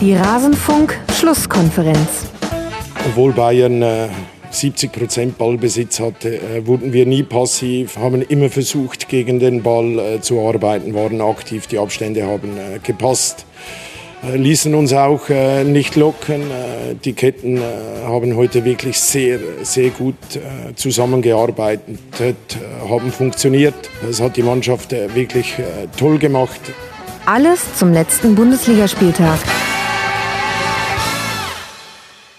Die Rasenfunk-Schlusskonferenz. Obwohl Bayern äh, 70 Prozent Ballbesitz hatte, äh, wurden wir nie passiv, haben immer versucht, gegen den Ball äh, zu arbeiten, waren aktiv, die Abstände haben äh, gepasst, äh, ließen uns auch äh, nicht locken. Äh, die Ketten haben heute wirklich sehr, sehr gut zusammengearbeitet, haben funktioniert. Es hat die Mannschaft wirklich toll gemacht. Alles zum letzten Bundesligaspieltag.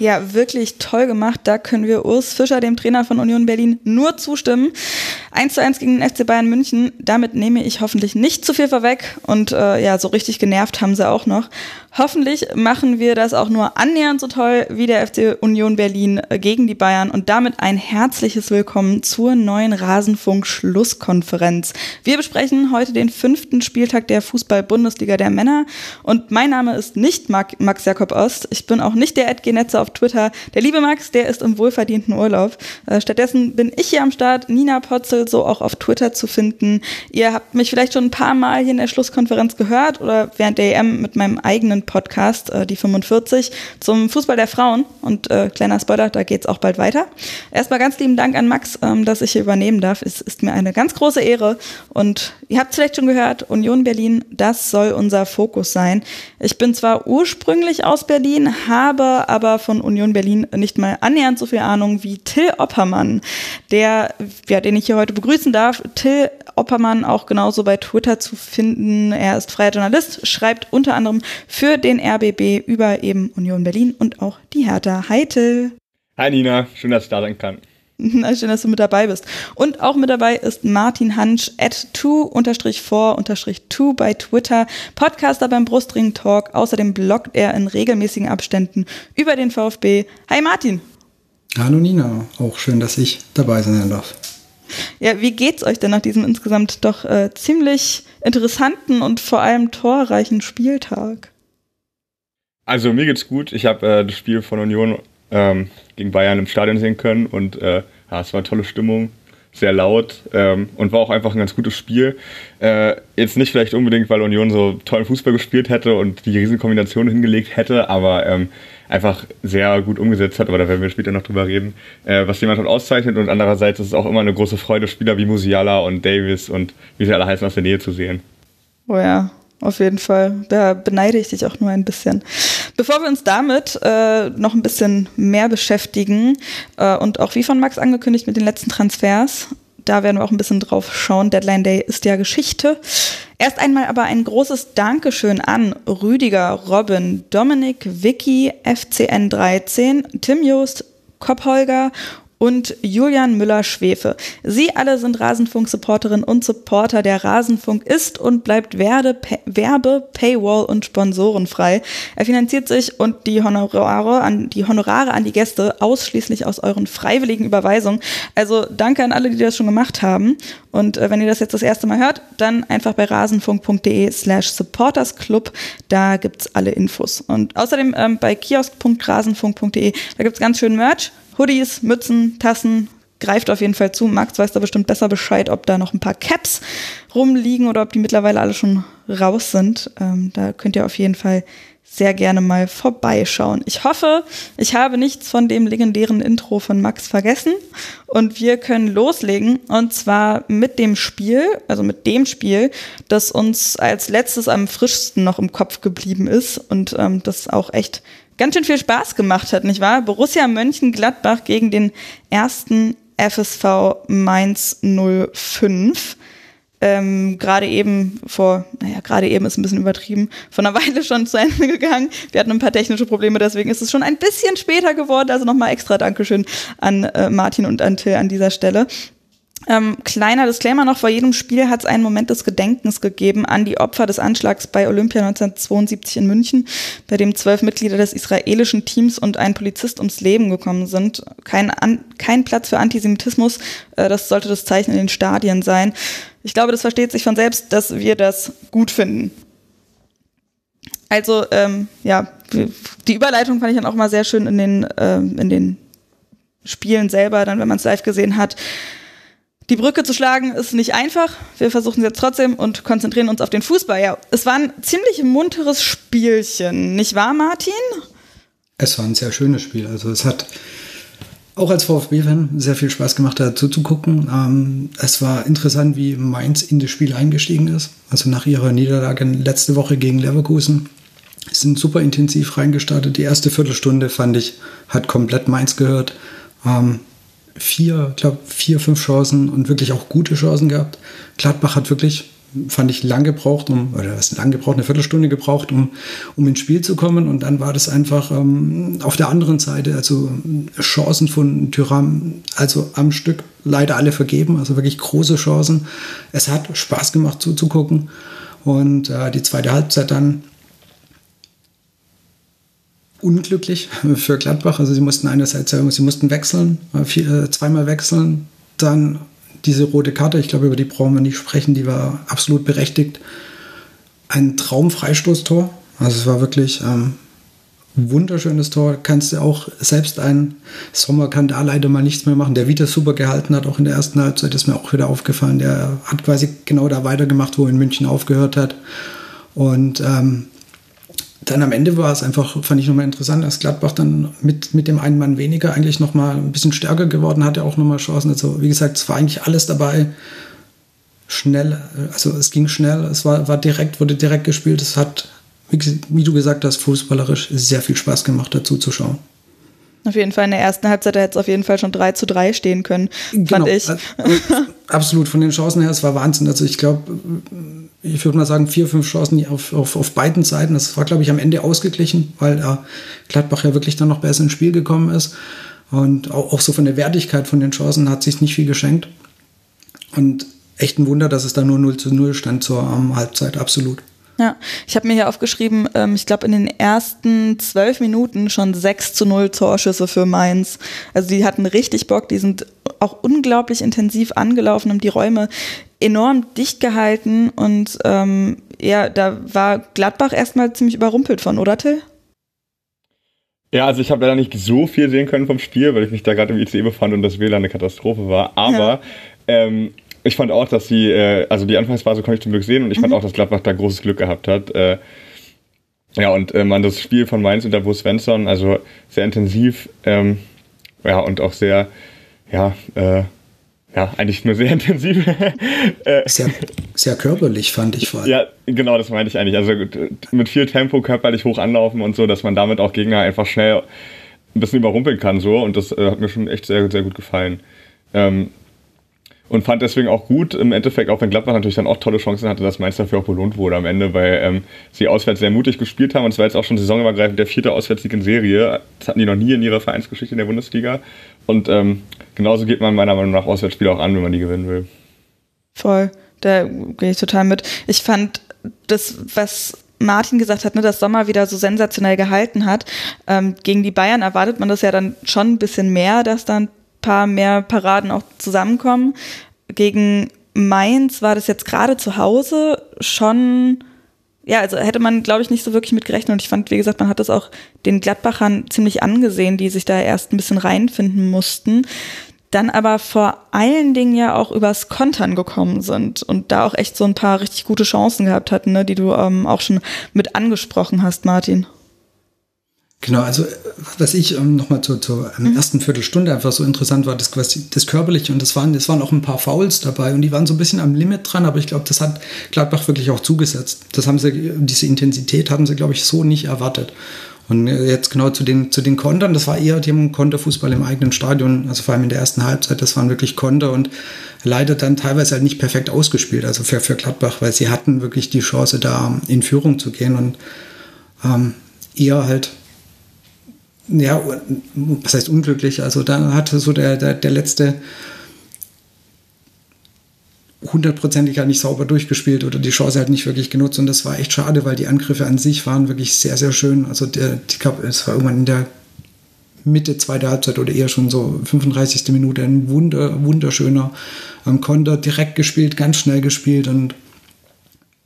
Ja, wirklich toll gemacht. Da können wir Urs Fischer, dem Trainer von Union Berlin, nur zustimmen. 1 zu 1 gegen den FC Bayern München. Damit nehme ich hoffentlich nicht zu viel vorweg. Und äh, ja, so richtig genervt haben sie auch noch. Hoffentlich machen wir das auch nur annähernd so toll wie der FC Union Berlin äh, gegen die Bayern und damit ein herzliches Willkommen zur neuen Rasenfunk-Schlusskonferenz. Wir besprechen heute den fünften Spieltag der Fußball-Bundesliga der Männer und mein Name ist nicht Max Jakob Ost. Ich bin auch nicht der Edgenetzer auf Twitter. Der liebe Max, der ist im wohlverdienten Urlaub. Äh, stattdessen bin ich hier am Start, Nina Potzel, so auch auf Twitter zu finden. Ihr habt mich vielleicht schon ein paar Mal hier in der Schlusskonferenz gehört oder während der EM mit meinem eigenen Podcast, äh, die 45, zum Fußball der Frauen. Und äh, kleiner Spoiler, da geht's auch bald weiter. Erstmal ganz lieben Dank an Max, ähm, dass ich hier übernehmen darf. Es ist mir eine ganz große Ehre. Und ihr habt vielleicht schon gehört, Union Berlin, das soll unser Fokus sein. Ich bin zwar ursprünglich aus Berlin, habe aber von Union Berlin nicht mal annähernd so viel Ahnung wie Till Oppermann, der, ja, den ich hier heute begrüßen darf. Till Oppermann auch genauso bei Twitter zu finden. Er ist freier Journalist, schreibt unter anderem für den RBB über eben Union Berlin und auch die Hertha. Hi Till. Hi Nina, schön, dass ich da sein kann. Schön, dass du mit dabei bist. Und auch mit dabei ist Martin Hansch at 2-4-2 bei Twitter, Podcaster beim Brustring Talk. Außerdem bloggt er in regelmäßigen Abständen über den VfB. Hi Martin. Hallo Nina, auch schön, dass ich dabei sein darf. Ja, wie geht's euch denn nach diesem insgesamt doch äh, ziemlich interessanten und vor allem torreichen Spieltag? Also mir geht's gut. Ich habe äh, das Spiel von Union ähm, gegen Bayern im Stadion sehen können und äh, ja, es war eine tolle Stimmung, sehr laut ähm, und war auch einfach ein ganz gutes Spiel. Äh, jetzt nicht vielleicht unbedingt, weil Union so tollen Fußball gespielt hätte und die Riesenkombination hingelegt hätte, aber ähm, einfach sehr gut umgesetzt hat, aber da werden wir später noch drüber reden, äh, was jemand halt auszeichnet und andererseits ist es auch immer eine große Freude, Spieler wie Musiala und Davis und wie sie alle heißen aus der Nähe zu sehen. Oh ja, auf jeden Fall. Da beneide ich dich auch nur ein bisschen. Bevor wir uns damit äh, noch ein bisschen mehr beschäftigen äh, und auch wie von Max angekündigt mit den letzten Transfers, da werden wir auch ein bisschen drauf schauen. Deadline Day ist ja Geschichte. Erst einmal aber ein großes Dankeschön an Rüdiger, Robin, Dominik, Vicky, FCN13, Tim Joost, Koppholger und Julian Müller-Schwefe. Sie alle sind Rasenfunk-Supporterinnen und Supporter. Der Rasenfunk ist und bleibt Werde, Werbe, Paywall und sponsorenfrei. Er finanziert sich und die Honorare an die Honorare an die Gäste ausschließlich aus euren freiwilligen Überweisungen. Also danke an alle, die das schon gemacht haben. Und äh, wenn ihr das jetzt das erste Mal hört, dann einfach bei rasenfunk.de slash supportersclub. Da gibt's alle Infos. Und außerdem ähm, bei kiosk.rasenfunk.de, da gibt's ganz schön Merch. Hoodies, Mützen, Tassen, greift auf jeden Fall zu. Max weiß da bestimmt besser Bescheid, ob da noch ein paar Caps rumliegen oder ob die mittlerweile alle schon raus sind. Ähm, da könnt ihr auf jeden Fall sehr gerne mal vorbeischauen. Ich hoffe, ich habe nichts von dem legendären Intro von Max vergessen und wir können loslegen und zwar mit dem Spiel, also mit dem Spiel, das uns als letztes am frischsten noch im Kopf geblieben ist und ähm, das auch echt ganz schön viel Spaß gemacht hat, nicht wahr? Borussia Mönchengladbach gegen den ersten FSV Mainz 05. Ähm, gerade eben vor, naja, gerade eben ist ein bisschen übertrieben, von einer Weile schon zu Ende gegangen. Wir hatten ein paar technische Probleme, deswegen ist es schon ein bisschen später geworden. Also nochmal extra Dankeschön an äh, Martin und an Till an dieser Stelle. Ähm, kleiner Disclaimer noch, vor jedem Spiel hat es einen Moment des Gedenkens gegeben an die Opfer des Anschlags bei Olympia 1972 in München, bei dem zwölf Mitglieder des israelischen Teams und ein Polizist ums Leben gekommen sind. Kein, an, kein Platz für Antisemitismus, äh, das sollte das Zeichen in den Stadien sein. Ich glaube, das versteht sich von selbst, dass wir das gut finden. Also, ähm, ja, die Überleitung fand ich dann auch mal sehr schön in den, ähm, in den Spielen selber, dann, wenn man es live gesehen hat Die Brücke zu schlagen ist nicht einfach. Wir versuchen es jetzt trotzdem und konzentrieren uns auf den Fußball. Ja, es war ein ziemlich munteres Spielchen, nicht wahr, Martin? Es war ein sehr schönes Spiel. Also es hat auch als VfB-Fan sehr viel Spaß gemacht, dazu zu gucken. Ähm, es war interessant, wie Mainz in das Spiel eingestiegen ist. Also nach ihrer Niederlage letzte Woche gegen Leverkusen sind super intensiv reingestartet. Die erste Viertelstunde fand ich, hat komplett Mainz gehört. Ähm, vier, glaube vier, fünf Chancen und wirklich auch gute Chancen gehabt. Gladbach hat wirklich, fand ich, lang gebraucht, um, oder was lang gebraucht, eine Viertelstunde gebraucht, um, um ins Spiel zu kommen. Und dann war das einfach ähm, auf der anderen Seite, also Chancen von Tyram, also am Stück leider alle vergeben, also wirklich große Chancen. Es hat Spaß gemacht zuzugucken. Und äh, die zweite Halbzeit dann unglücklich für Gladbach. Also sie mussten einerseits sie mussten wechseln, äh, zweimal wechseln, dann diese rote Karte, ich glaube, über die brauchen wir nicht sprechen, die war absolut berechtigt. Ein Traumfreistoßtor. Also es war wirklich ähm, wunderschönes Tor. Kannst du auch selbst ein Sommer kann da leider mal nichts mehr machen. Der wieder super gehalten hat, auch in der ersten Halbzeit ist mir auch wieder aufgefallen. Der hat quasi genau da weitergemacht, wo er in München aufgehört hat. Und ähm, dann am Ende war es einfach, fand ich nochmal interessant, dass Gladbach dann mit, mit dem einen Mann weniger eigentlich nochmal ein bisschen stärker geworden hatte, auch nochmal Chancen. Also wie gesagt, es war eigentlich alles dabei. Schnell, also es ging schnell, es war, war direkt, wurde direkt gespielt. Es hat, wie, wie du gesagt hast, fußballerisch sehr viel Spaß gemacht, dazu zu schauen. Auf jeden Fall in der ersten Halbzeit hätte es auf jeden Fall schon 3 zu 3 stehen können, fand genau. ich. Also, absolut, von den Chancen her, es war Wahnsinn. Also ich glaube, ich würde mal sagen, vier, fünf Chancen auf, auf, auf beiden Seiten. Das war, glaube ich, am Ende ausgeglichen, weil äh, Gladbach ja wirklich dann noch besser ins Spiel gekommen ist. Und auch, auch so von der Wertigkeit von den Chancen hat sich nicht viel geschenkt. Und echt ein Wunder, dass es da nur 0 zu 0 stand zur ähm, Halbzeit, absolut. Ja, ich habe mir hier aufgeschrieben, ähm, ich glaube in den ersten zwölf Minuten schon 6 zu 0 Torschüsse für Mainz. Also die hatten richtig Bock, die sind auch unglaublich intensiv angelaufen, haben die Räume enorm dicht gehalten und ähm, ja, da war Gladbach erstmal ziemlich überrumpelt von, oder Till? Ja, also ich habe leider nicht so viel sehen können vom Spiel, weil ich mich da gerade im ICE befand und das WLAN eine Katastrophe war. Aber ja. ähm, ich fand auch, dass sie, äh, also die Anfangsphase konnte ich zum Glück sehen und ich mhm. fand auch, dass Gladbach da großes Glück gehabt hat. Äh, ja, und äh, man das Spiel von Mainz unter Bo Svensson, also sehr intensiv, ähm, ja, und auch sehr, ja, äh, ja, eigentlich nur sehr intensiv. Äh, sehr, sehr körperlich, fand ich vor allem. Ja, genau, das meine ich eigentlich. Also mit viel Tempo körperlich hoch anlaufen und so, dass man damit auch Gegner einfach schnell ein bisschen überrumpeln kann, so. Und das äh, hat mir schon echt sehr, sehr gut gefallen. Ähm, und fand deswegen auch gut, im Endeffekt, auch wenn Gladbach natürlich dann auch tolle Chancen hatte, dass Mainz dafür auch belohnt wurde am Ende, weil ähm, sie auswärts sehr mutig gespielt haben und es war jetzt auch schon saisonübergreifend der vierte Auswärtssieg in Serie. Das hatten die noch nie in ihrer Vereinsgeschichte in der Bundesliga. Und ähm, genauso geht man meiner Meinung nach Auswärtsspiele auch an, wenn man die gewinnen will. Voll, da gehe ich total mit. Ich fand das, was Martin gesagt hat, ne, dass Sommer wieder so sensationell gehalten hat. Ähm, gegen die Bayern erwartet man das ja dann schon ein bisschen mehr, dass dann paar mehr Paraden auch zusammenkommen. Gegen Mainz war das jetzt gerade zu Hause schon, ja, also hätte man, glaube ich, nicht so wirklich mit gerechnet. Und ich fand, wie gesagt, man hat das auch den Gladbachern ziemlich angesehen, die sich da erst ein bisschen reinfinden mussten. Dann aber vor allen Dingen ja auch übers Kontern gekommen sind und da auch echt so ein paar richtig gute Chancen gehabt hatten, ne, die du ähm, auch schon mit angesprochen hast, Martin. Genau, also was ich ähm, nochmal zur, zur ähm, mhm. ersten Viertelstunde einfach so interessant war, das, quasi, das Körperliche und das waren, das waren auch ein paar Fouls dabei und die waren so ein bisschen am Limit dran, aber ich glaube, das hat Gladbach wirklich auch zugesetzt. Das haben sie, diese Intensität haben sie, glaube ich, so nicht erwartet. Und jetzt genau zu den, zu den Kontern, das war eher dem Konterfußball im eigenen Stadion, also vor allem in der ersten Halbzeit, das waren wirklich Konter und leider dann teilweise halt nicht perfekt ausgespielt, also für, für Gladbach, weil sie hatten wirklich die Chance, da in Führung zu gehen und ähm, eher halt ja, was heißt unglücklich? Also da hatte so der, der, der letzte hundertprozentig halt nicht sauber durchgespielt oder die Chance halt nicht wirklich genutzt und das war echt schade, weil die Angriffe an sich waren wirklich sehr, sehr schön. Also der, ich glaube, es war irgendwann in der Mitte zweiter Halbzeit oder eher schon so 35. Minute ein wunder, wunderschöner ähm, Konter, direkt gespielt, ganz schnell gespielt und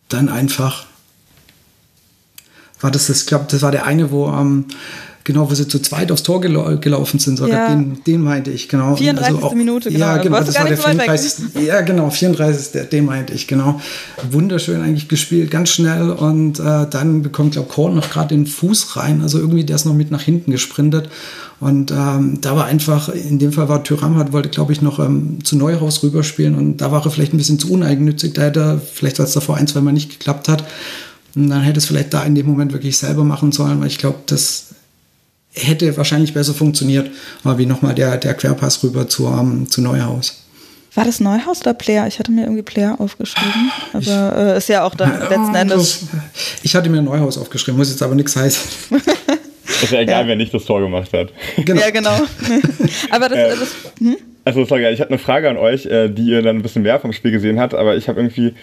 dann einfach war das, ich glaube, das war der eine, wo ähm, Genau, wo sie zu zweit aufs Tor gelau gelaufen sind, sogar ja. den, den meinte ich, genau. 34. Also auch, Minute, genau. Ja, genau, das war der 34. Ja, genau, 34. Den meinte ich, genau. Wunderschön eigentlich gespielt, ganz schnell und äh, dann bekommt, glaube ich, Korn noch gerade den Fuß rein, also irgendwie der ist noch mit nach hinten gesprintet und ähm, da war einfach, in dem Fall war Tyram hat, wollte, glaube ich, noch ähm, zu Neuhaus rüberspielen und da war er vielleicht ein bisschen zu uneigennützig, da hätte er, vielleicht weil es davor ein, zwei Mal nicht geklappt hat, und dann hätte es vielleicht da in dem Moment wirklich selber machen sollen, weil ich glaube, das hätte wahrscheinlich besser funktioniert, aber wie nochmal der, der Querpass rüber zu, um, zu Neuhaus. War das Neuhaus oder Player? Ich hatte mir irgendwie Player aufgeschrieben, aber ich, äh, ist ja auch dann letzten Endes. Ich hatte mir Neuhaus aufgeschrieben, muss jetzt aber nichts heißen. Ist ja egal, ja. wer nicht das Tor gemacht hat. Genau. Ja, genau. aber das, äh, das hm? Also, sorry, ich habe eine Frage an euch, äh, die ihr dann ein bisschen mehr vom Spiel gesehen habt, aber ich habe irgendwie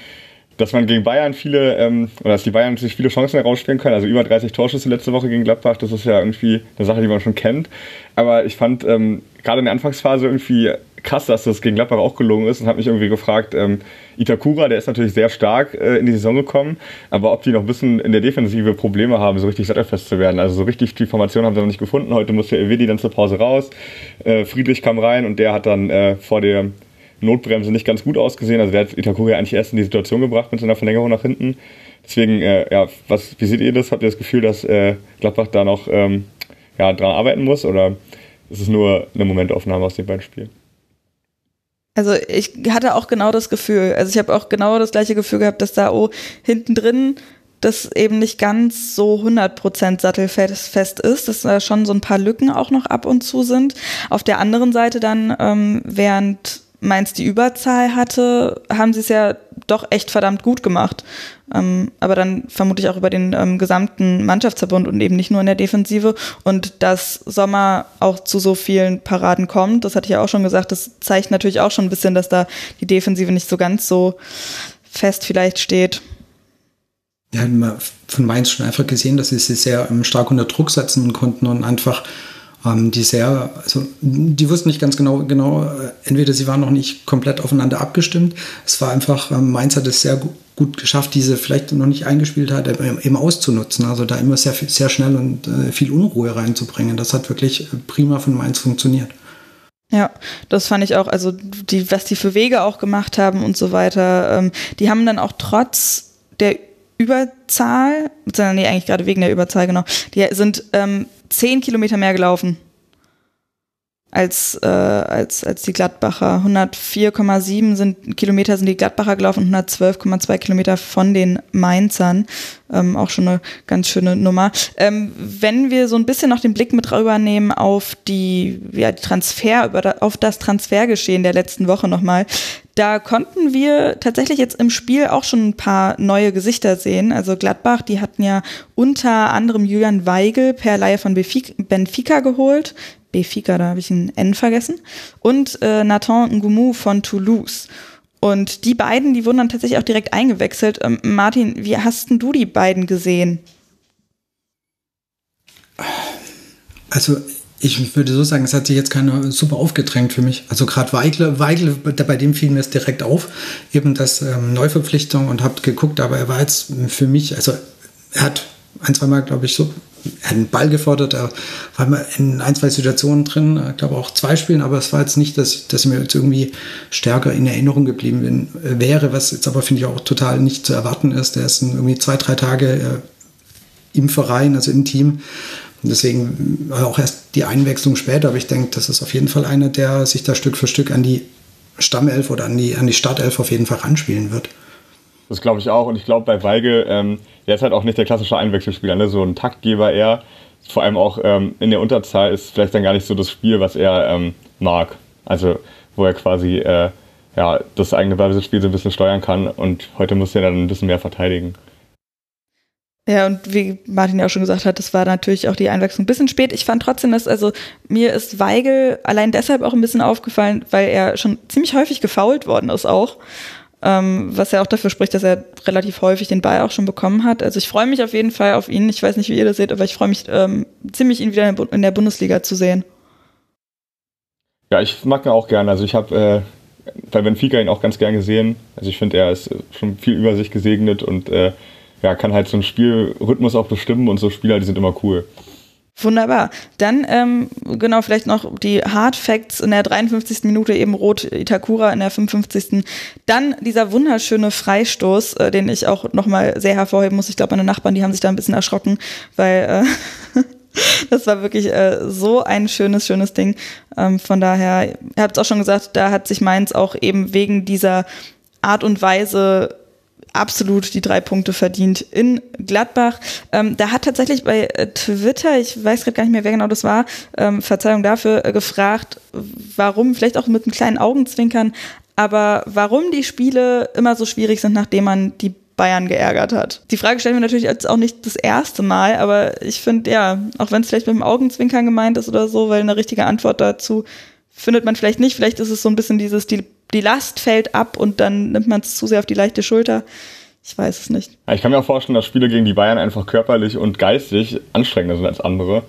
dass man gegen Bayern viele, ähm, oder dass die Bayern sich viele Chancen herausspielen können. Also über 30 Torschüsse letzte Woche gegen Gladbach, das ist ja irgendwie eine Sache, die man schon kennt. Aber ich fand ähm, gerade in der Anfangsphase irgendwie krass, dass das gegen Gladbach auch gelungen ist und habe mich irgendwie gefragt, ähm, Itakura, der ist natürlich sehr stark äh, in die Saison gekommen, aber ob die noch ein bisschen in der Defensive Probleme haben, so richtig sattelfest zu werden. Also so richtig die Formation haben sie noch nicht gefunden. Heute musste Evedi dann zur Pause raus. Äh, Friedrich kam rein und der hat dann äh, vor der Notbremse nicht ganz gut ausgesehen. Also der hat Itakura eigentlich erst in die Situation gebracht mit seiner Verlängerung nach hinten. Deswegen, äh, ja, was, wie seht ihr das? Habt ihr das Gefühl, dass äh, Gladbach da noch ähm, ja, dran arbeiten muss oder ist es nur eine Momentaufnahme aus den beiden Spielen? Also ich hatte auch genau das Gefühl, also ich habe auch genau das gleiche Gefühl gehabt, dass da oh, hinten drin das eben nicht ganz so 100% sattelfest ist, dass da schon so ein paar Lücken auch noch ab und zu sind. Auf der anderen Seite dann, ähm, während Mainz die Überzahl hatte, haben sie es ja doch echt verdammt gut gemacht. Ähm, aber dann vermutlich auch über den ähm, gesamten Mannschaftsverbund und eben nicht nur in der Defensive. Und dass Sommer auch zu so vielen Paraden kommt, das hatte ich ja auch schon gesagt, das zeigt natürlich auch schon ein bisschen, dass da die Defensive nicht so ganz so fest vielleicht steht. Ja, von Mainz schon einfach gesehen, dass sie sie sehr ähm, stark unter Druck setzen konnten und einfach die sehr, also die wussten nicht ganz genau, genau, äh, entweder sie waren noch nicht komplett aufeinander abgestimmt. Es war einfach, ähm, Mainz hat es sehr gut, geschafft, diese vielleicht noch nicht eingespielt hat, eben auszunutzen. Also da immer sehr, sehr schnell und äh, viel Unruhe reinzubringen. Das hat wirklich prima von Mainz funktioniert. Ja, das fand ich auch, also die, was die für Wege auch gemacht haben und so weiter, ähm, die haben dann auch trotz der Überzahl, nee, eigentlich gerade wegen der Überzahl, genau, die sind ähm, zehn Kilometer mehr gelaufen als, äh, als, als die Gladbacher. 104,7 sind, Kilometer sind die Gladbacher gelaufen, 112,2 Kilometer von den Mainzern. Ähm, auch schon eine ganz schöne Nummer. Ähm, wenn wir so ein bisschen noch den Blick mit rübernehmen auf die, ja, die Transfer, über, auf das Transfergeschehen der letzten Woche nochmal, da konnten wir tatsächlich jetzt im Spiel auch schon ein paar neue Gesichter sehen. Also Gladbach, die hatten ja unter anderem Julian Weigel per Leihe von Benfica geholt. Benfica, da habe ich ein N vergessen. Und äh, Nathan Ngoumou von Toulouse. Und die beiden, die wurden dann tatsächlich auch direkt eingewechselt. Ähm, Martin, wie hast denn du die beiden gesehen? Also ich würde so sagen, es hat sich jetzt keiner super aufgedrängt für mich. Also gerade Weigel, Weigel, bei dem fiel mir es direkt auf, eben das ähm, Neuverpflichtung und habe geguckt, aber er war jetzt für mich, also er hat ein, zwei Mal, glaube ich, so einen Ball gefordert, er war mal in ein, zwei Situationen drin, ich glaube auch zwei Spielen, aber es war jetzt nicht, dass, dass mir jetzt irgendwie stärker in Erinnerung geblieben bin, äh, wäre, was jetzt aber finde ich auch total nicht zu erwarten ist. Der ist irgendwie zwei, drei Tage äh, im Verein, also im Team und deswegen auch erst die Einwechslung später, aber ich denke, das ist auf jeden Fall einer, der sich da Stück für Stück an die Stammelf oder an die, an die Startelf auf jeden Fall ranspielen wird. Das glaube ich auch. Und ich glaube, bei Weige, ähm, der ist halt auch nicht der klassische Einwechselspieler, ne? so ein Taktgeber eher. Vor allem auch ähm, in der Unterzahl ist vielleicht dann gar nicht so das Spiel, was er ähm, mag. Also, wo er quasi äh, ja, das eigene Ballbesitzspiel so ein bisschen steuern kann. Und heute muss er dann ein bisschen mehr verteidigen. Ja, und wie Martin ja auch schon gesagt hat, das war natürlich auch die Einwechslung ein bisschen spät. Ich fand trotzdem, dass, also mir ist Weigel allein deshalb auch ein bisschen aufgefallen, weil er schon ziemlich häufig gefault worden ist auch. Ähm, was ja auch dafür spricht, dass er relativ häufig den Ball auch schon bekommen hat. Also ich freue mich auf jeden Fall auf ihn. Ich weiß nicht, wie ihr das seht, aber ich freue mich ähm, ziemlich, ihn wieder in der Bundesliga zu sehen. Ja, ich mag ihn auch gerne. Also ich habe äh, bei Benfica ihn auch ganz gern gesehen. Also ich finde, er ist schon viel über sich gesegnet und äh, ja, kann halt so einen Spielrhythmus auch bestimmen und so Spieler, die sind immer cool. Wunderbar. Dann, ähm, genau, vielleicht noch die Hard Facts in der 53. Minute eben Rot Itakura in der 55. Dann dieser wunderschöne Freistoß, äh, den ich auch nochmal sehr hervorheben muss. Ich glaube, meine Nachbarn, die haben sich da ein bisschen erschrocken, weil äh, das war wirklich äh, so ein schönes, schönes Ding. Ähm, von daher, ihr habt es auch schon gesagt, da hat sich Mainz auch eben wegen dieser Art und Weise absolut die drei Punkte verdient in Gladbach. Ähm, da hat tatsächlich bei äh, Twitter, ich weiß gerade gar nicht mehr, wer genau das war, ähm, Verzeihung dafür, äh, gefragt, warum, vielleicht auch mit einem kleinen Augenzwinkern, aber warum die Spiele immer so schwierig sind, nachdem man die Bayern geärgert hat. Die Frage stellen wir natürlich jetzt auch nicht das erste Mal, aber ich finde, ja, auch wenn es vielleicht mit dem Augenzwinkern gemeint ist oder so, weil eine richtige Antwort dazu findet man vielleicht nicht. Vielleicht ist es so ein bisschen dieses, die die Last fällt ab und dann nimmt man es zu sehr auf die leichte Schulter. Ich weiß es nicht. Ich kann mir auch vorstellen, dass Spiele gegen die Bayern einfach körperlich und geistig anstrengender sind als andere.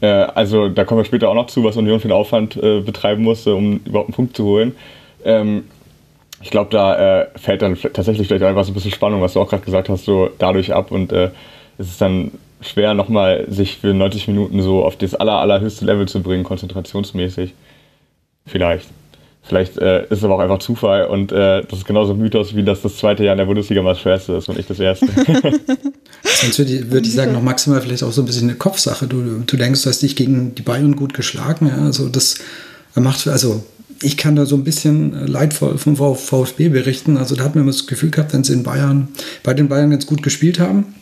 Äh, also da kommen wir später auch noch zu, was Union für den Aufwand äh, betreiben musste, um überhaupt einen Punkt zu holen. Ähm, ich glaube, da äh, fällt dann tatsächlich vielleicht einfach so ein bisschen Spannung, was du auch gerade gesagt hast, so dadurch ab und äh, es ist dann schwer nochmal sich für 90 Minuten so auf das aller, allerhöchste Level zu bringen, konzentrationsmäßig. Vielleicht. Vielleicht äh, ist es aber auch einfach Zufall und äh, das ist genauso ein Mythos, wie das das zweite Jahr in der Bundesliga mal das schwerste ist und nicht das erste. Sonst würde ich, würd ich sagen, noch maximal vielleicht auch so ein bisschen eine Kopfsache. Du, du denkst, du hast dich gegen die Bayern gut geschlagen. Ja? Also das macht, also ich kann da so ein bisschen leidvoll vom VfB berichten. Also da hat man das Gefühl gehabt, wenn sie in Bayern, bei den Bayern ganz gut gespielt haben,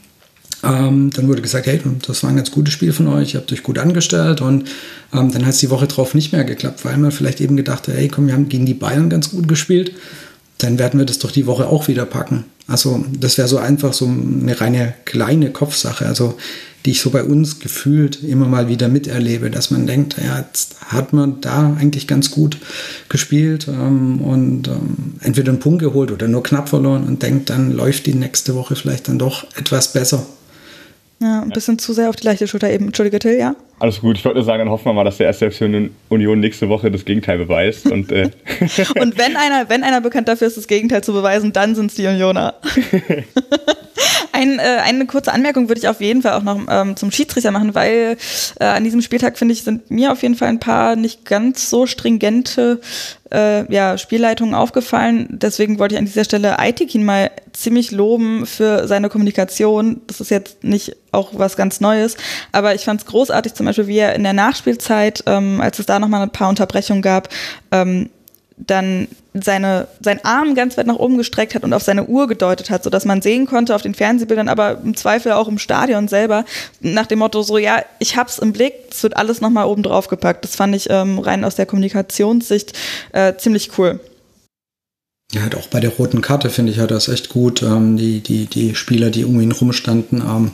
ähm, dann wurde gesagt, hey, das war ein ganz gutes Spiel von euch, ihr habt euch gut angestellt und ähm, dann hat es die Woche drauf nicht mehr geklappt, weil man vielleicht eben gedacht hat, hey, komm, wir haben gegen die Bayern ganz gut gespielt, dann werden wir das doch die Woche auch wieder packen. Also das wäre so einfach so eine reine kleine Kopfsache, also die ich so bei uns gefühlt immer mal wieder miterlebe, dass man denkt, ja, jetzt hat man da eigentlich ganz gut gespielt ähm, und ähm, entweder einen Punkt geholt oder nur knapp verloren und denkt, dann läuft die nächste Woche vielleicht dann doch etwas besser. Ja, ein bisschen zu sehr auf die leichte Schulter eben. Entschuldige, Till, ja? Alles gut. Ich wollte nur sagen, dann hoffen wir mal, dass der erste FC Union nächste Woche das Gegenteil beweist. Und, äh und wenn einer, wenn einer bekannt dafür ist, das Gegenteil zu beweisen, dann sind es die Unioner. Ein, äh, eine kurze Anmerkung würde ich auf jeden Fall auch noch ähm, zum Schiedsrichter machen, weil äh, an diesem Spieltag, finde ich, sind mir auf jeden Fall ein paar nicht ganz so stringente äh, ja, Spielleitungen aufgefallen. Deswegen wollte ich an dieser Stelle Aitikin mal ziemlich loben für seine Kommunikation. Das ist jetzt nicht auch was ganz Neues, aber ich fand es großartig, zum Beispiel, wie er in der Nachspielzeit, ähm, als es da nochmal ein paar Unterbrechungen gab, ähm, dann seine, sein Arm ganz weit nach oben gestreckt hat und auf seine Uhr gedeutet hat, sodass man sehen konnte auf den Fernsehbildern, aber im Zweifel auch im Stadion selber, nach dem Motto so, ja, ich hab's im Blick, es wird alles nochmal oben drauf gepackt. Das fand ich ähm, rein aus der Kommunikationssicht äh, ziemlich cool. Ja, halt auch bei der roten Karte finde ich, hat das echt gut, ähm, die, die, die Spieler, die um ihn rumstanden, ähm,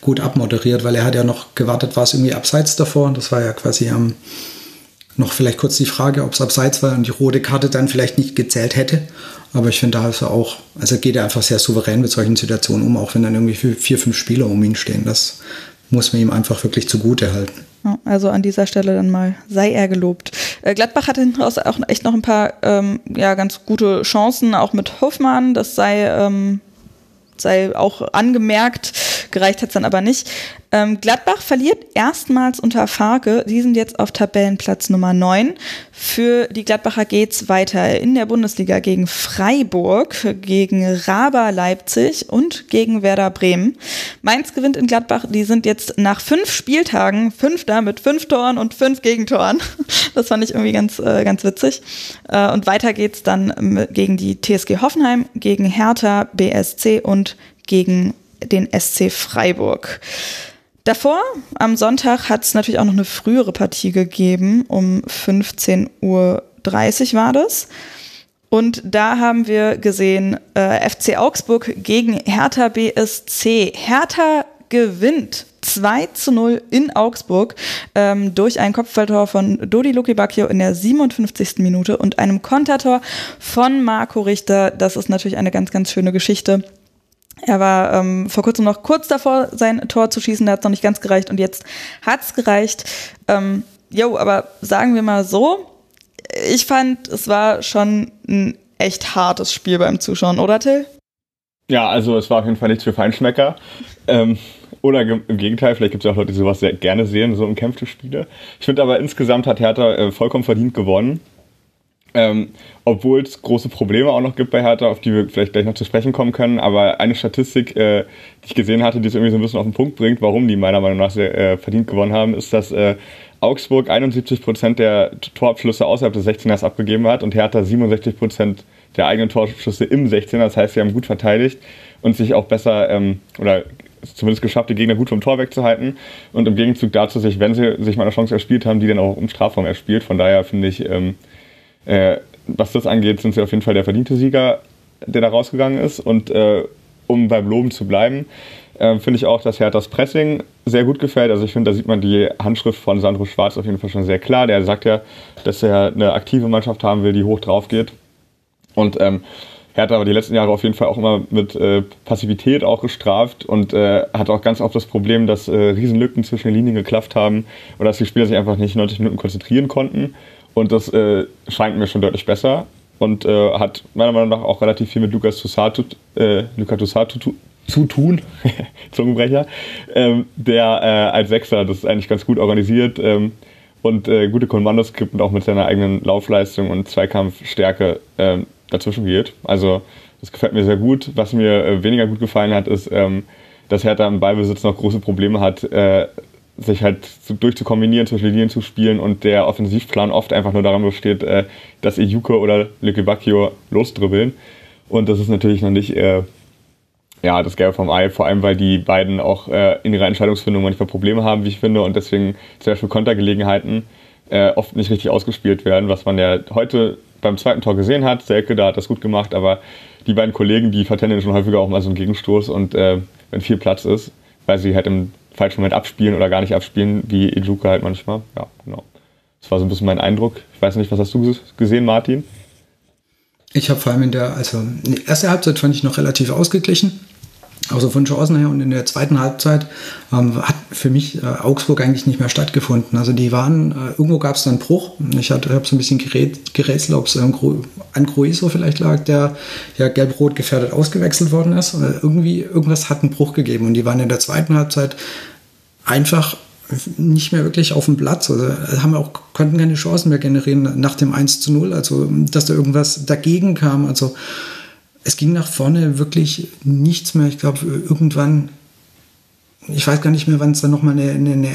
gut abmoderiert, weil er hat ja noch gewartet, war es irgendwie abseits davor. Das war ja quasi am ähm, noch vielleicht kurz die Frage, ob es abseits war und die rote Karte dann vielleicht nicht gezählt hätte. Aber ich finde, da ist er auch, also geht er einfach sehr souverän mit solchen Situationen um, auch wenn dann irgendwie vier, fünf Spieler um ihn stehen. Das muss man ihm einfach wirklich zugute halten. Also an dieser Stelle dann mal sei er gelobt. Äh, Gladbach hatte hinten raus auch echt noch ein paar ähm, ja, ganz gute Chancen, auch mit Hoffmann. Das sei ähm, sei auch angemerkt. Gereicht hat es dann aber nicht. Ähm, Gladbach verliert erstmals unter Farke. Sie sind jetzt auf Tabellenplatz Nummer 9. Für die Gladbacher geht's weiter in der Bundesliga gegen Freiburg, gegen Raber Leipzig und gegen Werder Bremen. Mainz gewinnt in Gladbach. Die sind jetzt nach fünf Spieltagen Fünfter mit fünf Toren und fünf Gegentoren. Das fand ich irgendwie ganz, äh, ganz witzig. Äh, und weiter geht's dann gegen die TSG Hoffenheim, gegen Hertha, BSC und gegen den SC Freiburg. Davor, am Sonntag, hat es natürlich auch noch eine frühere Partie gegeben. Um 15.30 Uhr war das. Und da haben wir gesehen, äh, FC Augsburg gegen Hertha BSC. Hertha gewinnt 2 zu 0 in Augsburg ähm, durch ein Kopfballtor von Dodi Lukibakio in der 57. Minute und einem Kontertor von Marco Richter. Das ist natürlich eine ganz, ganz schöne Geschichte. Er war ähm, vor kurzem noch kurz davor, sein Tor zu schießen, da hat es noch nicht ganz gereicht und jetzt hat's gereicht. Ähm, jo, aber sagen wir mal so, ich fand, es war schon ein echt hartes Spiel beim Zuschauen, oder Till? Ja, also es war auf jeden Fall nichts für Feinschmecker. Ähm, oder im Gegenteil, vielleicht gibt es ja auch Leute, die sowas sehr gerne sehen, so umkämpfte Spiele. Ich finde aber insgesamt hat Hertha äh, vollkommen verdient gewonnen. Ähm, obwohl es große Probleme auch noch gibt bei Hertha, auf die wir vielleicht gleich noch zu sprechen kommen können. Aber eine Statistik, äh, die ich gesehen hatte, die es irgendwie so ein bisschen auf den Punkt bringt, warum die meiner Meinung nach sehr äh, verdient gewonnen haben, ist, dass äh, Augsburg 71 Prozent der Torabschlüsse außerhalb des 16ers abgegeben hat und Hertha 67 Prozent der eigenen Torabschlüsse im 16er. Das heißt, sie haben gut verteidigt und sich auch besser ähm, oder zumindest geschafft, die Gegner gut vom Tor wegzuhalten und im Gegenzug dazu sich, wenn sie sich mal eine Chance erspielt haben, die dann auch im Strafraum erspielt. Von daher finde ich, ähm, äh, was das angeht, sind sie auf jeden Fall der verdiente Sieger, der da rausgegangen ist. Und äh, um beim Loben zu bleiben, äh, finde ich auch, dass Herthas Pressing sehr gut gefällt. Also ich finde, da sieht man die Handschrift von Sandro Schwarz auf jeden Fall schon sehr klar. Der sagt ja, dass er eine aktive Mannschaft haben will, die hoch drauf geht. Und ähm, Hertha aber die letzten Jahre auf jeden Fall auch immer mit äh, Passivität auch gestraft und äh, hat auch ganz oft das Problem, dass äh, Riesenlücken zwischen den Linien geklafft haben oder dass die Spieler sich einfach nicht 90 Minuten konzentrieren konnten. Und das äh, scheint mir schon deutlich besser und äh, hat meiner Meinung nach auch relativ viel mit Lukas Toussaint äh, Lukas Toussaint zu tun, Zungenbrecher, ähm, der äh, als Sechser das eigentlich ganz gut organisiert ähm, und äh, gute Kommandos gibt und auch mit seiner eigenen Laufleistung und Zweikampfstärke ähm, dazwischen geht. Also das gefällt mir sehr gut. Was mir äh, weniger gut gefallen hat, ist, ähm, dass Hertha im Ballbesitz noch große Probleme hat, äh, sich halt durchzukombinieren, zwischen Linien zu spielen und der Offensivplan oft einfach nur daran besteht, äh, dass Ijuke oder Lücke Bacchio losdribbeln. Und das ist natürlich noch nicht äh, ja, das Gelbe vom Ei, vor allem weil die beiden auch äh, in ihrer Entscheidungsfindung manchmal Probleme haben, wie ich finde, und deswegen zum Beispiel Kontergelegenheiten äh, oft nicht richtig ausgespielt werden, was man ja heute beim zweiten Tor gesehen hat. Selke, da hat das gut gemacht, aber die beiden Kollegen, die vertändeln schon häufiger auch mal so einen Gegenstoß und äh, wenn viel Platz ist, weil sie halt im falschen Moment abspielen oder gar nicht abspielen, wie Ijuka halt manchmal. Ja, genau. Das war so ein bisschen mein Eindruck. Ich weiß nicht, was hast du gesehen, Martin? Ich habe vor allem in der, also die erste Halbzeit fand ich noch relativ ausgeglichen. Also von Chancen her und in der zweiten Halbzeit ähm, hat für mich äh, Augsburg eigentlich nicht mehr stattgefunden. Also die waren, äh, irgendwo gab es dann einen Bruch. Ich habe so ein bisschen gerät, gerätselt, ob es ähm, an Cruiso vielleicht lag, der ja gelb-rot gefährdet ausgewechselt worden ist. Äh, irgendwie, irgendwas hat einen Bruch gegeben und die waren in der zweiten Halbzeit einfach nicht mehr wirklich auf dem Platz. Also haben auch, konnten keine Chancen mehr generieren nach dem 1 zu 0. Also dass da irgendwas dagegen kam. Also es ging nach vorne wirklich nichts mehr. Ich glaube, irgendwann, ich weiß gar nicht mehr, wann es dann nochmal eine, eine,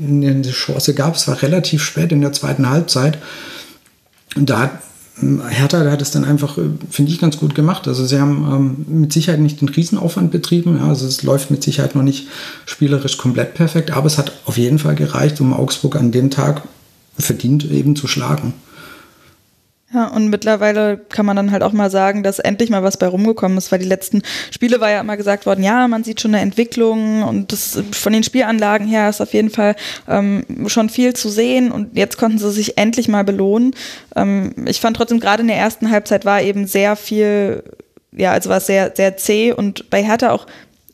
eine, Chance gab. Es war relativ spät in der zweiten Halbzeit. Und da hat Hertha hat es dann einfach, äh, finde ich, ganz gut gemacht. Also sie haben ähm, mit Sicherheit nicht den Riesenaufwand betrieben. Ja, also es läuft mit Sicherheit noch nicht spielerisch komplett perfekt, aber es hat auf jeden Fall gereicht, um Augsburg an dem Tag verdient eben zu schlagen. Ja, und mittlerweile kann man dann halt auch mal sagen, dass endlich mal was bei rumgekommen ist, weil die letzten Spiele war ja immer gesagt worden, ja, man sieht schon eine Entwicklung und das von den Spielanlagen her ist auf jeden Fall ähm, schon viel zu sehen und jetzt konnten sie sich endlich mal belohnen. Ähm, ich fand trotzdem gerade in der ersten Halbzeit war eben sehr viel, ja, also war es sehr, sehr zäh und bei Hertha auch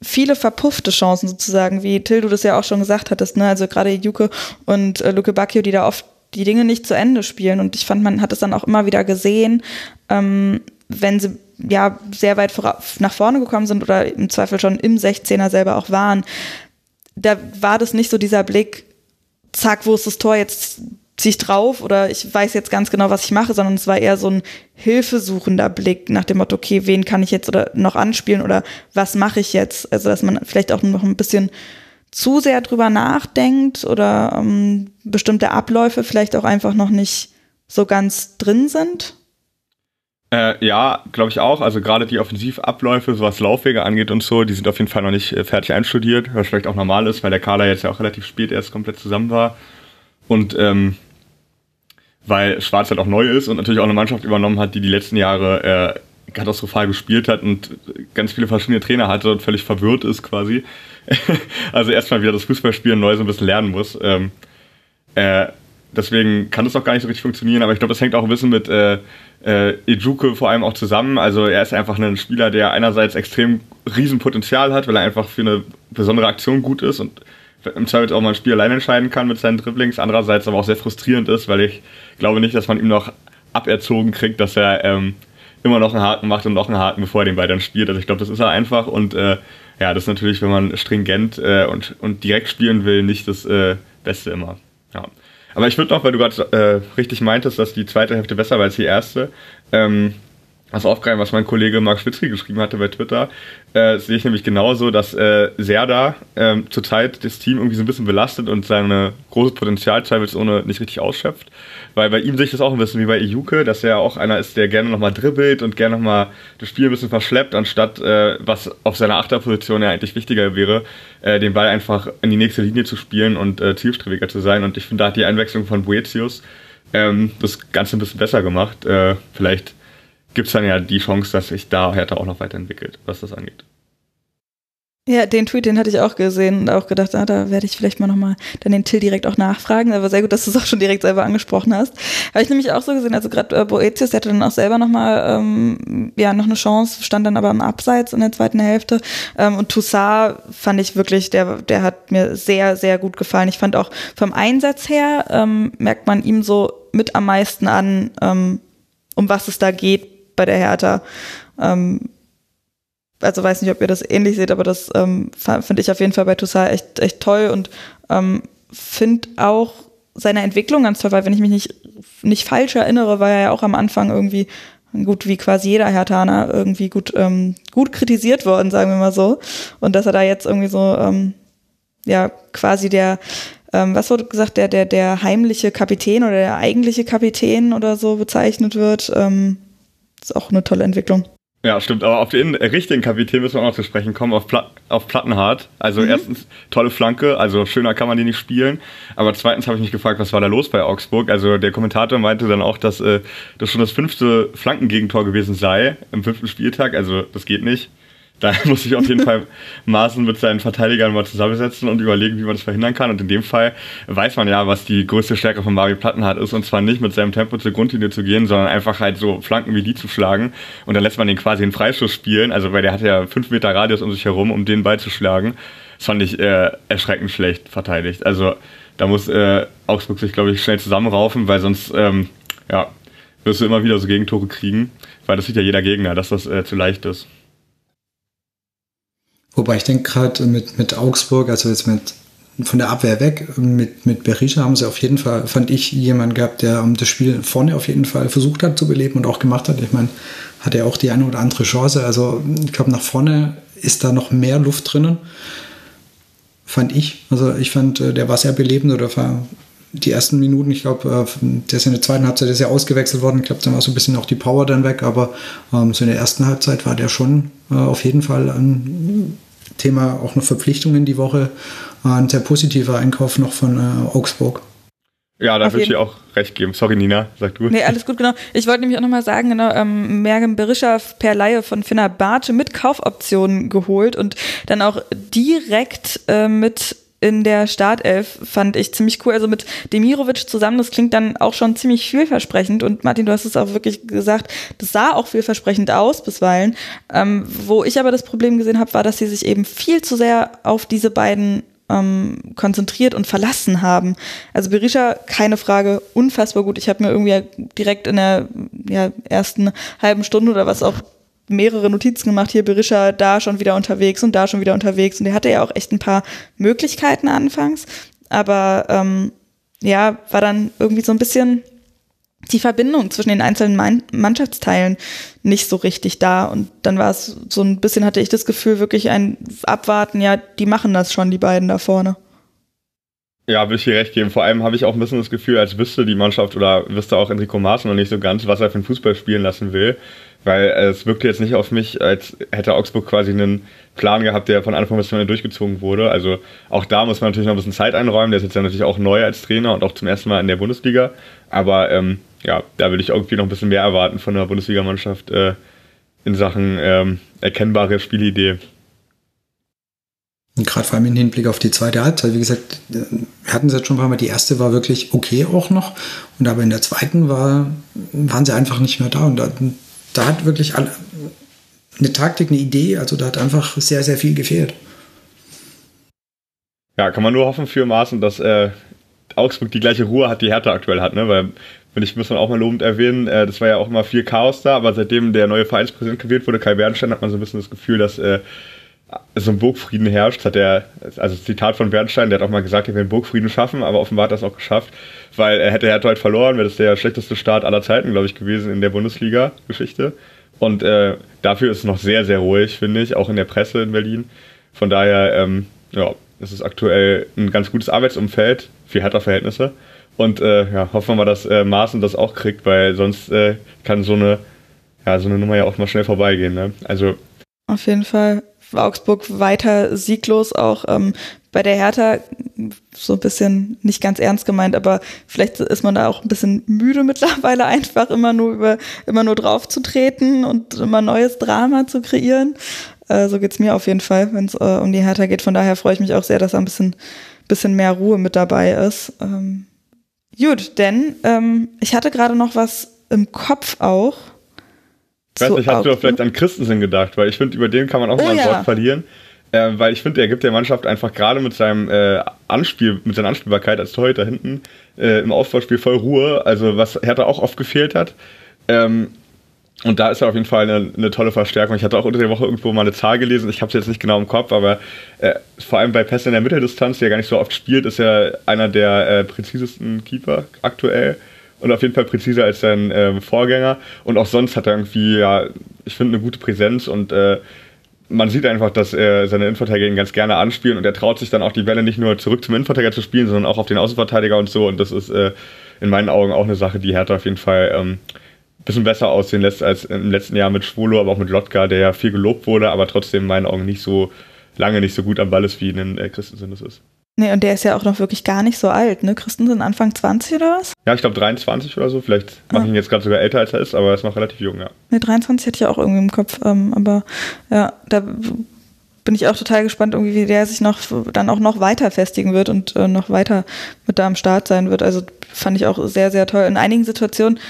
viele verpuffte Chancen sozusagen, wie Till du das ja auch schon gesagt hattest, ne? Also gerade Juke und äh, Luke Bacchio, die da oft die Dinge nicht zu Ende spielen. Und ich fand, man hat es dann auch immer wieder gesehen, ähm, wenn sie ja sehr weit nach vorne gekommen sind oder im Zweifel schon im 16er selber auch waren. Da war das nicht so dieser Blick, zack, wo ist das Tor, jetzt zieh ich drauf oder ich weiß jetzt ganz genau, was ich mache, sondern es war eher so ein hilfesuchender Blick nach dem Motto, okay, wen kann ich jetzt oder noch anspielen oder was mache ich jetzt? Also, dass man vielleicht auch noch ein bisschen zu sehr drüber nachdenkt oder ähm, bestimmte Abläufe vielleicht auch einfach noch nicht so ganz drin sind? Äh, ja, glaube ich auch. Also gerade die Offensivabläufe, so was Laufwege angeht und so, die sind auf jeden Fall noch nicht äh, fertig einstudiert, was vielleicht auch normal ist, weil der Kader jetzt ja auch relativ spät erst komplett zusammen war. Und ähm, weil Schwarz halt auch neu ist und natürlich auch eine Mannschaft übernommen hat, die die letzten Jahre äh, katastrophal gespielt hat und ganz viele verschiedene Trainer hatte und völlig verwirrt ist quasi. also erstmal wieder das Fußballspielen neu so ein bisschen lernen muss. Ähm, äh, deswegen kann das auch gar nicht so richtig funktionieren, aber ich glaube, das hängt auch ein bisschen mit äh, äh, Ejuke vor allem auch zusammen. Also er ist einfach ein Spieler, der einerseits extrem Riesenpotenzial hat, weil er einfach für eine besondere Aktion gut ist und im Zweifel auch mal ein Spiel allein entscheiden kann mit seinen Dribblings. Andererseits aber auch sehr frustrierend ist, weil ich glaube nicht, dass man ihm noch aberzogen kriegt, dass er ähm, immer noch einen Haken macht und noch einen Haken, bevor er den dann spielt. Also ich glaube, das ist er einfach und äh, ja, das ist natürlich, wenn man stringent äh, und, und direkt spielen will, nicht das äh, Beste immer. Ja. Aber ich würde noch, weil du gerade äh, richtig meintest, dass die zweite Hälfte besser war als die erste, ähm, was aufgreifen, was mein Kollege Marc Schwitzky geschrieben hatte bei Twitter, äh, sehe ich nämlich genauso, dass äh, Serda äh, zurzeit das Team irgendwie so ein bisschen belastet und sein großes Potenzial zweifelsohne nicht richtig ausschöpft. Weil bei ihm sehe ich das auch ein bisschen wie bei Ijuke, dass er auch einer ist, der gerne nochmal dribbelt und gerne nochmal das Spiel ein bisschen verschleppt, anstatt äh, was auf seiner Achterposition ja eigentlich wichtiger wäre, äh, den Ball einfach in die nächste Linie zu spielen und äh, zielstrebiger zu sein. Und ich finde, da hat die Einwechslung von Boetius ähm, das Ganze ein bisschen besser gemacht. Äh, vielleicht gibt es dann ja die Chance, dass sich da Hertha auch noch weiterentwickelt, was das angeht. Ja, den Tweet, den hatte ich auch gesehen und auch gedacht, ah, da werde ich vielleicht mal nochmal dann den Till direkt auch nachfragen. Aber sehr gut, dass du es auch schon direkt selber angesprochen hast. Habe ich nämlich auch so gesehen, also gerade äh, Boetius, der hatte dann auch selber nochmal, ähm, ja, noch eine Chance, stand dann aber im Abseits in der zweiten Hälfte. Ähm, und Toussaint fand ich wirklich, der, der hat mir sehr, sehr gut gefallen. Ich fand auch vom Einsatz her, ähm, merkt man ihm so mit am meisten an, ähm, um was es da geht bei der Hertha. Ähm, also weiß nicht, ob ihr das ähnlich seht, aber das ähm, finde ich auf jeden Fall bei Toussaint echt, echt toll und ähm, finde auch seine Entwicklung ganz toll, weil wenn ich mich nicht, nicht falsch erinnere, war er ja auch am Anfang irgendwie gut wie quasi jeder Hertaner irgendwie gut ähm, gut kritisiert worden, sagen wir mal so. Und dass er da jetzt irgendwie so ähm, ja quasi der ähm, was wurde gesagt, der der der heimliche Kapitän oder der eigentliche Kapitän oder so bezeichnet wird, ähm, ist auch eine tolle Entwicklung. Ja, stimmt. Aber auf den richtigen Kapitän müssen wir auch noch zu sprechen kommen, auf, Pla auf Plattenhardt. Also mhm. erstens tolle Flanke, also schöner kann man die nicht spielen. Aber zweitens habe ich mich gefragt, was war da los bei Augsburg? Also der Kommentator meinte dann auch, dass äh, das schon das fünfte Flankengegentor gewesen sei im fünften Spieltag. Also das geht nicht. Da muss sich auf jeden Fall Maaßen mit seinen Verteidigern mal zusammensetzen und überlegen, wie man das verhindern kann. Und in dem Fall weiß man ja, was die größte Stärke von Mario Plattenhardt ist. Und zwar nicht mit seinem Tempo zur Grundlinie zu gehen, sondern einfach halt so Flanken wie die zu schlagen. Und dann lässt man den quasi in Freischuss spielen. Also, weil der hat ja fünf Meter Radius um sich herum, um den Ball zu schlagen. Das fand ich äh, erschreckend schlecht verteidigt. Also, da muss äh, Augsburg sich, glaube ich, schnell zusammenraufen, weil sonst, ähm, ja, wirst du immer wieder so Gegentore kriegen. Weil das sieht ja jeder Gegner, dass das äh, zu leicht ist. Wobei ich denke gerade mit, mit Augsburg, also jetzt mit von der Abwehr weg, mit, mit Berisha haben sie auf jeden Fall, fand ich, jemanden gehabt, der das Spiel vorne auf jeden Fall versucht hat zu beleben und auch gemacht hat. Ich meine, hat er auch die eine oder andere Chance. Also ich glaube, nach vorne ist da noch mehr Luft drinnen. Fand ich. Also ich fand, äh, der war sehr belebend oder war die ersten Minuten, ich glaube, äh, der ist in der zweiten Halbzeit ist ja ausgewechselt worden. Ich glaube, dann war so ein bisschen auch die Power dann weg, aber ähm, so in der ersten Halbzeit war der schon äh, auf jeden Fall ein Thema auch noch Verpflichtungen die Woche. Ein sehr positiver Einkauf noch von äh, Augsburg. Ja, da würde ich dir auch recht geben. Sorry, Nina, sag du. Nee, alles gut, genau. Ich wollte nämlich auch nochmal sagen, genau, ähm, Mergen Berisha per Laie von Finna Barthe mit Kaufoptionen geholt und dann auch direkt äh, mit in der Startelf fand ich ziemlich cool. Also mit Demirovic zusammen, das klingt dann auch schon ziemlich vielversprechend. Und Martin, du hast es auch wirklich gesagt, das sah auch vielversprechend aus bisweilen. Ähm, wo ich aber das Problem gesehen habe, war, dass sie sich eben viel zu sehr auf diese beiden ähm, konzentriert und verlassen haben. Also Berisha, keine Frage, unfassbar gut. Ich habe mir irgendwie direkt in der ja, ersten halben Stunde oder was auch mehrere Notizen gemacht, hier Berisha da schon wieder unterwegs und da schon wieder unterwegs. Und der hatte ja auch echt ein paar Möglichkeiten anfangs. Aber ähm, ja, war dann irgendwie so ein bisschen die Verbindung zwischen den einzelnen Mannschaftsteilen nicht so richtig da. Und dann war es so ein bisschen, hatte ich das Gefühl, wirklich ein Abwarten, ja, die machen das schon, die beiden da vorne. Ja, will ich dir recht geben. Vor allem habe ich auch ein bisschen das Gefühl, als wüsste die Mannschaft oder wüsste auch Enrico Maaßen noch nicht so ganz, was er für einen Fußball spielen lassen will weil es wirkte jetzt nicht auf mich, als hätte Augsburg quasi einen Plan gehabt, der von Anfang bis zum Ende durchgezogen wurde. Also auch da muss man natürlich noch ein bisschen Zeit einräumen. Der ist jetzt ja natürlich auch neu als Trainer und auch zum ersten Mal in der Bundesliga. Aber ähm, ja, da würde ich irgendwie noch ein bisschen mehr erwarten von der Bundesligamannschaft äh, in Sachen ähm, erkennbare Spielidee. Gerade vor allem im Hinblick auf die zweite Halbzeit. Wie gesagt, wir hatten es jetzt schon ein paar Mal. Die erste war wirklich okay auch noch. Und aber in der zweiten war, waren sie einfach nicht mehr da. Und da, da hat wirklich alle, eine Taktik, eine Idee, also da hat einfach sehr, sehr viel gefehlt. Ja, kann man nur hoffen für Maaßen, dass äh, Augsburg die gleiche Ruhe hat, die Hertha aktuell hat, ne? Weil Und ich muss man auch mal lobend erwähnen, äh, das war ja auch immer viel Chaos da, aber seitdem der neue Vereinspräsident gewählt wurde, Kai Bernstein, hat man so ein bisschen das Gefühl, dass äh, so ein Burgfrieden herrscht, hat er, also Zitat von Bernstein, der hat auch mal gesagt, er will einen Burgfrieden schaffen, aber offenbar hat er es auch geschafft, weil er hätte Hertha halt verloren, wäre das der schlechteste Start aller Zeiten, glaube ich, gewesen in der Bundesliga-Geschichte. Und äh, dafür ist es noch sehr, sehr ruhig, finde ich, auch in der Presse in Berlin. Von daher, ähm, ja, es ist aktuell ein ganz gutes Arbeitsumfeld für Hertha-Verhältnisse. Und äh, ja, hoffen wir mal, dass äh, Maaßen das auch kriegt, weil sonst äh, kann so eine, ja, so eine Nummer ja auch mal schnell vorbeigehen. Ne? Also auf jeden Fall. Augsburg weiter sieglos, auch ähm, bei der Hertha so ein bisschen nicht ganz ernst gemeint, aber vielleicht ist man da auch ein bisschen müde mittlerweile einfach immer nur über immer nur drauf zu treten und immer neues Drama zu kreieren. Äh, so geht's mir auf jeden Fall, wenn es äh, um die Hertha geht. Von daher freue ich mich auch sehr, dass da ein bisschen bisschen mehr Ruhe mit dabei ist. Ähm, gut, denn ähm, ich hatte gerade noch was im Kopf auch. Ich weiß nicht, hast du vielleicht an Christensen gedacht, weil ich finde, über den kann man auch oh, mal ein ja. Wort verlieren. Äh, weil ich finde, er gibt der Mannschaft einfach gerade mit seinem äh, Anspiel, mit seiner Anspielbarkeit als Torhüter hinten äh, im Aufbauspiel voll Ruhe, also was Hertha auch oft gefehlt hat. Ähm, und da ist er auf jeden Fall eine, eine, tolle Verstärkung. Ich hatte auch unter der Woche irgendwo mal eine Zahl gelesen, ich habe es jetzt nicht genau im Kopf, aber äh, vor allem bei Pässen in der Mitteldistanz, die er gar nicht so oft spielt, ist er einer der äh, präzisesten Keeper aktuell und auf jeden Fall präziser als sein äh, Vorgänger. Und auch sonst hat er irgendwie, ja, ich finde, eine gute Präsenz und äh, man sieht einfach, dass er seine Innenverteidiger ihn ganz gerne anspielen und er traut sich dann auch die Bälle nicht nur zurück zum Innenverteidiger zu spielen, sondern auch auf den Außenverteidiger und so. Und das ist äh, in meinen Augen auch eine Sache, die Hertha auf jeden Fall ähm, bisschen besser aussehen lässt als im letzten Jahr mit Schwolo, aber auch mit Lotka, der ja viel gelobt wurde, aber trotzdem in meinen Augen nicht so lange nicht so gut am Ball ist, wie in äh, Christensen das ist. Nee, und der ist ja auch noch wirklich gar nicht so alt, ne? Christensen Anfang 20 oder was? Ja, ich glaube 23 oder so. Vielleicht ah. mache ich ihn jetzt gerade sogar älter als er ist, aber er ist noch relativ jung, ja. Nee, 23 hätte ich auch irgendwie im Kopf. Ähm, aber ja, da bin ich auch total gespannt, irgendwie, wie der sich noch dann auch noch weiter festigen wird und äh, noch weiter mit da am Start sein wird. Also fand ich auch sehr, sehr toll. In einigen Situationen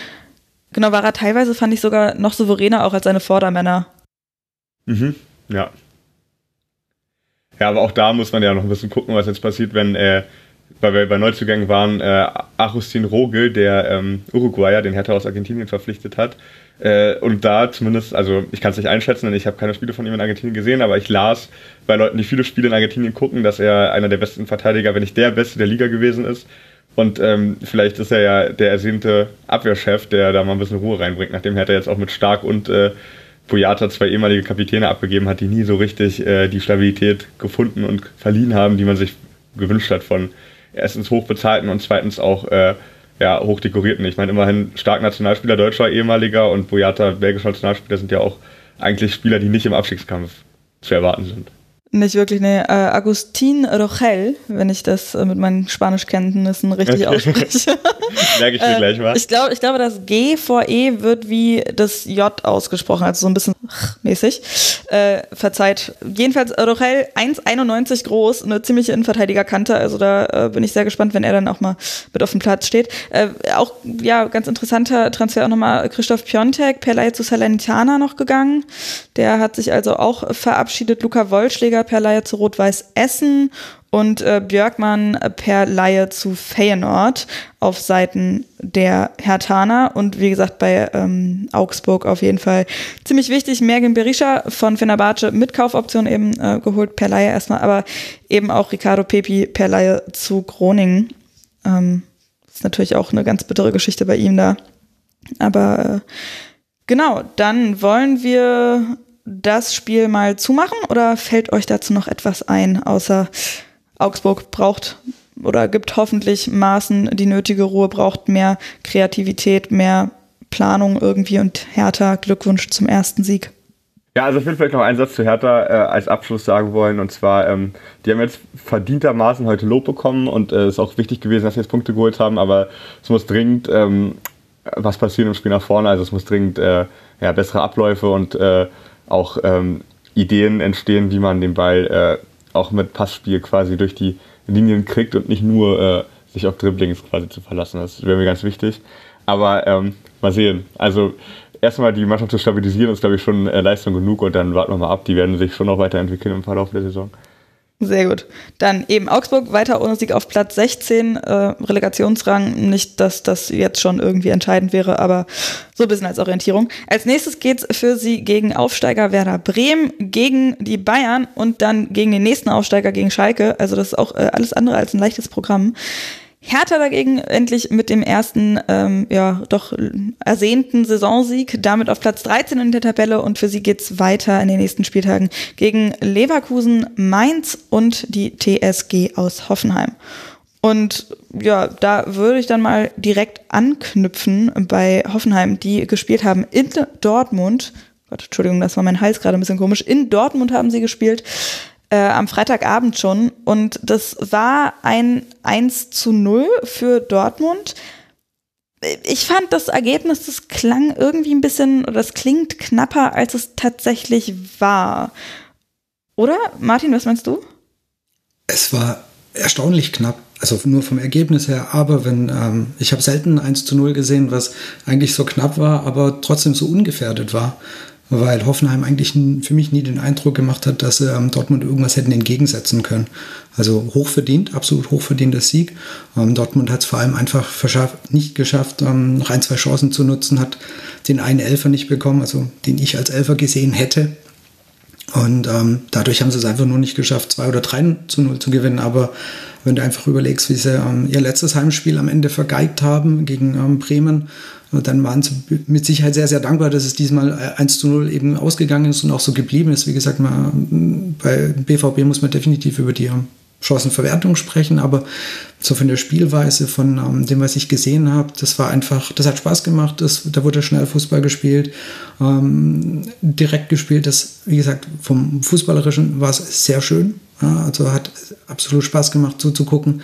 Genau, war er teilweise, fand ich sogar noch souveräner auch als seine Vordermänner. Mhm, ja. Ja, aber auch da muss man ja noch ein bisschen gucken, was jetzt passiert, wenn, äh, weil wir bei Neuzugängen waren, äh, Agustin Rogel, der ähm, Uruguayer, den Hertha aus Argentinien verpflichtet hat. Äh, und da zumindest, also ich kann es nicht einschätzen, denn ich habe keine Spiele von ihm in Argentinien gesehen, aber ich las bei Leuten, die viele Spiele in Argentinien gucken, dass er einer der besten Verteidiger, wenn nicht der beste der Liga gewesen ist. Und ähm, vielleicht ist er ja der ersehnte Abwehrchef, der da mal ein bisschen Ruhe reinbringt, nachdem er jetzt auch mit Stark und äh, Boyata zwei ehemalige Kapitäne abgegeben hat, die nie so richtig äh, die Stabilität gefunden und verliehen haben, die man sich gewünscht hat von erstens hochbezahlten und zweitens auch äh, ja, hochdekorierten. Ich meine, immerhin stark Nationalspieler, deutscher ehemaliger und Boyata, belgischer Nationalspieler, sind ja auch eigentlich Spieler, die nicht im Abstiegskampf zu erwarten sind. Nicht wirklich, nee. Äh, Agustin Rochel, wenn ich das äh, mit meinen Spanischkenntnissen richtig okay. ausspreche. Merke ich mir äh, gleich mal. Ich glaube, ich glaube, das G vor E wird wie das J ausgesprochen, also so ein bisschen mäßig. Äh, verzeiht. Jedenfalls Rochel 1,91 groß, eine ziemliche Innenverteidigerkante, also da äh, bin ich sehr gespannt, wenn er dann auch mal mit auf dem Platz steht. Äh, auch, ja, ganz interessanter Transfer auch nochmal Christoph Piontek, per Leihe zu Salernitana noch gegangen. Der hat sich also auch verabschiedet. Luca Wollschläger Bundesliga per Laie zu Rot-Weiß Essen und äh, Björkmann per Laie zu Feyenoord auf Seiten der Hertaner und wie gesagt bei ähm, Augsburg auf jeden Fall ziemlich wichtig. Mergin Berisha von Fenerbahce mit Kaufoption eben äh, geholt per Laie erstmal, aber eben auch Ricardo Pepi per Laie zu Groningen. Ähm, ist natürlich auch eine ganz bittere Geschichte bei ihm da. Aber äh, genau, dann wollen wir das Spiel mal zumachen oder fällt euch dazu noch etwas ein, außer Augsburg braucht oder gibt hoffentlich Maßen die nötige Ruhe, braucht mehr Kreativität, mehr Planung irgendwie und Hertha, Glückwunsch zum ersten Sieg. Ja, also ich will vielleicht noch einen Satz zu Hertha äh, als Abschluss sagen wollen. Und zwar, ähm, die haben jetzt verdientermaßen heute Lob bekommen und es äh, ist auch wichtig gewesen, dass sie jetzt Punkte geholt haben, aber es muss dringend ähm, was passieren im Spiel nach vorne. Also es muss dringend äh, ja, bessere Abläufe und äh, auch ähm, Ideen entstehen, wie man den Ball äh, auch mit Passspiel quasi durch die Linien kriegt und nicht nur äh, sich auf Dribblings quasi zu verlassen. Das wäre mir ganz wichtig. Aber ähm, mal sehen. Also erstmal die Mannschaft zu stabilisieren ist, glaube ich, schon äh, Leistung genug und dann warten wir mal ab. Die werden sich schon noch weiterentwickeln im Verlauf der Saison. Sehr gut. Dann eben Augsburg weiter ohne Sieg auf Platz 16, äh, Relegationsrang. Nicht, dass das jetzt schon irgendwie entscheidend wäre, aber so ein bisschen als Orientierung. Als nächstes geht's für sie gegen Aufsteiger Werder Bremen, gegen die Bayern und dann gegen den nächsten Aufsteiger gegen Schalke. Also das ist auch äh, alles andere als ein leichtes Programm. Hertha dagegen endlich mit dem ersten, ähm, ja, doch ersehnten Saisonsieg, damit auf Platz 13 in der Tabelle und für sie geht's weiter in den nächsten Spieltagen gegen Leverkusen, Mainz und die TSG aus Hoffenheim. Und ja, da würde ich dann mal direkt anknüpfen bei Hoffenheim, die gespielt haben in Dortmund. Gott, Entschuldigung, das war mein Hals gerade ein bisschen komisch. In Dortmund haben sie gespielt äh, am Freitagabend schon. Und das war ein 1 zu 0 für Dortmund. Ich fand das Ergebnis, das klang irgendwie ein bisschen, oder das klingt knapper, als es tatsächlich war. Oder? Martin, was meinst du? Es war erstaunlich knapp, also nur vom Ergebnis her, aber wenn, ähm, ich habe selten 1 zu 0 gesehen, was eigentlich so knapp war, aber trotzdem so ungefährdet war weil Hoffenheim eigentlich für mich nie den Eindruck gemacht hat, dass sie ähm, Dortmund irgendwas hätten entgegensetzen können. Also hochverdient, absolut hochverdienter Sieg. Ähm, Dortmund hat es vor allem einfach nicht geschafft, ähm, noch ein, zwei Chancen zu nutzen, hat den einen Elfer nicht bekommen, also den ich als Elfer gesehen hätte. Und ähm, dadurch haben sie es einfach nur nicht geschafft, zwei oder drei zu null zu gewinnen. Aber wenn du einfach überlegst, wie sie ähm, ihr letztes Heimspiel am Ende vergeigt haben gegen ähm, Bremen, dann waren sie mit Sicherheit sehr, sehr dankbar, dass es diesmal 1 äh, zu 0 eben ausgegangen ist und auch so geblieben ist. Wie gesagt, mal, bei BVB muss man definitiv über die ähm, Chancenverwertung sprechen, aber so von der Spielweise, von ähm, dem, was ich gesehen habe, das war einfach, das hat Spaß gemacht, das, da wurde schnell Fußball gespielt, ähm, direkt gespielt, das, wie gesagt, vom Fußballerischen war es sehr schön, ja, also hat absolut Spaß gemacht zuzugucken.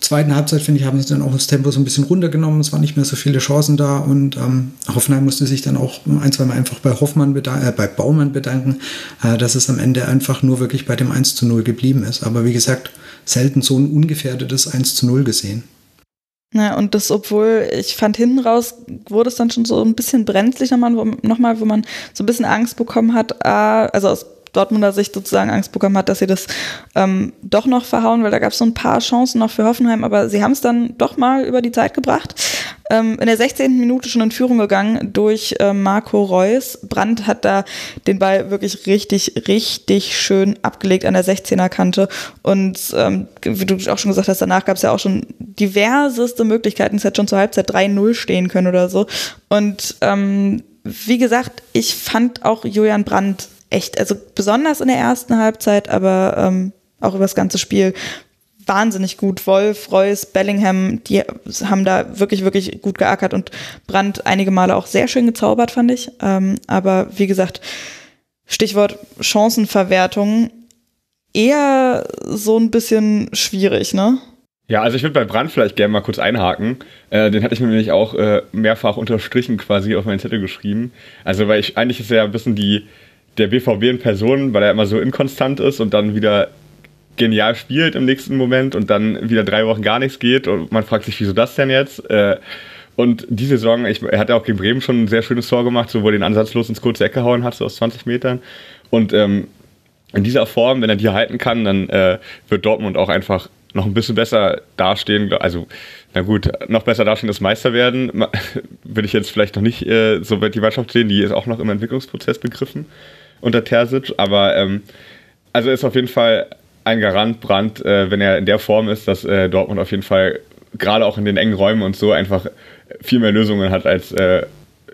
Zweiten Halbzeit, finde ich, haben sie dann auch das Tempo so ein bisschen runtergenommen. Es waren nicht mehr so viele Chancen da und ähm, Hoffenheim musste sich dann auch ein, zwei Mal einfach bei Hoffmann äh, bei Baumann bedanken, äh, dass es am Ende einfach nur wirklich bei dem 1 zu 0 geblieben ist. Aber wie gesagt, selten so ein ungefährdetes 1 zu 0 gesehen. Ja, und das, obwohl ich fand, hinten raus wurde es dann schon so ein bisschen brenzlig nochmal, wo, nochmal, wo man so ein bisschen Angst bekommen hat, äh, also aus Dortmunder Sicht sozusagen Angst bekommen hat, dass sie das ähm, doch noch verhauen, weil da gab es so ein paar Chancen noch für Hoffenheim, aber sie haben es dann doch mal über die Zeit gebracht. Ähm, in der 16. Minute schon in Führung gegangen durch äh, Marco Reus. Brandt hat da den Ball wirklich richtig, richtig schön abgelegt an der 16er Kante. Und ähm, wie du auch schon gesagt hast, danach gab es ja auch schon diverseste Möglichkeiten. Es hätte schon zur Halbzeit 3-0 stehen können oder so. Und ähm, wie gesagt, ich fand auch Julian Brandt echt, also besonders in der ersten Halbzeit, aber ähm, auch über das ganze Spiel wahnsinnig gut. Wolf, Reus, Bellingham, die haben da wirklich, wirklich gut geackert und Brandt einige Male auch sehr schön gezaubert, fand ich. Ähm, aber wie gesagt, Stichwort Chancenverwertung, eher so ein bisschen schwierig, ne? Ja, also ich würde bei Brand vielleicht gerne mal kurz einhaken. Äh, den hatte ich mir nämlich auch äh, mehrfach unterstrichen quasi auf meinen Zettel geschrieben. Also weil ich eigentlich ist ja ein bisschen die der BVB in Person, weil er immer so inkonstant ist und dann wieder genial spielt im nächsten Moment und dann wieder drei Wochen gar nichts geht und man fragt sich, wieso das denn jetzt? Äh, und diese Saison, ich, er hat ja auch gegen Bremen schon ein sehr schönes Tor gemacht, so wo er den ansatzlos ins kurze Eck gehauen hat, so aus 20 Metern. Und ähm, in dieser Form, wenn er die halten kann, dann äh, wird Dortmund auch einfach noch ein bisschen besser dastehen. Also, na gut, noch besser dastehen als Meister werden, würde ich jetzt vielleicht noch nicht äh, so weit die Mannschaft sehen, die ist auch noch im Entwicklungsprozess begriffen unter Terzic, aber ähm, also ist auf jeden Fall ein Garant Brand, äh, wenn er in der Form ist, dass äh, Dortmund auf jeden Fall gerade auch in den engen Räumen und so einfach viel mehr Lösungen hat, als äh,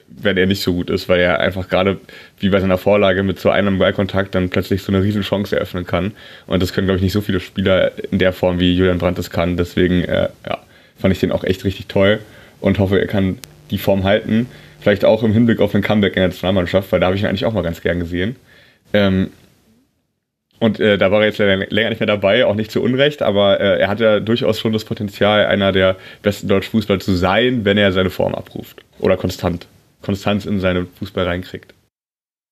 wenn er nicht so gut ist, weil er einfach gerade wie bei seiner Vorlage mit so einem Ballkontakt dann plötzlich so eine riesen Chance eröffnen kann. Und das können, glaube ich, nicht so viele Spieler in der Form, wie Julian Brandt das kann. Deswegen äh, ja, fand ich den auch echt richtig toll und hoffe, er kann die Form halten. Vielleicht auch im Hinblick auf den Comeback in der Nationalmannschaft, weil da habe ich ihn eigentlich auch mal ganz gern gesehen. Ähm, und äh, da war er jetzt länger nicht mehr dabei, auch nicht zu Unrecht, aber äh, er hat ja durchaus schon das Potenzial, einer der besten deutschen Fußballer zu sein, wenn er seine Form abruft. Oder konstant. Konstanz in seinen Fußball reinkriegt.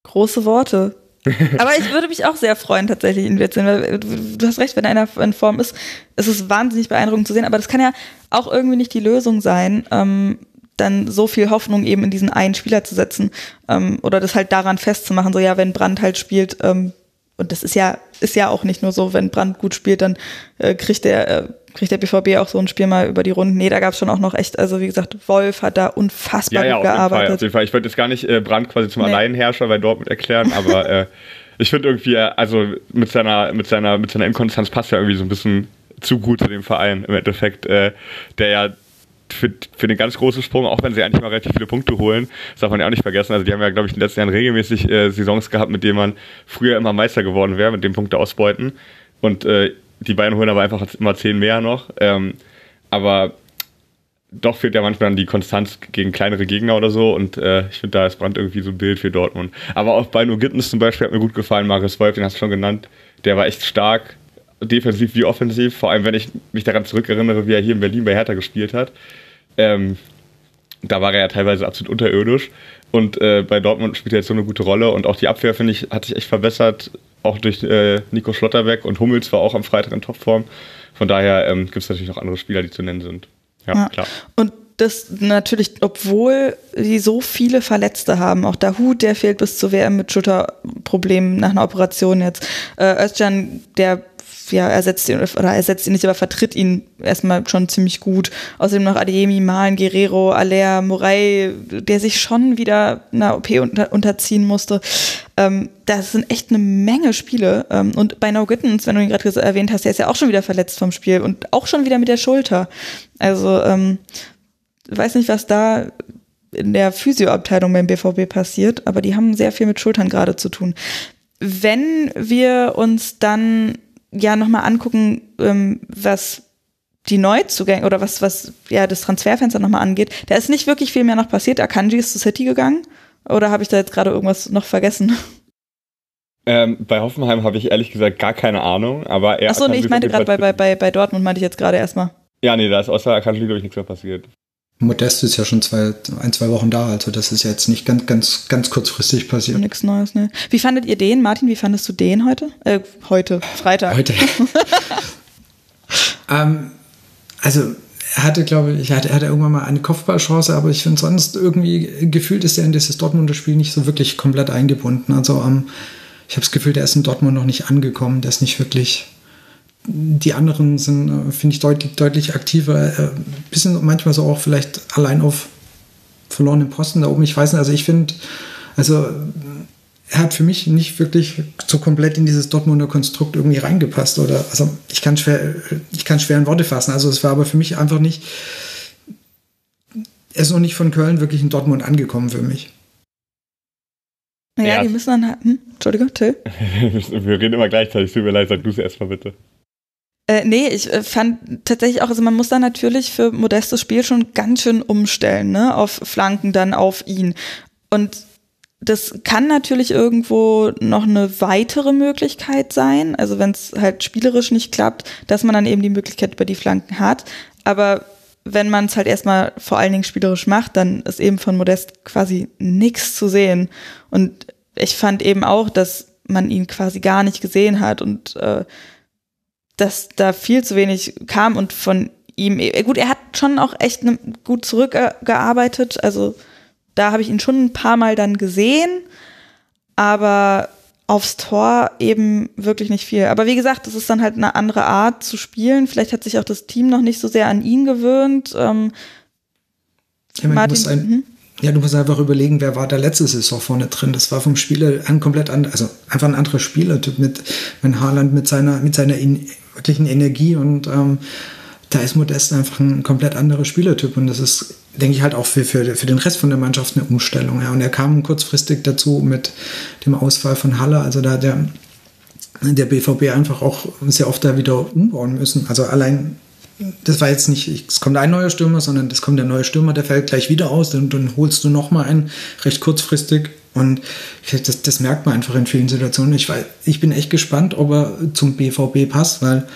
Große Worte. aber ich würde mich auch sehr freuen, tatsächlich ihn wiederzusehen, weil du hast recht, wenn einer in Form ist, ist es wahnsinnig beeindruckend zu sehen, aber das kann ja auch irgendwie nicht die Lösung sein. Ähm, dann so viel Hoffnung eben in diesen einen Spieler zu setzen ähm, oder das halt daran festzumachen, so ja, wenn Brand halt spielt, ähm, und das ist ja, ist ja auch nicht nur so, wenn Brand gut spielt, dann äh, kriegt der, äh, kriegt der BVB auch so ein Spiel mal über die Runden. Nee, da gab es schon auch noch echt, also wie gesagt, Wolf hat da unfassbar ja, ja, gut auf gearbeitet. Jeden Fall, auf jeden Fall. Ich wollte jetzt gar nicht äh, Brand quasi zum Nee. Alleinherrscher bei Dortmund erklären, aber äh, ich finde irgendwie, äh, also mit seiner, mit seiner, mit seiner Inkonstanz passt er irgendwie so ein bisschen zu gut zu dem Verein im Endeffekt, äh, der ja für, für den ganz großen Sprung, auch wenn sie eigentlich mal relativ viele Punkte holen, das darf man ja auch nicht vergessen. Also die haben ja, glaube ich, in den letzten Jahren regelmäßig äh, Saisons gehabt, mit denen man früher immer Meister geworden wäre, mit dem Punkte ausbeuten. Und äh, die beiden holen aber einfach immer zehn mehr noch. Ähm, aber doch fehlt ja manchmal dann die Konstanz gegen kleinere Gegner oder so. Und äh, ich finde, da ist Brand irgendwie so ein Bild für Dortmund. Aber auch bei No Gittens zum Beispiel hat mir gut gefallen, Marius Wolf, den hast du schon genannt. Der war echt stark, defensiv wie offensiv. Vor allem, wenn ich mich daran zurückerinnere, wie er hier in Berlin bei Hertha gespielt hat. Ähm, da war er ja teilweise absolut unterirdisch. Und äh, bei Dortmund spielt er jetzt so eine gute Rolle. Und auch die Abwehr, finde ich, hat sich echt verbessert. Auch durch äh, Nico Schlotterbeck und Hummels war auch am Freitag in Topform. Von daher ähm, gibt es natürlich noch andere Spieler, die zu nennen sind. Ja, Ja. klar. Und das natürlich, obwohl die so viele Verletzte haben, auch der Hut, der fehlt bis zur WM mit Schulterproblemen nach einer Operation jetzt. Äh, Özcan, der ja, ersetzt ihn, oder ersetzt ihn nicht, aber vertritt ihn erstmal schon ziemlich gut. Außerdem noch Adeyemi, Malen, Guerrero, Aller, Morey, der sich schon wieder einer OP unter, unterziehen musste. Ähm, das sind echt eine Menge Spiele. Ähm, und bei No Gittens, wenn du ihn gerade erwähnt hast, der ist ja auch schon wieder verletzt vom Spiel und auch schon wieder mit der Schulter. Also, ähm, weiß nicht, was da in der Physioabteilung beim BVB passiert, aber die haben sehr viel mit Schultern gerade zu tun. Wenn wir uns dann ja nochmal angucken, ähm, was die Neuzugänge oder was, was ja das Transferfenster nochmal angeht, da ist nicht wirklich viel mehr noch passiert. Akanji ist zu City gegangen. Oder habe ich da jetzt gerade irgendwas noch vergessen? Ähm, bei Hoffenheim habe ich ehrlich gesagt gar keine Ahnung, aber er. Achso, nee, ich meinte gerade bei, bei, bei, bei Dortmund, meinte ich jetzt gerade erstmal. Ja, nee, da ist außer Akanji, glaube ich, nichts mehr passiert. Modest ist ja schon zwei, ein, zwei Wochen da, also das ist jetzt nicht ganz, ganz, ganz kurzfristig passiert. Nichts Neues, ne? Wie fandet ihr den? Martin, wie fandest du den heute? Äh, heute, Freitag. Heute. ähm, also er hatte, glaube ich, er hatte, er hatte irgendwann mal eine Kopfballchance, aber ich finde sonst irgendwie gefühlt ist er in dieses Dortmunder Spiel nicht so wirklich komplett eingebunden. Also ähm, ich habe das Gefühl, der ist in Dortmund noch nicht angekommen, der ist nicht wirklich. Die anderen sind, äh, finde ich, deutlich, deutlich aktiver. Äh, bisschen manchmal so auch vielleicht allein auf verlorenen Posten da oben. Ich weiß nicht, also ich finde, also er hat für mich nicht wirklich so komplett in dieses Dortmunder Konstrukt irgendwie reingepasst. Oder also ich kann schwer, ich kann schwer in Worte fassen. Also es war aber für mich einfach nicht. Er ist noch nicht von Köln wirklich in Dortmund angekommen für mich. Naja, Ja. die müssen dann. Hm? Entschuldigung, Till. Wir reden immer gleichzeitig, tut mir leid, sag du es erstmal bitte. Äh, nee, ich äh, fand tatsächlich auch, also man muss da natürlich für Modestes Spiel schon ganz schön umstellen, ne? Auf Flanken, dann auf ihn. Und das kann natürlich irgendwo noch eine weitere Möglichkeit sein, also wenn es halt spielerisch nicht klappt, dass man dann eben die Möglichkeit über die Flanken hat. Aber wenn man es halt erstmal vor allen Dingen spielerisch macht, dann ist eben von Modest quasi nichts zu sehen. Und ich fand eben auch, dass man ihn quasi gar nicht gesehen hat und äh, dass da viel zu wenig kam und von ihm, eh, gut, er hat schon auch echt ne, gut zurückgearbeitet, also da habe ich ihn schon ein paar Mal dann gesehen, aber aufs Tor eben wirklich nicht viel. Aber wie gesagt, das ist dann halt eine andere Art zu spielen. Vielleicht hat sich auch das Team noch nicht so sehr an ihn gewöhnt. Ähm, Ich meine, du musst ein, mhm. ja, du musst einfach überlegen, wer war da letzte Saison vorne drin. Das war vom Spieler ein komplett anderer, also einfach ein anderer Spielertyp mit, mit Haaland, mit seiner, mit seiner in, wirklichen Energie und ähm, da ist Modest einfach ein komplett anderer Spielertyp und das ist, denke ich, halt auch für, für, für den Rest von der Mannschaft eine Umstellung. Ja. Und er kam kurzfristig dazu mit dem Ausfall von Halle, also da der, der BVB einfach auch sehr oft da wieder umbauen müssen. Also allein das war jetzt nicht, es kommt ein neuer Stürmer, sondern es kommt der neue Stürmer, der fällt gleich wieder aus, dann, dann holst du nochmal einen, recht kurzfristig. Und das, das merkt man einfach in vielen Situationen. Ich, weiß, ich bin echt gespannt, ob er zum BVB passt, weil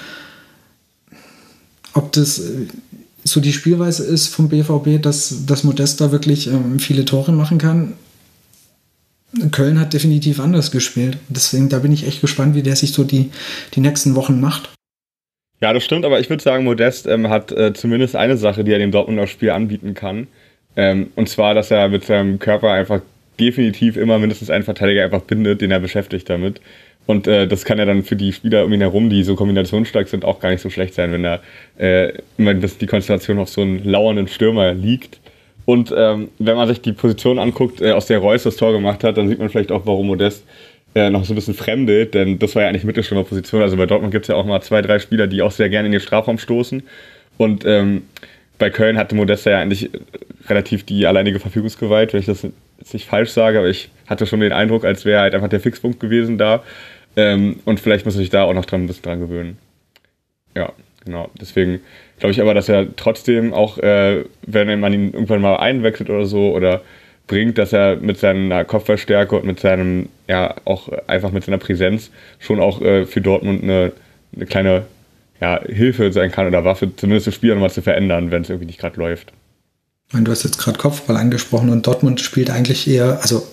ob das äh, so die Spielweise ist vom BVB, dass, dass Modest da wirklich ähm, viele Tore machen kann. Köln hat definitiv anders gespielt. Deswegen, da bin ich echt gespannt, wie der sich so die, die nächsten Wochen macht. Ja, das stimmt, aber ich würde sagen, Modest ähm, hat äh, zumindest eine Sache, die er dem Dortmunder Spiel anbieten kann. Ähm, und zwar, dass er mit seinem Körper einfach definitiv immer mindestens einen Verteidiger einfach bindet, den er beschäftigt damit. Und äh, das kann ja dann für die Spieler um ihn herum, die so kombinationsstark sind, auch gar nicht so schlecht sein, wenn da äh, die Konstellation auf so einen lauernden Stürmer liegt. Und ähm, wenn man sich die Position anguckt, äh, aus der Reus das Tor gemacht hat, dann sieht man vielleicht auch, warum Modest äh, noch so ein bisschen fremdet, denn das war ja eigentlich Mittelstürmerposition. Also bei Dortmund gibt es ja auch mal zwei, drei Spieler, die auch sehr gerne in den Strafraum stoßen. Und ähm, bei Köln hatte Modest ja eigentlich relativ die alleinige Verfügungsgewalt, wenn ich das jetzt nicht falsch sage, aber ich hatte schon den Eindruck, als wäre halt einfach der Fixpunkt gewesen da. Ähm, und vielleicht muss sich da auch noch dran, ein bisschen dran gewöhnen. Ja, genau. Deswegen glaube ich aber, dass er trotzdem auch, äh, wenn man ihn irgendwann mal einwechselt oder so oder bringt, dass er mit seiner Kopfballstärke und mit seinem, ja, auch einfach mit seiner Präsenz schon auch äh, für Dortmund eine, eine kleine ja, Hilfe sein kann oder Waffe, zumindest das Spiel nochmal zu verändern, wenn es irgendwie nicht gerade läuft. Du hast jetzt gerade Kopfball angesprochen und Dortmund spielt eigentlich eher, also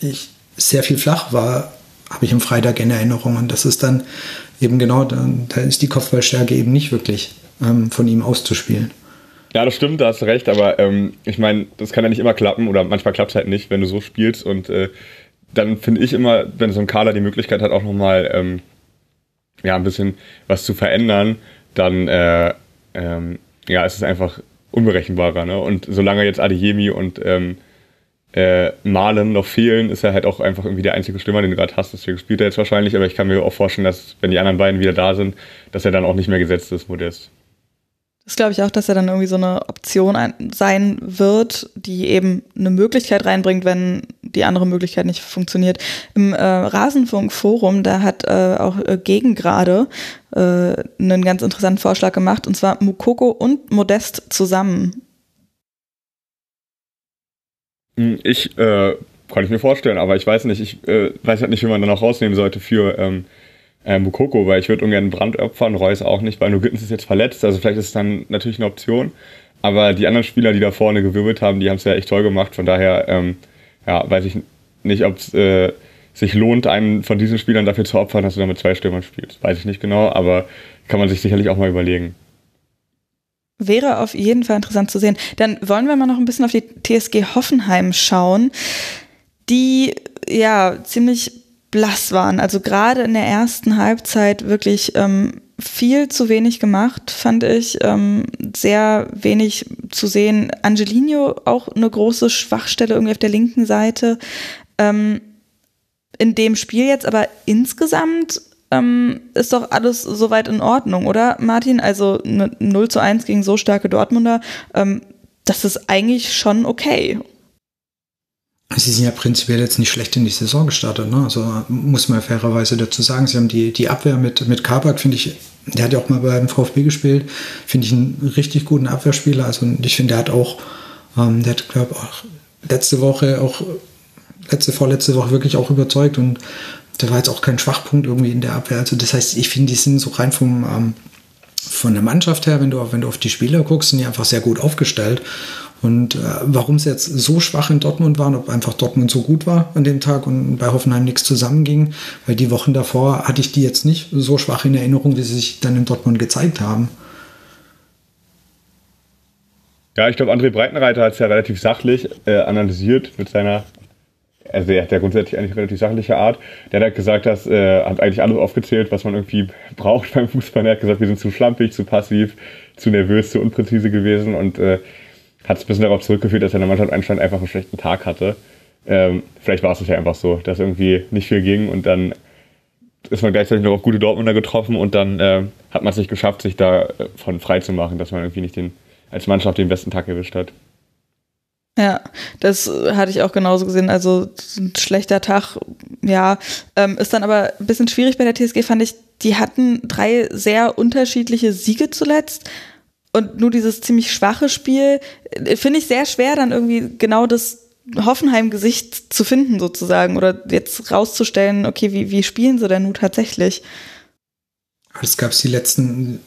ich sehr viel flach war, habe ich am Freitag in Erinnerung und das ist dann eben genau, da, da ist die Kopfballstärke eben nicht wirklich ähm, von ihm auszuspielen. Ja, das stimmt, da hast du recht, aber ähm, ich meine, das kann ja nicht immer klappen oder manchmal klappt es halt nicht, wenn du so spielst und äh, dann finde ich immer, wenn so ein Kader die Möglichkeit hat, auch nochmal ähm, ja, ein bisschen was zu verändern, dann äh, ähm, ja, ist es einfach unberechenbarer. Ne? Und solange jetzt Adeyemi und ähm, äh, Malen noch fehlen, ist er halt auch einfach irgendwie der einzige Stürmer, den du gerade hast. Deswegen spielt er jetzt wahrscheinlich, aber ich kann mir auch vorstellen, dass, wenn die anderen beiden wieder da sind, dass er dann auch nicht mehr gesetzt ist, Modest. Das glaube ich auch, dass er dann irgendwie so eine Option sein wird, die eben eine Möglichkeit reinbringt, wenn die andere Möglichkeit nicht funktioniert. Im äh, Rasenfunk-Forum, da hat äh, auch äh, Gegengrade äh, einen ganz interessanten Vorschlag gemacht, und zwar Mukoko und Modest zusammen. Hm, ich äh, kann ich mir vorstellen, aber ich weiß nicht, ich äh, weiß halt nicht, wie man dann auch rausnehmen sollte für ähm, äh, Mukoko, weil ich würde ungern Brand opfern, Reus auch nicht, weil nur Gittens ist jetzt verletzt, also vielleicht ist es dann natürlich eine Option. Aber die anderen Spieler, die da vorne gewirbelt haben, die haben es ja echt toll gemacht. Von daher, ähm, ja, weiß ich nicht, ob es äh, sich lohnt, einen von diesen Spielern dafür zu opfern, dass du da mit zwei Stürmern spielst. Weiß ich nicht genau, aber kann man sich sicherlich auch mal überlegen. Wäre auf jeden Fall interessant zu sehen. Dann wollen wir mal noch ein bisschen auf die TSG Hoffenheim schauen, die ja ziemlich blass waren. Also gerade in der ersten Halbzeit wirklich ähm, viel zu wenig gemacht, fand ich. Ähm, sehr wenig zu sehen. Angelino auch eine große Schwachstelle irgendwie auf der linken Seite. Ähm, in dem Spiel jetzt, aber insgesamt ähm, ist doch alles soweit in Ordnung, oder Martin? Also 0 zu 1 gegen so starke Dortmunder, ähm, das ist eigentlich schon okay. Sie sind ja prinzipiell jetzt nicht schlecht in die Saison gestartet, ne? Also muss man fairerweise dazu sagen. Sie haben die, die Abwehr mit, mit Kabak, finde ich, der hat ja auch mal beim VfB gespielt, finde ich einen richtig guten Abwehrspieler. Also ich finde, der hat auch, ähm, der hat, glaube ich, letzte Woche, auch letzte, vorletzte Woche wirklich auch überzeugt und der war jetzt auch kein Schwachpunkt irgendwie in der Abwehr. Also das heißt, ich finde, die sind so rein vom, ähm, von der Mannschaft her, wenn du, wenn du auf die Spieler guckst, sind die einfach sehr gut aufgestellt. Und äh, warum sie jetzt so schwach in Dortmund waren, ob einfach Dortmund so gut war an dem Tag und bei Hoffenheim nichts zusammenging, weil die Wochen davor hatte ich die jetzt nicht so schwach in Erinnerung, wie sie sich dann in Dortmund gezeigt haben. Ja, ich glaube, André Breitenreiter hat es ja relativ sachlich äh, analysiert mit seiner, also er hat ja grundsätzlich eigentlich relativ sachliche Art. Der hat gesagt, dass, äh, hat eigentlich alles aufgezählt, was man irgendwie braucht beim Fußball. Er hat gesagt, wir sind zu schlampig, zu passiv, zu nervös, zu unpräzise gewesen und äh, hat es ein bisschen darauf zurückgeführt, dass er in der Mannschaft anscheinend einfach einen schlechten Tag hatte. Ähm, vielleicht war es ja einfach so, dass irgendwie nicht viel ging und dann ist man gleichzeitig noch auf gute Dortmunder getroffen und dann äh, hat man es nicht geschafft, sich davon äh, frei zu machen, dass man irgendwie nicht den, als Mannschaft den besten Tag erwischt hat. Ja, das hatte ich auch genauso gesehen. Also ein schlechter Tag, ja, ähm, ist dann aber ein bisschen schwierig bei der TSG, fand ich. Die hatten drei sehr unterschiedliche Siege zuletzt und nur dieses ziemlich schwache Spiel äh, finde ich sehr schwer, dann irgendwie genau das Hoffenheim-Gesicht zu finden, sozusagen, oder jetzt rauszustellen, okay, wie, wie spielen sie denn nun tatsächlich? Das gab es die letzten,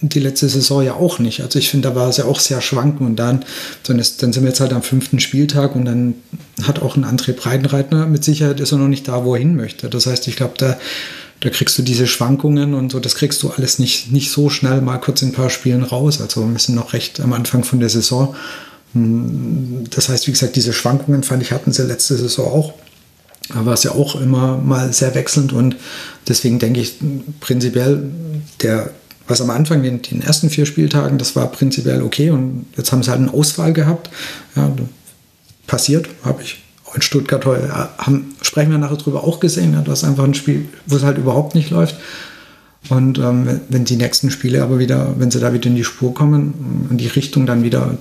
die letzte Saison ja auch nicht. Also ich finde, da war es ja auch sehr schwanken und dann, dann, ist, dann sind wir jetzt halt am fünften Spieltag und dann hat auch ein André Breitenreitner mit Sicherheit ist er noch nicht da, wo er hin möchte. Das heißt, ich glaube, da da kriegst du diese Schwankungen und so, das kriegst du alles nicht, nicht so schnell mal kurz in ein paar Spielen raus. Also wir sind noch recht am Anfang von der Saison. Hm, das heißt, wie gesagt, diese Schwankungen fand ich hatten sie letzte Saison auch. war es ja auch immer mal sehr wechselnd und deswegen denke ich prinzipiell, der, was am Anfang, den, den ersten vier Spieltagen, das war prinzipiell okay und jetzt haben sie halt eine Auswahl gehabt. Ja, passiert, habe ich in Stuttgart äh, haben, sprechen wir nachher drüber auch gesehen, ja, das ist einfach ein Spiel, wo es halt überhaupt nicht läuft. Und ähm, wenn die nächsten Spiele aber wieder, wenn sie da wieder in die Spur kommen und die Richtung dann wieder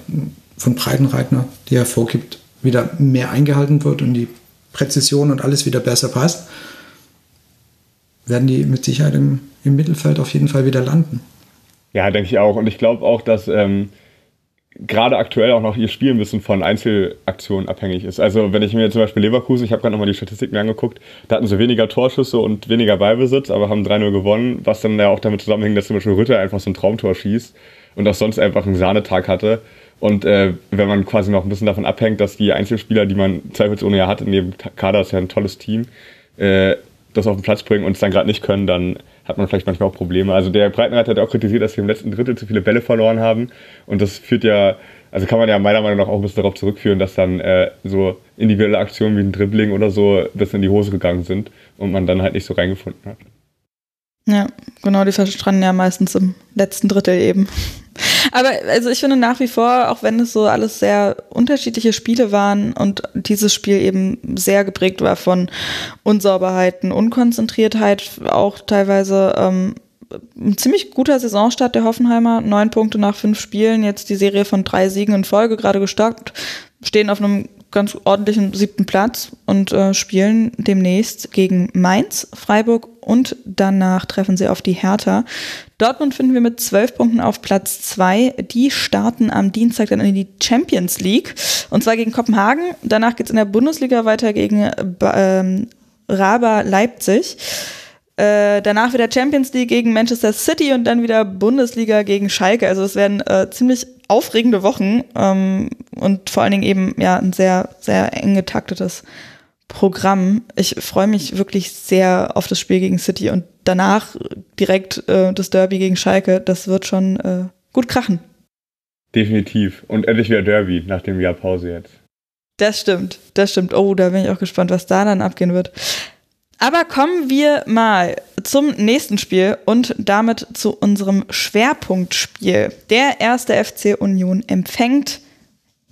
von Breitenreitner, die er vorgibt, wieder mehr eingehalten wird und die Präzision und alles wieder besser passt, werden die mit Sicherheit im, im Mittelfeld auf jeden Fall wieder landen. Ja, denke ich auch. Und ich glaube auch, dass ähm, gerade aktuell auch noch ihr Spiel ein bisschen von Einzelaktionen abhängig ist. Also wenn ich mir zum Beispiel Leverkusen, ich habe gerade nochmal die Statistik mir angeguckt, da hatten sie weniger Torschüsse und weniger Ballbesitz, aber haben 3-0 gewonnen, was dann ja auch damit zusammenhängt, dass zum Beispiel Rütter einfach so ein Traumtor schießt und auch sonst einfach einen Sahnetag hatte. Und äh, wenn man quasi noch ein bisschen davon abhängt, dass die Einzelspieler, die man zweifelsohne ja hat, in dem Kader ist ja ein tolles Team, äh, das auf den Platz bringen und es dann gerade nicht können, dann hat man vielleicht manchmal auch Probleme. Also der Breitenreiter hat auch kritisiert, dass wir im letzten Drittel zu viele Bälle verloren haben. Und das führt ja, also kann man ja meiner Meinung nach auch ein bisschen darauf zurückführen, dass dann äh, so individuelle Aktionen wie ein Dribbling oder so bisschen in die Hose gegangen sind und man dann halt nicht so reingefunden hat. Ja, genau, die verstranden ja meistens im letzten Drittel eben. Aber also ich finde nach wie vor, auch wenn es so alles sehr unterschiedliche Spiele waren und dieses Spiel eben sehr geprägt war von Unsauberheiten, Unkonzentriertheit, auch teilweise ähm, ein ziemlich guter Saisonstart der Hoffenheimer. Neun Punkte nach fünf Spielen, jetzt die Serie von drei Siegen in Folge gerade gestockt, stehen auf einem ganz ordentlichen siebten Platz und äh, spielen demnächst gegen Mainz, Freiburg und danach treffen sie auf die Hertha. Dortmund finden wir mit zwölf Punkten auf Platz zwei. Die starten am Dienstag dann in die Champions League und zwar gegen Kopenhagen. Danach geht's in der Bundesliga weiter gegen äh, ähm, Raba Leipzig. Äh, danach wieder Champions League gegen Manchester City und dann wieder Bundesliga gegen Schalke. Also es werden äh, ziemlich aufregende Wochen ähm, und vor allen Dingen eben ja ein sehr, sehr eng getaktetes Programm. Ich freue mich wirklich sehr auf das Spiel gegen City und danach direkt äh, das Derby gegen Schalke. Das wird schon äh, gut krachen. Definitiv. Und endlich wieder Derby nach dem Jahr Pause jetzt. Das stimmt, das stimmt. Oh, da bin ich auch gespannt, was da dann abgehen wird. Aber kommen wir mal zum nächsten Spiel und damit zu unserem Schwerpunktspiel. Der erste FC Union empfängt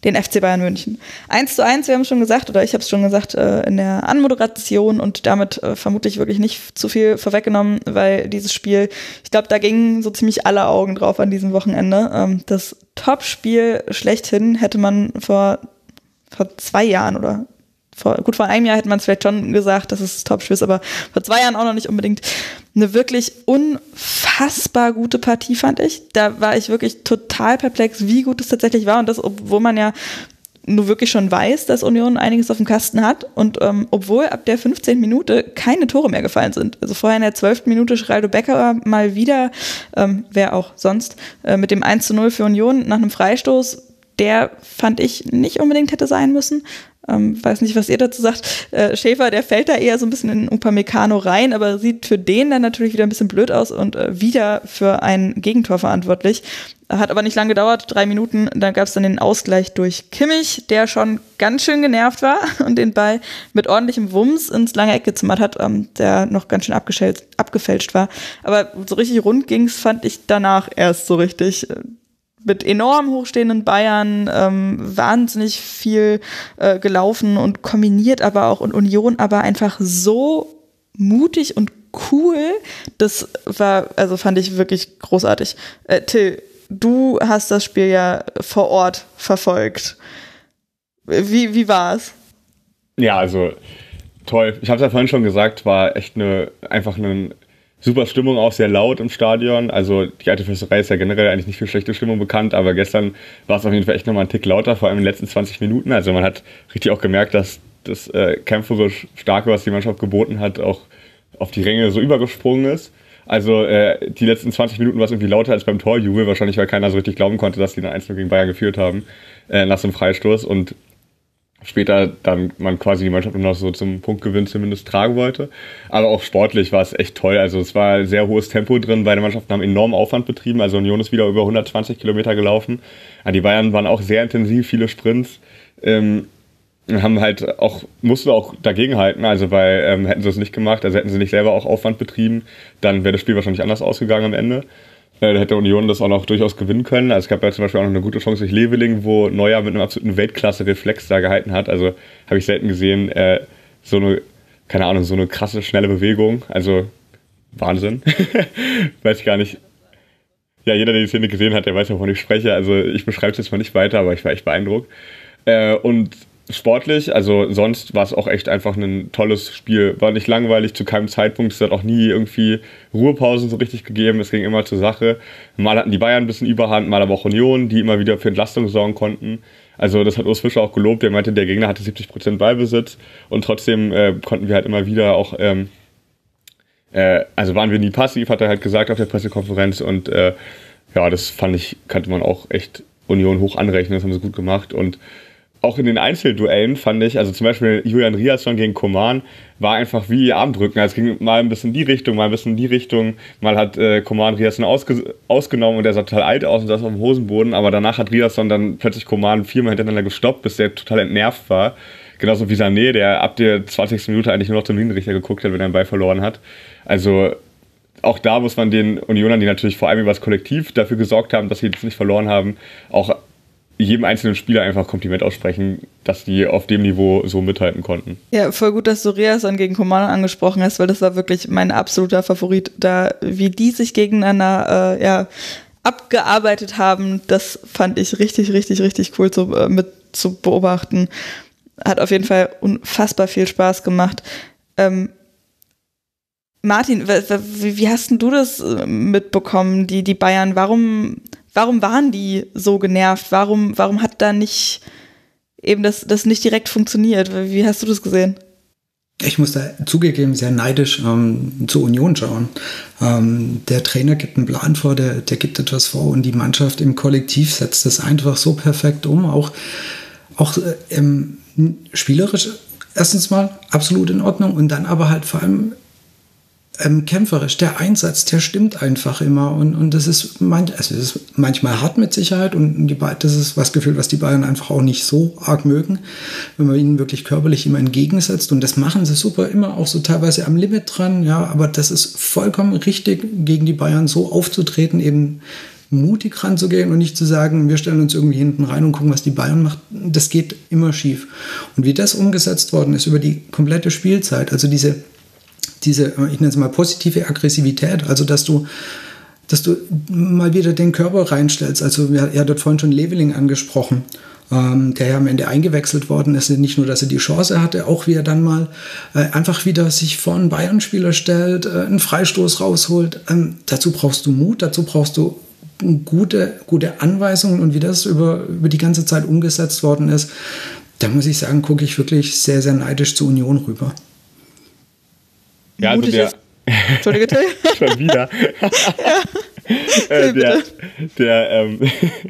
den FC Bayern München. Eins zu eins, wir haben es schon gesagt, oder ich habe es schon gesagt äh, in der Anmoderation und damit äh, vermutlich wirklich nicht zu viel vorweggenommen, weil dieses Spiel, ich glaube, da gingen so ziemlich alle Augen drauf an diesem Wochenende. Ähm, das Top-Spiel schlechthin hätte man vor, vor zwei Jahren oder vor, gut vor einem Jahr hätte man es vielleicht schon gesagt, dass es Top-Spiel ist, aber vor zwei Jahren auch noch nicht unbedingt. Eine wirklich unfassbar gute Partie, fand ich. Da war ich wirklich total perplex, wie gut es tatsächlich war. Und das, obwohl man ja nur wirklich schon weiß, dass Union einiges auf dem Kasten hat. Und ähm, obwohl ab der 15. Minute keine Tore mehr gefallen sind. Also vorher in der 12. Minute Schraldo Becker mal wieder, ähm, wer auch sonst, äh, mit dem 1 zu 0 für Union nach einem Freistoß. Der fand ich nicht unbedingt hätte sein müssen. Ähm, weiß nicht, was ihr dazu sagt. Äh, Schäfer, der fällt da eher so ein bisschen in Upamecano rein, aber sieht für den dann natürlich wieder ein bisschen blöd aus und äh, wieder für ein Gegentor verantwortlich. Hat aber nicht lange gedauert, drei Minuten. Dann gab es dann den Ausgleich durch Kimmich, der schon ganz schön genervt war und den Ball mit ordentlichem Wumms ins lange Eck gezimmert hat, ähm, der noch ganz schön abgefälscht war. Aber so richtig rund ging's, fand ich danach erst so richtig mit enorm hochstehenden Bayern ähm, wahnsinnig viel äh, gelaufen und kombiniert aber auch und Union aber einfach so mutig und cool. Das war, also fand ich wirklich großartig. Äh, Till, du hast das Spiel ja vor Ort verfolgt. Wie, wie war's? Ja, also toll. Ich habe es ja vorhin schon gesagt, war echt eine einfach ein super Stimmung, auch sehr laut im Stadion. Also die alte Fürsterei ist ja generell eigentlich nicht für schlechte Stimmung bekannt, aber gestern war es auf jeden Fall echt nochmal ein Tick lauter, vor allem in den letzten 20 Minuten. Also man hat richtig auch gemerkt, dass das äh, kämpferisch starke, was die Mannschaft geboten hat, auch auf die Ränge so übergesprungen ist. Also äh, die letzten 20 Minuten war es irgendwie lauter als beim Torjubel, wahrscheinlich weil keiner so richtig glauben konnte, dass die eine 1 gegen Bayern geführt haben äh, nach so einem Freistoß. Und später dann man quasi die Mannschaft nur noch so zum Punktgewinn zumindest tragen wollte. Aber auch sportlich war es echt toll. Also es war sehr hohes Tempo drin. Beide Mannschaften haben enormen Aufwand betrieben. Also Union ist wieder über 120 Kilometer gelaufen. Die Bayern waren auch sehr intensiv, viele Sprints. Ähm, haben halt auch, mussten auch dagegenhalten, also weil ähm, hätten sie es nicht gemacht, also hätten sie nicht selber auch Aufwand betrieben, dann wäre das Spiel wahrscheinlich anders ausgegangen am Ende. Äh, da hätte Union das auch noch durchaus gewinnen können. Also es gab ja zum Beispiel auch noch eine gute Chance durch Leveling, wo Neuer mit einem absoluten Weltklasse-Reflex da gehalten hat. Also habe ich selten gesehen, äh, so eine, keine Ahnung, so eine krasse, schnelle Bewegung. Also Wahnsinn. Weiß ich gar nicht. Ja, jeder, der die Szene gesehen hat, der weiß, wovon ich spreche. Also ich beschreibe es jetzt mal nicht weiter, aber ich war echt beeindruckt. Äh, und sportlich, also sonst war es auch echt einfach ein tolles Spiel. War nicht langweilig zu keinem Zeitpunkt. Es hat auch nie irgendwie Ruhepausen so richtig gegeben. Es ging immer zur Sache. Mal hatten die Bayern ein bisschen Überhand, mal aber auch Union, die immer wieder für Entlastung sorgen konnten. Also das hat Urs Fischer auch gelobt. Der meinte, der Gegner hatte 70% Ballbesitz und trotzdem äh, konnten wir halt immer wieder auch ähm, äh, also waren wir nie passiv, hat er halt gesagt auf der Pressekonferenz und äh, ja, das fand ich, kannte man auch echt Union hoch anrechnen, das haben sie gut gemacht und auch in den Einzelduellen fand ich, also zum Beispiel Julian Riasson gegen Koman war einfach wie Armdrücken. Also es ging mal ein bisschen in die Richtung, mal ein bisschen in die Richtung. Mal hat äh, Koman Riasson ausge ausgenommen und der sah total alt aus und saß auf dem Hosenboden. Aber danach hat Riasson dann plötzlich Koman viermal hintereinander gestoppt, bis der total entnervt war. Genauso wie Sané, der ab der 20. Minute eigentlich nur noch zum Linienrichter geguckt hat, wenn er einen Ball verloren hat. Also auch da muss man den Unionern, die natürlich vor allem über das Kollektiv dafür gesorgt haben, dass sie jetzt nicht verloren haben, auch jedem einzelnen Spieler einfach Kompliment aussprechen, dass die auf dem Niveau so mithalten konnten. Ja, voll gut, dass du Reas dann gegen Komano angesprochen hast, weil das war wirklich mein absoluter Favorit. Da, wie die sich gegeneinander äh, ja, abgearbeitet haben, das fand ich richtig, richtig, richtig cool zu, äh, mit zu beobachten. Hat auf jeden Fall unfassbar viel Spaß gemacht. Ähm, Martin, wie hast du das äh, mitbekommen, die, die Bayern? Warum, warum waren die so genervt? Warum, warum hat da nicht eben das, das nicht direkt funktioniert? Wie hast du das gesehen? Ich muss da zugegeben sehr neidisch ähm, zur Union schauen. Ähm, der Trainer gibt einen Plan vor, der, der gibt etwas vor und die Mannschaft im Kollektiv setzt das einfach so perfekt um. Auch, auch äh, ähm, spielerisch erstens mal absolut in Ordnung und dann aber halt vor allem ähm, kämpferisch. Der Einsatz, der stimmt einfach immer. Und, und das, ist man, also das ist manchmal hart mit Sicherheit. Und die, das ist was Gefühl, was die Bayern einfach auch nicht so arg mögen, wenn man ihnen wirklich körperlich immer entgegensetzt. Und das machen sie super, immer auch so teilweise am Limit dran. Ja, aber das ist vollkommen richtig, gegen die Bayern so aufzutreten, eben mutig ranzugehen und nicht zu sagen, wir stellen uns irgendwie hinten rein und gucken, was die Bayern macht. Das geht immer schief. Und wie das umgesetzt worden ist über die komplette Spielzeit, also diese diese, ich nenne es mal positive Aggressivität, also dass du dass du mal wieder den Körper reinstellst. Also, er hat dort vorhin schon Leveling angesprochen, ähm, der ja am Ende eingewechselt worden ist. Nicht nur, dass er die Chance hatte, auch wie er dann mal äh, einfach wieder sich vor einen Bayern-Spieler stellt, äh, einen Freistoß rausholt. Ähm, dazu brauchst du Mut, dazu brauchst du gute, gute Anweisungen und wie das über, über die ganze Zeit umgesetzt worden ist. Da muss ich sagen, gucke ich wirklich sehr, sehr neidisch zur Union rüber. Ja, also der, Entschuldige, Till. Schon wieder. äh, der, der, ähm,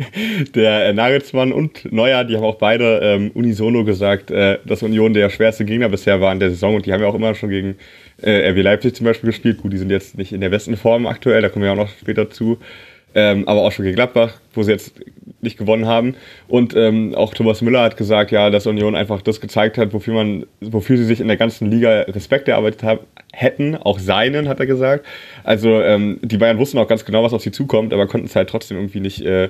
der äh, Nagelsmann und Neuer, die haben auch beide ähm, unisono gesagt, äh, dass Union der schwerste Gegner bisher war in der Saison und die haben ja auch immer schon gegen äh, RB Leipzig zum Beispiel gespielt. Gut, die sind jetzt nicht in der besten Form aktuell, da kommen wir auch noch später zu. Ähm, aber auch schon gegen Gladbach, wo sie jetzt nicht gewonnen haben. Und ähm, auch Thomas Müller hat gesagt, ja, dass Union einfach das gezeigt hat, wofür man, wofür sie sich in der ganzen Liga Respekt erarbeitet haben, hätten, auch seinen, hat er gesagt. Also ähm, die Bayern wussten auch ganz genau, was auf sie zukommt, aber konnten es halt trotzdem irgendwie nicht äh,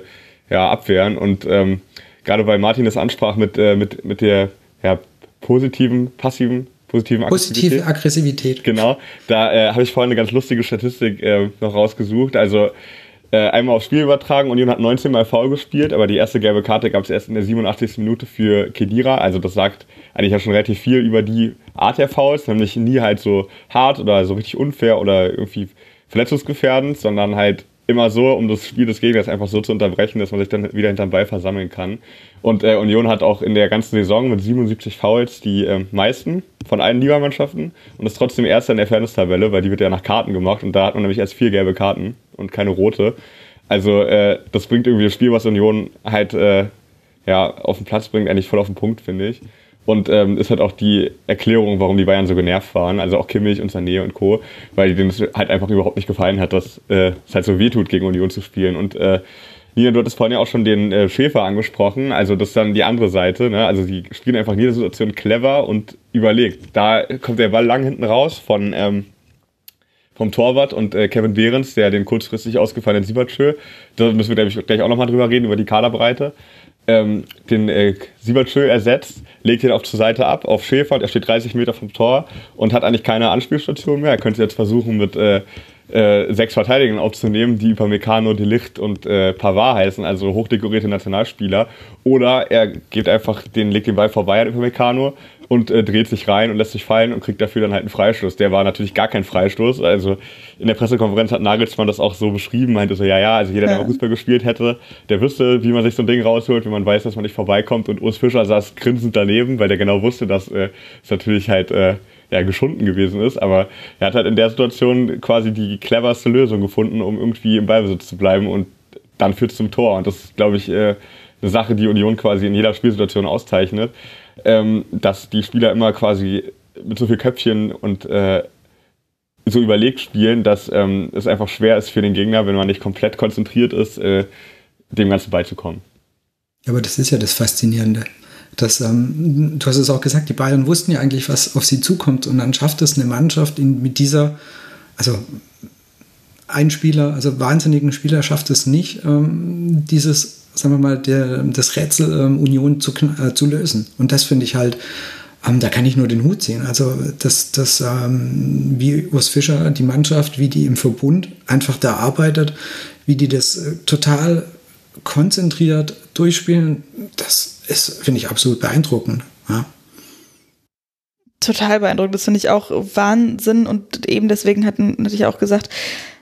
ja, abwehren. Und ähm, gerade weil Martin das ansprach mit, äh, mit, mit der ja, positiven, passiven positiven Positive Aggressivität. Genau. Da äh, habe ich vorhin eine ganz lustige Statistik äh, noch rausgesucht. Also äh, einmal aufs Spiel übertragen. Union hat 19 Mal faul gespielt, aber die erste gelbe Karte gab es erst in der 87. Minute für Kedira. Also das sagt eigentlich ja schon relativ viel über die Art der Fouls, nämlich nie halt so hart oder so richtig unfair oder irgendwie verletzungsgefährdend, sondern halt immer so, um das Spiel des Gegners einfach so zu unterbrechen, dass man sich dann wieder hinterm Ball versammeln kann. Und äh, Union hat auch in der ganzen Saison mit 77 Fouls die äh, meisten von allen Ligamannschaften und ist trotzdem erster in der Fairness-Tabelle, weil die wird ja nach Karten gemacht und da hat man nämlich erst vier gelbe Karten und keine rote. Also äh, das bringt irgendwie das Spiel, was Union halt äh, ja, auf den Platz bringt, eigentlich voll auf den Punkt, finde ich. Und ähm, ist halt auch die Erklärung, warum die Bayern so genervt waren, also auch Kimmich und Sané und Co., weil denen es halt einfach überhaupt nicht gefallen hat, dass äh, es halt so wehtut, gegen Union zu spielen. Und äh, Nina, du hattest vorhin ja auch schon den äh, Schäfer angesprochen, also das ist dann die andere Seite, ne? also die spielen einfach in jeder Situation clever und überlegt. Da kommt der Ball lang hinten raus von, ähm, vom Torwart und äh, Kevin Behrens, der den kurzfristig ausgefallenen Siebertschö, da müssen wir glaube ich, gleich auch nochmal drüber reden, über die Kaderbreite, ähm, den äh, Siebertschö ersetzt, legt ihn auf zur Seite ab, auf Schäfer, er steht 30 Meter vom Tor und hat eigentlich keine Anspielstation mehr. Er könnte jetzt versuchen mit... Äh, äh, sechs Verteidiger aufzunehmen, die Upamecano, De Licht und äh, Pavard heißen, also hochdekorierte Nationalspieler. Oder er geht einfach den, legt den Ball vorbei an Upamecano und äh, dreht sich rein und lässt sich fallen und kriegt dafür dann halt einen Freistoß. Der war natürlich gar kein Freistoß. Also in der Pressekonferenz hat Nagelsmann das auch so beschrieben, meinte so, ja, ja, also jeder, der mal Fußball gespielt hätte, der wüsste, wie man sich so ein Ding rausholt, wenn man weiß, dass man nicht vorbeikommt. Und Urs Fischer saß grinsend daneben, weil der genau wusste, dass äh, es natürlich halt äh, ja, geschunden gewesen ist, aber er hat halt in der Situation quasi die cleverste Lösung gefunden, um irgendwie im Ballbesitz zu bleiben und dann führt es zum Tor. Und das ist, glaube ich, äh, eine Sache, die Union quasi in jeder Spielsituation auszeichnet, ähm, dass die Spieler immer quasi mit so viel Köpfchen und äh, so überlegt spielen, dass ähm, es einfach schwer ist für den Gegner, wenn man nicht komplett konzentriert ist, äh, dem Ganzen beizukommen. Aber das ist ja das Faszinierende. Das, ähm, du hast es auch gesagt, die Bayern wussten ja eigentlich, was auf sie zukommt. Und dann schafft es eine Mannschaft in, mit dieser, also ein Spieler, also wahnsinnigen Spieler schafft es nicht, ähm, dieses, sagen wir mal, der, das Rätsel ähm, Union zu, äh, zu lösen. Und das finde ich halt, ähm, da kann ich nur den Hut ziehen. Also, das, das ähm, wie Urs Fischer, die Mannschaft, wie die im Verbund einfach da arbeitet, wie die das äh, total konzentriert durchspielen, das ist, finde ich, absolut beeindruckend. Ja. Total beeindruckend. Das finde ich auch Wahnsinn. Und eben deswegen hatten natürlich auch gesagt,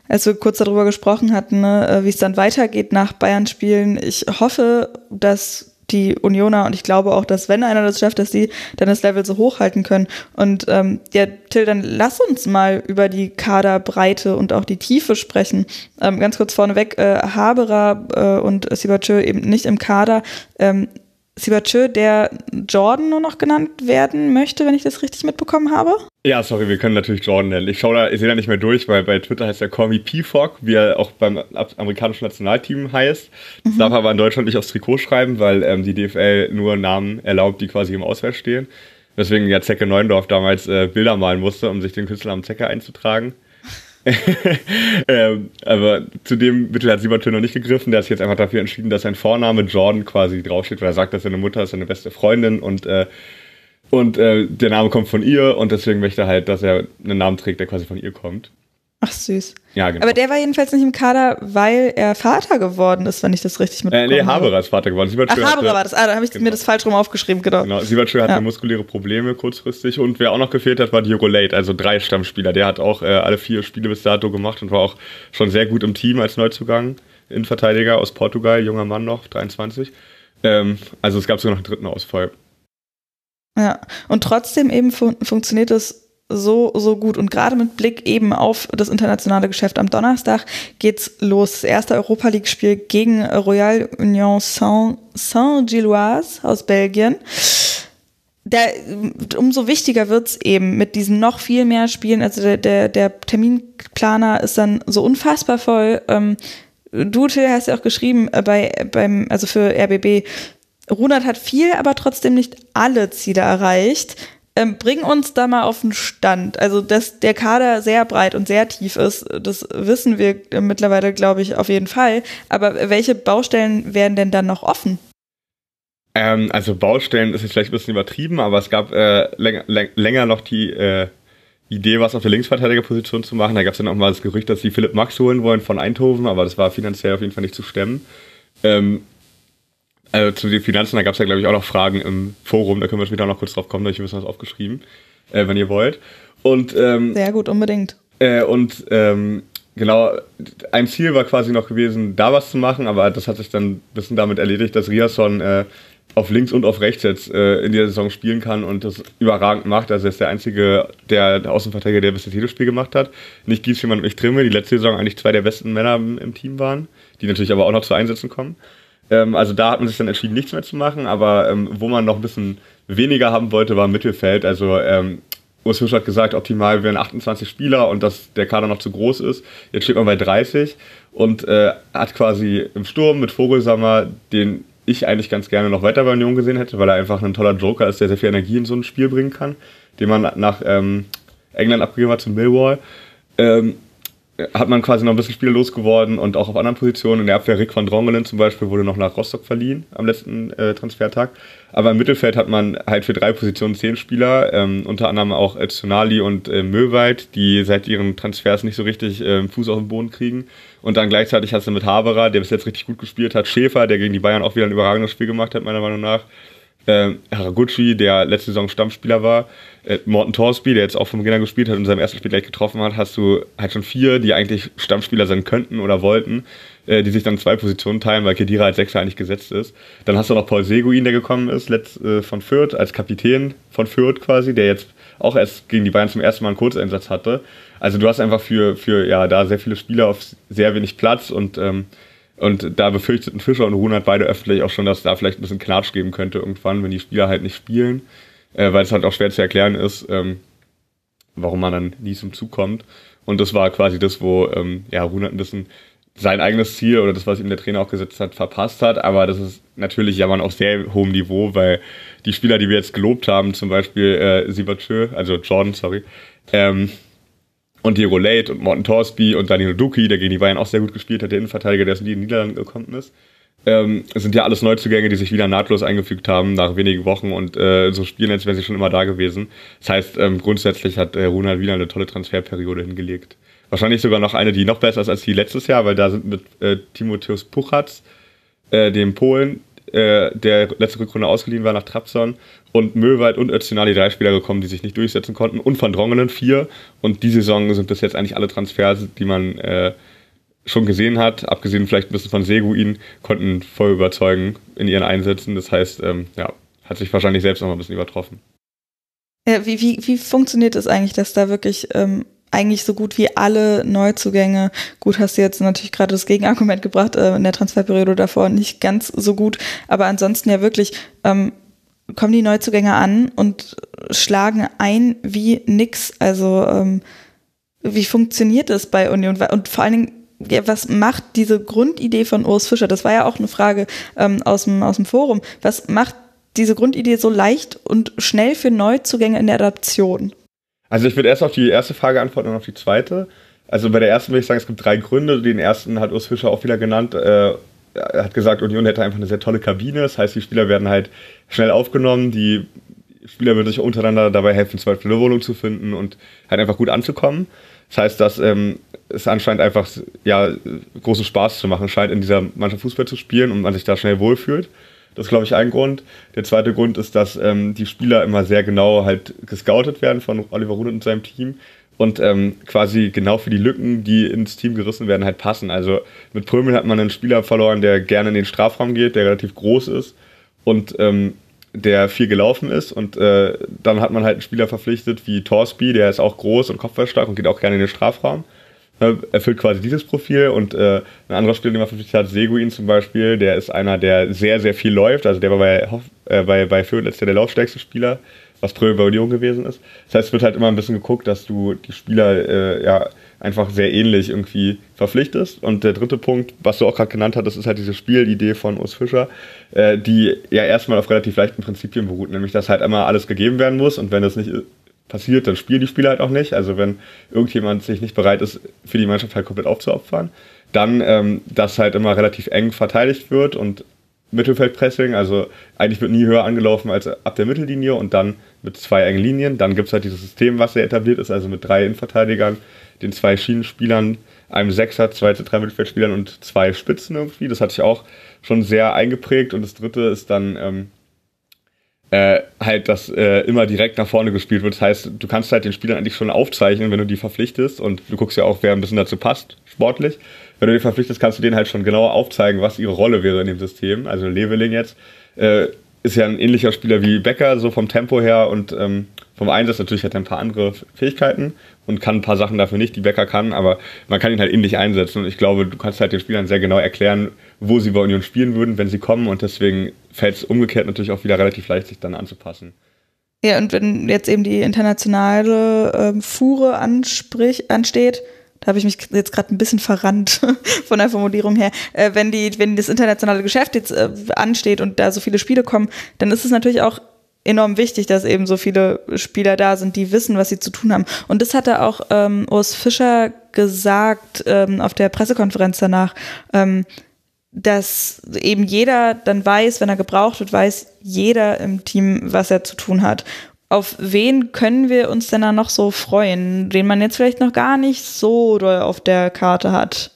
als wir kurz darüber gesprochen hatten, ne, äh, wie es dann weitergeht nach Bayern-Spielen. Ich hoffe, dass die Unioner und ich glaube auch, dass wenn einer das schafft, dass die dann das Level so hochhalten können. Und ähm, ja, Till, dann lass uns mal über die Kaderbreite und auch die Tiefe sprechen. Ähm, ganz kurz vorneweg, äh, Haberer äh, und Sibachö eben nicht im Kader. Ähm, Sibachö, der Jordan nur noch genannt werden möchte, wenn ich das richtig mitbekommen habe? Ja, sorry, wir können natürlich Jordan nennen. Ich schaue da, ich sehe da nicht mehr durch, weil bei Twitter heißt er Call Me P-Fog, wie er auch beim amerikanischen Nationalteam heißt. Das mhm. darf aber in Deutschland nicht aufs Trikot schreiben, weil ähm, die DFL nur Namen erlaubt, die quasi im Ausweis stehen. Weswegen ja Zecke Neundorf damals äh, Bilder malen musste, um sich den Künstlernamen Zecke einzutragen. ähm, aber zu dem Mittel hat Siebertö noch nicht gegriffen. Der hat sich jetzt einfach dafür entschieden, dass sein Vorname Jordan quasi draufsteht, weil er sagt, dass seine Mutter ist seine beste Freundin und, äh, und äh, der Name kommt von ihr und deswegen möchte er halt, dass er einen Namen trägt, der quasi von ihr kommt. Ach süß. Ja, genau. Aber der war jedenfalls nicht im Kader, weil er Vater geworden ist, wenn ich das richtig mitbekomme. Äh, nee, Haberer ist Vater geworden. Ach, Haberer war das. Ah, da habe ich genau. mir das falsch rum aufgeschrieben, genau. Genau, Siebertschö ja. hatte muskuläre Probleme kurzfristig und wer auch noch gefehlt hat, war Diego Late, also drei Stammspieler. Der hat auch äh, alle vier Spiele bis dato gemacht und war auch schon sehr gut im Team als Neuzugang. Innenverteidiger aus Portugal, junger Mann noch, 23. Ähm, also es gab sogar noch einen dritten Ausfall. Ja, und trotzdem eben fun funktioniert es so, so gut. Und gerade mit Blick eben auf das internationale Geschäft am Donnerstag geht's los. Das erste Europa League-Spiel gegen Royal Union Saint-Gilloise aus Belgien. Der, umso wichtiger wird's eben mit diesen noch viel mehr Spielen. Also der, der, der Terminplaner ist dann so unfassbar voll. Ähm, du, Till, hast ja auch geschrieben äh, bei, beim, also für RBB, Runert hat viel, aber trotzdem nicht alle Ziele erreicht. Ähm, bring uns da mal auf den Stand. Also, dass der Kader sehr breit und sehr tief ist, das wissen wir mittlerweile, glaube ich, auf jeden Fall. Aber welche Baustellen werden denn dann noch offen? Ähm, also Baustellen ist jetzt vielleicht ein bisschen übertrieben, aber es gab äh, länger, länger noch die äh, Idee, was auf der Linksverteidigerposition zu machen. Da gab es dann auch mal das Gerücht, dass sie Philipp Max holen wollen von Eindhoven, aber das war finanziell auf jeden Fall nicht zu stemmen. Ähm, also zu den Finanzen, da gab es ja, glaube ich, auch noch Fragen im Forum, da können wir später noch kurz drauf kommen, da habe ich ein bisschen was aufgeschrieben, äh, wenn ihr wollt. Und, ähm, Sehr gut, unbedingt. Äh, und ähm, genau, ein Ziel war quasi noch gewesen, da was zu machen, aber das hat sich dann ein bisschen damit erledigt, dass Riasson äh, auf links und auf rechts jetzt äh, in der Saison spielen kann und das überragend macht. Also er ist der einzige, der, der Außenverteidiger, der bis jedes Spiel gemacht hat. Nicht Giesmann und nicht Trimme, die letzte Saison eigentlich zwei der besten Männer im, im Team waren, die natürlich aber auch noch zu Einsätzen kommen. Ähm, also da hat man sich dann entschieden, nichts mehr zu machen, aber ähm, wo man noch ein bisschen weniger haben wollte, war Mittelfeld. Also ähm, Urs Fischer hat gesagt, optimal wären 28 Spieler und dass der Kader noch zu groß ist. Jetzt steht man bei 30 und äh, hat quasi im Sturm mit Vogelsammer, den ich eigentlich ganz gerne noch weiter bei Union gesehen hätte, weil er einfach ein toller Joker ist, der sehr viel Energie in so ein Spiel bringen kann, den man nach ähm, England abgegeben hat zum Millwall. Ähm, hat man quasi noch ein bisschen Spiele losgeworden und auch auf anderen Positionen. In der Abwehr Rick van Drongelen zum Beispiel wurde noch nach Rostock verliehen am letzten äh, Transfertag. Aber im Mittelfeld hat man halt für drei Positionen zehn Spieler, ähm, unter anderem auch Sonali und äh, Möwald, die seit ihren Transfers nicht so richtig äh, Fuß auf den Boden kriegen. Und dann gleichzeitig hast du mit Haberer, der bis jetzt richtig gut gespielt hat, Schäfer, der gegen die Bayern auch wieder ein überragendes Spiel gemacht hat, meiner Meinung nach äh, Haraguchi, der letzte Saison Stammspieler war, äh, Morten Torsby, der jetzt auch vom Gegner gespielt hat und in seinem ersten Spiel gleich getroffen hat, hast du halt schon vier, die eigentlich Stammspieler sein könnten oder wollten, äh, die sich dann zwei Positionen teilen, weil Kedira als Sechser eigentlich gesetzt ist. Dann hast du noch Paul Seguin, der gekommen ist, letzt, äh, von Fürth, als Kapitän von Fürth quasi, der jetzt auch erst gegen die Bayern zum ersten Mal einen Kurzeinsatz hatte. Also du hast einfach für, für ja, da sehr viele Spieler auf sehr wenig Platz und ähm, und da befürchteten Fischer und Runert beide öffentlich auch schon, dass da vielleicht ein bisschen Knatsch geben könnte irgendwann, wenn die Spieler halt nicht spielen, äh, weil es halt auch schwer zu erklären ist, ähm, warum man dann nie zum Zug kommt. Und das war quasi das, wo ähm, ja, Runert ein bisschen sein eigenes Ziel oder das, was ihm der Trainer auch gesetzt hat, verpasst hat. Aber das ist natürlich ja man auf sehr hohem Niveau, weil die Spieler, die wir jetzt gelobt haben, zum Beispiel äh, Sibachö, also Jordan, sorry, ähm, und Diego Late und Morten Torsby und Danilo Duki, der gegen die Bayern auch sehr gut gespielt hat, der Innenverteidiger, der aus den Niederlanden gekommen ist. Ähm, sind ja alles Neuzugänge, die sich wieder nahtlos eingefügt haben nach wenigen Wochen und äh, so spielen, als wären sie schon immer da gewesen. Das heißt, ähm, grundsätzlich hat äh, Ronald wieder eine tolle Transferperiode hingelegt. Wahrscheinlich sogar noch eine, die noch besser ist als die letztes Jahr, weil da sind mit äh, Timotheus Puchatz, äh, dem Polen, äh, der letzte Rückrunde ausgeliehen war nach Trabzon und Möwald und Öztunali drei Spieler gekommen, die sich nicht durchsetzen konnten und Van Drongelen vier und die Saison sind bis jetzt eigentlich alle Transfers, die man äh, schon gesehen hat, abgesehen vielleicht ein bisschen von Seguin, konnten voll überzeugen in ihren Einsätzen. Das heißt, ähm, ja, hat sich wahrscheinlich selbst noch ein bisschen übertroffen. Ja, wie, wie, wie funktioniert es das eigentlich, dass da wirklich ähm, eigentlich so gut wie alle Neuzugänge, gut hast du jetzt natürlich gerade das Gegenargument gebracht, äh, in der Transferperiode davor nicht ganz so gut, aber ansonsten ja wirklich ähm, kommen die Neuzugänge an und schlagen ein wie nix. Also ähm, wie funktioniert das bei Union? Und vor allen Dingen, ja, was macht diese Grundidee von Urs Fischer? Das war ja auch eine Frage ähm, aus, dem, aus dem Forum. Was macht diese Grundidee so leicht und schnell für Neuzugänge in der Adaption? Also ich würde erst auf die erste Frage antworten und auf die zweite. Also bei der ersten würde ich sagen, es gibt drei Gründe. Den ersten hat Urs Fischer auch wieder genannt. Äh, er hat gesagt, Union hätte einfach eine sehr tolle Kabine. Das heißt, die Spieler werden halt schnell aufgenommen. Die Spieler würden sich untereinander dabei helfen, zwei Wohnung zu finden und halt einfach gut anzukommen. Das heißt, dass ähm, es anscheinend einfach ja, großen Spaß zu machen scheint, in dieser Mannschaft Fußball zu spielen und man sich da schnell wohlfühlt. Das ist, glaube ich, ein Grund. Der zweite Grund ist, dass ähm, die Spieler immer sehr genau halt gescoutet werden von Oliver Runert und seinem Team und ähm, quasi genau für die Lücken, die ins Team gerissen werden, halt passen. Also mit Prömel hat man einen Spieler verloren, der gerne in den Strafraum geht, der relativ groß ist und ähm, der viel gelaufen ist. Und äh, dann hat man halt einen Spieler verpflichtet wie Torsby, der ist auch groß und kopfballstark und geht auch gerne in den Strafraum erfüllt quasi dieses Profil und äh, ein anderer Spieler, den man verpflichtet hat, Seguin zum Beispiel, der ist einer, der sehr, sehr viel läuft. Also der war bei, äh, bei, bei Fürth letztes Jahr der laufstärkste Spieler, was Pröve bei Union gewesen ist. Das heißt, es wird halt immer ein bisschen geguckt, dass du die Spieler äh, ja einfach sehr ähnlich irgendwie verpflichtest. Und der dritte Punkt, was du auch gerade genannt hast, das ist halt diese Spielidee von Urs Fischer, äh, die ja erstmal auf relativ leichten Prinzipien beruht, nämlich dass halt immer alles gegeben werden muss und wenn das nicht passiert, dann spielen die Spieler halt auch nicht. Also wenn irgendjemand sich nicht bereit ist, für die Mannschaft halt komplett aufzuopfern, dann, ähm, dass halt immer relativ eng verteidigt wird und Mittelfeldpressing, also eigentlich wird nie höher angelaufen als ab der Mittellinie und dann mit zwei engen Linien. Dann gibt es halt dieses System, was sehr etabliert ist, also mit drei Innenverteidigern, den zwei Schienenspielern, einem Sechser, zwei drei Mittelfeldspielern und zwei Spitzen irgendwie. Das hatte ich auch schon sehr eingeprägt. Und das dritte ist dann ähm, äh, halt, dass äh, immer direkt nach vorne gespielt wird. Das heißt, du kannst halt den Spielern eigentlich schon aufzeichnen, wenn du die verpflichtest und du guckst ja auch, wer ein bisschen dazu passt, sportlich. Wenn du die verpflichtest, kannst du denen halt schon genauer aufzeigen, was ihre Rolle wäre in dem System. Also Leveling jetzt äh, ist ja ein ähnlicher Spieler wie Becker, so vom Tempo her und ähm, vom Einsatz natürlich hat er ein paar andere Fähigkeiten und kann ein paar Sachen dafür nicht, die Becker kann, aber man kann ihn halt ähnlich einsetzen. Und ich glaube, du kannst halt den Spielern sehr genau erklären, wo sie bei Union spielen würden, wenn sie kommen. Und deswegen fällt es umgekehrt natürlich auch wieder relativ leicht, sich dann anzupassen. Ja, und wenn jetzt eben die internationale ähm, Fuhre ansprich, ansteht, da habe ich mich jetzt gerade ein bisschen verrannt von der Formulierung her, äh, wenn, die, wenn das internationale Geschäft jetzt äh, ansteht und da so viele Spiele kommen, dann ist es natürlich auch enorm wichtig, dass eben so viele Spieler da sind, die wissen, was sie zu tun haben. Und das hatte auch ähm, Urs Fischer gesagt ähm, auf der Pressekonferenz danach, ähm, dass eben jeder dann weiß, wenn er gebraucht wird, weiß jeder im Team, was er zu tun hat. Auf wen können wir uns denn da noch so freuen, den man jetzt vielleicht noch gar nicht so doll auf der Karte hat?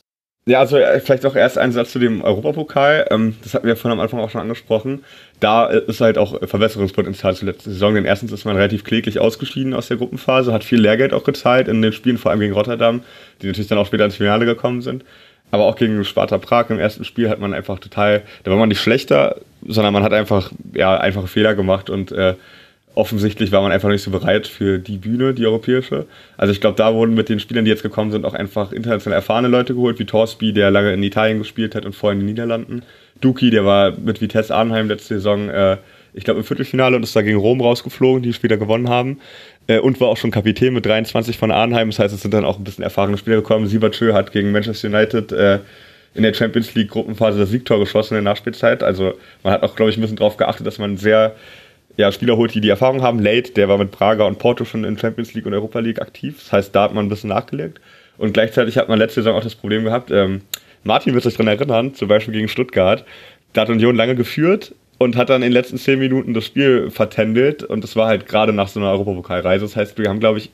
Ja, also äh, vielleicht auch erst ein Satz zu dem Europapokal. Ähm, das hatten wir vorhin am Anfang auch schon angesprochen. Da ist halt auch Verbesserungspotenzial zur letzten Saison, denn erstens ist man relativ kläglich ausgeschieden aus der Gruppenphase, hat viel Lehrgeld auch gezahlt in den Spielen, vor allem gegen Rotterdam, die natürlich dann auch später ins Finale gekommen sind. Aber auch gegen Sparta Prag im ersten Spiel hat man einfach total, da war man nicht schlechter, sondern man hat einfach, ja, einfache Fehler gemacht und äh, offensichtlich war man einfach nicht so bereit für die Bühne, die europäische. Also ich glaube, da wurden mit den Spielern, die jetzt gekommen sind, auch einfach international erfahrene Leute geholt, wie Torsby, der lange in Italien gespielt hat und vorher in den Niederlanden. Duki, der war mit Vitesse Arnheim letzte Saison, äh, ich glaube, im Viertelfinale und ist da gegen Rom rausgeflogen, die später gewonnen haben. Äh, und war auch schon Kapitän mit 23 von Arnheim. Das heißt, es sind dann auch ein bisschen erfahrene Spieler gekommen. Siebertschö hat gegen Manchester United äh, in der Champions League Gruppenphase das Siegtor geschossen in der Nachspielzeit. Also man hat auch, glaube ich, ein bisschen darauf geachtet, dass man sehr ja, Spieler holt, die die Erfahrung haben. Late, der war mit Praga und Porto schon in Champions League und Europa League aktiv. Das heißt, da hat man ein bisschen nachgelegt. Und gleichzeitig hat man letzte Saison auch das Problem gehabt, ähm, Martin wird sich daran erinnern, zum Beispiel gegen Stuttgart. Da hat Union lange geführt und hat dann in den letzten zehn Minuten das Spiel vertändelt. Und das war halt gerade nach so einer Europapokalreise. Das heißt, wir haben, glaube ich,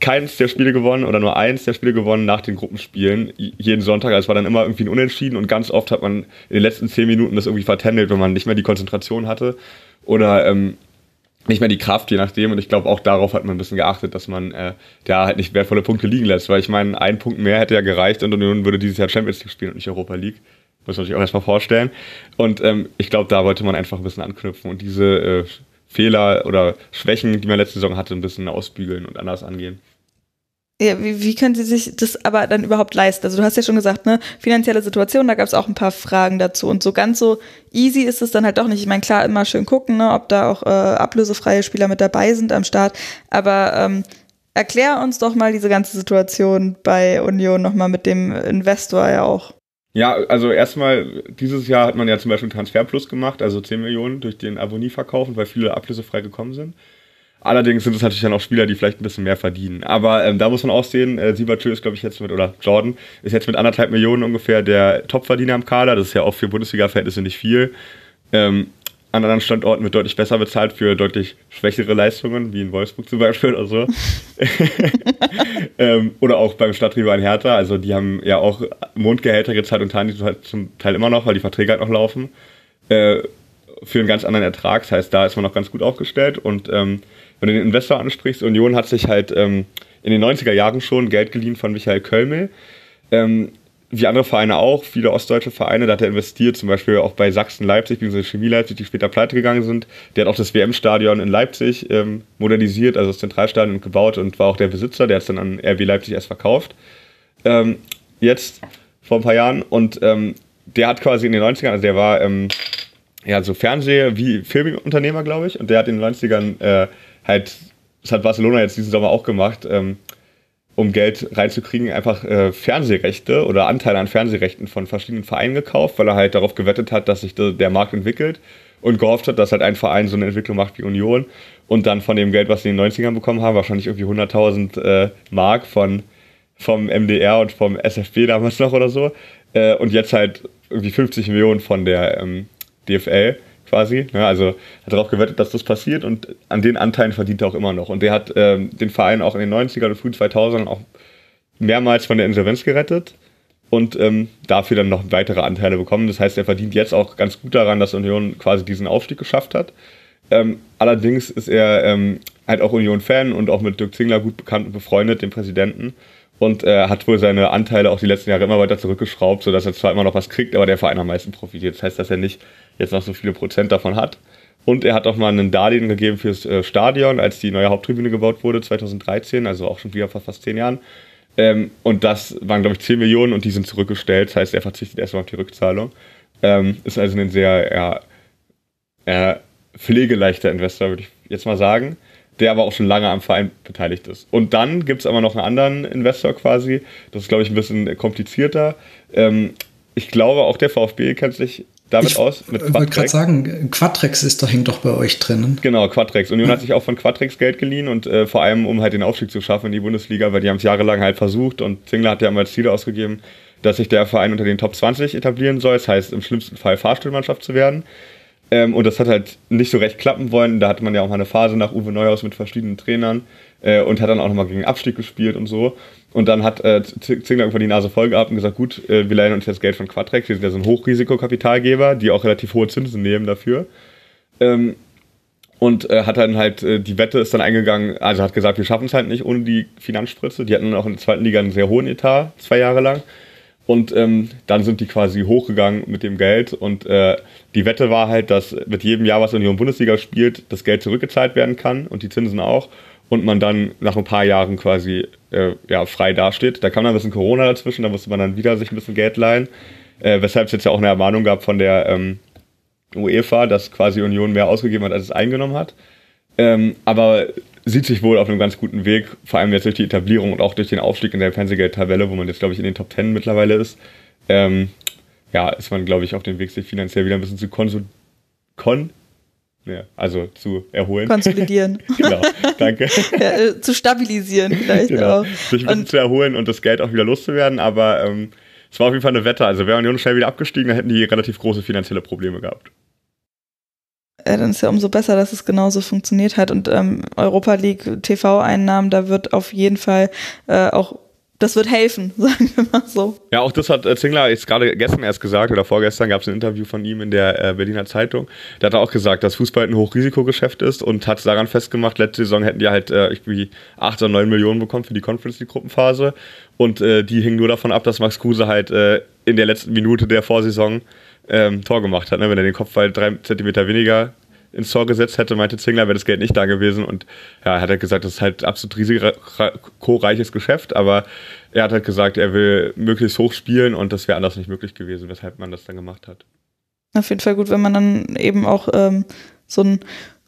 keins der Spiele gewonnen oder nur eins der Spiele gewonnen nach den Gruppenspielen jeden Sonntag. Also es war dann immer irgendwie ein Unentschieden und ganz oft hat man in den letzten zehn Minuten das irgendwie vertändelt, wenn man nicht mehr die Konzentration hatte oder ähm, nicht mehr die Kraft, je nachdem. Und ich glaube, auch darauf hat man ein bisschen geachtet, dass man äh, da halt nicht wertvolle Punkte liegen lässt. Weil ich meine, ein Punkt mehr hätte ja gereicht und Union würde dieses Jahr Champions League spielen und nicht Europa League. Muss man sich auch erstmal vorstellen. Und ähm, ich glaube, da wollte man einfach ein bisschen anknüpfen und diese äh, Fehler oder Schwächen, die man letzte Saison hatte, ein bisschen ausbügeln und anders angehen. Ja, wie, wie können Sie sich das aber dann überhaupt leisten? Also du hast ja schon gesagt, ne, finanzielle Situation, da gab es auch ein paar Fragen dazu. Und so ganz so easy ist es dann halt doch nicht. Ich meine, klar, immer schön gucken, ne, ob da auch äh, ablösefreie Spieler mit dabei sind am Start. Aber ähm, erklär uns doch mal diese ganze Situation bei Union nochmal mit dem Investor ja auch. Ja, also erstmal, dieses Jahr hat man ja zum Beispiel Transferplus gemacht, also 10 Millionen durch den Abonnie-Verkauf, weil viele ablösefrei gekommen sind. Allerdings sind es natürlich dann auch Spieler, die vielleicht ein bisschen mehr verdienen. Aber ähm, da muss man auch sehen, äh, Siebertschö ist, glaube ich, jetzt mit, oder Jordan, ist jetzt mit anderthalb Millionen ungefähr der Topverdiener im Kader. Das ist ja auch für Bundesliga-Verhältnisse nicht viel. Ähm, an anderen Standorten wird deutlich besser bezahlt für deutlich schwächere Leistungen, wie in Wolfsburg zum Beispiel oder so. ähm, oder auch beim Stadtrivalen Hertha. Also die haben ja auch Mondgehälter gezahlt und zahlen die halt zum Teil immer noch, weil die Verträge halt noch laufen. Äh, für einen ganz anderen Ertrag. Das heißt, da ist man noch ganz gut aufgestellt und ähm, wenn du den Investor ansprichst, Union hat sich halt ähm, in den 90er Jahren schon Geld geliehen von Michael Kölmel. Ähm, wie andere Vereine auch, viele ostdeutsche Vereine, da hat er investiert, zum Beispiel auch bei Sachsen Leipzig, bzw. Chemie Leipzig, die später pleite gegangen sind. Der hat auch das WM-Stadion in Leipzig ähm, modernisiert, also das Zentralstadion gebaut und war auch der Besitzer, der hat es dann an RB Leipzig erst verkauft. Ähm, jetzt, vor ein paar Jahren, und ähm, der hat quasi in den 90ern, also der war ähm, ja so Fernseh- wie Filmunternehmer, glaube ich, und der hat in den 90ern äh, halt, das hat Barcelona jetzt diesen Sommer auch gemacht, ähm, um Geld reinzukriegen, einfach äh, Fernsehrechte oder Anteile an Fernsehrechten von verschiedenen Vereinen gekauft, weil er halt darauf gewettet hat, dass sich der Markt entwickelt. Und gehofft hat, dass halt ein Verein so eine Entwicklung macht wie Union und dann von dem Geld, was sie in den 90ern bekommen haben, wahrscheinlich irgendwie 100.000 äh, Mark von, vom MDR und vom SFB damals noch oder so äh, und jetzt halt irgendwie 50 Millionen von der ähm, DFL quasi. Ne? Also hat darauf gewettet, dass das passiert und an den Anteilen verdient er auch immer noch. Und der hat ähm, den Verein auch in den 90er und frühen 2000ern auch mehrmals von der Insolvenz gerettet und ähm, dafür dann noch weitere Anteile bekommen. Das heißt, er verdient jetzt auch ganz gut daran, dass Union quasi diesen Aufstieg geschafft hat. Ähm, allerdings ist er ähm, halt auch Union-Fan und auch mit Dirk Zingler gut bekannt und befreundet, dem Präsidenten. Und äh, hat wohl seine Anteile auch die letzten Jahre immer weiter zurückgeschraubt, sodass er zwar immer noch was kriegt, aber der Verein am meisten profitiert. Das heißt, dass er nicht jetzt noch so viele Prozent davon hat. Und er hat auch mal einen Darlehen gegeben fürs äh, Stadion, als die neue Haupttribüne gebaut wurde, 2013, also auch schon wieder vor fast zehn Jahren. Ähm, und das waren, glaube ich, 10 Millionen und die sind zurückgestellt. Das heißt, er verzichtet erstmal auf die Rückzahlung. Ähm, ist also ein sehr ja, äh, pflegeleichter Investor, würde ich jetzt mal sagen, der aber auch schon lange am Verein beteiligt ist. Und dann gibt es aber noch einen anderen Investor quasi, das ist, glaube ich, ein bisschen komplizierter. Ähm, ich glaube, auch der VfB kennt sich damit ich aus. Ich wollte gerade sagen, Quadrex ist doch, hängt doch bei euch drin. Genau, Quadrex. Union ja. hat sich auch von Quadrex Geld geliehen und äh, vor allem, um halt den Aufstieg zu schaffen in die Bundesliga, weil die haben es jahrelang halt versucht und Zingler hat ja mal Ziele ausgegeben, dass sich der Verein unter den Top 20 etablieren soll. Das heißt, im schlimmsten Fall Fahrstuhlmannschaft zu werden. Ähm, und das hat halt nicht so recht klappen wollen. Da hatte man ja auch mal eine Phase nach Uwe Neuhaus mit verschiedenen Trainern äh, und hat dann auch nochmal gegen Abstieg gespielt und so. Und dann hat äh, Zingler irgendwann die Nase voll gehabt und gesagt, gut, äh, wir leihen uns jetzt Geld von Quadrex, wir sind ja so ein Hochrisikokapitalgeber, die auch relativ hohe Zinsen nehmen dafür. Ähm, und äh, hat dann halt, äh, die Wette ist dann eingegangen, also hat gesagt, wir schaffen es halt nicht ohne die Finanzspritze. Die hatten dann auch in der zweiten Liga einen sehr hohen Etat, zwei Jahre lang. Und ähm, dann sind die quasi hochgegangen mit dem Geld. Und äh, die Wette war halt, dass mit jedem Jahr, was Union Bundesliga spielt, das Geld zurückgezahlt werden kann und die Zinsen auch. Und man dann nach ein paar Jahren quasi äh, ja, frei dasteht. Da kam dann ein bisschen Corona dazwischen, da musste man dann wieder sich ein bisschen Geld leihen. Äh, weshalb es jetzt ja auch eine Ermahnung gab von der ähm, UEFA, dass quasi Union mehr ausgegeben hat, als es eingenommen hat. Ähm, aber sieht sich wohl auf einem ganz guten Weg, vor allem jetzt durch die Etablierung und auch durch den Aufstieg in der Fernsehgeldtabelle, wo man jetzt, glaube ich, in den Top Ten mittlerweile ist. Ähm, ja, ist man, glaube ich, auf dem Weg, sich finanziell wieder ein bisschen zu konsol kon ja, also zu erholen. Konsolidieren. genau, danke. ja, äh, zu stabilisieren vielleicht genau. auch. Sich ein bisschen und, zu erholen und das Geld auch wieder loszuwerden, aber ähm, es war auf jeden Fall eine Wette. Also wäre Union schnell wieder abgestiegen, dann hätten die relativ große finanzielle Probleme gehabt. Ja, dann ist ja umso besser, dass es genauso funktioniert hat. Und ähm, Europa League TV-Einnahmen, da wird auf jeden Fall äh, auch das wird helfen, sagen wir mal so. Ja, auch das hat äh, Zingler jetzt gerade gestern erst gesagt oder vorgestern gab es ein Interview von ihm in der äh, Berliner Zeitung. Der hat auch gesagt, dass Fußball ein Hochrisikogeschäft ist und hat daran festgemacht, letzte Saison hätten die halt äh, irgendwie 8 oder 9 Millionen bekommen für die Conference League Gruppenphase und äh, die hingen nur davon ab, dass Max Kruse halt äh, in der letzten Minute der Vorsaison ähm, Tor gemacht hat. Ne? Wenn er den Kopfball drei Zentimeter weniger ins Tor gesetzt hätte, meinte Zingler, wäre das Geld nicht da gewesen. Und ja, er hat halt gesagt, das ist halt absolut risikoreiches Geschäft, aber er hat halt gesagt, er will möglichst hoch spielen und das wäre anders nicht möglich gewesen, weshalb man das dann gemacht hat. Auf jeden Fall gut, wenn man dann eben auch ähm, so einen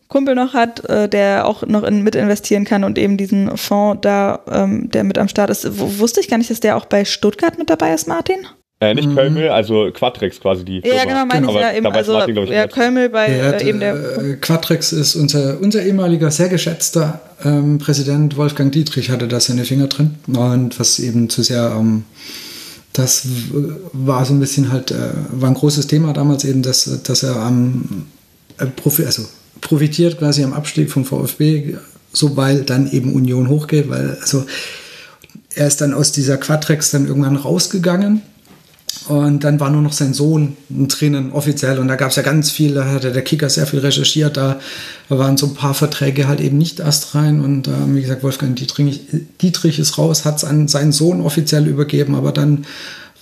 Kumpel noch hat, äh, der auch noch in, mit investieren kann und eben diesen Fonds da, ähm, der mit am Start ist. W wusste ich gar nicht, dass der auch bei Stuttgart mit dabei ist, Martin? Äh, nicht mhm. Kölmel, also Quadrex quasi die. Firma. Ja, genau, meine ich ja eben. Also, Martin, ich, ja, Kölmel bei ja, äh, eben der. Äh, Quadrex ist unser, unser ehemaliger, sehr geschätzter ähm, Präsident Wolfgang Dietrich hatte da seine Finger drin. Und was eben zu sehr. Ähm, das war so ein bisschen halt, äh, war ein großes Thema damals eben, dass, dass er am äh, Profi, also profitiert quasi am Abstieg vom VfB, so weil dann eben Union hochgeht, weil also er ist dann aus dieser Quadrex dann irgendwann rausgegangen und dann war nur noch sein Sohn drinnen, offiziell. Und da gab es ja ganz viel, da hatte der Kicker sehr viel recherchiert. Da waren so ein paar Verträge halt eben nicht erst rein. Und äh, wie gesagt, Wolfgang Dietrich, Dietrich ist raus, hat es an seinen Sohn offiziell übergeben. Aber dann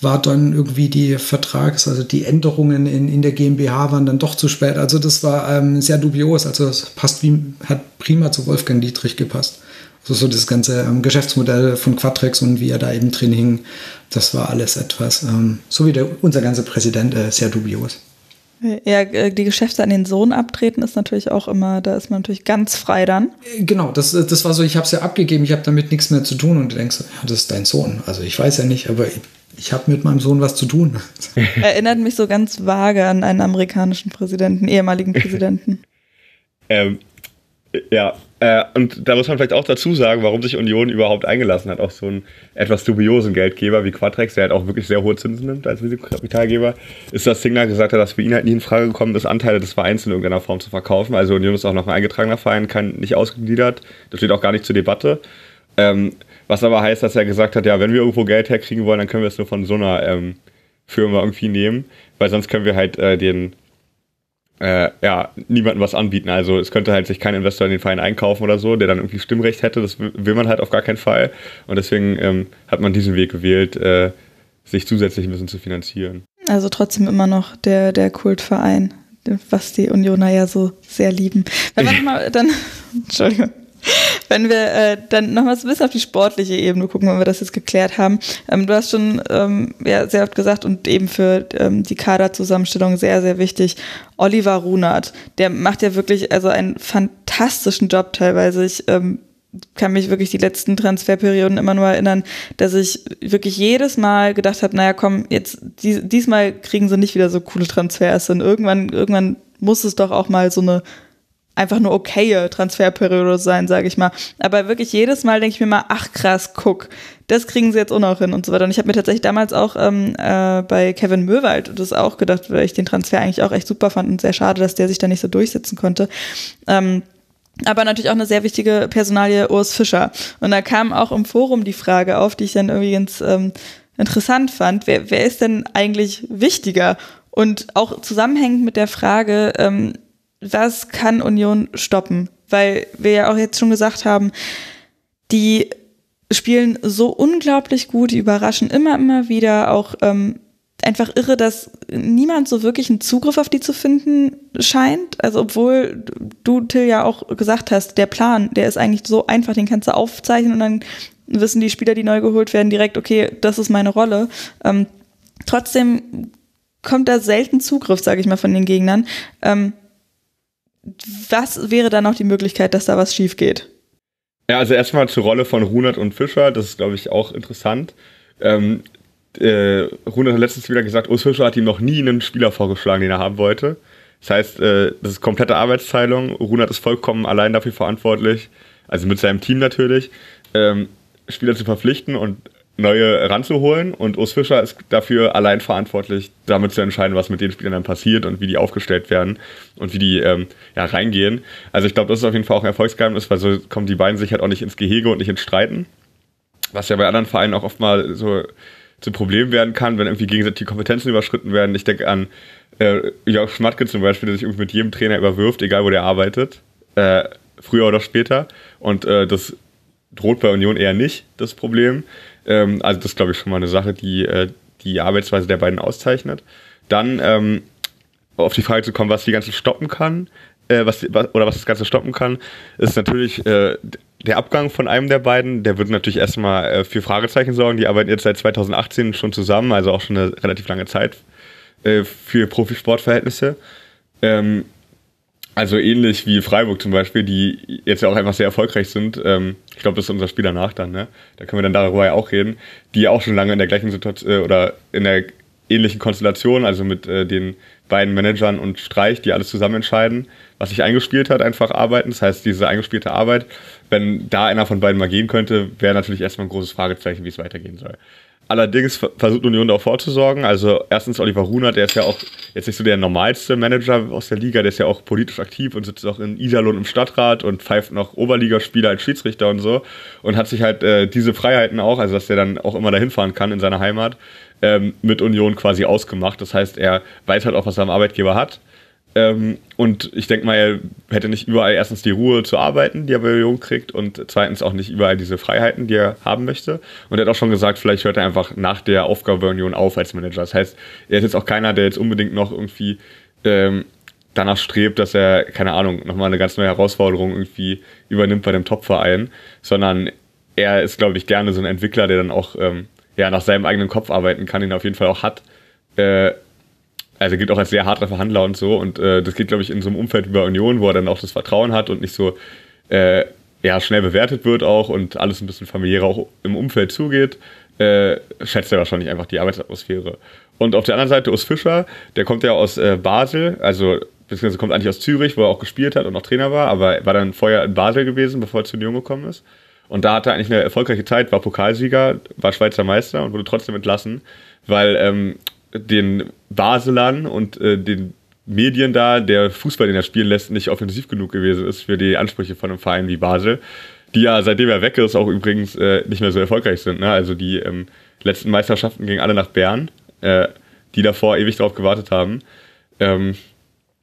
war dann irgendwie die Vertrags-, also die Änderungen in, in der GmbH waren dann doch zu spät. Also das war ähm, sehr dubios. Also es passt wie, hat prima zu Wolfgang Dietrich gepasst. So, so das ganze ähm, Geschäftsmodell von Quatrex und wie er da eben drin hing, das war alles etwas, ähm, so wie der, unser ganzer Präsident, äh, sehr dubios. Ja, äh, die Geschäfte an den Sohn abtreten ist natürlich auch immer, da ist man natürlich ganz frei dann. Äh, genau, das, äh, das war so, ich habe es ja abgegeben, ich habe damit nichts mehr zu tun und du denkst, ja, das ist dein Sohn. Also ich weiß ja nicht, aber ich, ich habe mit meinem Sohn was zu tun. Erinnert mich so ganz vage an einen amerikanischen Präsidenten, ehemaligen Präsidenten. ähm, ja, äh, und da muss man vielleicht auch dazu sagen, warum sich Union überhaupt eingelassen hat auf so einen etwas dubiosen Geldgeber wie Quatrex, der halt auch wirklich sehr hohe Zinsen nimmt als Risikokapitalgeber, ist, dass Signal gesagt hat, dass für ihn halt nie in Frage gekommen ist, Anteile des Vereins in irgendeiner Form zu verkaufen. Also Union ist auch noch ein eingetragener Verein, kann nicht ausgegliedert. Das steht auch gar nicht zur Debatte. Ähm, was aber heißt, dass er gesagt hat, ja, wenn wir irgendwo Geld herkriegen wollen, dann können wir es nur von so einer ähm, Firma irgendwie nehmen, weil sonst können wir halt äh, den äh, ja, niemandem was anbieten. Also es könnte halt sich kein Investor in den Verein einkaufen oder so, der dann irgendwie Stimmrecht hätte. Das will man halt auf gar keinen Fall. Und deswegen ähm, hat man diesen Weg gewählt, äh, sich zusätzlich ein bisschen zu finanzieren. Also trotzdem immer noch der, der Kultverein, was die Unioner ja so sehr lieben. Wenn man mal dann, Entschuldigung. Wenn wir äh, dann nochmal so ein bisschen auf die sportliche Ebene gucken, wenn wir das jetzt geklärt haben. Ähm, du hast schon ähm, ja, sehr oft gesagt und eben für ähm, die Kaderzusammenstellung sehr, sehr wichtig, Oliver Runert. Der macht ja wirklich also einen fantastischen Job teilweise. Ich ähm, kann mich wirklich die letzten Transferperioden immer nur erinnern, dass ich wirklich jedes Mal gedacht habe, naja, komm, jetzt dies, diesmal kriegen sie nicht wieder so coole Transfers und irgendwann, irgendwann muss es doch auch mal so eine einfach nur okaye Transferperiode sein, sage ich mal. Aber wirklich jedes Mal denke ich mir mal, ach krass, guck, das kriegen sie jetzt auch noch hin und so weiter. Und ich habe mir tatsächlich damals auch ähm, äh, bei Kevin Möwald das auch gedacht, weil ich den Transfer eigentlich auch echt super fand und sehr schade, dass der sich da nicht so durchsetzen konnte. Ähm, aber natürlich auch eine sehr wichtige Personalie Urs Fischer. Und da kam auch im Forum die Frage auf, die ich dann irgendwie ganz ähm, interessant fand. Wer, wer ist denn eigentlich wichtiger? Und auch zusammenhängend mit der Frage, ähm, was kann Union stoppen? Weil wir ja auch jetzt schon gesagt haben, die spielen so unglaublich gut, die überraschen immer, immer wieder auch ähm, einfach irre, dass niemand so wirklich einen Zugriff auf die zu finden scheint. Also obwohl du, Till, ja auch gesagt hast, der Plan, der ist eigentlich so einfach, den kannst du aufzeichnen und dann wissen die Spieler, die neu geholt werden, direkt, okay, das ist meine Rolle. Ähm, trotzdem kommt da selten Zugriff, sage ich mal, von den Gegnern. Ähm, was wäre dann noch die Möglichkeit, dass da was schief geht? Ja, also erstmal zur Rolle von Runert und Fischer, das ist, glaube ich, auch interessant. Ähm, äh, Runert hat letztens wieder gesagt, Urs Fischer hat ihm noch nie einen Spieler vorgeschlagen, den er haben wollte. Das heißt, äh, das ist komplette Arbeitsteilung. Runert ist vollkommen allein dafür verantwortlich, also mit seinem Team natürlich, ähm, Spieler zu verpflichten und neue ranzuholen und Urs Fischer ist dafür allein verantwortlich, damit zu entscheiden, was mit den Spielern dann passiert und wie die aufgestellt werden und wie die ähm, ja, reingehen. Also ich glaube, das ist auf jeden Fall auch ein Erfolgsgeheimnis, weil so kommen die beiden sich halt auch nicht ins Gehege und nicht ins Streiten. Was ja bei anderen Vereinen auch oft mal so zu Problem werden kann, wenn irgendwie gegenseitig die Kompetenzen überschritten werden. Ich denke an äh, Jörg Schmatke zum Beispiel, der sich irgendwie mit jedem Trainer überwirft, egal wo der arbeitet, äh, früher oder später. Und äh, das droht bei Union eher nicht, das Problem. Ähm, also das glaube ich, schon mal eine Sache, die äh, die Arbeitsweise der beiden auszeichnet. Dann ähm, auf die Frage zu kommen, was die ganze stoppen kann, äh, was, oder was das Ganze stoppen kann, ist natürlich äh, der Abgang von einem der beiden. Der wird natürlich erstmal äh, für Fragezeichen sorgen. Die arbeiten jetzt seit 2018 schon zusammen, also auch schon eine relativ lange Zeit äh, für Profisportverhältnisse. Ähm, also ähnlich wie Freiburg zum Beispiel, die jetzt ja auch einfach sehr erfolgreich sind. Ähm, ich glaube, das ist unser Spiel danach dann, ne? Da können wir dann darüber ja auch reden, die auch schon lange in der gleichen Situation äh, oder in der ähnlichen Konstellation, also mit äh, den beiden Managern und Streich, die alles zusammen entscheiden, was sich eingespielt hat, einfach arbeiten. Das heißt, diese eingespielte Arbeit, wenn da einer von beiden mal gehen könnte, wäre natürlich erstmal ein großes Fragezeichen, wie es weitergehen soll. Allerdings versucht Union darauf vorzusorgen. Also erstens Oliver Runert, der ist ja auch jetzt nicht so der normalste Manager aus der Liga, der ist ja auch politisch aktiv und sitzt auch in Iserlohn im Stadtrat und pfeift noch Oberligaspieler als Schiedsrichter und so und hat sich halt äh, diese Freiheiten auch, also dass er dann auch immer dahin fahren kann in seiner Heimat, ähm, mit Union quasi ausgemacht. Das heißt, er weiß halt auch, was er am Arbeitgeber hat ähm, und ich denke mal, er hätte nicht überall erstens die Ruhe zu arbeiten, die er bei Union kriegt, und zweitens auch nicht überall diese Freiheiten, die er haben möchte. Und er hat auch schon gesagt, vielleicht hört er einfach nach der Aufgabe bei Union auf als Manager. Das heißt, er ist jetzt auch keiner, der jetzt unbedingt noch irgendwie ähm, danach strebt, dass er, keine Ahnung, nochmal eine ganz neue Herausforderung irgendwie übernimmt bei dem Topverein, sondern er ist, glaube ich, gerne so ein Entwickler, der dann auch ähm, ja, nach seinem eigenen Kopf arbeiten kann, den er auf jeden Fall auch hat. Äh, also gilt auch als sehr harter Verhandler und so. Und äh, das geht, glaube ich, in so einem Umfeld wie bei Union, wo er dann auch das Vertrauen hat und nicht so äh, ja, schnell bewertet wird auch und alles ein bisschen familiärer auch im Umfeld zugeht, äh, schätzt er wahrscheinlich einfach die Arbeitsatmosphäre. Und auf der anderen Seite Urs Fischer, der kommt ja aus äh, Basel, also beziehungsweise kommt eigentlich aus Zürich, wo er auch gespielt hat und auch Trainer war, aber war dann vorher in Basel gewesen, bevor er zu Union gekommen ist. Und da hatte er eigentlich eine erfolgreiche Zeit, war Pokalsieger, war Schweizer Meister und wurde trotzdem entlassen, weil ähm, den Baselern und äh, den Medien da, der Fußball, den er spielen lässt, nicht offensiv genug gewesen ist für die Ansprüche von einem Verein wie Basel, die ja seitdem er weg ist auch übrigens äh, nicht mehr so erfolgreich sind. Ne? Also die ähm, letzten Meisterschaften gingen alle nach Bern, äh, die davor ewig darauf gewartet haben. Ähm,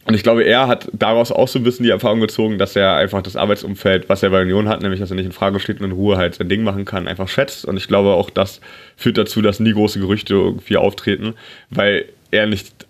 und ich glaube, er hat daraus auch so ein bisschen die Erfahrung gezogen, dass er einfach das Arbeitsumfeld, was er bei Union hat, nämlich dass er nicht in Frage steht und in Ruhe halt sein Ding machen kann, einfach schätzt. Und ich glaube auch, das führt dazu, dass nie große Gerüchte irgendwie auftreten, weil er nicht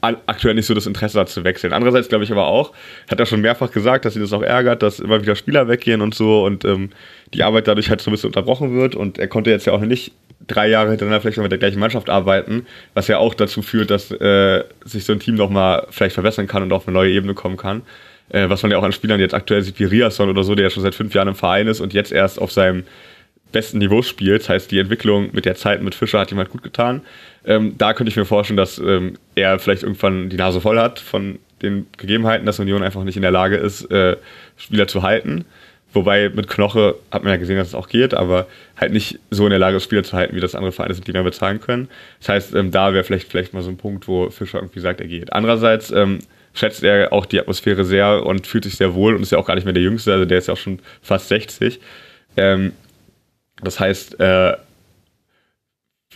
aktuell nicht so das Interesse hat zu wechseln. Andererseits glaube ich aber auch, hat er schon mehrfach gesagt, dass ihn das auch ärgert, dass immer wieder Spieler weggehen und so und ähm, die Arbeit dadurch halt so ein bisschen unterbrochen wird und er konnte jetzt ja auch nicht drei Jahre hintereinander vielleicht noch mit der gleichen Mannschaft arbeiten, was ja auch dazu führt, dass äh, sich so ein Team nochmal vielleicht verbessern kann und auf eine neue Ebene kommen kann. Äh, was man ja auch an Spielern jetzt aktuell sieht, wie Riasson oder so, der ja schon seit fünf Jahren im Verein ist und jetzt erst auf seinem besten Niveau spielt. Das heißt, die Entwicklung mit der Zeit mit Fischer hat ihm halt gut getan. Ähm, da könnte ich mir vorstellen, dass ähm, er vielleicht irgendwann die Nase voll hat von den Gegebenheiten, dass Union einfach nicht in der Lage ist, äh, Spieler zu halten. Wobei mit Knoche hat man ja gesehen, dass es auch geht, aber halt nicht so in der Lage ist, Spieler zu halten, wie das andere Vereine sind, die mehr bezahlen können. Das heißt, ähm, da wäre vielleicht, vielleicht mal so ein Punkt, wo Fischer irgendwie sagt, er geht. Andererseits ähm, schätzt er auch die Atmosphäre sehr und fühlt sich sehr wohl und ist ja auch gar nicht mehr der Jüngste, also der ist ja auch schon fast 60. Ähm, das heißt, äh,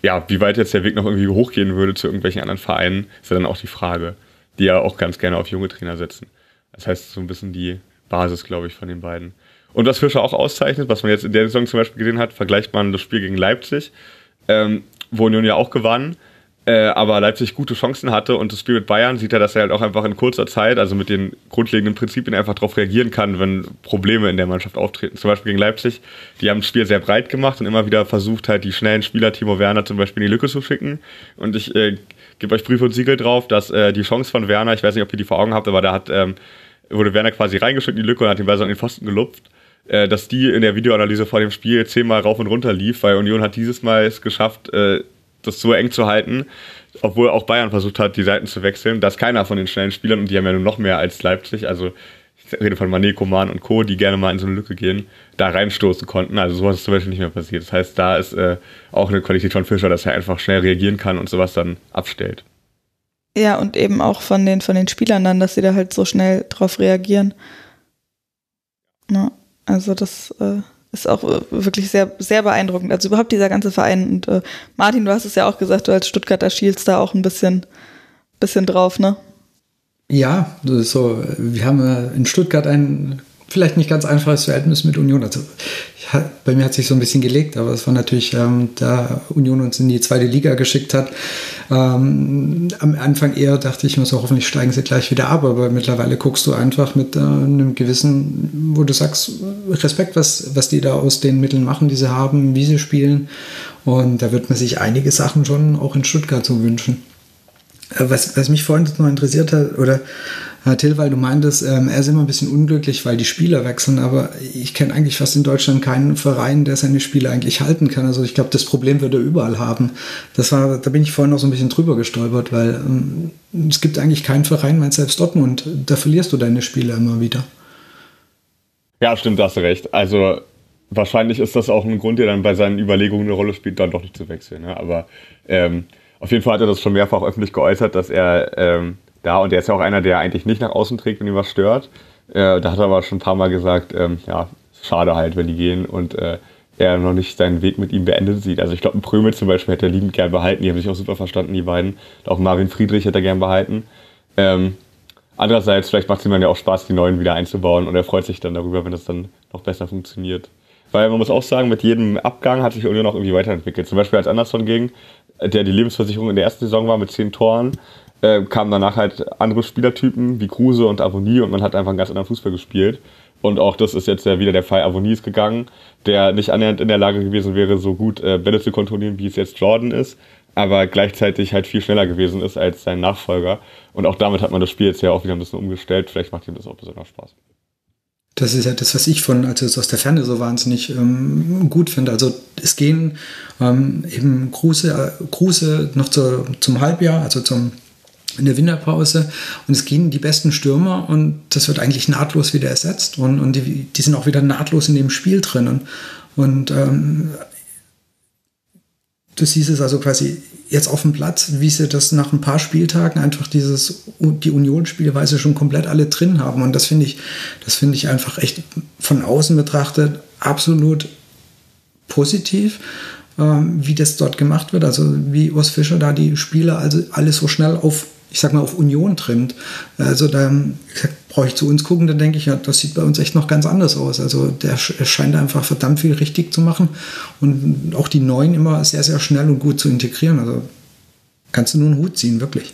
ja, wie weit jetzt der Weg noch irgendwie hochgehen würde zu irgendwelchen anderen Vereinen, ist ja dann auch die Frage, die ja auch ganz gerne auf junge Trainer setzen. Das heißt, so ein bisschen die Basis, glaube ich, von den beiden. Und was Fischer auch auszeichnet, was man jetzt in der Saison zum Beispiel gesehen hat, vergleicht man das Spiel gegen Leipzig, ähm, wo Union ja auch gewann, äh, aber Leipzig gute Chancen hatte und das Spiel mit Bayern sieht er, dass er halt auch einfach in kurzer Zeit, also mit den grundlegenden Prinzipien einfach darauf reagieren kann, wenn Probleme in der Mannschaft auftreten. Zum Beispiel gegen Leipzig, die haben das Spiel sehr breit gemacht und immer wieder versucht halt die schnellen Spieler Timo Werner zum Beispiel in die Lücke zu schicken und ich äh, gebe euch Brief und Siegel drauf, dass äh, die Chance von Werner, ich weiß nicht, ob ihr die vor Augen habt, aber da hat, ähm, wurde Werner quasi reingeschickt in die Lücke und hat den Ball so an den Pfosten gelupft äh, dass die in der Videoanalyse vor dem Spiel zehnmal rauf und runter lief, weil Union hat dieses Mal es geschafft, äh, das so eng zu halten, obwohl auch Bayern versucht hat, die Seiten zu wechseln, dass keiner von den schnellen Spielern, und die haben ja nur noch mehr als Leipzig, also ich rede von Mané, Koman und Co., die gerne mal in so eine Lücke gehen, da reinstoßen konnten. Also sowas ist zum Beispiel nicht mehr passiert. Das heißt, da ist äh, auch eine Qualität von Fischer, dass er einfach schnell reagieren kann und sowas dann abstellt. Ja, und eben auch von den, von den Spielern dann, dass sie da halt so schnell drauf reagieren. Na, also das äh, ist auch äh, wirklich sehr, sehr beeindruckend. Also überhaupt dieser ganze Verein. Und äh, Martin, du hast es ja auch gesagt, du als Stuttgarter schielst da auch ein bisschen, bisschen drauf, ne? Ja, so, wir haben äh, in Stuttgart ein vielleicht nicht ganz einfaches Verhältnis mit Union. Also bei mir hat sich so ein bisschen gelegt, aber es war natürlich, ähm, da Union uns in die zweite Liga geschickt hat. Ähm, am Anfang eher dachte ich mir so, hoffentlich steigen sie gleich wieder ab, aber mittlerweile guckst du einfach mit äh, einem gewissen, wo du sagst, Respekt, was, was die da aus den Mitteln machen, die sie haben, wie sie spielen. Und da wird man sich einige Sachen schon auch in Stuttgart so wünschen. Äh, was, was mich vorhin noch interessiert hat, oder Till, weil du meintest, ähm, er ist immer ein bisschen unglücklich, weil die Spieler wechseln, aber ich kenne eigentlich fast in Deutschland keinen Verein, der seine Spieler eigentlich halten kann. Also ich glaube, das Problem wird er überall haben. Das war, da bin ich vorhin noch so ein bisschen drüber gestolpert, weil ähm, es gibt eigentlich keinen Verein, mein selbst Dortmund, da verlierst du deine Spieler immer wieder. Ja, stimmt, da hast du recht. Also wahrscheinlich ist das auch ein Grund, der dann bei seinen Überlegungen eine Rolle spielt, dann doch nicht zu wechseln. Ne? Aber ähm, auf jeden Fall hat er das schon mehrfach öffentlich geäußert, dass er ähm, da und der ist ja auch einer, der eigentlich nicht nach außen trägt, wenn ihm was stört. Äh, da hat er aber schon ein paar Mal gesagt, ähm, ja, schade halt, wenn die gehen und äh, er noch nicht seinen Weg mit ihm beendet sieht. Also ich glaube, ein Prömel zum Beispiel hätte er liebend gern behalten. Die haben sich auch super verstanden, die beiden. Auch Marvin Friedrich hätte er gern behalten. Ähm, andererseits, vielleicht macht es ihm ja auch Spaß, die neuen wieder einzubauen und er freut sich dann darüber, wenn das dann noch besser funktioniert. Weil man muss auch sagen, mit jedem Abgang hat sich Union auch irgendwie weiterentwickelt. Zum Beispiel als Anderson ging, der die Lebensversicherung in der ersten Saison war mit zehn Toren, äh, kamen danach halt andere Spielertypen wie Kruse und Avonie und man hat einfach einen ganz anderen Fußball gespielt. Und auch das ist jetzt ja wieder der Fall. Avonie ist gegangen, der nicht annähernd in der Lage gewesen wäre, so gut äh, Bälle zu kontrollieren, wie es jetzt Jordan ist, aber gleichzeitig halt viel schneller gewesen ist als sein Nachfolger. Und auch damit hat man das Spiel jetzt ja auch wieder ein bisschen umgestellt. Vielleicht macht ihm das auch besonders Spaß. Das ist ja das, was ich von, also aus der Ferne so wahnsinnig ähm, gut finde. Also es gehen ähm, eben Kruse, äh, Kruse noch zu, zum Halbjahr, also zum in der Winterpause und es gehen die besten Stürmer und das wird eigentlich nahtlos wieder ersetzt und, und die, die sind auch wieder nahtlos in dem Spiel drinnen. Und ähm, du siehst es also quasi jetzt auf dem Platz, wie sie das nach ein paar Spieltagen einfach dieses, die Union-Spielweise schon komplett alle drin haben. Und das finde ich, das finde ich einfach echt von außen betrachtet absolut positiv ähm, wie das dort gemacht wird. Also wie Urs Fischer da die Spieler also alles so schnell auf ich sag mal, auf Union trimmt. Also da brauche ich zu uns gucken, dann denke ich, ja, das sieht bei uns echt noch ganz anders aus. Also der scheint einfach verdammt viel richtig zu machen und auch die Neuen immer sehr, sehr schnell und gut zu integrieren. Also kannst du nur einen Hut ziehen, wirklich.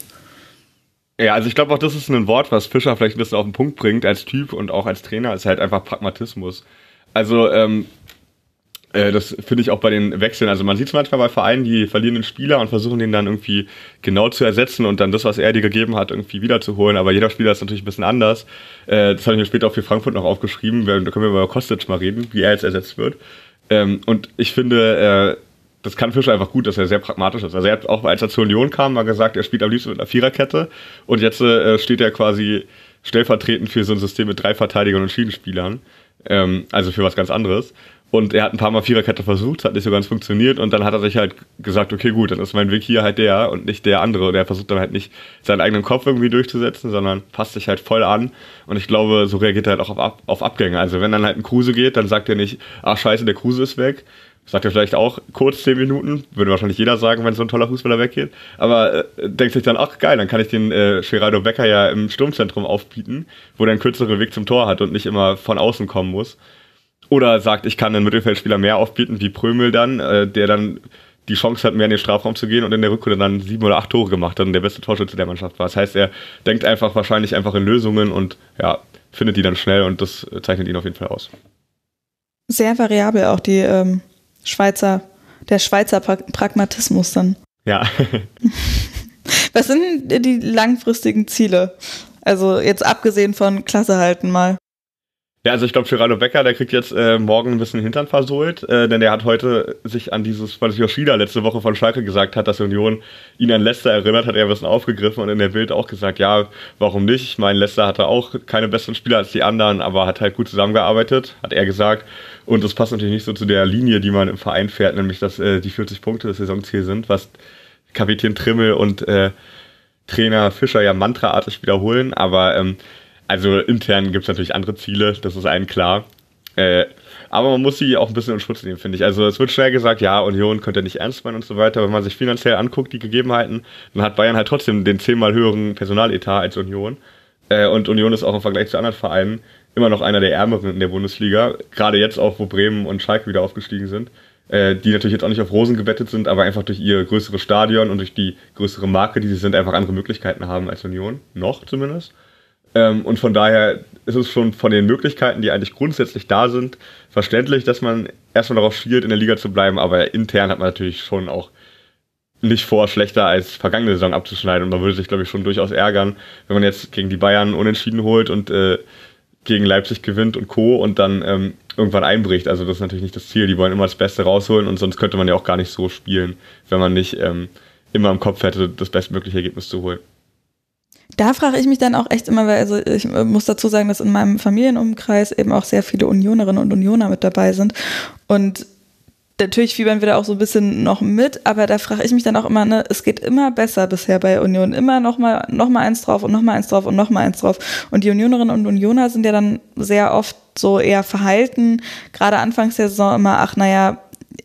Ja, also ich glaube auch, das ist ein Wort, was Fischer vielleicht ein bisschen auf den Punkt bringt als Typ und auch als Trainer, ist halt einfach Pragmatismus. Also ähm, äh, das finde ich auch bei den Wechseln. Also man sieht es manchmal bei Vereinen, die verlieren den Spieler und versuchen den dann irgendwie genau zu ersetzen und dann das, was er dir gegeben hat, irgendwie wiederzuholen. Aber jeder Spieler ist natürlich ein bisschen anders. Äh, das habe ich mir später auch für Frankfurt noch aufgeschrieben. Da können wir über Kostic mal reden, wie er jetzt ersetzt wird. Ähm, und ich finde, äh, das kann Fischer einfach gut, dass er sehr pragmatisch ist. Also er hat auch, als er zur Union kam, mal gesagt, er spielt am liebsten mit einer Viererkette und jetzt äh, steht er quasi stellvertretend für so ein System mit drei Verteidigern und Schiedenspielern. Ähm, also für was ganz anderes. Und er hat ein paar Mal Viererkette versucht, hat nicht so ganz funktioniert und dann hat er sich halt gesagt, okay gut, dann ist mein Weg hier halt der und nicht der andere. Und er versucht dann halt nicht seinen eigenen Kopf irgendwie durchzusetzen, sondern passt sich halt voll an. Und ich glaube, so reagiert er halt auch auf, Ab auf Abgänge. Also wenn dann halt ein Kruse geht, dann sagt er nicht, ach scheiße, der Kruse ist weg, Sagt er vielleicht auch kurz zehn Minuten, würde wahrscheinlich jeder sagen, wenn so ein toller Fußballer weggeht. Aber äh, denkt sich dann, ach geil, dann kann ich den äh, Gerardo Becker ja im Sturmzentrum aufbieten, wo der einen kürzeren Weg zum Tor hat und nicht immer von außen kommen muss. Oder sagt, ich kann einen Mittelfeldspieler mehr aufbieten, wie Prömel dann, äh, der dann die Chance hat, mehr in den Strafraum zu gehen und in der Rückrunde dann sieben oder acht Tore gemacht hat und der beste Torschütze der Mannschaft war. Das heißt, er denkt einfach wahrscheinlich einfach in Lösungen und ja, findet die dann schnell und das zeichnet ihn auf jeden Fall aus. Sehr variabel auch die ähm, Schweizer, der Schweizer Pragmatismus dann. Ja. Was sind die langfristigen Ziele? Also jetzt abgesehen von Klasse halten mal. Ja, also ich glaube, Gerardo Becker, der kriegt jetzt äh, morgen ein bisschen Hintern versohlt, äh, denn der hat heute sich an dieses, was Yoshida letzte Woche von Schalke gesagt hat, dass Union ihn an Leicester erinnert, hat er ein bisschen aufgegriffen und in der Bild auch gesagt, ja, warum nicht? Ich meine, Leicester hatte auch keine besseren Spieler als die anderen, aber hat halt gut zusammengearbeitet, hat er gesagt. Und das passt natürlich nicht so zu der Linie, die man im Verein fährt, nämlich dass äh, die 40 Punkte das Saisonziel sind, was Kapitän Trimmel und äh, Trainer Fischer ja mantraartig wiederholen, aber ähm, also intern gibt es natürlich andere Ziele, das ist allen klar. Äh, aber man muss sie auch ein bisschen in Schutz nehmen, finde ich. Also es wird schnell gesagt, ja, Union könnte nicht ernst meinen und so weiter. Wenn man sich finanziell anguckt, die Gegebenheiten, dann hat Bayern halt trotzdem den zehnmal höheren Personaletat als Union. Äh, und Union ist auch im Vergleich zu anderen Vereinen immer noch einer der ärmeren in der Bundesliga. Gerade jetzt auch, wo Bremen und Schalke wieder aufgestiegen sind. Äh, die natürlich jetzt auch nicht auf Rosen gebettet sind, aber einfach durch ihr größeres Stadion und durch die größere Marke, die sie sind, einfach andere Möglichkeiten haben als Union. Noch zumindest. Ähm, und von daher ist es schon von den Möglichkeiten, die eigentlich grundsätzlich da sind, verständlich, dass man erstmal darauf schielt, in der Liga zu bleiben, aber intern hat man natürlich schon auch nicht vor, schlechter als vergangene Saison abzuschneiden. Und man würde sich, glaube ich, schon durchaus ärgern, wenn man jetzt gegen die Bayern unentschieden holt und äh, gegen Leipzig gewinnt und Co. und dann ähm, irgendwann einbricht. Also das ist natürlich nicht das Ziel. Die wollen immer das Beste rausholen und sonst könnte man ja auch gar nicht so spielen, wenn man nicht ähm, immer im Kopf hätte, das bestmögliche Ergebnis zu holen. Da frage ich mich dann auch echt immer, weil also ich äh, muss dazu sagen, dass in meinem Familienumkreis eben auch sehr viele Unionerinnen und Unioner mit dabei sind. Und natürlich fiebern wir da auch so ein bisschen noch mit, aber da frage ich mich dann auch immer, ne, es geht immer besser bisher bei Union. Immer noch mal, noch mal eins drauf und noch mal eins drauf und noch mal eins drauf. Und die Unionerinnen und Unioner sind ja dann sehr oft so eher verhalten. Gerade anfangs der Saison immer, ach naja,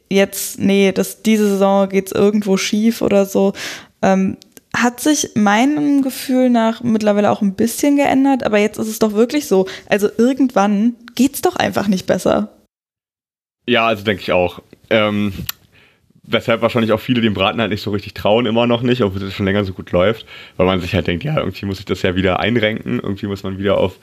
jetzt, nee, das, diese Saison geht's irgendwo schief oder so. Ähm, hat sich meinem Gefühl nach mittlerweile auch ein bisschen geändert, aber jetzt ist es doch wirklich so. Also irgendwann geht's doch einfach nicht besser. Ja, also denke ich auch. Ähm, weshalb wahrscheinlich auch viele dem Braten halt nicht so richtig trauen, immer noch nicht, obwohl es schon länger so gut läuft, weil man sich halt denkt, ja, irgendwie muss ich das ja wieder einrenken, irgendwie muss man wieder auf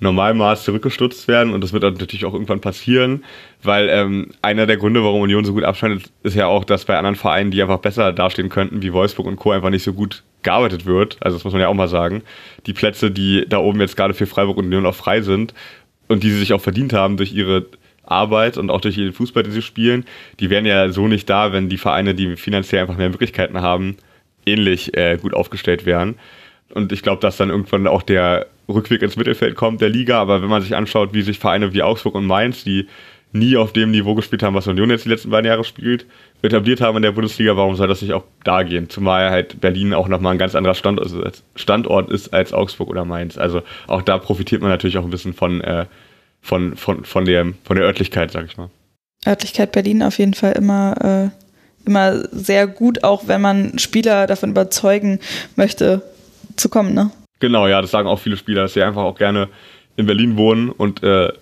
Normalmaß zurückgestutzt werden und das wird dann natürlich auch irgendwann passieren, weil ähm, einer der Gründe, warum Union so gut abschneidet, ist ja auch, dass bei anderen Vereinen, die einfach besser dastehen könnten, wie Wolfsburg und Co. einfach nicht so gut gearbeitet wird. Also das muss man ja auch mal sagen. Die Plätze, die da oben jetzt gerade für Freiburg und Union auch frei sind und die sie sich auch verdient haben durch ihre Arbeit und auch durch den Fußball, den sie spielen, die wären ja so nicht da, wenn die Vereine, die finanziell einfach mehr Möglichkeiten haben, ähnlich äh, gut aufgestellt wären. Und ich glaube, dass dann irgendwann auch der Rückweg ins Mittelfeld kommt der Liga. Aber wenn man sich anschaut, wie sich Vereine wie Augsburg und Mainz, die nie auf dem Niveau gespielt haben, was Union jetzt die letzten beiden Jahre spielt, etabliert haben in der Bundesliga, warum soll das nicht auch da gehen? Zumal halt Berlin auch nochmal ein ganz anderer Standort, ist als Augsburg oder Mainz. Also auch da profitiert man natürlich auch ein bisschen von, äh, von, von, von, der, von der Örtlichkeit, sag ich mal. Örtlichkeit Berlin auf jeden Fall immer, äh, immer sehr gut, auch wenn man Spieler davon überzeugen möchte, zu kommen, ne? Genau, ja, das sagen auch viele Spieler, dass sie einfach auch gerne in Berlin wohnen und äh,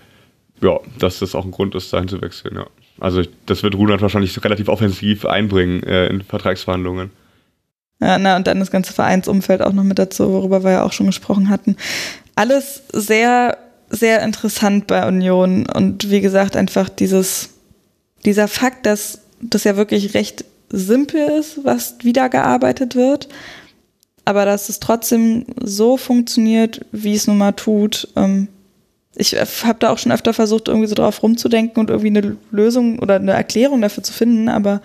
ja, dass das auch ein Grund ist, dahin zu wechseln, ja. Also das wird Runert wahrscheinlich relativ offensiv einbringen äh, in Vertragsverhandlungen. Ja, na, und dann das ganze Vereinsumfeld auch noch mit dazu, worüber wir ja auch schon gesprochen hatten. Alles sehr, sehr interessant bei Union. Und wie gesagt, einfach dieses, dieser Fakt, dass das ja wirklich recht simpel ist, was wiedergearbeitet wird, aber dass es trotzdem so funktioniert, wie es nun mal tut. Ähm, ich habe da auch schon öfter versucht, irgendwie so drauf rumzudenken und irgendwie eine Lösung oder eine Erklärung dafür zu finden, aber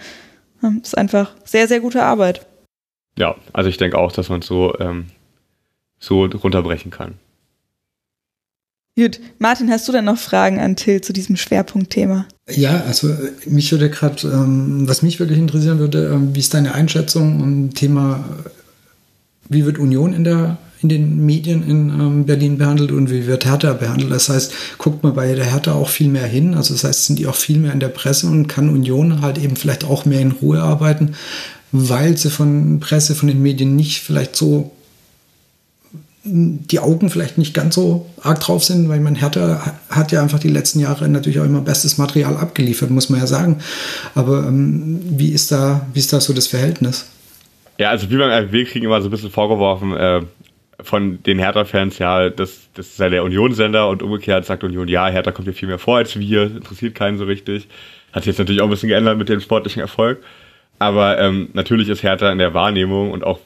es ähm, ist einfach sehr, sehr gute Arbeit. Ja, also ich denke auch, dass man es so, ähm, so runterbrechen kann. Gut, Martin, hast du denn noch Fragen an Till zu diesem Schwerpunktthema? Ja, also äh, mich würde gerade, ähm, was mich wirklich interessieren würde, ähm, wie ist deine Einschätzung um Thema, wie wird Union in der in den Medien in ähm, Berlin behandelt und wie wird Hertha behandelt. Das heißt, guckt man bei der Hertha auch viel mehr hin. Also das heißt, sind die auch viel mehr in der Presse und kann Union halt eben vielleicht auch mehr in Ruhe arbeiten, weil sie von Presse, von den Medien nicht vielleicht so die Augen vielleicht nicht ganz so arg drauf sind, weil man Hertha hat ja einfach die letzten Jahre natürlich auch immer bestes Material abgeliefert, muss man ja sagen. Aber ähm, wie, ist da, wie ist da so das Verhältnis? Ja, also wie beim RW kriegen immer so ein bisschen vorgeworfen äh, von den Hertha-Fans, ja, das, das ist ja der Union-Sender und umgekehrt sagt Union, ja, Hertha kommt hier viel mehr vor als wir, interessiert keinen so richtig. Hat sich jetzt natürlich auch ein bisschen geändert mit dem sportlichen Erfolg. Aber ähm, natürlich ist Hertha in der Wahrnehmung und auch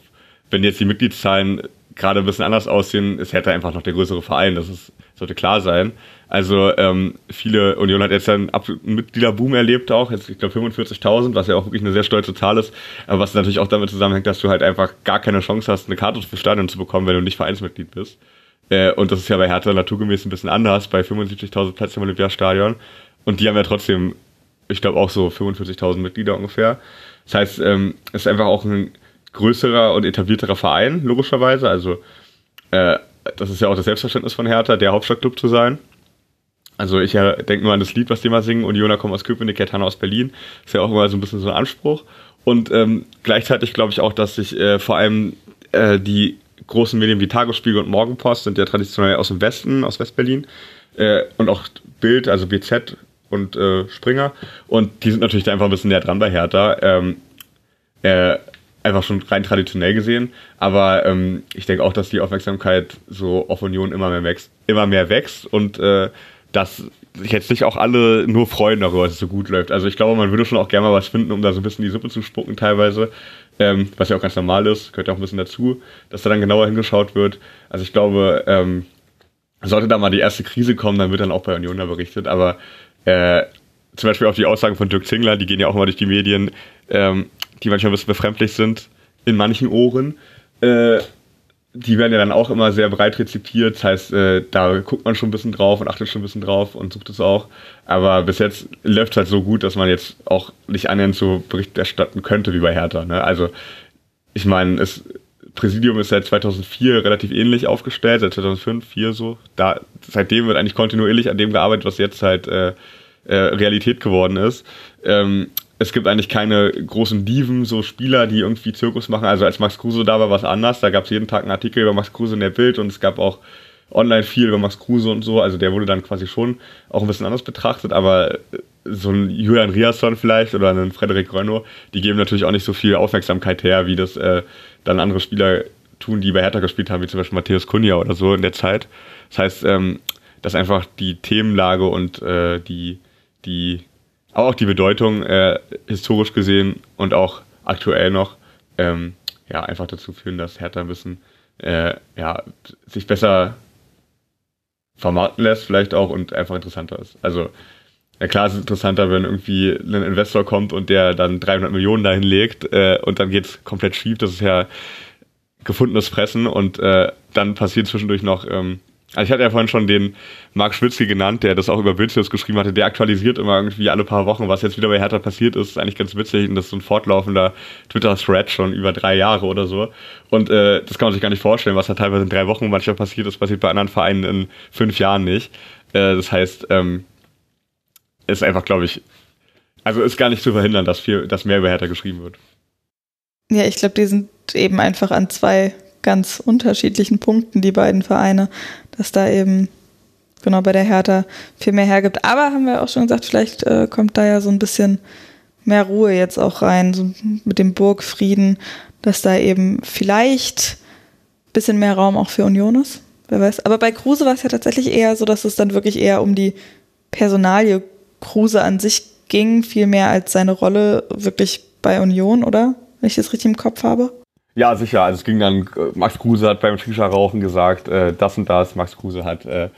wenn jetzt die Mitgliedszahlen gerade ein bisschen anders aussehen, ist Hertha einfach noch der größere Verein. Das ist, sollte klar sein. Also ähm, viele, Union hat jetzt einen absoluten Mitgliederboom erlebt auch, jetzt ich glaube 45.000, was ja auch wirklich eine sehr stolze Zahl ist, aber was natürlich auch damit zusammenhängt, dass du halt einfach gar keine Chance hast, eine Karte für Stadion zu bekommen, wenn du nicht Vereinsmitglied bist. Äh, und das ist ja bei Hertha naturgemäß ein bisschen anders, bei 75.000 Plätzen im Olympiastadion. Und die haben ja trotzdem, ich glaube auch so 45.000 Mitglieder ungefähr. Das heißt, ähm, es ist einfach auch ein größerer und etablierterer Verein, logischerweise. Also äh, das ist ja auch das Selbstverständnis von Hertha, der Hauptstadtclub zu sein. Also ich äh, denke nur an das Lied, was die mal singen, Uniona kommt aus Köpenick, Hertha aus Berlin. Ist ja auch immer so ein bisschen so ein Anspruch. Und ähm, gleichzeitig glaube ich auch, dass sich äh, vor allem äh, die großen Medien wie Tagesspiegel und Morgenpost sind ja traditionell aus dem Westen, aus Westberlin. Äh, und auch Bild, also BZ und äh, Springer. Und die sind natürlich da einfach ein bisschen näher dran bei Hertha. Ähm, äh, einfach schon rein traditionell gesehen. Aber ähm, ich denke auch, dass die Aufmerksamkeit so auf Union immer mehr wächst, immer mehr wächst und äh, dass sich jetzt nicht auch alle nur freuen darüber, dass es so gut läuft. Also ich glaube, man würde schon auch gerne mal was finden, um da so ein bisschen die Suppe zu spucken teilweise. Ähm, was ja auch ganz normal ist, gehört ja auch ein bisschen dazu, dass da dann genauer hingeschaut wird. Also ich glaube, ähm, sollte da mal die erste Krise kommen, dann wird dann auch bei Union da berichtet. Aber äh, zum Beispiel auch die Aussagen von Dirk Zingler, die gehen ja auch immer durch die Medien, ähm, die manchmal ein bisschen befremdlich sind in manchen Ohren. Äh, die werden ja dann auch immer sehr breit rezipiert. Das heißt, äh, da guckt man schon ein bisschen drauf und achtet schon ein bisschen drauf und sucht es auch. Aber bis jetzt läuft es halt so gut, dass man jetzt auch nicht annähernd so Bericht erstatten könnte wie bei Hertha. Ne? Also, ich meine, das Präsidium ist seit 2004 relativ ähnlich aufgestellt, seit 2005, 2004 so. Da, seitdem wird eigentlich kontinuierlich an dem gearbeitet, was jetzt halt äh, äh, Realität geworden ist. Ähm, es gibt eigentlich keine großen Diven, so Spieler, die irgendwie Zirkus machen. Also als Max Kruse da war, war es anders. Da gab es jeden Tag einen Artikel über Max Kruse in der Bild und es gab auch online viel über Max Kruse und so. Also der wurde dann quasi schon auch ein bisschen anders betrachtet. Aber so ein Julian Riasson vielleicht oder ein Frederik Renault, die geben natürlich auch nicht so viel Aufmerksamkeit her, wie das äh, dann andere Spieler tun, die bei Hertha gespielt haben, wie zum Beispiel Matthäus Kunja oder so in der Zeit. Das heißt, ähm, dass einfach die Themenlage und äh, die, die aber auch die Bedeutung äh, historisch gesehen und auch aktuell noch ähm, ja, einfach dazu führen, dass Hertha ein bisschen äh, ja, sich besser vermarkten lässt, vielleicht auch und einfach interessanter ist. Also, ja klar, es ist interessanter, wenn irgendwie ein Investor kommt und der dann 300 Millionen dahin legt äh, und dann geht's komplett schief. Das ist ja gefundenes Fressen und äh, dann passiert zwischendurch noch ähm, also ich hatte ja vorhin schon den Marc Schwitzky genannt, der das auch über Bildschirms geschrieben hatte. Der aktualisiert immer irgendwie alle paar Wochen, was jetzt wieder bei Hertha passiert ist. ist eigentlich ganz witzig und das ist so ein fortlaufender Twitter-Thread schon über drei Jahre oder so. Und äh, das kann man sich gar nicht vorstellen, was da teilweise in drei Wochen manchmal passiert ist, passiert bei anderen Vereinen in fünf Jahren nicht. Äh, das heißt, ähm, ist einfach, glaube ich, also ist gar nicht zu verhindern, dass, viel, dass mehr über Hertha geschrieben wird. Ja, ich glaube, die sind eben einfach an zwei ganz unterschiedlichen Punkten, die beiden Vereine dass da eben genau bei der Hertha viel mehr hergibt. Aber haben wir auch schon gesagt, vielleicht äh, kommt da ja so ein bisschen mehr Ruhe jetzt auch rein, so mit dem Burgfrieden, dass da eben vielleicht ein bisschen mehr Raum auch für Union ist. Wer weiß. Aber bei Kruse war es ja tatsächlich eher so, dass es dann wirklich eher um die Personalie Kruse an sich ging, viel mehr als seine Rolle wirklich bei Union, oder? Wenn ich das richtig im Kopf habe. Ja, sicher. Also es ging dann, Max Kruse hat beim Shisha-Rauchen gesagt, äh, das und das. Max Kruse hat äh,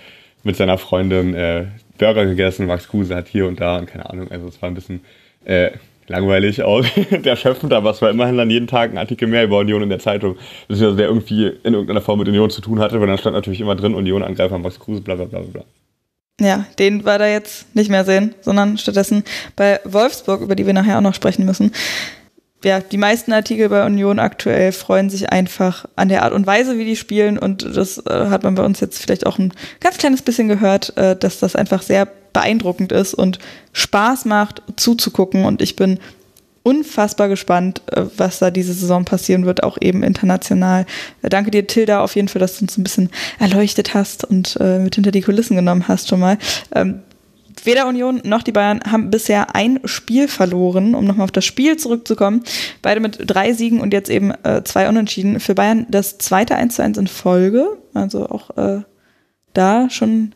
mit seiner Freundin äh, Burger gegessen. Max Kruse hat hier und da und keine Ahnung. Also es war ein bisschen äh, langweilig auch, der erschöpfend, aber es war immerhin dann jeden Tag ein Artikel mehr über Union in der Zeitung, der irgendwie in irgendeiner Form mit Union zu tun hatte, weil dann stand natürlich immer drin Union-Angreifer Max Kruse, bla bla bla bla. Ja, den war da jetzt nicht mehr sehen, sondern stattdessen bei Wolfsburg, über die wir nachher auch noch sprechen müssen. Ja, die meisten Artikel bei Union aktuell freuen sich einfach an der Art und Weise, wie die spielen. Und das äh, hat man bei uns jetzt vielleicht auch ein ganz kleines bisschen gehört, äh, dass das einfach sehr beeindruckend ist und Spaß macht zuzugucken. Und ich bin unfassbar gespannt, äh, was da diese Saison passieren wird, auch eben international. Äh, danke dir, Tilda, auf jeden Fall, dass du uns ein bisschen erleuchtet hast und äh, mit hinter die Kulissen genommen hast schon mal. Ähm, weder Union noch die Bayern haben bisher ein Spiel verloren, um nochmal auf das Spiel zurückzukommen. Beide mit drei Siegen und jetzt eben äh, zwei Unentschieden. Für Bayern das zweite 1 zu 1 in Folge. Also auch äh, da schon,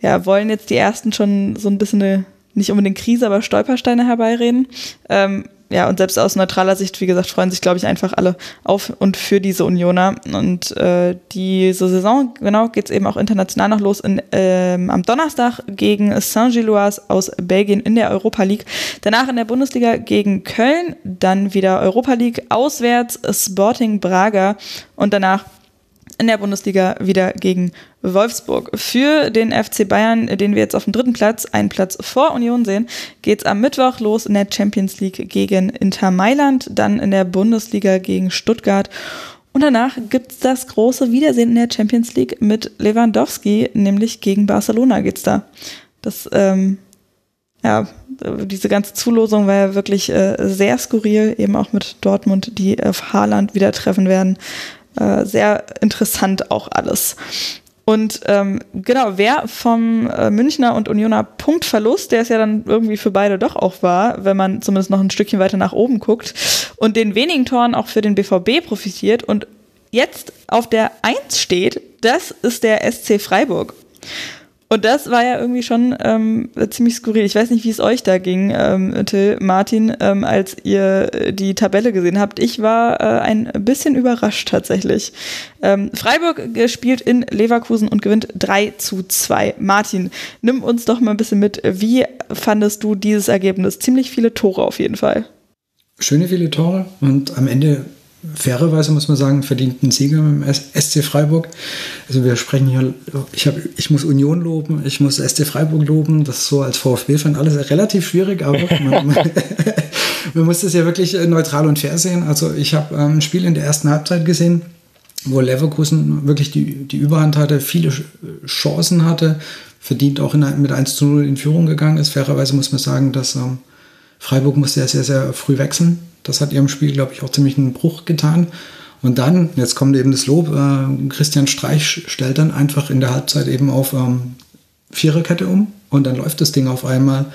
ja, wollen jetzt die ersten schon so ein bisschen eine nicht unbedingt Krise, aber Stolpersteine herbeireden. Ähm, ja, und selbst aus neutraler Sicht, wie gesagt, freuen sich, glaube ich, einfach alle auf und für diese Unioner. Und äh, diese Saison, genau, geht's eben auch international noch los in, ähm, am Donnerstag gegen Saint-Gilloise aus Belgien in der Europa League. Danach in der Bundesliga gegen Köln, dann wieder Europa League auswärts Sporting Braga und danach in der Bundesliga wieder gegen Wolfsburg. Für den FC Bayern, den wir jetzt auf dem dritten Platz, einen Platz vor Union sehen, geht's am Mittwoch los in der Champions League gegen Inter Mailand, dann in der Bundesliga gegen Stuttgart. Und danach gibt's das große Wiedersehen in der Champions League mit Lewandowski, nämlich gegen Barcelona geht's da. Das, ähm, ja, diese ganze Zulosung war ja wirklich äh, sehr skurril, eben auch mit Dortmund, die auf Haaland wieder treffen werden. Äh, sehr interessant auch alles. Und ähm, genau, wer vom äh, Münchner und Unioner Punktverlust, der es ja dann irgendwie für beide doch auch war, wenn man zumindest noch ein Stückchen weiter nach oben guckt, und den wenigen Toren auch für den BVB profitiert und jetzt auf der Eins steht, das ist der SC Freiburg. Und das war ja irgendwie schon ähm, ziemlich skurril. Ich weiß nicht, wie es euch da ging, ähm, Till, Martin, ähm, als ihr die Tabelle gesehen habt. Ich war äh, ein bisschen überrascht tatsächlich. Ähm, Freiburg spielt in Leverkusen und gewinnt 3 zu 2. Martin, nimm uns doch mal ein bisschen mit. Wie fandest du dieses Ergebnis? Ziemlich viele Tore auf jeden Fall. Schöne viele Tore und am Ende fairerweise muss man sagen, verdienten Sieger mit dem SC Freiburg. Also wir sprechen hier, ich, hab, ich muss Union loben, ich muss SC Freiburg loben, das ist so als VfB-Fan alles relativ schwierig, aber man, man, man, muss das ja wirklich neutral und fair sehen. Also ich habe ähm, ein Spiel in der ersten Halbzeit gesehen, wo Leverkusen wirklich die, die Überhand hatte, viele Chancen hatte, verdient auch in, mit 1 zu 0 in Führung gegangen ist. Fairerweise muss man sagen, dass ähm, Freiburg musste ja sehr, sehr früh wechseln das hat ihrem Spiel, glaube ich, auch ziemlich einen Bruch getan. Und dann, jetzt kommt eben das Lob, äh, Christian Streich stellt dann einfach in der Halbzeit eben auf ähm, Viererkette um und dann läuft das Ding auf einmal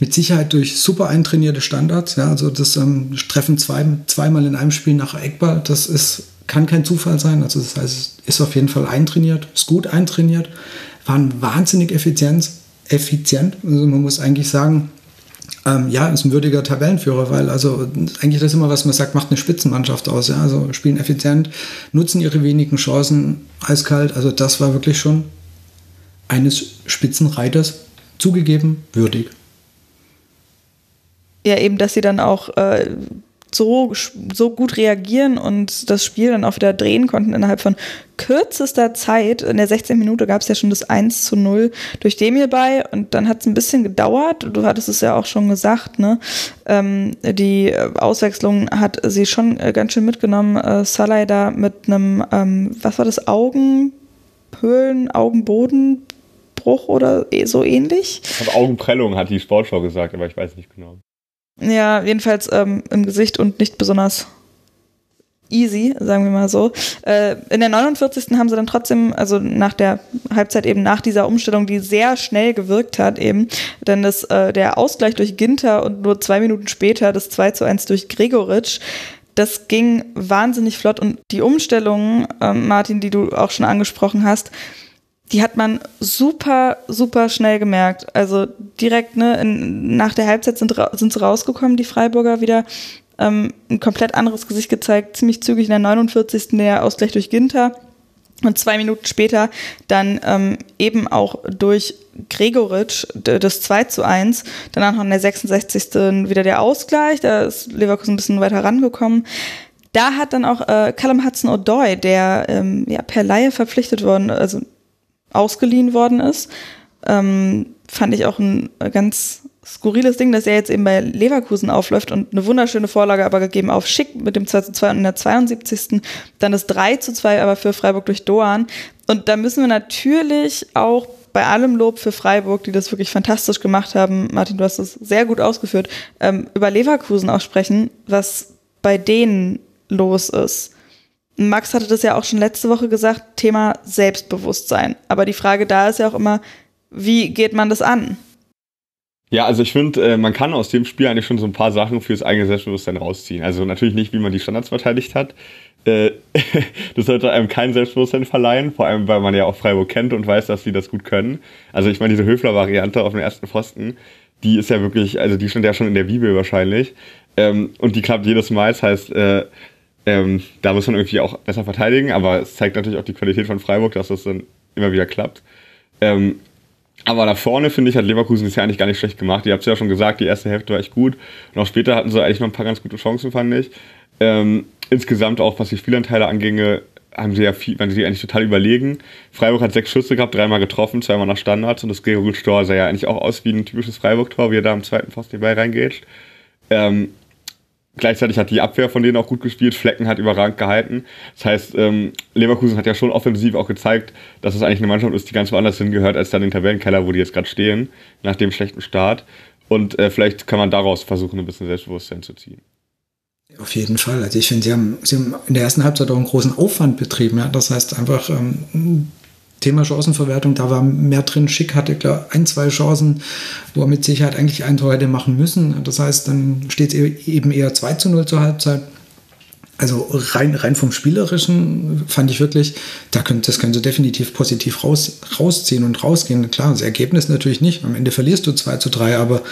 mit Sicherheit durch super eintrainierte Standards. Ja, also das ähm, Treffen zwei, zweimal in einem Spiel nach Eckball, das ist, kann kein Zufall sein. Also das heißt, es ist auf jeden Fall eintrainiert, ist gut eintrainiert, waren wahnsinnig effizient. effizient. Also man muss eigentlich sagen, ähm, ja, ist ein würdiger Tabellenführer, weil also eigentlich das immer, was man sagt, macht eine Spitzenmannschaft aus. Ja? Also spielen effizient, nutzen ihre wenigen Chancen eiskalt. Also das war wirklich schon eines Spitzenreiters zugegeben würdig. Ja, eben, dass sie dann auch äh, so, so gut reagieren und das Spiel dann auch wieder drehen konnten innerhalb von kürzester Zeit. In der 16. Minute gab es ja schon das 1 zu 0 durch Demir bei und dann hat es ein bisschen gedauert. Du hattest es ja auch schon gesagt, ne? Ähm, die Auswechslung hat sie schon äh, ganz schön mitgenommen. Äh, Salai da mit einem, ähm, was war das, Augenhöhlen, Augenbodenbruch oder eh, so ähnlich? Aber Augenprellung hat die Sportschau gesagt, aber ich weiß nicht genau. Ja, jedenfalls ähm, im Gesicht und nicht besonders easy, sagen wir mal so. Äh, in der 49. haben sie dann trotzdem, also nach der Halbzeit eben nach dieser Umstellung, die sehr schnell gewirkt hat, eben, dann das, äh, der Ausgleich durch Ginter und nur zwei Minuten später das 2 zu 1 durch Gregoritsch. Das ging wahnsinnig flott und die Umstellungen, äh, Martin, die du auch schon angesprochen hast, die hat man super, super schnell gemerkt. Also direkt ne, in, nach der Halbzeit sind, sind sie rausgekommen, die Freiburger wieder. Ähm, ein komplett anderes Gesicht gezeigt, ziemlich zügig in der 49. der Ausgleich durch Ginter. Und zwei Minuten später dann ähm, eben auch durch Gregoritsch das 2 zu 1. Danach noch in der 66. wieder der Ausgleich. Da ist Leverkusen ein bisschen weiter rangekommen. Da hat dann auch äh, Callum Hudson-Odoi, der ähm, ja, per Laie verpflichtet worden, also ausgeliehen worden ist. Ähm, fand ich auch ein ganz skurriles Ding, dass er jetzt eben bei Leverkusen aufläuft und eine wunderschöne Vorlage aber gegeben auf Schick mit dem 2 zu 2 und der 72. Dann das 3 zu 2 aber für Freiburg durch Doan. Und da müssen wir natürlich auch bei allem Lob für Freiburg, die das wirklich fantastisch gemacht haben, Martin, du hast das sehr gut ausgeführt, ähm, über Leverkusen auch sprechen, was bei denen los ist. Max hatte das ja auch schon letzte Woche gesagt, Thema Selbstbewusstsein. Aber die Frage da ist ja auch immer, wie geht man das an? Ja, also ich finde, äh, man kann aus dem Spiel eigentlich schon so ein paar Sachen fürs eigene Selbstbewusstsein rausziehen. Also natürlich nicht, wie man die Standards verteidigt hat. Äh, das sollte einem kein Selbstbewusstsein verleihen, vor allem weil man ja auch Freiburg kennt und weiß, dass sie das gut können. Also ich meine, diese Höfler-Variante auf dem ersten Pfosten, die ist ja wirklich, also die stand ja schon in der Bibel wahrscheinlich. Ähm, und die klappt jedes Mal. Das heißt, äh, ähm, da muss man irgendwie auch besser verteidigen, aber es zeigt natürlich auch die Qualität von Freiburg, dass das dann immer wieder klappt. Ähm, aber da vorne, finde ich, hat Leverkusen das ja eigentlich gar nicht schlecht gemacht. Ihr habt es ja schon gesagt, die erste Hälfte war echt gut. Und auch später hatten sie eigentlich noch ein paar ganz gute Chancen, fand ich. Ähm, insgesamt auch, was die Spielanteile anginge, haben sie ja viel, waren sie eigentlich total überlegen. Freiburg hat sechs Schüsse gehabt, dreimal getroffen, zweimal nach Standards und das Gregoritsch-Tor sah ja eigentlich auch aus wie ein typisches Freiburg-Tor, wie er da am zweiten Pfosten bei reingeht. Ähm, Gleichzeitig hat die Abwehr von denen auch gut gespielt. Flecken hat überragend gehalten. Das heißt, ähm, Leverkusen hat ja schon offensiv auch gezeigt, dass es eigentlich eine Mannschaft ist, die ganz woanders hingehört, als dann den Tabellenkeller, wo die jetzt gerade stehen, nach dem schlechten Start. Und äh, vielleicht kann man daraus versuchen, ein bisschen Selbstbewusstsein zu ziehen. Auf jeden Fall. Also ich finde, sie haben, sie haben in der ersten Halbzeit auch einen großen Aufwand betrieben. Ja? Das heißt einfach, ähm, Thema Chancenverwertung, da war mehr drin. Schick hatte klar ein, zwei Chancen, wo er mit Sicherheit eigentlich ein Tor hätte machen müssen. Das heißt, dann steht es eben eher 2 zu 0 zur Halbzeit. Also rein, rein vom Spielerischen fand ich wirklich, da könnt, das können sie definitiv positiv raus, rausziehen und rausgehen. Klar, das Ergebnis natürlich nicht. Am Ende verlierst du 2 zu 3, aber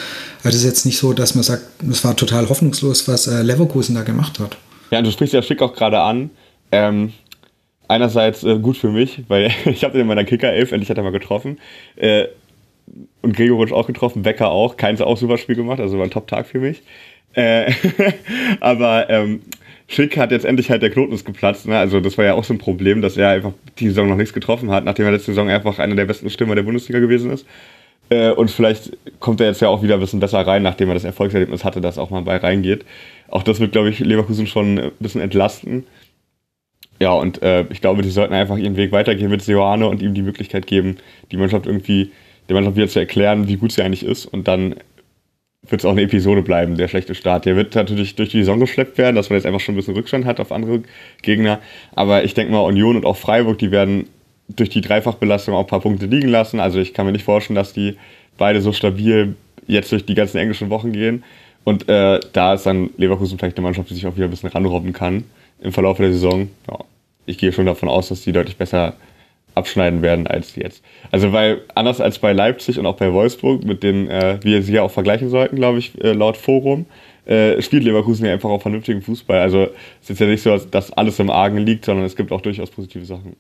es ist jetzt nicht so, dass man sagt, es war total hoffnungslos, was äh, Leverkusen da gemacht hat. Ja, du sprichst ja Schick auch gerade an. Ähm, einerseits äh, gut für mich, weil ich habe den in meiner Kicker-Elf, endlich hat er mal getroffen. Äh, und Gregoritsch auch getroffen, Becker auch. Keins auch super Spiel gemacht, also war ein Top-Tag für mich. Äh, aber ähm, Schick hat jetzt endlich halt der Knoten ist geplatzt. Ne? Also das war ja auch so ein Problem, dass er einfach die Saison noch nichts getroffen hat, nachdem er letzte Saison einfach einer der besten Stürmer der Bundesliga gewesen ist. Äh, und vielleicht kommt er jetzt ja auch wieder ein bisschen besser rein, nachdem er das Erfolgserlebnis hatte, dass auch mal bei reingeht. Auch das wird, glaube ich, Leverkusen schon ein bisschen entlasten. Ja, und äh, ich glaube, die sollten einfach ihren Weg weitergehen mit Seoane und ihm die Möglichkeit geben, die Mannschaft irgendwie, der Mannschaft wieder zu erklären, wie gut sie eigentlich ist. Und dann wird es auch eine Episode bleiben, der schlechte Start. Der wird natürlich durch die Saison geschleppt werden, dass man jetzt einfach schon ein bisschen Rückstand hat auf andere Gegner. Aber ich denke mal, Union und auch Freiburg, die werden durch die Dreifachbelastung auch ein paar Punkte liegen lassen. Also ich kann mir nicht vorstellen, dass die beide so stabil jetzt durch die ganzen englischen Wochen gehen. Und äh, da ist dann Leverkusen vielleicht eine Mannschaft, die sich auch wieder ein bisschen ranrobben kann im Verlauf der Saison. Ja, ich gehe schon davon aus, dass die deutlich besser abschneiden werden als jetzt. Also weil anders als bei Leipzig und auch bei Wolfsburg, mit denen äh, wir sie ja auch vergleichen sollten, glaube ich, äh, laut Forum, äh, spielt Leverkusen ja einfach auch vernünftigen Fußball. Also es ist ja nicht so, dass alles im Argen liegt, sondern es gibt auch durchaus positive Sachen.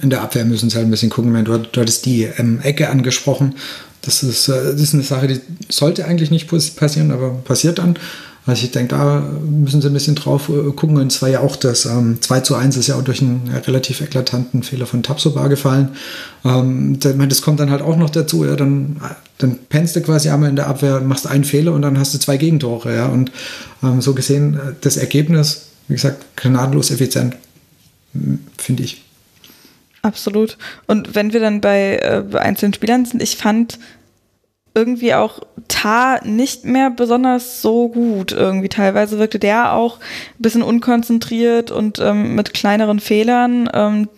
In der Abwehr müssen sie halt ein bisschen gucken. Du, du hattest die ähm, Ecke angesprochen. Das ist, äh, das ist eine Sache, die sollte eigentlich nicht passieren, aber passiert dann. Also ich denke, da müssen sie ein bisschen drauf äh, gucken. Und zwar ja auch das ähm, 2 zu 1 ist ja auch durch einen relativ eklatanten Fehler von Tapsoba gefallen. Ähm, das kommt dann halt auch noch dazu. Ja, dann, dann pennst du quasi einmal in der Abwehr, machst einen Fehler und dann hast du zwei Gegentore. Ja, und ähm, so gesehen, äh, das Ergebnis, wie gesagt, gnadenlos effizient, finde ich. Absolut. Und wenn wir dann bei, äh, bei einzelnen Spielern sind, ich fand irgendwie auch Tar nicht mehr besonders so gut. Irgendwie teilweise wirkte der auch ein bisschen unkonzentriert und ähm, mit kleineren Fehlern, ähm,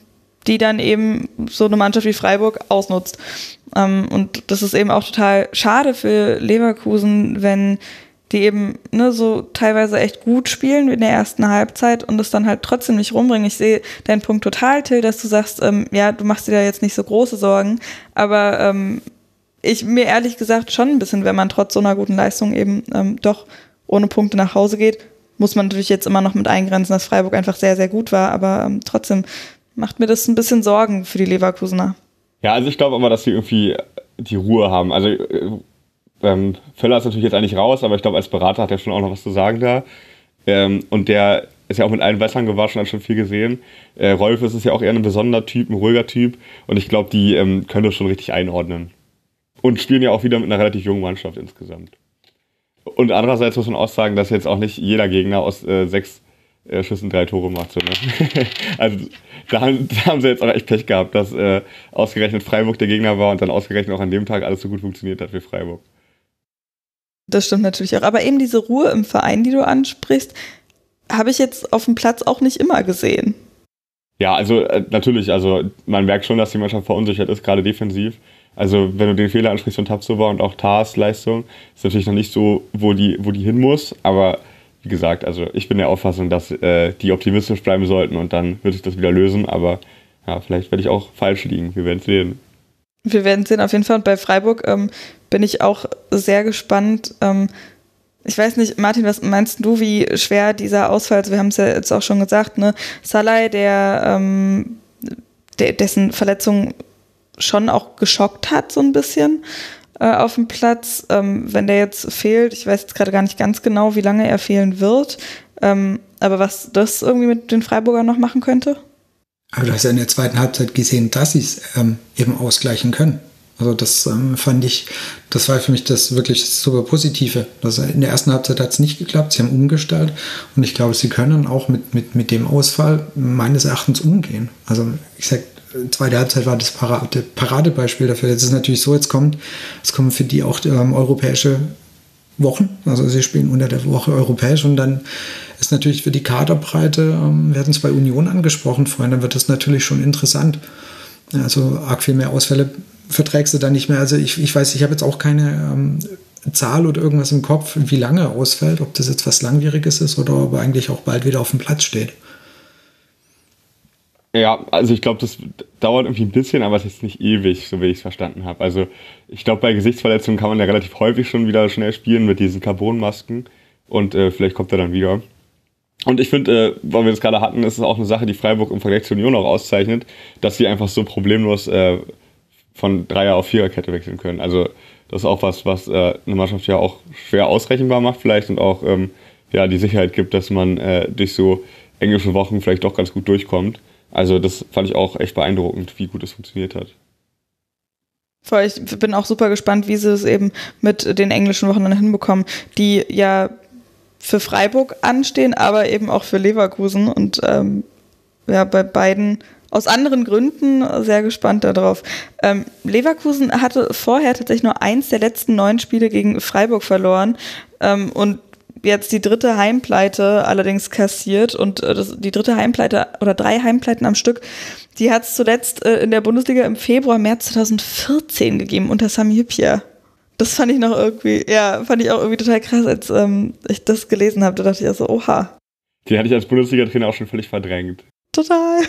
die dann eben so eine Mannschaft wie Freiburg ausnutzt. Ähm, und das ist eben auch total schade für Leverkusen, wenn die eben ne, so teilweise echt gut spielen in der ersten Halbzeit und es dann halt trotzdem nicht rumbringen. Ich sehe deinen Punkt total, Till, dass du sagst, ähm, ja, du machst dir da jetzt nicht so große Sorgen, aber ähm, ich mir ehrlich gesagt schon ein bisschen, wenn man trotz so einer guten Leistung eben ähm, doch ohne Punkte nach Hause geht, muss man natürlich jetzt immer noch mit eingrenzen, dass Freiburg einfach sehr, sehr gut war, aber ähm, trotzdem macht mir das ein bisschen Sorgen für die Leverkusener. Ja, also ich glaube aber, dass sie irgendwie die Ruhe haben. Also äh, ähm, Völler ist natürlich jetzt eigentlich raus, aber ich glaube, als Berater hat er schon auch noch was zu sagen da. Ähm, und der ist ja auch mit allen Wässern gewaschen, hat schon viel gesehen. Äh, Rolf ist ja auch eher ein besonderer Typ, ein ruhiger Typ. Und ich glaube, die ähm, können das schon richtig einordnen. Und spielen ja auch wieder mit einer relativ jungen Mannschaft insgesamt. Und andererseits muss man auch sagen, dass jetzt auch nicht jeder Gegner aus äh, sechs äh, Schüssen drei Tore macht. So, ne? also da haben, da haben, sie jetzt auch echt Pech gehabt, dass äh, ausgerechnet Freiburg der Gegner war und dann ausgerechnet auch an dem Tag alles so gut funktioniert hat wie Freiburg. Das stimmt natürlich auch. Aber eben diese Ruhe im Verein, die du ansprichst, habe ich jetzt auf dem Platz auch nicht immer gesehen. Ja, also äh, natürlich, also man merkt schon, dass die Mannschaft verunsichert ist, gerade defensiv. Also wenn du den Fehler ansprichst von Tapsoba und auch Tars Leistung, ist natürlich noch nicht so, wo die, wo die hin muss, aber wie gesagt, also ich bin der Auffassung, dass äh, die optimistisch bleiben sollten und dann wird sich das wieder lösen, aber ja, vielleicht werde ich auch falsch liegen. Wir werden sehen. Wir werden sehen, auf jeden Fall. Und bei Freiburg ähm, bin ich auch sehr gespannt. Ähm, ich weiß nicht, Martin, was meinst du, wie schwer dieser Ausfall, also wir haben es ja jetzt auch schon gesagt, ne? Salai, der, ähm, der dessen Verletzung schon auch geschockt hat, so ein bisschen äh, auf dem Platz. Ähm, wenn der jetzt fehlt, ich weiß jetzt gerade gar nicht ganz genau, wie lange er fehlen wird, ähm, aber was das irgendwie mit den Freiburgern noch machen könnte? Aber du hast ja in der zweiten Halbzeit gesehen, dass sie es ähm, eben ausgleichen können. Also das ähm, fand ich, das war für mich das wirklich super Positive. Also in der ersten Halbzeit hat es nicht geklappt, sie haben umgestellt und ich glaube, sie können auch mit, mit, mit dem Ausfall meines Erachtens umgehen. Also ich sag, zweite Halbzeit war das Parade, Paradebeispiel dafür. Jetzt ist natürlich so, jetzt kommt, es kommen für die auch ähm, europäische Wochen. Also sie spielen unter der Woche europäisch und dann ist natürlich für die Kaderbreite, ähm, wir hatten es bei Union angesprochen vorhin, dann wird das natürlich schon interessant. Also arg viel mehr Ausfälle verträgst du dann nicht mehr. Also ich, ich weiß, ich habe jetzt auch keine ähm, Zahl oder irgendwas im Kopf, wie lange ausfällt, ob das jetzt was Langwieriges ist oder ob er eigentlich auch bald wieder auf dem Platz steht. Ja, also ich glaube, das dauert irgendwie ein bisschen, aber es ist nicht ewig, so wie ich es verstanden habe. Also ich glaube, bei Gesichtsverletzungen kann man ja relativ häufig schon wieder schnell spielen mit diesen Carbonmasken und äh, vielleicht kommt er dann wieder. Und ich finde, äh, weil wir das gerade hatten, ist es auch eine Sache, die Freiburg im Vergleich zur Union auch auszeichnet, dass sie einfach so problemlos äh, von Dreier auf Viererkette wechseln können. Also das ist auch was, was äh, eine Mannschaft ja auch schwer ausrechenbar macht vielleicht und auch ähm, ja, die Sicherheit gibt, dass man äh, durch so englische Wochen vielleicht doch ganz gut durchkommt. Also das fand ich auch echt beeindruckend, wie gut es funktioniert hat. Voll, ich bin auch super gespannt, wie sie es eben mit den englischen Wochen dann hinbekommen, die ja für Freiburg anstehen, aber eben auch für Leverkusen und ähm, ja, bei beiden aus anderen Gründen sehr gespannt darauf. Ähm, Leverkusen hatte vorher tatsächlich nur eins der letzten neun Spiele gegen Freiburg verloren ähm, und jetzt die dritte Heimpleite allerdings kassiert und äh, das, die dritte Heimpleite oder drei Heimpleiten am Stück, die hat es zuletzt äh, in der Bundesliga im Februar, März 2014 gegeben unter Sami Hübjer. Das fand ich noch irgendwie, ja, fand ich auch irgendwie total krass, als ähm, ich das gelesen habe. Da dachte ich ja so, oha. Die hatte ich als Bundesliga-Trainer auch schon völlig verdrängt. Total.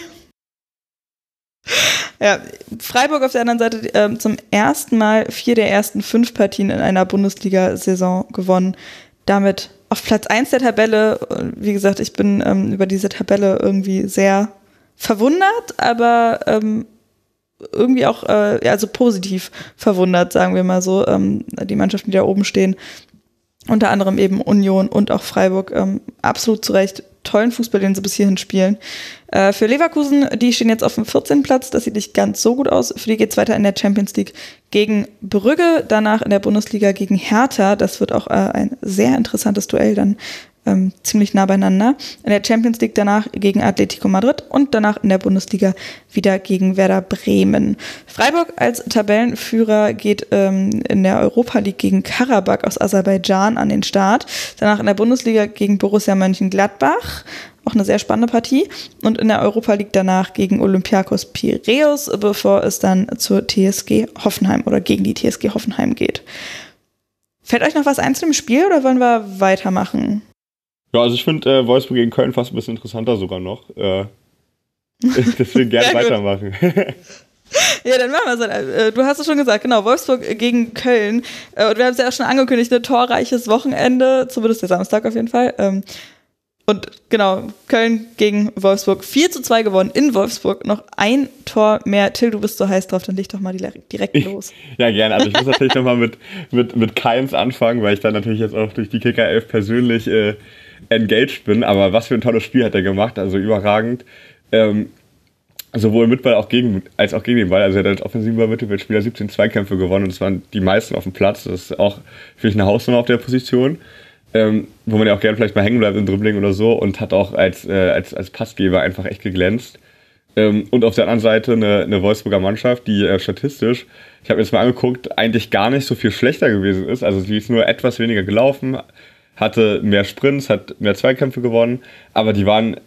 Ja, Freiburg auf der anderen Seite äh, zum ersten Mal vier der ersten fünf Partien in einer Bundesliga-Saison gewonnen. Damit auf Platz 1 der Tabelle. Wie gesagt, ich bin ähm, über diese Tabelle irgendwie sehr verwundert, aber ähm, irgendwie auch, äh, also positiv verwundert, sagen wir mal so. Ähm, die Mannschaften, die da oben stehen, unter anderem eben Union und auch Freiburg, ähm, absolut zu Recht tollen Fußball, den sie bis hierhin spielen. Äh, für Leverkusen, die stehen jetzt auf dem 14. Platz, das sieht nicht ganz so gut aus. Für die geht es weiter in der Champions League gegen Brügge, danach in der Bundesliga gegen Hertha. Das wird auch äh, ein sehr interessantes Duell dann ähm, ziemlich nah beieinander. In der Champions League danach gegen Atletico Madrid und danach in der Bundesliga wieder gegen Werder Bremen. Freiburg als Tabellenführer geht ähm, in der Europa League gegen Karabakh aus Aserbaidschan an den Start. Danach in der Bundesliga gegen Borussia Mönchengladbach. Auch eine sehr spannende Partie. Und in der Europa League danach gegen Olympiakos Piraeus, bevor es dann zur TSG Hoffenheim oder gegen die TSG Hoffenheim geht. Fällt euch noch was ein zu dem Spiel oder wollen wir weitermachen? Ja, also ich finde äh, Wolfsburg gegen Köln fast ein bisschen interessanter sogar noch. Äh, deswegen gerne weitermachen. Ja, dann machen wir es. Äh, du hast es schon gesagt, genau, Wolfsburg gegen Köln. Äh, und wir haben es ja auch schon angekündigt, ein torreiches Wochenende, zumindest der Samstag auf jeden Fall. Ähm, und genau, Köln gegen Wolfsburg 4 zu 2 gewonnen in Wolfsburg. Noch ein Tor mehr. Till, du bist so heiß drauf, dann leg doch mal direkt los. ja, gerne. Also ich muss natürlich nochmal mit, mit, mit Keins anfangen, weil ich dann natürlich jetzt auch durch die Kicker 11 persönlich äh, engaged bin. Aber was für ein tolles Spiel hat er gemacht, also überragend. Ähm, sowohl mit Ball auch gegen, als auch gegen den Ball. Also er hat als offensiver Mittelfeldspieler 17 Zweikämpfe gewonnen und es waren die meisten auf dem Platz. Das ist auch vielleicht eine Hausnummer auf der Position ähm, wo man ja auch gerne vielleicht mal hängen bleibt im Dribbling oder so und hat auch als, äh, als, als Passgeber einfach echt geglänzt. Ähm, und auf der anderen Seite eine, eine Wolfsburger Mannschaft, die äh, statistisch, ich habe mir jetzt mal angeguckt, eigentlich gar nicht so viel schlechter gewesen ist. Also sie ist nur etwas weniger gelaufen, hatte mehr Sprints, hat mehr Zweikämpfe gewonnen, aber die waren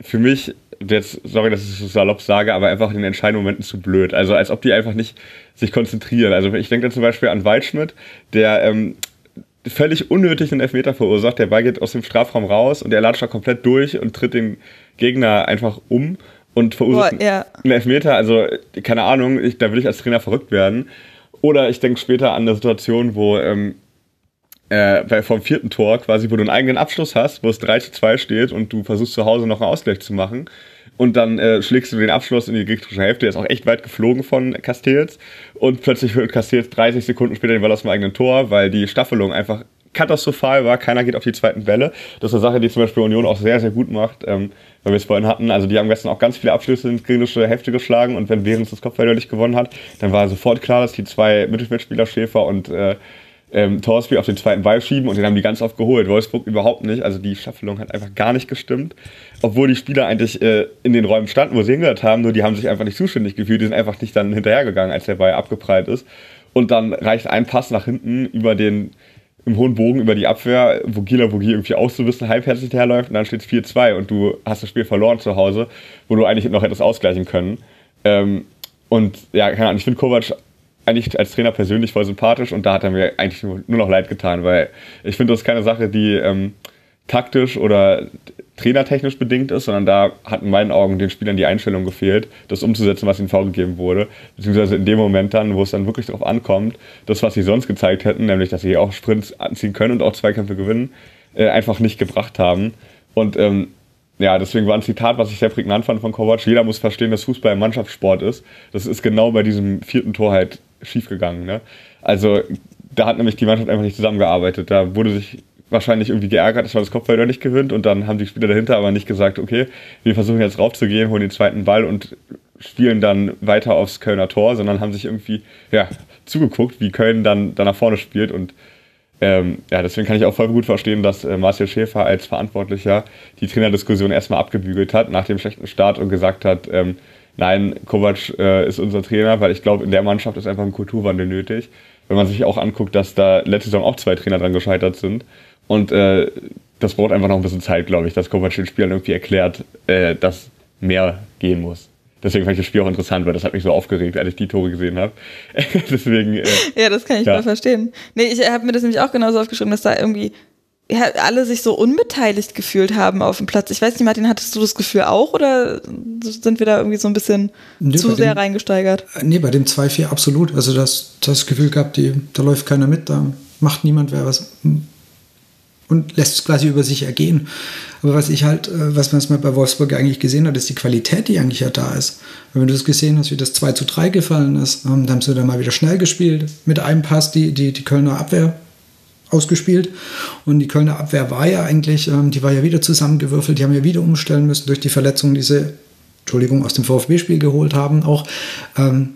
für mich, jetzt, sorry, dass ich so salopp sage, aber einfach in den entscheidenden Momenten zu blöd. Also als ob die einfach nicht sich konzentrieren. Also ich denke da zum Beispiel an Waldschmidt, der ähm, völlig unnötig einen Elfmeter verursacht. Der Ball geht aus dem Strafraum raus und er latscht da komplett durch und tritt den Gegner einfach um und verursacht Boah, ja. einen Elfmeter. Also, keine Ahnung, ich, da will ich als Trainer verrückt werden. Oder ich denke später an eine Situation, wo ähm, äh, vom vierten Tor quasi, wo du einen eigenen Abschluss hast, wo es 3 zu 2 steht und du versuchst zu Hause noch einen Ausgleich zu machen und dann äh, schlägst du den Abschluss in die gegnerische Hälfte. Der ist auch echt weit geflogen von Castells und plötzlich wird Castells 30 Sekunden später den Ball aus dem eigenen Tor, weil die Staffelung einfach katastrophal war. Keiner geht auf die zweiten Bälle. Das ist eine Sache, die zum Beispiel Union auch sehr, sehr gut macht, ähm, weil wir es vorhin hatten. Also die haben gestern auch ganz viele Abschlüsse in die gegnerische Hälfte geschlagen und wenn Behrens das Kopfball nicht gewonnen hat, dann war sofort klar, dass die zwei Mittelfeldspieler Schäfer und äh, ähm, Torsby auf den zweiten Ball schieben und den haben die ganz oft geholt. Wolfsburg überhaupt nicht. Also die Staffelung hat einfach gar nicht gestimmt. Obwohl die Spieler eigentlich äh, in den Räumen standen, wo sie hingehört haben, nur die haben sich einfach nicht zuständig gefühlt. Die sind einfach nicht dann hinterhergegangen, als der Ball abgeprallt ist. Und dann reicht ein Pass nach hinten über den, im hohen Bogen über die Abwehr, wo Gila Bogi irgendwie auch halbherzig herläuft und dann steht es 4-2 und du hast das Spiel verloren zu Hause, wo du eigentlich noch etwas ausgleichen können. Ähm, und ja, keine Ahnung, ich finde Kovac eigentlich als Trainer persönlich voll sympathisch und da hat er mir eigentlich nur, nur noch leid getan, weil ich finde, das ist keine Sache, die ähm, taktisch oder trainertechnisch bedingt ist, sondern da hat in meinen Augen den Spielern die Einstellung gefehlt, das umzusetzen, was ihnen vorgegeben wurde. Beziehungsweise in dem Moment dann, wo es dann wirklich darauf ankommt, das, was sie sonst gezeigt hätten, nämlich, dass sie auch Sprints anziehen können und auch Zweikämpfe gewinnen, äh, einfach nicht gebracht haben. Und ähm, ja, deswegen war ein Zitat, was ich sehr prägnant fand von Kovac. Jeder muss verstehen, dass Fußball ein Mannschaftssport ist. Das ist genau bei diesem vierten Tor halt schiefgegangen. Ne? Also da hat nämlich die Mannschaft einfach nicht zusammengearbeitet. Da wurde sich wahrscheinlich irgendwie geärgert, dass man das Kopfball nicht gewinnt und dann haben die Spieler dahinter aber nicht gesagt, okay, wir versuchen jetzt raufzugehen, holen den zweiten Ball und spielen dann weiter aufs Kölner Tor, sondern haben sich irgendwie ja, zugeguckt, wie Köln dann, dann nach vorne spielt und ähm, ja, deswegen kann ich auch voll gut verstehen, dass äh, Marcel Schäfer als Verantwortlicher die Trainerdiskussion erstmal abgebügelt hat nach dem schlechten Start und gesagt hat, ähm, nein, Kovac äh, ist unser Trainer, weil ich glaube, in der Mannschaft ist einfach ein Kulturwandel nötig. Wenn man sich auch anguckt, dass da letzte Saison auch zwei Trainer dran gescheitert sind. Und äh, das braucht einfach noch ein bisschen Zeit, glaube ich, dass Kovac den Spielern irgendwie erklärt, äh, dass mehr gehen muss. Deswegen fand ich das Spiel auch interessant, weil das hat mich so aufgeregt, als ich die Tore gesehen habe. Deswegen. Äh, ja, das kann ich ja. mal verstehen. Nee, ich habe mir das nämlich auch genauso aufgeschrieben, dass da irgendwie alle sich so unbeteiligt gefühlt haben auf dem Platz. Ich weiß nicht, Martin, hattest du das Gefühl auch oder sind wir da irgendwie so ein bisschen nee, zu sehr dem, reingesteigert? Äh, nee, bei dem 2-4 absolut. Also das, das Gefühl gehabt, die, da läuft keiner mit, da macht niemand wer was und lässt es quasi über sich ergehen. Aber was ich halt, äh, was man jetzt mal bei Wolfsburg eigentlich gesehen hat, ist die Qualität, die eigentlich ja da ist. wenn du das gesehen hast, wie das 2 zu 3 gefallen ist, ähm, dann haben sie dann mal wieder schnell gespielt, mit einem Pass die, die, die Kölner Abwehr ausgespielt. Und die Kölner Abwehr war ja eigentlich, ähm, die war ja wieder zusammengewürfelt, die haben ja wieder umstellen müssen durch die Verletzungen, die sie, Entschuldigung, aus dem VfB-Spiel geholt haben auch. Ähm,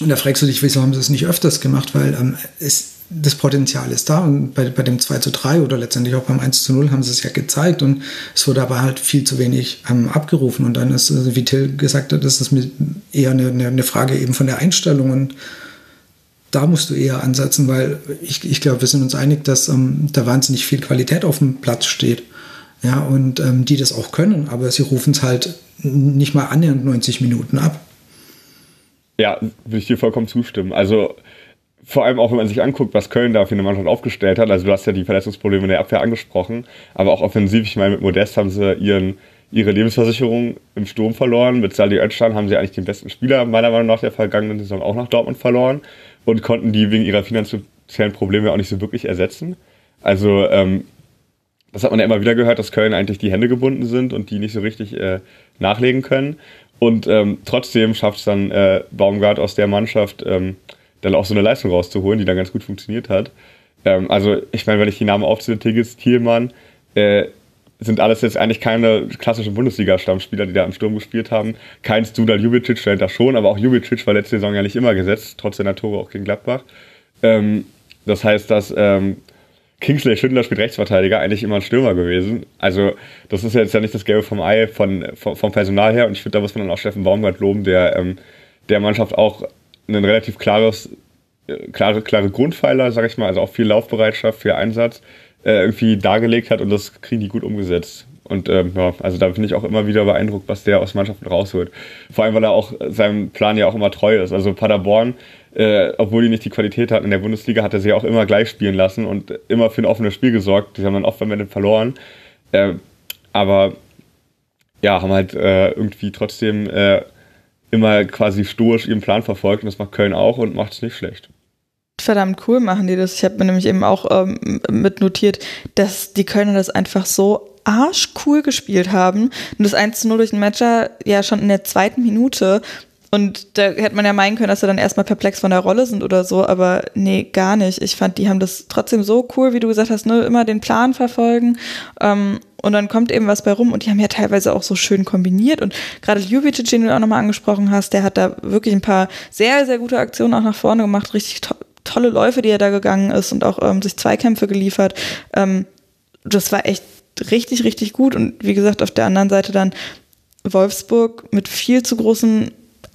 und da fragst du dich, wieso haben sie es nicht öfters gemacht, weil es das Potenzial ist da. Und bei, bei dem 2 zu 3 oder letztendlich auch beim 1 zu 0 haben sie es ja gezeigt. Und es wurde aber halt viel zu wenig ähm, abgerufen. Und dann ist, also wie Till gesagt hat, das ist eher eine, eine Frage eben von der Einstellung und da musst du eher ansetzen, weil ich, ich glaube, wir sind uns einig, dass ähm, da wahnsinnig viel Qualität auf dem Platz steht. Ja, und ähm, die das auch können, aber sie rufen es halt nicht mal annähernd 90 Minuten ab. Ja, würde ich dir vollkommen zustimmen. Also vor allem auch, wenn man sich anguckt, was Köln da für eine Mannschaft aufgestellt hat. Also du hast ja die Verletzungsprobleme in der Abwehr angesprochen, aber auch offensiv, ich meine, mit Modest haben sie ihren, ihre Lebensversicherung im Sturm verloren. Mit Sali Özcan haben sie eigentlich den besten Spieler meiner Meinung nach der vergangenen Saison auch nach Dortmund verloren und konnten die wegen ihrer finanziellen Probleme auch nicht so wirklich ersetzen. Also ähm, das hat man ja immer wieder gehört, dass Köln eigentlich die Hände gebunden sind und die nicht so richtig äh, nachlegen können. Und ähm, trotzdem schafft es dann äh, Baumgart aus der Mannschaft ähm, dann auch so eine Leistung rauszuholen, die dann ganz gut funktioniert hat. Ähm, also ich meine, wenn ich die Namen aufzähle, Tigges, Thielmann, äh, sind alles jetzt eigentlich keine klassischen Bundesliga-Stammspieler, die da im Sturm gespielt haben. Kein Studal Jubicic stellt da schon, aber auch Jubicic war letzte Saison ja nicht immer gesetzt, trotz seiner Tore auch gegen Gladbach. Ähm, das heißt, dass ähm, Kingsley Schindler spielt Rechtsverteidiger, eigentlich immer ein Stürmer gewesen. Also, das ist jetzt ja nicht das Gelbe vom Ei von, vom, vom Personal her. Und ich finde, da muss man dann auch Steffen Baumgart loben, der ähm, der Mannschaft auch ein relativ klares, äh, klare, klare Grundpfeiler, sag ich mal, also auch viel Laufbereitschaft, viel Einsatz äh, irgendwie dargelegt hat und das kriegen die gut umgesetzt. Und ähm, ja, also da bin ich auch immer wieder beeindruckt, was der aus Mannschaften rausholt. Vor allem, weil er auch seinem Plan ja auch immer treu ist. Also Paderborn, äh, obwohl die nicht die Qualität hatten in der Bundesliga, hat er sie auch immer gleich spielen lassen und immer für ein offenes Spiel gesorgt. Die haben dann oft am Ende verloren. Äh, aber ja, haben halt äh, irgendwie trotzdem äh, immer quasi stoisch ihren Plan verfolgt und das macht Köln auch und macht es nicht schlecht. Verdammt cool machen die das. Ich habe mir nämlich eben auch ähm, mit notiert, dass die Kölner das einfach so arschcool gespielt haben. Und das 1 zu 0 durch den Matcher ja schon in der zweiten Minute. Und da hätte man ja meinen können, dass sie dann erstmal perplex von der Rolle sind oder so, aber nee, gar nicht. Ich fand, die haben das trotzdem so cool, wie du gesagt hast, ne, immer den Plan verfolgen. Ähm, und dann kommt eben was bei rum und die haben ja teilweise auch so schön kombiniert und gerade Ljubicic, den du auch nochmal angesprochen hast, der hat da wirklich ein paar sehr, sehr gute Aktionen auch nach vorne gemacht, richtig to tolle Läufe, die er da gegangen ist und auch ähm, sich Zweikämpfe geliefert. Ähm, das war echt richtig, richtig gut und wie gesagt, auf der anderen Seite dann Wolfsburg mit viel zu großen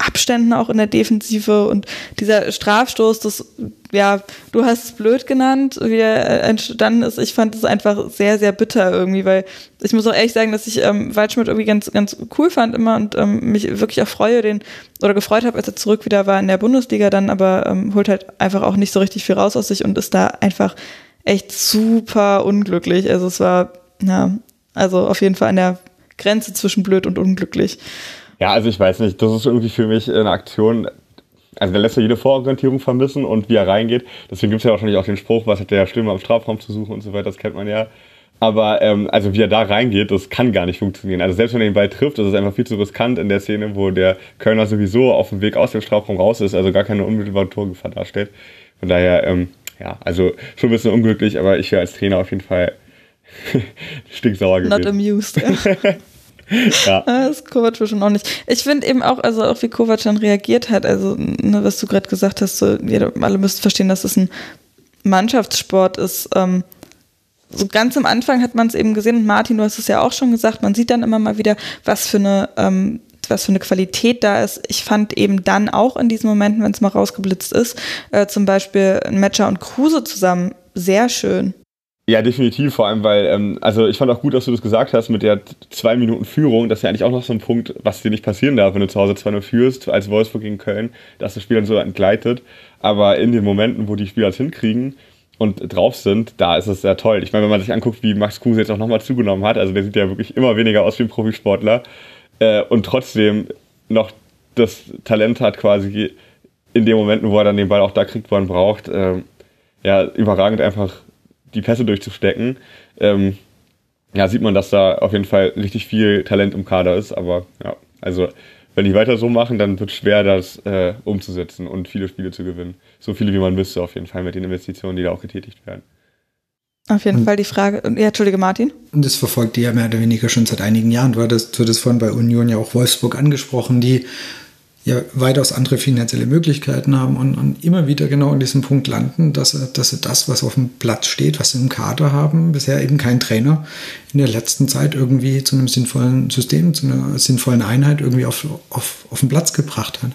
Abständen auch in der Defensive und dieser Strafstoß, das, ja, du hast es blöd genannt, wie er entstanden ist. Ich fand es einfach sehr, sehr bitter irgendwie, weil ich muss auch ehrlich sagen, dass ich ähm, Waldschmidt irgendwie ganz, ganz cool fand immer und ähm, mich wirklich auch freue, den, oder gefreut habe, als er zurück wieder war in der Bundesliga dann, aber ähm, holt halt einfach auch nicht so richtig viel raus aus sich und ist da einfach echt super unglücklich. Also es war, ja, also auf jeden Fall an der Grenze zwischen blöd und unglücklich. Ja, also ich weiß nicht, das ist irgendwie für mich eine Aktion, also der lässt ja jede Vororientierung vermissen und wie er reingeht. Deswegen gibt es ja wahrscheinlich auch den Spruch, was hat der Stürmer im Strafraum zu suchen und so weiter, das kennt man ja. Aber ähm, also wie er da reingeht, das kann gar nicht funktionieren. Also selbst wenn er den Ball trifft, das ist einfach viel zu riskant in der Szene, wo der Kölner sowieso auf dem Weg aus dem Strafraum raus ist, also gar keine unmittelbare Torgefahr darstellt. Von daher, ähm, ja, also schon ein bisschen unglücklich, aber ich wäre als Trainer auf jeden Fall stinksauer gewesen. Not amused. Ja. Ah, das Kovac schon auch nicht. Ich finde eben auch, also auch wie Kovac dann reagiert hat, also ne, was du gerade gesagt hast, so, wir alle müssten verstehen, dass es ein Mannschaftssport ist. Ähm, so ganz am Anfang hat man es eben gesehen und Martin, du hast es ja auch schon gesagt, man sieht dann immer mal wieder, was für eine ähm, was für eine Qualität da ist. Ich fand eben dann auch in diesen Momenten, wenn es mal rausgeblitzt ist, äh, zum Beispiel Matcher und Kruse zusammen sehr schön. Ja, definitiv, vor allem, weil, ähm, also ich fand auch gut, dass du das gesagt hast mit der zwei Minuten Führung. Das ist ja eigentlich auch noch so ein Punkt, was dir nicht passieren darf, wenn du zu Hause 2-0 führst, als Wolfsburg gegen Köln, dass das Spiel dann so entgleitet. Aber in den Momenten, wo die Spieler es hinkriegen und drauf sind, da ist es sehr toll. Ich meine, wenn man sich anguckt, wie Max Kruse jetzt auch nochmal zugenommen hat, also der sieht ja wirklich immer weniger aus wie ein Profisportler äh, und trotzdem noch das Talent hat, quasi in den Momenten, wo er dann den Ball auch da kriegt, wo er ihn braucht. Äh, ja, überragend einfach die Pässe durchzustecken. Ähm, ja, sieht man, dass da auf jeden Fall richtig viel Talent im Kader ist. Aber ja, also wenn die weiter so machen, dann wird es schwer, das äh, umzusetzen und viele Spiele zu gewinnen. So viele, wie man müsste, auf jeden Fall mit den Investitionen, die da auch getätigt werden. Auf jeden und, Fall die Frage, ja, Entschuldige, Martin. Und das verfolgt die ja mehr oder weniger schon seit einigen Jahren. Du hattest, du hattest vorhin bei Union ja auch Wolfsburg angesprochen, die ja weitaus andere finanzielle Möglichkeiten haben und, und, immer wieder genau an diesem Punkt landen, dass dass sie das, was auf dem Platz steht, was sie im Kader haben, bisher eben kein Trainer in der letzten Zeit irgendwie zu einem sinnvollen System, zu einer sinnvollen Einheit irgendwie auf, auf, auf den Platz gebracht hat.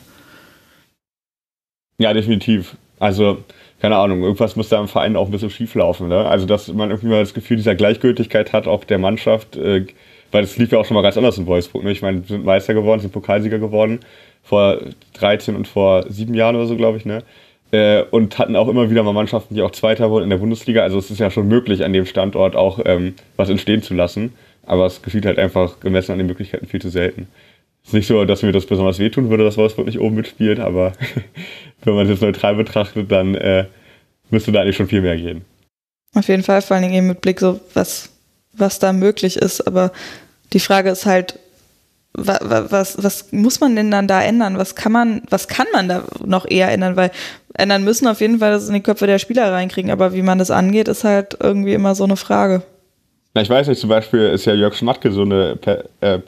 Ja, definitiv. Also, keine Ahnung, irgendwas muss da im Verein auch ein bisschen schief laufen. Ne? Also, dass man irgendwie mal das Gefühl dieser Gleichgültigkeit hat, auch der Mannschaft, äh, weil das lief ja auch schon mal ganz anders in Wolfsburg. Ne? Ich meine, sind Meister geworden, sind Pokalsieger geworden vor 13 und vor sieben Jahren oder so, glaube ich, ne? Äh, und hatten auch immer wieder mal Mannschaften, die auch Zweiter wurden in der Bundesliga. Also es ist ja schon möglich, an dem Standort auch ähm, was entstehen zu lassen. Aber es geschieht halt einfach gemessen an den Möglichkeiten viel zu selten. Es ist nicht so, dass mir das besonders wehtun würde, dass Wolfsburg nicht oben mitspielt, aber wenn man es jetzt neutral betrachtet, dann äh, müsste da eigentlich schon viel mehr gehen. Auf jeden Fall, vor allen Dingen eben mit Blick so, was, was da möglich ist. Aber die Frage ist halt, was, was, was muss man denn dann da ändern? Was kann man, was kann man da noch eher ändern? Weil ändern müssen auf jeden Fall das in die Köpfe der Spieler reinkriegen, aber wie man das angeht, ist halt irgendwie immer so eine Frage. Na, ich weiß nicht, zum Beispiel ist ja Jörg Schmatke so eine per, äh,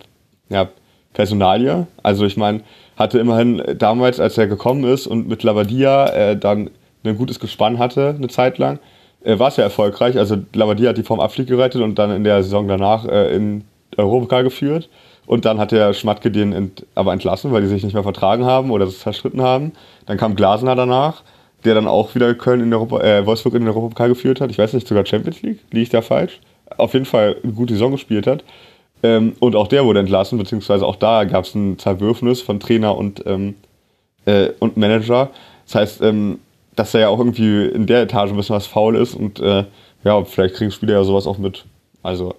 ja, Personalie. Also ich meine, hatte immerhin damals, als er gekommen ist und mit Lavadia äh, dann ein gutes Gespann hatte, eine Zeit lang, äh, war es ja erfolgreich. Also Lavadia hat die vom Abstieg gerettet und dann in der Saison danach äh, in Europapokal geführt. Und dann hat der Schmatke den ent, aber entlassen, weil die sich nicht mehr vertragen haben oder es zerstritten haben. Dann kam Glasner danach, der dann auch wieder Köln in Europa, äh, Wolfsburg in den Europapokal geführt hat. Ich weiß nicht, sogar Champions League? Liege ich da falsch? Auf jeden Fall eine gute Saison gespielt hat. Ähm, und auch der wurde entlassen, beziehungsweise auch da gab es ein Zerwürfnis von Trainer und, ähm, äh, und Manager. Das heißt, ähm, dass da ja auch irgendwie in der Etage ein bisschen was faul ist und äh, ja, vielleicht kriegen Spieler ja sowas auch mit. Also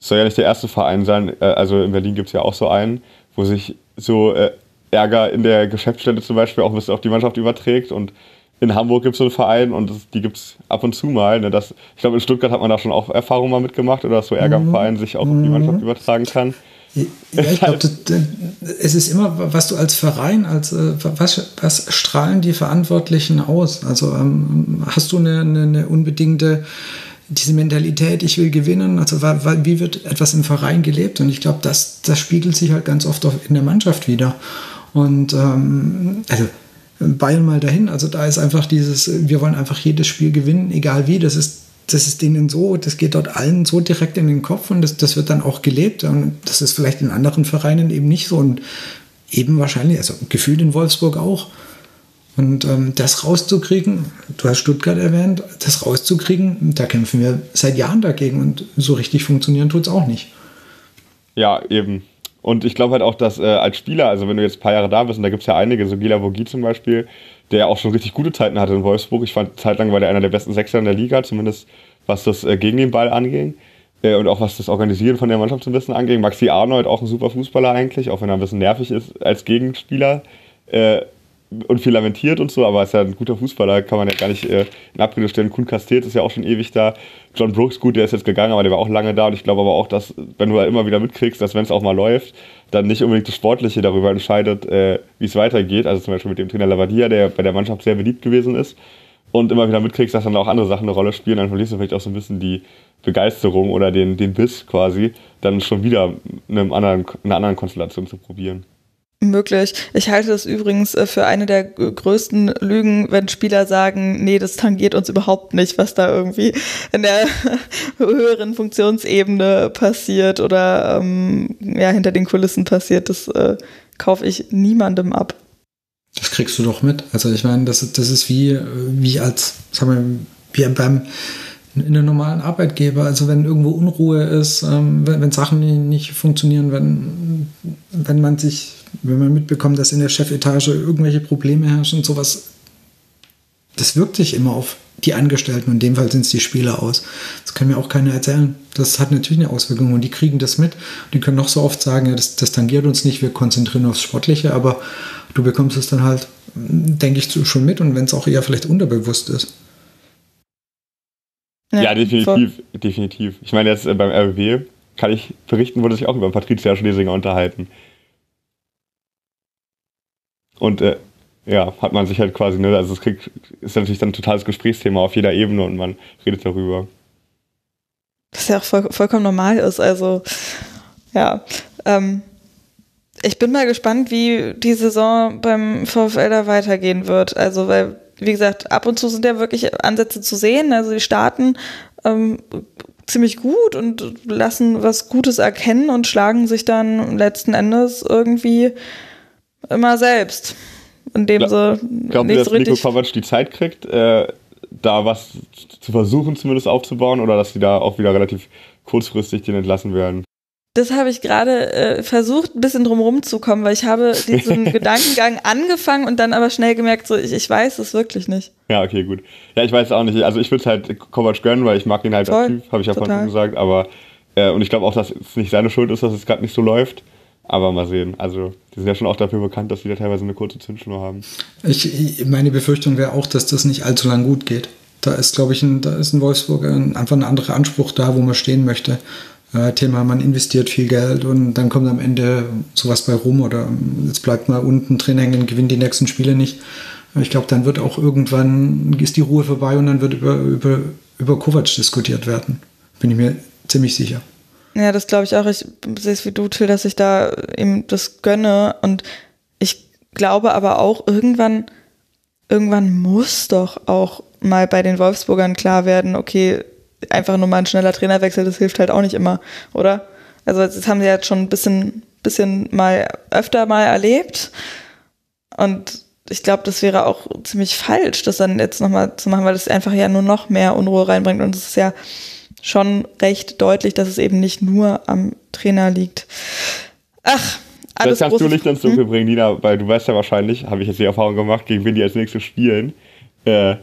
es soll ja nicht der erste Verein sein, äh, also in Berlin gibt es ja auch so einen, wo sich so äh, Ärger in der Geschäftsstelle zum Beispiel auch ein bisschen auf die Mannschaft überträgt und in Hamburg gibt es so einen Verein und das, die gibt es ab und zu mal. Ne, das, ich glaube, in Stuttgart hat man da schon auch Erfahrungen mal mitgemacht oder dass so Ärger im mhm. Verein sich auch auf die Mannschaft mhm. übertragen kann. Ja, ich glaube, es ist immer, was du als Verein, als äh, was, was strahlen die Verantwortlichen aus? Also ähm, hast du eine, eine, eine unbedingte diese Mentalität, ich will gewinnen, also wie wird etwas im Verein gelebt? Und ich glaube, das, das spiegelt sich halt ganz oft in der Mannschaft wieder. Und ähm, also Bayern mal dahin, also da ist einfach dieses, wir wollen einfach jedes Spiel gewinnen, egal wie, das ist, das ist denen so, das geht dort allen so direkt in den Kopf und das, das wird dann auch gelebt. Und das ist vielleicht in anderen Vereinen eben nicht so und eben wahrscheinlich, also gefühlt in Wolfsburg auch. Und ähm, das rauszukriegen, du hast Stuttgart erwähnt, das rauszukriegen, da kämpfen wir seit Jahren dagegen und so richtig funktionieren tut es auch nicht. Ja, eben. Und ich glaube halt auch, dass äh, als Spieler, also wenn du jetzt ein paar Jahre da bist, und da gibt es ja einige, so Gila Vogie zum Beispiel, der auch schon richtig gute Zeiten hatte in Wolfsburg. Ich fand, zeitlang war der einer der besten Sechser in der Liga, zumindest was das äh, gegen den Ball anging. Äh, und auch was das Organisieren von der Mannschaft ein bisschen anging. Maxi Arnold, auch ein super Fußballer eigentlich, auch wenn er ein bisschen nervig ist als Gegenspieler. Äh, und viel lamentiert und so, aber ist ja ein guter Fußballer, kann man ja gar nicht äh, in Abrede stellen. Kuhn Castells ist ja auch schon ewig da. John Brooks, gut, der ist jetzt gegangen, aber der war auch lange da und ich glaube aber auch, dass, wenn du halt immer wieder mitkriegst, dass wenn es auch mal läuft, dann nicht unbedingt das Sportliche darüber entscheidet, äh, wie es weitergeht. Also zum Beispiel mit dem Trainer Lavadia, der bei der Mannschaft sehr beliebt gewesen ist und immer wieder mitkriegst, dass dann auch andere Sachen eine Rolle spielen, dann verlierst du vielleicht auch so ein bisschen die Begeisterung oder den, den Biss quasi, dann schon wieder in, einem anderen, in einer anderen Konstellation zu probieren möglich. Ich halte das übrigens äh, für eine der größten Lügen, wenn Spieler sagen, nee, das tangiert uns überhaupt nicht, was da irgendwie in der höheren Funktionsebene passiert oder ähm, ja, hinter den Kulissen passiert. Das äh, kaufe ich niemandem ab. Das kriegst du doch mit. Also ich meine, das, das ist wie, äh, wie als, sagen wir, wie beim in einem normalen Arbeitgeber. Also wenn irgendwo Unruhe ist, ähm, wenn, wenn, Sachen nicht funktionieren, wenn, wenn man sich wenn man mitbekommt, dass in der Chefetage irgendwelche Probleme herrschen und sowas, das wirkt sich immer auf die Angestellten, und in dem Fall sind es die Spieler aus. Das kann mir auch keiner erzählen. Das hat natürlich eine Auswirkung und die kriegen das mit. Die können noch so oft sagen, ja, das, das tangiert uns nicht, wir konzentrieren aufs Sportliche, aber du bekommst es dann halt, denke ich, schon mit und wenn es auch eher vielleicht unterbewusst ist. Ja, ja definitiv, voll. definitiv. Ich meine, jetzt äh, beim RW kann ich berichten, wurde sich auch über Patricia Schlesinger unterhalten. Und äh, ja, hat man sich halt quasi, ne, also es kriegt, ist natürlich dann ein totales Gesprächsthema auf jeder Ebene und man redet darüber. Was ja auch voll, vollkommen normal ist, also ja. Ähm, ich bin mal gespannt, wie die Saison beim VfL da weitergehen wird. Also, weil, wie gesagt, ab und zu sind ja wirklich Ansätze zu sehen. Also, die starten ähm, ziemlich gut und lassen was Gutes erkennen und schlagen sich dann letzten Endes irgendwie immer selbst. Indem Gla sie Glauben nicht Sie, so dass Nico. Kovac die Zeit kriegt, äh, da was zu versuchen zumindest aufzubauen oder dass die da auch wieder relativ kurzfristig den entlassen werden? Das habe ich gerade äh, versucht, ein bisschen drumherum zu kommen, weil ich habe diesen Gedankengang angefangen und dann aber schnell gemerkt, so ich, ich weiß es wirklich nicht. Ja, okay, gut. Ja, ich weiß auch nicht. Also ich würde es halt Kovac gönnen, weil ich mag ihn halt Voll, Typ, habe ich ja vorhin total. schon gesagt. Aber äh, und ich glaube auch, dass es nicht seine Schuld ist, dass es gerade nicht so läuft. Aber mal sehen. Also die sind ja schon auch dafür bekannt, dass die da teilweise eine kurze Zündschnur haben. Ich, meine Befürchtung wäre auch, dass das nicht allzu lang gut geht. Da ist, glaube ich, ein, da ist in Wolfsburg ein, einfach ein anderer Anspruch da, wo man stehen möchte. Äh, Thema, man investiert viel Geld und dann kommt am Ende sowas bei rum oder ähm, jetzt bleibt man unten drin hängen, gewinnt die nächsten Spiele nicht. Ich glaube, dann wird auch irgendwann, ist die Ruhe vorbei und dann wird über, über, über Kovac diskutiert werden. Bin ich mir ziemlich sicher. Ja, das glaube ich auch. Ich sehe es wie du, Till, dass ich da ihm das gönne. Und ich glaube aber auch, irgendwann, irgendwann muss doch auch mal bei den Wolfsburgern klar werden, okay, einfach nur mal ein schneller Trainerwechsel, das hilft halt auch nicht immer, oder? Also das haben sie jetzt schon ein bisschen, bisschen mal öfter mal erlebt. Und ich glaube, das wäre auch ziemlich falsch, das dann jetzt nochmal zu machen, weil das einfach ja nur noch mehr Unruhe reinbringt. Und es ist ja schon recht deutlich, dass es eben nicht nur am Trainer liegt. Ach, alles das kannst du nicht ins Dunkel bringen, Nina, weil du weißt ja wahrscheinlich, habe ich jetzt die Erfahrung gemacht, gegen wen die als nächstes spielen. Äh,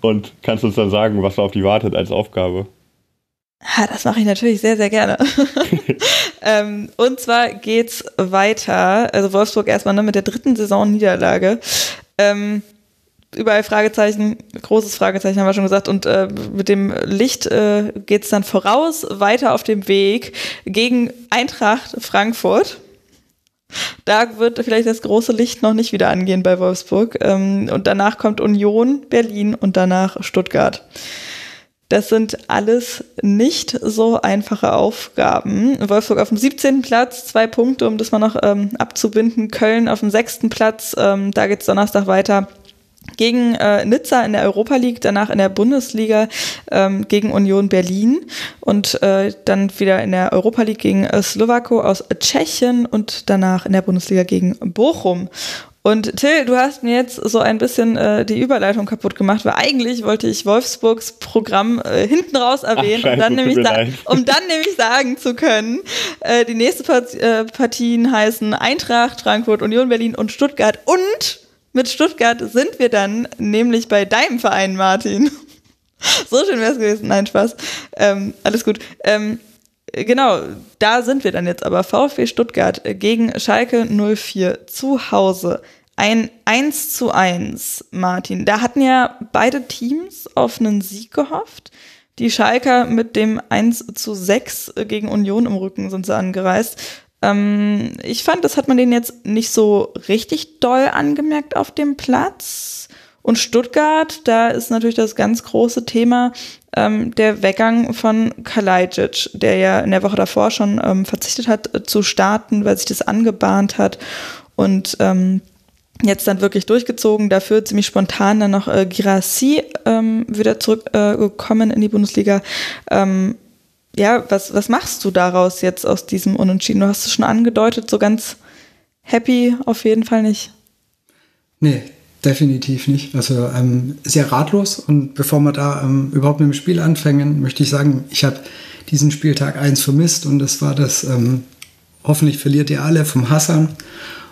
und kannst uns dann sagen, was da auf die wartet als Aufgabe. Ha, das mache ich natürlich sehr, sehr gerne. ähm, und zwar geht's weiter. Also Wolfsburg erstmal ne, mit der dritten Saison-Niederlage. Ähm, überall Fragezeichen, großes Fragezeichen haben wir schon gesagt. Und äh, mit dem Licht äh, geht's dann voraus, weiter auf dem Weg gegen Eintracht Frankfurt. Da wird vielleicht das große Licht noch nicht wieder angehen bei Wolfsburg. Ähm, und danach kommt Union, Berlin und danach Stuttgart. Das sind alles nicht so einfache Aufgaben. Wolfsburg auf dem 17. Platz, zwei Punkte, um das mal noch ähm, abzubinden. Köln auf dem 6. Platz, ähm, da geht's Donnerstag weiter gegen äh, Nizza in der Europa League, danach in der Bundesliga ähm, gegen Union Berlin und äh, dann wieder in der Europa League gegen äh, Slowako aus Tschechien und danach in der Bundesliga gegen Bochum. Und Till, du hast mir jetzt so ein bisschen äh, die Überleitung kaputt gemacht, weil eigentlich wollte ich Wolfsburgs Programm äh, hinten raus erwähnen, Ach, um, dann nämlich um dann nämlich sagen zu können, äh, die nächsten Part äh, Partien heißen Eintracht, Frankfurt, Union Berlin und Stuttgart. Und mit Stuttgart sind wir dann nämlich bei deinem Verein, Martin. so schön wäre es gewesen. Nein, Spaß. Ähm, alles gut. Ähm, genau, da sind wir dann jetzt aber. VfB Stuttgart gegen Schalke 04 zu Hause. Ein 1 zu 1, Martin. Da hatten ja beide Teams auf einen Sieg gehofft. Die Schalker mit dem 1 zu 6 gegen Union im Rücken sind sie angereist. Ähm, ich fand, das hat man denen jetzt nicht so richtig doll angemerkt auf dem Platz. Und Stuttgart, da ist natürlich das ganz große Thema ähm, der Weggang von Kalajdzic, der ja in der Woche davor schon ähm, verzichtet hat äh, zu starten, weil sich das angebahnt hat. Und ähm, jetzt dann wirklich durchgezogen. Dafür ziemlich spontan dann noch äh, Girassi ähm, wieder zurückgekommen äh, in die Bundesliga. Ähm, ja, was, was machst du daraus jetzt aus diesem Unentschieden? Du hast es schon angedeutet, so ganz happy auf jeden Fall nicht. Nee, definitiv nicht. Also ähm, sehr ratlos. Und bevor wir da ähm, überhaupt mit dem Spiel anfangen, möchte ich sagen, ich habe diesen Spieltag eins vermisst und das war das, ähm, hoffentlich verliert ihr alle vom Hassan.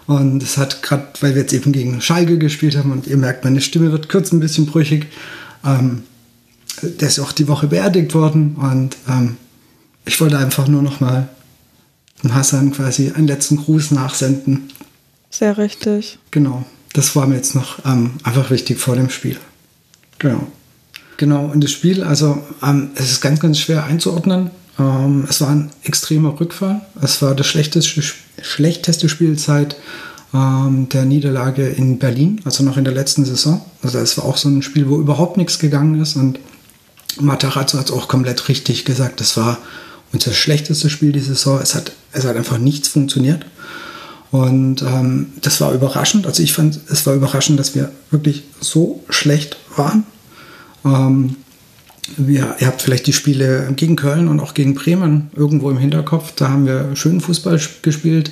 Und es hat gerade, weil wir jetzt eben gegen Schalke gespielt haben und ihr merkt, meine Stimme wird kurz ein bisschen brüchig. Ähm, der ist auch die Woche beerdigt worden und ähm, ich wollte einfach nur noch mal dem Hassan quasi einen letzten Gruß nachsenden. Sehr richtig. Genau, das war mir jetzt noch ähm, einfach wichtig vor dem Spiel. Genau. Genau, und das Spiel, also ähm, es ist ganz, ganz schwer einzuordnen. Ähm, es war ein extremer Rückfall. Es war das schlechteste, schlechteste Spielzeit ähm, der Niederlage in Berlin, also noch in der letzten Saison. Also es war auch so ein Spiel, wo überhaupt nichts gegangen ist. Und Matarazzo hat es auch komplett richtig gesagt. Das war unser schlechtestes Spiel die Saison. Es hat, es hat einfach nichts funktioniert. Und ähm, das war überraschend. Also ich fand, es war überraschend, dass wir wirklich so schlecht waren. Ähm, wir, ihr habt vielleicht die Spiele gegen Köln und auch gegen Bremen irgendwo im Hinterkopf. Da haben wir schönen Fußball gespielt,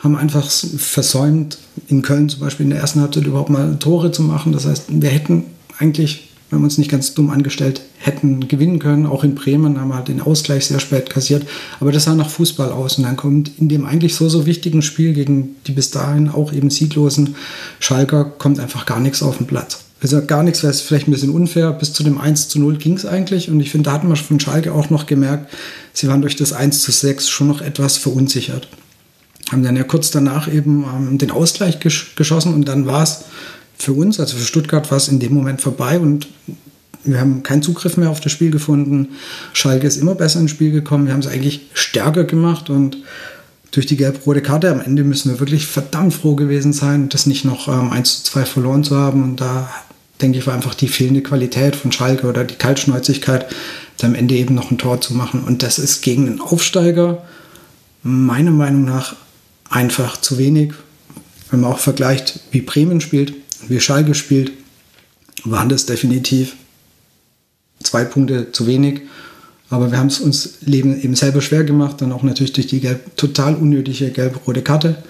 haben einfach versäumt, in Köln zum Beispiel in der ersten Halbzeit überhaupt mal Tore zu machen. Das heißt, wir hätten eigentlich, wenn wir uns nicht ganz dumm angestellt hätten, gewinnen können. Auch in Bremen haben wir halt den Ausgleich sehr spät kassiert. Aber das sah nach Fußball aus. Und dann kommt in dem eigentlich so, so wichtigen Spiel gegen die bis dahin auch eben sieglosen Schalker, kommt einfach gar nichts auf den Platz. Also gar nichts wäre vielleicht ein bisschen unfair. Bis zu dem 1 zu 0 ging es eigentlich. Und ich finde, da hatten wir von Schalke auch noch gemerkt, sie waren durch das 1 zu 6 schon noch etwas verunsichert haben dann ja kurz danach eben ähm, den Ausgleich gesch geschossen und dann war es für uns, also für Stuttgart, war es in dem Moment vorbei und wir haben keinen Zugriff mehr auf das Spiel gefunden. Schalke ist immer besser ins Spiel gekommen. Wir haben es eigentlich stärker gemacht und durch die gelb-rote Karte am Ende müssen wir wirklich verdammt froh gewesen sein, das nicht noch ähm, 1 zu 2 verloren zu haben. Und da denke ich, war einfach die fehlende Qualität von Schalke oder die Kaltschnäuzigkeit, am Ende eben noch ein Tor zu machen. Und das ist gegen einen Aufsteiger meiner Meinung nach einfach zu wenig. Wenn man auch vergleicht, wie Bremen spielt, wie Schalke spielt, waren das definitiv zwei Punkte zu wenig. Aber wir haben es uns Leben eben selber schwer gemacht, dann auch natürlich durch die gelb, total unnötige gelb-rote Karte.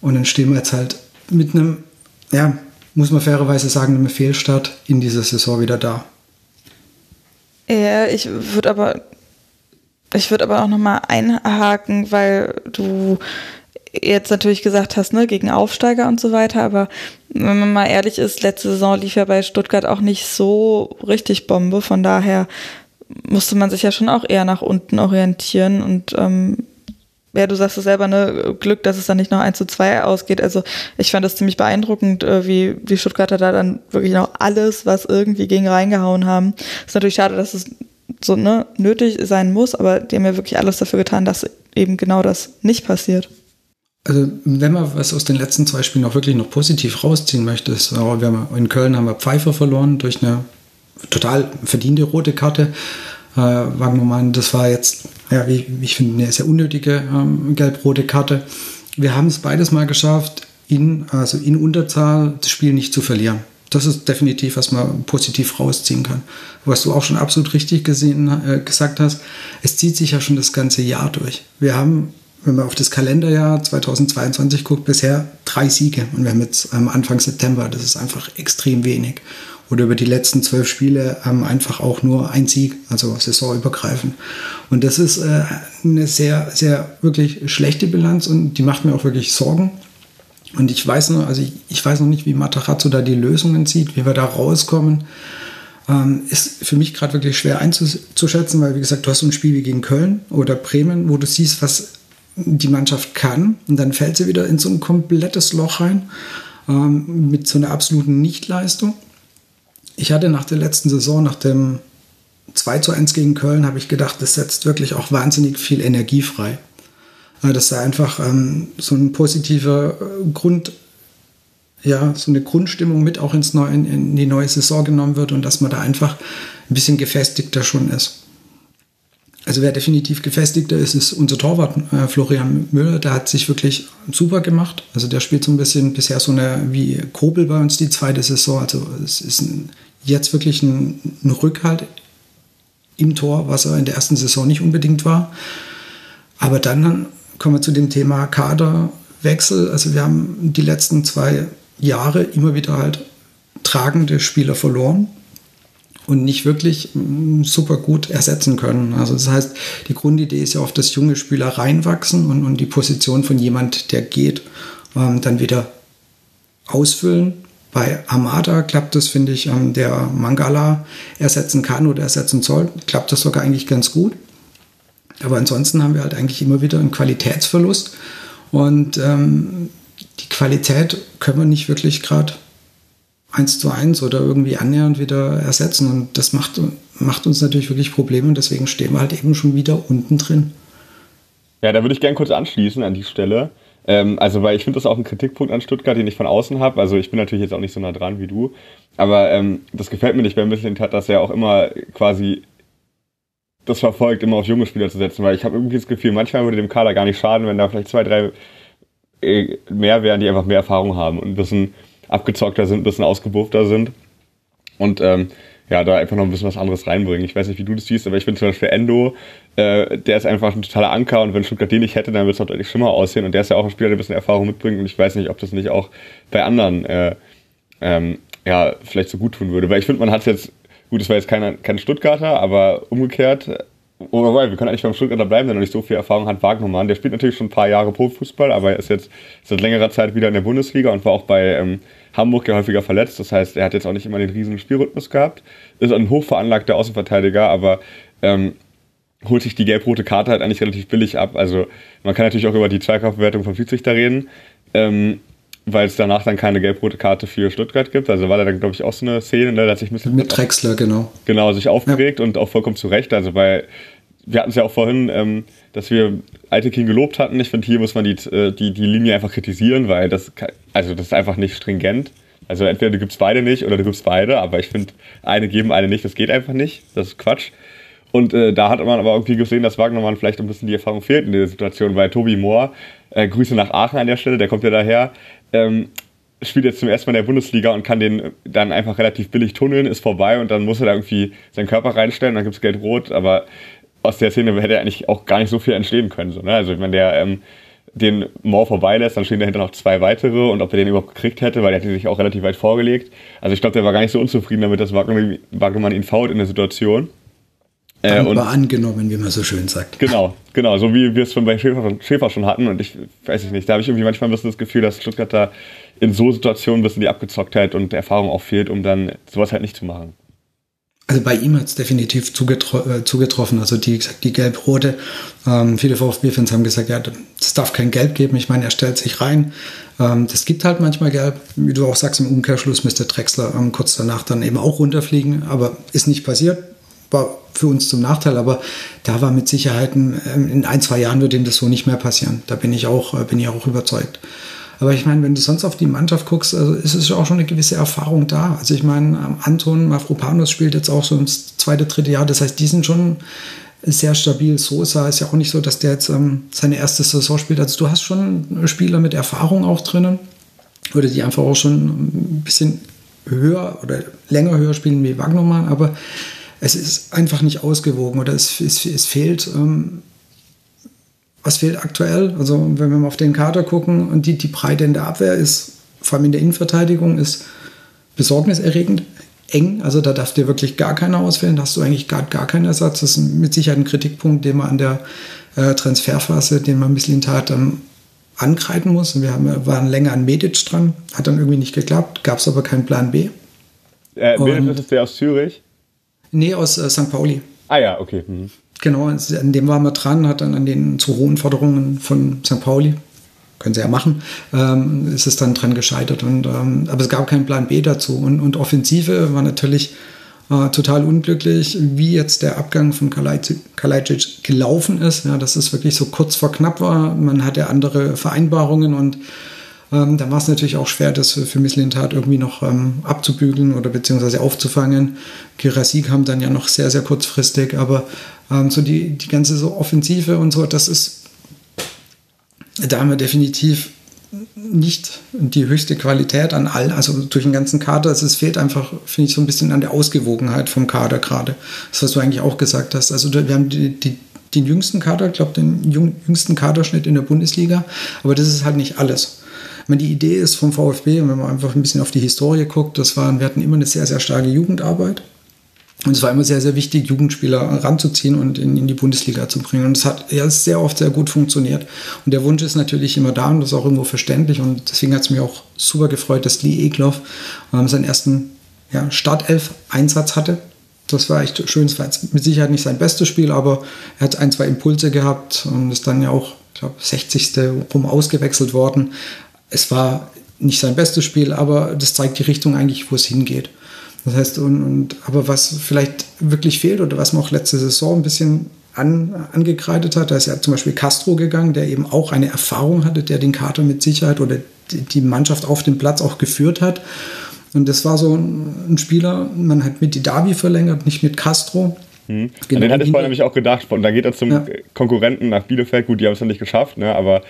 Und dann stehen wir jetzt halt mit einem, ja, muss man fairerweise sagen, einem Fehlstart in dieser Saison wieder da. Ja, ich würde aber ich würde aber auch nochmal einhaken, weil du jetzt natürlich gesagt hast, ne, gegen Aufsteiger und so weiter, aber wenn man mal ehrlich ist, letzte Saison lief ja bei Stuttgart auch nicht so richtig Bombe, von daher musste man sich ja schon auch eher nach unten orientieren und ähm, ja, du sagst es selber, ne, Glück, dass es dann nicht noch 1 zu 2 ausgeht. Also ich fand das ziemlich beeindruckend, äh, wie, wie Stuttgarter da dann wirklich noch alles, was irgendwie gegen reingehauen haben. Ist natürlich schade, dass es so ne, nötig sein muss, aber die haben ja wirklich alles dafür getan, dass eben genau das nicht passiert. Also wenn man was aus den letzten zwei Spielen auch wirklich noch positiv rausziehen möchte, ist, wir haben, in Köln haben wir Pfeiffer verloren durch eine total verdiente rote Karte. Äh, Wagnermann, das war jetzt, ja, wie, ich finde, eine sehr unnötige ähm, gelb-rote Karte. Wir haben es beides mal geschafft, in, also in Unterzahl das Spiel nicht zu verlieren das ist definitiv, was man positiv rausziehen kann. Was du auch schon absolut richtig gesehen, äh, gesagt hast, es zieht sich ja schon das ganze Jahr durch. Wir haben, wenn man auf das Kalenderjahr 2022 guckt, bisher drei Siege und wir haben jetzt ähm, Anfang September, das ist einfach extrem wenig. Oder über die letzten zwölf Spiele ähm, einfach auch nur ein Sieg, also saisonübergreifend. Und das ist äh, eine sehr, sehr wirklich schlechte Bilanz und die macht mir auch wirklich Sorgen. Und ich weiß noch, also ich, ich weiß noch nicht, wie Matarazzo da die Lösungen sieht, wie wir da rauskommen. Ähm, ist für mich gerade wirklich schwer einzuschätzen, weil wie gesagt, du hast so ein Spiel wie gegen Köln oder Bremen, wo du siehst, was die Mannschaft kann und dann fällt sie wieder in so ein komplettes Loch rein ähm, mit so einer absoluten Nichtleistung. Ich hatte nach der letzten Saison, nach dem 2 zu 1 gegen Köln, habe ich gedacht, das setzt wirklich auch wahnsinnig viel Energie frei. Dass da einfach ähm, so ein positiver äh, Grund, ja, so eine Grundstimmung mit auch ins neue, in die neue Saison genommen wird und dass man da einfach ein bisschen gefestigter schon ist. Also wer definitiv gefestigter ist, ist unser Torwart äh, Florian Müller. Der hat sich wirklich super gemacht. Also der spielt so ein bisschen bisher so eine wie Kobel bei uns die zweite Saison. Also es ist ein, jetzt wirklich ein, ein Rückhalt im Tor, was er in der ersten Saison nicht unbedingt war. Aber dann kommen wir zu dem Thema Kaderwechsel. Also wir haben die letzten zwei Jahre immer wieder halt tragende Spieler verloren und nicht wirklich mm, super gut ersetzen können. Also das heißt, die Grundidee ist ja auf das junge Spieler reinwachsen und, und die Position von jemand, der geht, ähm, dann wieder ausfüllen. Bei Amada klappt das, finde ich, ähm, der Mangala ersetzen kann oder ersetzen soll, klappt das sogar eigentlich ganz gut. Aber ansonsten haben wir halt eigentlich immer wieder einen Qualitätsverlust. Und ähm, die Qualität können wir nicht wirklich gerade eins zu eins oder irgendwie annähernd wieder ersetzen. Und das macht, macht uns natürlich wirklich Probleme und deswegen stehen wir halt eben schon wieder unten drin. Ja, da würde ich gerne kurz anschließen an die Stelle. Ähm, also, weil ich finde das auch ein Kritikpunkt an Stuttgart, den ich von außen habe. Also, ich bin natürlich jetzt auch nicht so nah dran wie du. Aber ähm, das gefällt mir nicht, ein bisschen hat das ja auch immer quasi das verfolgt, immer auf junge Spieler zu setzen, weil ich habe irgendwie das Gefühl, manchmal würde dem Kader gar nicht schaden, wenn da vielleicht zwei, drei äh, mehr werden, die einfach mehr Erfahrung haben und bisschen abgezockter sind, ein bisschen ausgebuffter sind. Und ähm, ja, da einfach noch ein bisschen was anderes reinbringen. Ich weiß nicht, wie du das siehst, aber ich finde zum Beispiel Endo, äh, der ist einfach ein totaler Anker und wenn Stuttgart den nicht hätte, dann würde es auch deutlich schlimmer aussehen und der ist ja auch ein Spieler, der ein bisschen Erfahrung mitbringt und ich weiß nicht, ob das nicht auch bei anderen äh, ähm, ja, vielleicht so gut tun würde. Weil ich finde, man hat jetzt, gut, das war jetzt kein, kein Stuttgarter, aber umgekehrt, Oh, wobei, wir können eigentlich beim Stuttgarter bleiben, der noch nicht so viel Erfahrung hat. Wagnermann, der spielt natürlich schon ein paar Jahre Profifußball, aber er ist jetzt seit längerer Zeit wieder in der Bundesliga und war auch bei ähm, Hamburg ja häufiger verletzt. Das heißt, er hat jetzt auch nicht immer den riesigen Spielrhythmus gehabt. Ist ein hochveranlagter Außenverteidiger, aber ähm, holt sich die gelb-rote Karte halt eigentlich relativ billig ab. Also man kann natürlich auch über die Zweikampfbewertung vom Schiedsrichter reden. Ähm, weil es danach dann keine gelb-rote Karte für Stuttgart gibt. Also war da dann, glaube ich, auch so eine Szene, ne, da hat sich ein Mit Drexler, genau. Genau, sich aufgeregt ja. und auch vollkommen zu Recht. Also weil wir hatten es ja auch vorhin, ähm, dass wir Altekin gelobt hatten. Ich finde, hier muss man die, äh, die, die Linie einfach kritisieren, weil das, also das ist einfach nicht stringent. Also entweder du gibst beide nicht oder du gibst beide, aber ich finde, eine geben, eine nicht, das geht einfach nicht. Das ist Quatsch. Und äh, da hat man aber irgendwie gesehen, dass Wagnermann vielleicht ein bisschen die Erfahrung fehlt in der Situation, weil Tobi Mohr, äh, Grüße nach Aachen an der Stelle, der kommt ja daher, ähm, spielt jetzt zum ersten Mal in der Bundesliga und kann den dann einfach relativ billig tunneln, ist vorbei und dann muss er da irgendwie seinen Körper reinstellen, dann gibt es Geld rot, aber aus der Szene hätte eigentlich auch gar nicht so viel entstehen können. So, ne? Also wenn der ähm, den Moore vorbeilässt, dann stehen dahinter noch zwei weitere und ob er den überhaupt gekriegt hätte, weil er hätte sich auch relativ weit vorgelegt. Also ich glaube, der war gar nicht so unzufrieden damit, dass Wagnermann ihn fault in der Situation. Äh, und angenommen, wie man so schön sagt. Genau, genau, so wie wir es schon bei Schäfer, Schäfer schon hatten. Und ich weiß ich nicht, da habe ich irgendwie manchmal ein bisschen das Gefühl, dass Stuttgart da in so Situationen ein bisschen die Abgezocktheit und Erfahrung auch fehlt, um dann sowas halt nicht zu machen. Also bei ihm hat es definitiv zugetro äh, zugetroffen. Also die gesagt, die gelb-rote. Ähm, viele VfB-Fans haben gesagt, ja, es darf kein Gelb geben. Ich meine, er stellt sich rein. Ähm, das gibt halt manchmal Gelb. Wie du auch sagst, im Umkehrschluss müsste Drexler ähm, kurz danach dann eben auch runterfliegen. Aber ist nicht passiert. War für uns zum Nachteil, aber da war mit Sicherheit ähm, in ein, zwei Jahren wird ihm das so nicht mehr passieren. Da bin ich auch, äh, bin ich auch überzeugt. Aber ich meine, wenn du sonst auf die Mannschaft guckst, also ist es auch schon eine gewisse Erfahrung da. Also ich meine, ähm, Anton Mafropanos spielt jetzt auch so ins zweite, dritte Jahr. Das heißt, die sind schon sehr stabil. Sosa ist ja auch nicht so, dass der jetzt ähm, seine erste Saison spielt. Also du hast schon Spieler mit Erfahrung auch drinnen. Oder die einfach auch schon ein bisschen höher oder länger höher spielen wie Wagnermann. Aber es ist einfach nicht ausgewogen oder es, es, es fehlt, ähm, was fehlt aktuell? Also wenn wir mal auf den Kader gucken und die, die Breite in der Abwehr ist, vor allem in der Innenverteidigung, ist besorgniserregend eng. Also da darf dir wirklich gar keiner ausfällen. Da hast du eigentlich gar, gar keinen Ersatz. Das ist mit Sicherheit ein Kritikpunkt, den man an der äh, Transferphase, den man bis Tat ähm, ankreiden muss. Wir haben, waren länger an Medic dran, hat dann irgendwie nicht geklappt, gab es aber keinen Plan B. Äh, Medic ist der aus Zürich? Nee, aus äh, St. Pauli. Ah ja, okay. Mhm. Genau, an dem waren wir dran, hat dann an den zu hohen Forderungen von St. Pauli, können sie ja machen, ähm, ist es dann dran gescheitert. Und, ähm, aber es gab keinen Plan B dazu. Und, und Offensive war natürlich äh, total unglücklich, wie jetzt der Abgang von Kalajdzic gelaufen ist. Ja, dass es wirklich so kurz vor knapp war. Man hatte andere Vereinbarungen und ähm, dann war es natürlich auch schwer, das für Misslintat irgendwie noch ähm, abzubügeln oder beziehungsweise aufzufangen. Girassi kam dann ja noch sehr, sehr kurzfristig, aber ähm, so die, die ganze so Offensive und so, das ist, da haben wir definitiv nicht die höchste Qualität an all, also durch den ganzen Kader. Also es fehlt einfach, finde ich, so ein bisschen an der Ausgewogenheit vom Kader gerade. Das, was du eigentlich auch gesagt hast. Also wir haben die, die, den jüngsten Kader, ich glaube, den jüngsten Kaderschnitt in der Bundesliga, aber das ist halt nicht alles. Meine, die Idee ist vom VfB, wenn man einfach ein bisschen auf die Historie guckt, das waren, wir hatten immer eine sehr, sehr starke Jugendarbeit. Und es war immer sehr, sehr wichtig, Jugendspieler ranzuziehen und in, in die Bundesliga zu bringen. Und es hat ja, sehr oft sehr gut funktioniert. Und der Wunsch ist natürlich immer da und das ist auch irgendwo verständlich. Und deswegen hat es mich auch super gefreut, dass Lee Egloff ähm, seinen ersten ja, Startelf-Einsatz hatte. Das war echt schön. Es war jetzt mit Sicherheit nicht sein bestes Spiel, aber er hat ein, zwei Impulse gehabt und ist dann ja auch, ich glaube, 60. rum ausgewechselt worden es war nicht sein bestes Spiel, aber das zeigt die Richtung eigentlich, wo es hingeht. Das heißt, und, und, aber was vielleicht wirklich fehlt oder was man auch letzte Saison ein bisschen an, angekreidet hat, da ist ja zum Beispiel Castro gegangen, der eben auch eine Erfahrung hatte, der den Kater mit Sicherheit oder die, Mannschaft auf dem Platz auch geführt hat. Und das war so ein, Spieler, man hat mit Didavi verlängert, nicht mit Castro. Hm. Genau, den hatte ich vorhin nämlich auch gedacht. Und da geht er zum ja. Konkurrenten nach Bielefeld. Gut, die haben es dann nicht geschafft, ne? aber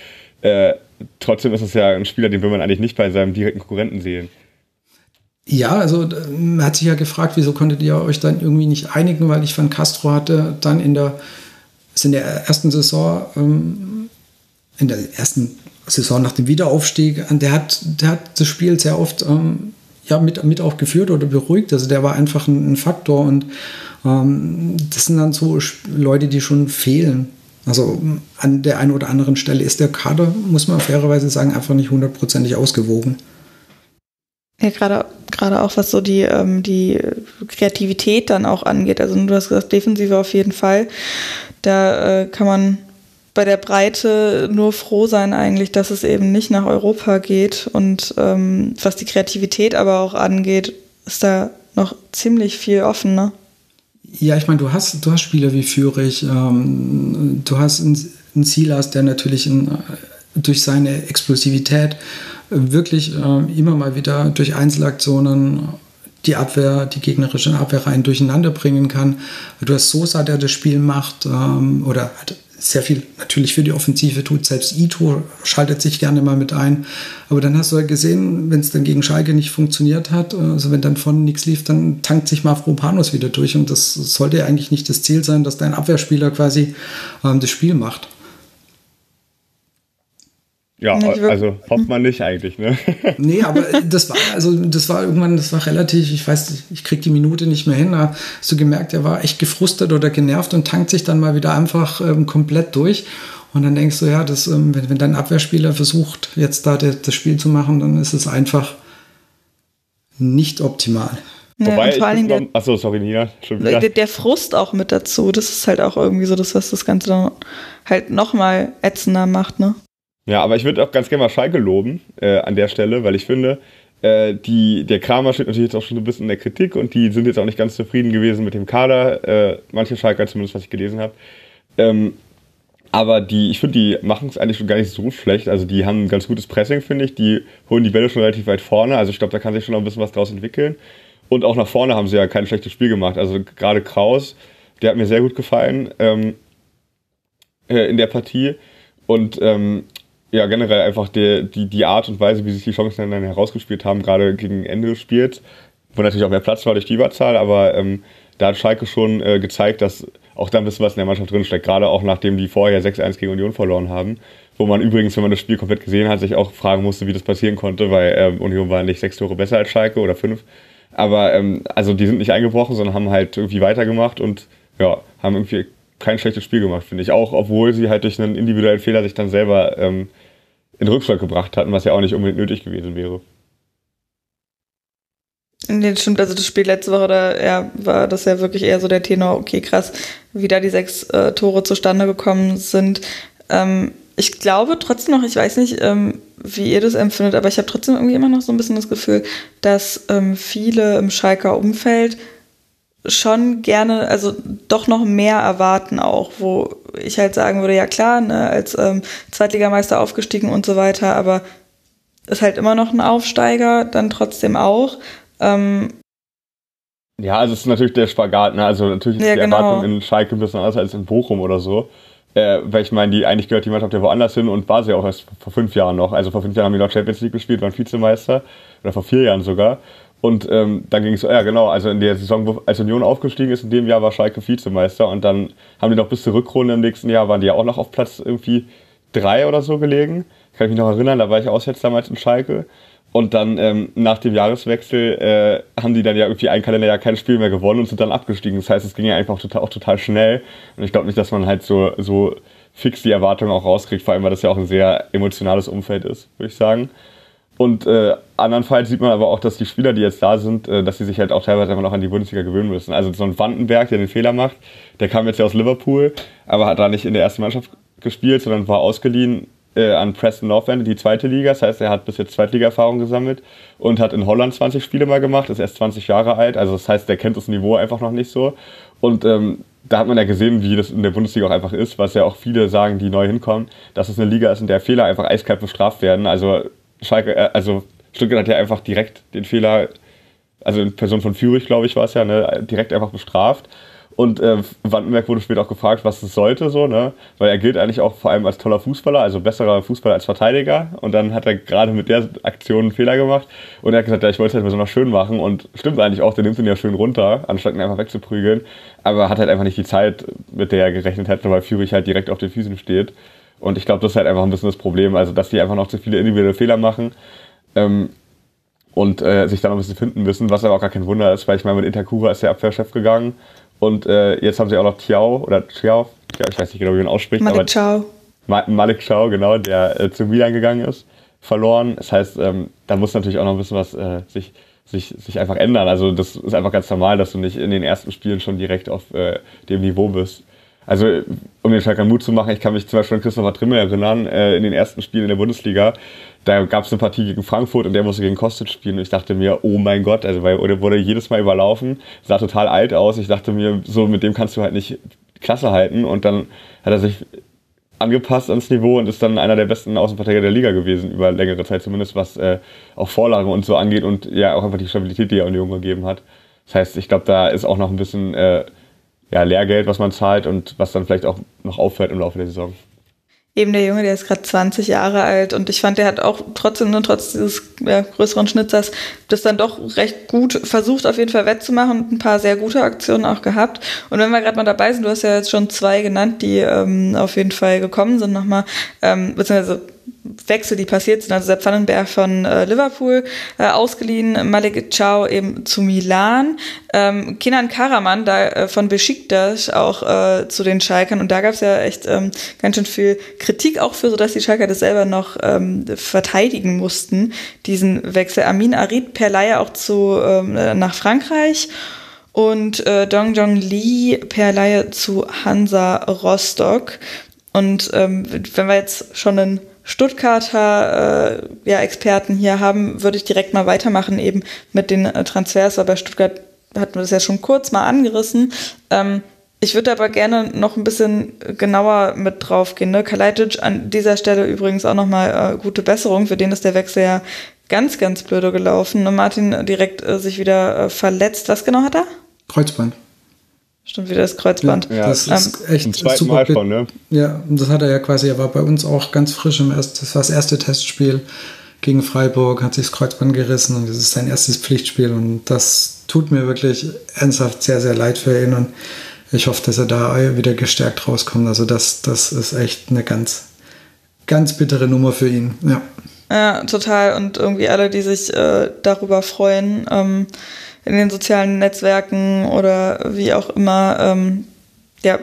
äh, trotzdem ist es ja ein Spieler, den will man eigentlich nicht bei seinem direkten Konkurrenten sehen. Ja, also man hat sich ja gefragt, wieso konntet ihr euch dann irgendwie nicht einigen, weil ich von Castro hatte dann in der, in der ersten Saison, ähm, in der ersten Saison nach dem Wiederaufstieg, der hat, der hat das Spiel sehr oft ähm, ja, mit, mit auch geführt oder beruhigt. Also der war einfach ein, ein Faktor und ähm, das sind dann so Leute, die schon fehlen. Also an der einen oder anderen Stelle ist der Kader, muss man fairerweise sagen, einfach nicht hundertprozentig ausgewogen. Ja, gerade gerade auch was so die ähm, die Kreativität dann auch angeht. Also du hast gesagt Defensive auf jeden Fall. Da äh, kann man bei der Breite nur froh sein eigentlich, dass es eben nicht nach Europa geht. Und ähm, was die Kreativität aber auch angeht, ist da noch ziemlich viel offen, ne? Ja, ich meine, du hast, du hast Spieler wie Fürich, ähm, du hast einen, einen Silas, der natürlich in, durch seine Explosivität wirklich ähm, immer mal wieder durch Einzelaktionen die Abwehr, die gegnerische Abwehrreihen durcheinander bringen kann. Du hast Sosa, der das Spiel macht ähm, oder sehr viel natürlich für die Offensive tut. Selbst Ito schaltet sich gerne mal mit ein. Aber dann hast du halt gesehen, wenn es dann gegen Schalke nicht funktioniert hat, also wenn dann von nichts lief, dann tankt sich Mavropanos wieder durch. Und das sollte ja eigentlich nicht das Ziel sein, dass dein Abwehrspieler quasi ähm, das Spiel macht. Ja, also hofft man nicht eigentlich, ne? nee, aber das war, also das war irgendwann, das war relativ, ich weiß, ich krieg die Minute nicht mehr hin, da hast du gemerkt, er war echt gefrustet oder genervt und tankt sich dann mal wieder einfach ähm, komplett durch. Und dann denkst du, ja, das, ähm, wenn, wenn dein Abwehrspieler versucht, jetzt da das Spiel zu machen, dann ist es einfach nicht optimal. Ja, Wobei, vor allen Dingen der, achso, sorry, Nina, schon wieder. Der, der, Frust auch mit dazu, das ist halt auch irgendwie so das, was das Ganze dann halt nochmal ätzender macht, ne? Ja, aber ich würde auch ganz gerne mal Schalke loben äh, an der Stelle, weil ich finde, äh, die, der Kramer steht natürlich jetzt auch schon ein bisschen in der Kritik und die sind jetzt auch nicht ganz zufrieden gewesen mit dem Kader. Äh, manche Schalker zumindest, was ich gelesen habe. Ähm, aber die, ich finde, die machen es eigentlich schon gar nicht so schlecht. Also die haben ein ganz gutes Pressing, finde ich. Die holen die Bälle schon relativ weit vorne. Also ich glaube, da kann sich schon noch ein bisschen was draus entwickeln. Und auch nach vorne haben sie ja kein schlechtes Spiel gemacht. Also gerade Kraus, der hat mir sehr gut gefallen ähm, äh, in der Partie. Und ähm, ja, generell einfach die, die, die Art und Weise, wie sich die Chancen dann herausgespielt haben, gerade gegen Ende des wo natürlich auch mehr Platz war durch die Überzahl, aber ähm, da hat Schalke schon äh, gezeigt, dass auch da ein bisschen was in der Mannschaft drinsteckt, gerade auch nachdem die vorher 6-1 gegen Union verloren haben, wo man übrigens, wenn man das Spiel komplett gesehen hat, sich auch fragen musste, wie das passieren konnte, weil ähm, Union war nicht sechs Tore besser als Schalke oder fünf, aber ähm, also die sind nicht eingebrochen, sondern haben halt irgendwie weitergemacht und ja, haben irgendwie kein schlechtes Spiel gemacht, finde ich. Auch obwohl sie halt durch einen individuellen Fehler sich dann selber ähm, in Rückschlag gebracht hatten, was ja auch nicht unbedingt nötig gewesen wäre. Nee, das stimmt. Also das Spiel letzte Woche, da ja, war das ja wirklich eher so der Tenor, okay, krass, wie da die sechs äh, Tore zustande gekommen sind. Ähm, ich glaube trotzdem noch, ich weiß nicht, ähm, wie ihr das empfindet, aber ich habe trotzdem irgendwie immer noch so ein bisschen das Gefühl, dass ähm, viele im Schalker Umfeld schon gerne, also doch noch mehr erwarten auch, wo ich halt sagen würde, ja klar, ne, als ähm, Zweitligameister aufgestiegen und so weiter, aber ist halt immer noch ein Aufsteiger, dann trotzdem auch. Ähm, ja, also es ist natürlich der Spagat, ne? Also natürlich ist ja, die genau. Erwartung in Schalke ein bisschen anders als in Bochum oder so. Äh, weil ich meine, die eigentlich gehört die Mannschaft ja woanders hin und war sie auch erst vor fünf Jahren noch. Also vor fünf Jahren haben die noch Champions League gespielt, waren Vizemeister oder vor vier Jahren sogar. Und ähm, dann ging es, ja genau, also in der Saison, als Union aufgestiegen ist, in dem Jahr war Schalke Vizemeister und dann haben die noch bis zur Rückrunde im nächsten Jahr, waren die ja auch noch auf Platz irgendwie drei oder so gelegen. Kann ich mich noch erinnern, da war ich Auswärts damals in Schalke. Und dann ähm, nach dem Jahreswechsel äh, haben die dann ja irgendwie ein Kalenderjahr kein Spiel mehr gewonnen und sind dann abgestiegen. Das heißt, es ging ja einfach total, auch total schnell. Und ich glaube nicht, dass man halt so, so fix die Erwartungen auch rauskriegt, vor allem weil das ja auch ein sehr emotionales Umfeld ist, würde ich sagen. Und äh, andernfalls sieht man aber auch, dass die Spieler, die jetzt da sind, äh, dass sie sich halt auch teilweise einfach noch an die Bundesliga gewöhnen müssen. Also so ein Wandenberg, der den Fehler macht, der kam jetzt ja aus Liverpool, aber hat da nicht in der ersten Mannschaft gespielt, sondern war ausgeliehen äh, an Preston North End, die zweite Liga. Das heißt, er hat bis jetzt Zweitliga-Erfahrung gesammelt und hat in Holland 20 Spiele mal gemacht, ist erst 20 Jahre alt. Also das heißt, der kennt das Niveau einfach noch nicht so. Und ähm, da hat man ja gesehen, wie das in der Bundesliga auch einfach ist, was ja auch viele sagen, die neu hinkommen, dass es eine Liga ist, in der Fehler einfach eiskalt bestraft werden. Also Schalke, äh, also Stuttgart hat ja einfach direkt den Fehler, also in Person von Führig, glaube ich, war es ja, ne, direkt einfach bestraft. Und äh, Wandenberg wurde später auch gefragt, was es sollte, so, ne? Weil er gilt eigentlich auch vor allem als toller Fußballer, also besserer Fußballer als Verteidiger. Und dann hat er gerade mit der Aktion einen Fehler gemacht. Und er hat gesagt, ja, ich wollte es halt besonders schön machen. Und stimmt eigentlich auch, der nimmt ihn ja schön runter, anstatt ihn einfach wegzuprügeln. Aber hat halt einfach nicht die Zeit, mit der er gerechnet hätte, weil Führig halt direkt auf den Füßen steht. Und ich glaube, das ist halt einfach ein bisschen das Problem. Also, dass die einfach noch zu viele individuelle Fehler machen. Ähm, und äh, sich dann noch ein bisschen finden müssen, was aber auch gar kein Wunder ist, weil ich meine, mit Intercuba ist der Abwehrchef gegangen und äh, jetzt haben sie auch noch Tiao oder Tiao, ich weiß nicht genau, wie man ausspricht. Malik aber Ciao. Ma Malik Ciao, genau, der äh, zu Milan gegangen ist, verloren. Das heißt, ähm, da muss natürlich auch noch ein bisschen was äh, sich, sich, sich einfach ändern. Also das ist einfach ganz normal, dass du nicht in den ersten Spielen schon direkt auf äh, dem Niveau bist. Also, um den Schalker Mut zu machen, ich kann mich zum Beispiel an Christopher Trimmel erinnern, äh, in den ersten Spielen in der Bundesliga. Da gab es eine Partie gegen Frankfurt und der musste gegen Kostic spielen. Und ich dachte mir, oh mein Gott, also weil der wurde jedes Mal überlaufen, sah total alt aus. Ich dachte mir, so mit dem kannst du halt nicht Klasse halten. Und dann hat er sich angepasst ans Niveau und ist dann einer der besten Außenverteidiger der Liga gewesen, über längere Zeit zumindest, was äh, auch Vorlagen und so angeht und ja auch einfach die Stabilität, die er Union gegeben hat. Das heißt, ich glaube, da ist auch noch ein bisschen äh, ja, Lehrgeld, was man zahlt und was dann vielleicht auch noch auffällt im Laufe der Saison. Eben der Junge, der ist gerade 20 Jahre alt und ich fand, der hat auch trotzdem, nur trotz dieses ja, größeren Schnitzers, das dann doch recht gut versucht, auf jeden Fall wettzumachen und ein paar sehr gute Aktionen auch gehabt. Und wenn wir gerade mal dabei sind, du hast ja jetzt schon zwei genannt, die ähm, auf jeden Fall gekommen sind nochmal, ähm, beziehungsweise Wechsel, die passiert sind. Also Sepp Vandenberg von äh, Liverpool äh, ausgeliehen, Malik Chow eben zu Milan, ähm, Kenan Karaman da äh, von Besiktas auch äh, zu den Schalkern und da gab es ja echt ähm, ganz schön viel Kritik auch für, so dass die Schalker das selber noch ähm, verteidigen mussten, diesen Wechsel. Amin Arid per Leihe auch zu ähm, nach Frankreich und äh, Dong Jong Lee per Leihe zu Hansa Rostock. Und ähm, wenn wir jetzt schon einen Stuttgarter äh, ja, Experten hier haben, würde ich direkt mal weitermachen, eben mit den äh, Transfers, bei Stuttgart hatten wir das ja schon kurz mal angerissen. Ähm, ich würde aber gerne noch ein bisschen genauer mit draufgehen. Ne? Kalajdzic an dieser Stelle übrigens auch nochmal äh, gute Besserung. Für den ist der Wechsel ja ganz, ganz blöde gelaufen. Und Martin direkt äh, sich wieder äh, verletzt. Was genau hat er? Kreuzband. Stimmt wieder das Kreuzband. Ja, das ist ähm, echt ein super. Mal schon, ne? Ja, und das hat er ja quasi, er war bei uns auch ganz frisch im ersten, das war das erste Testspiel gegen Freiburg, hat sich das Kreuzband gerissen und das ist sein erstes Pflichtspiel und das tut mir wirklich ernsthaft sehr, sehr leid für ihn und ich hoffe, dass er da wieder gestärkt rauskommt. Also das, das ist echt eine ganz, ganz bittere Nummer für ihn, ja. Ja, total und irgendwie alle, die sich äh, darüber freuen, ähm, in den sozialen Netzwerken oder wie auch immer, ähm, ja,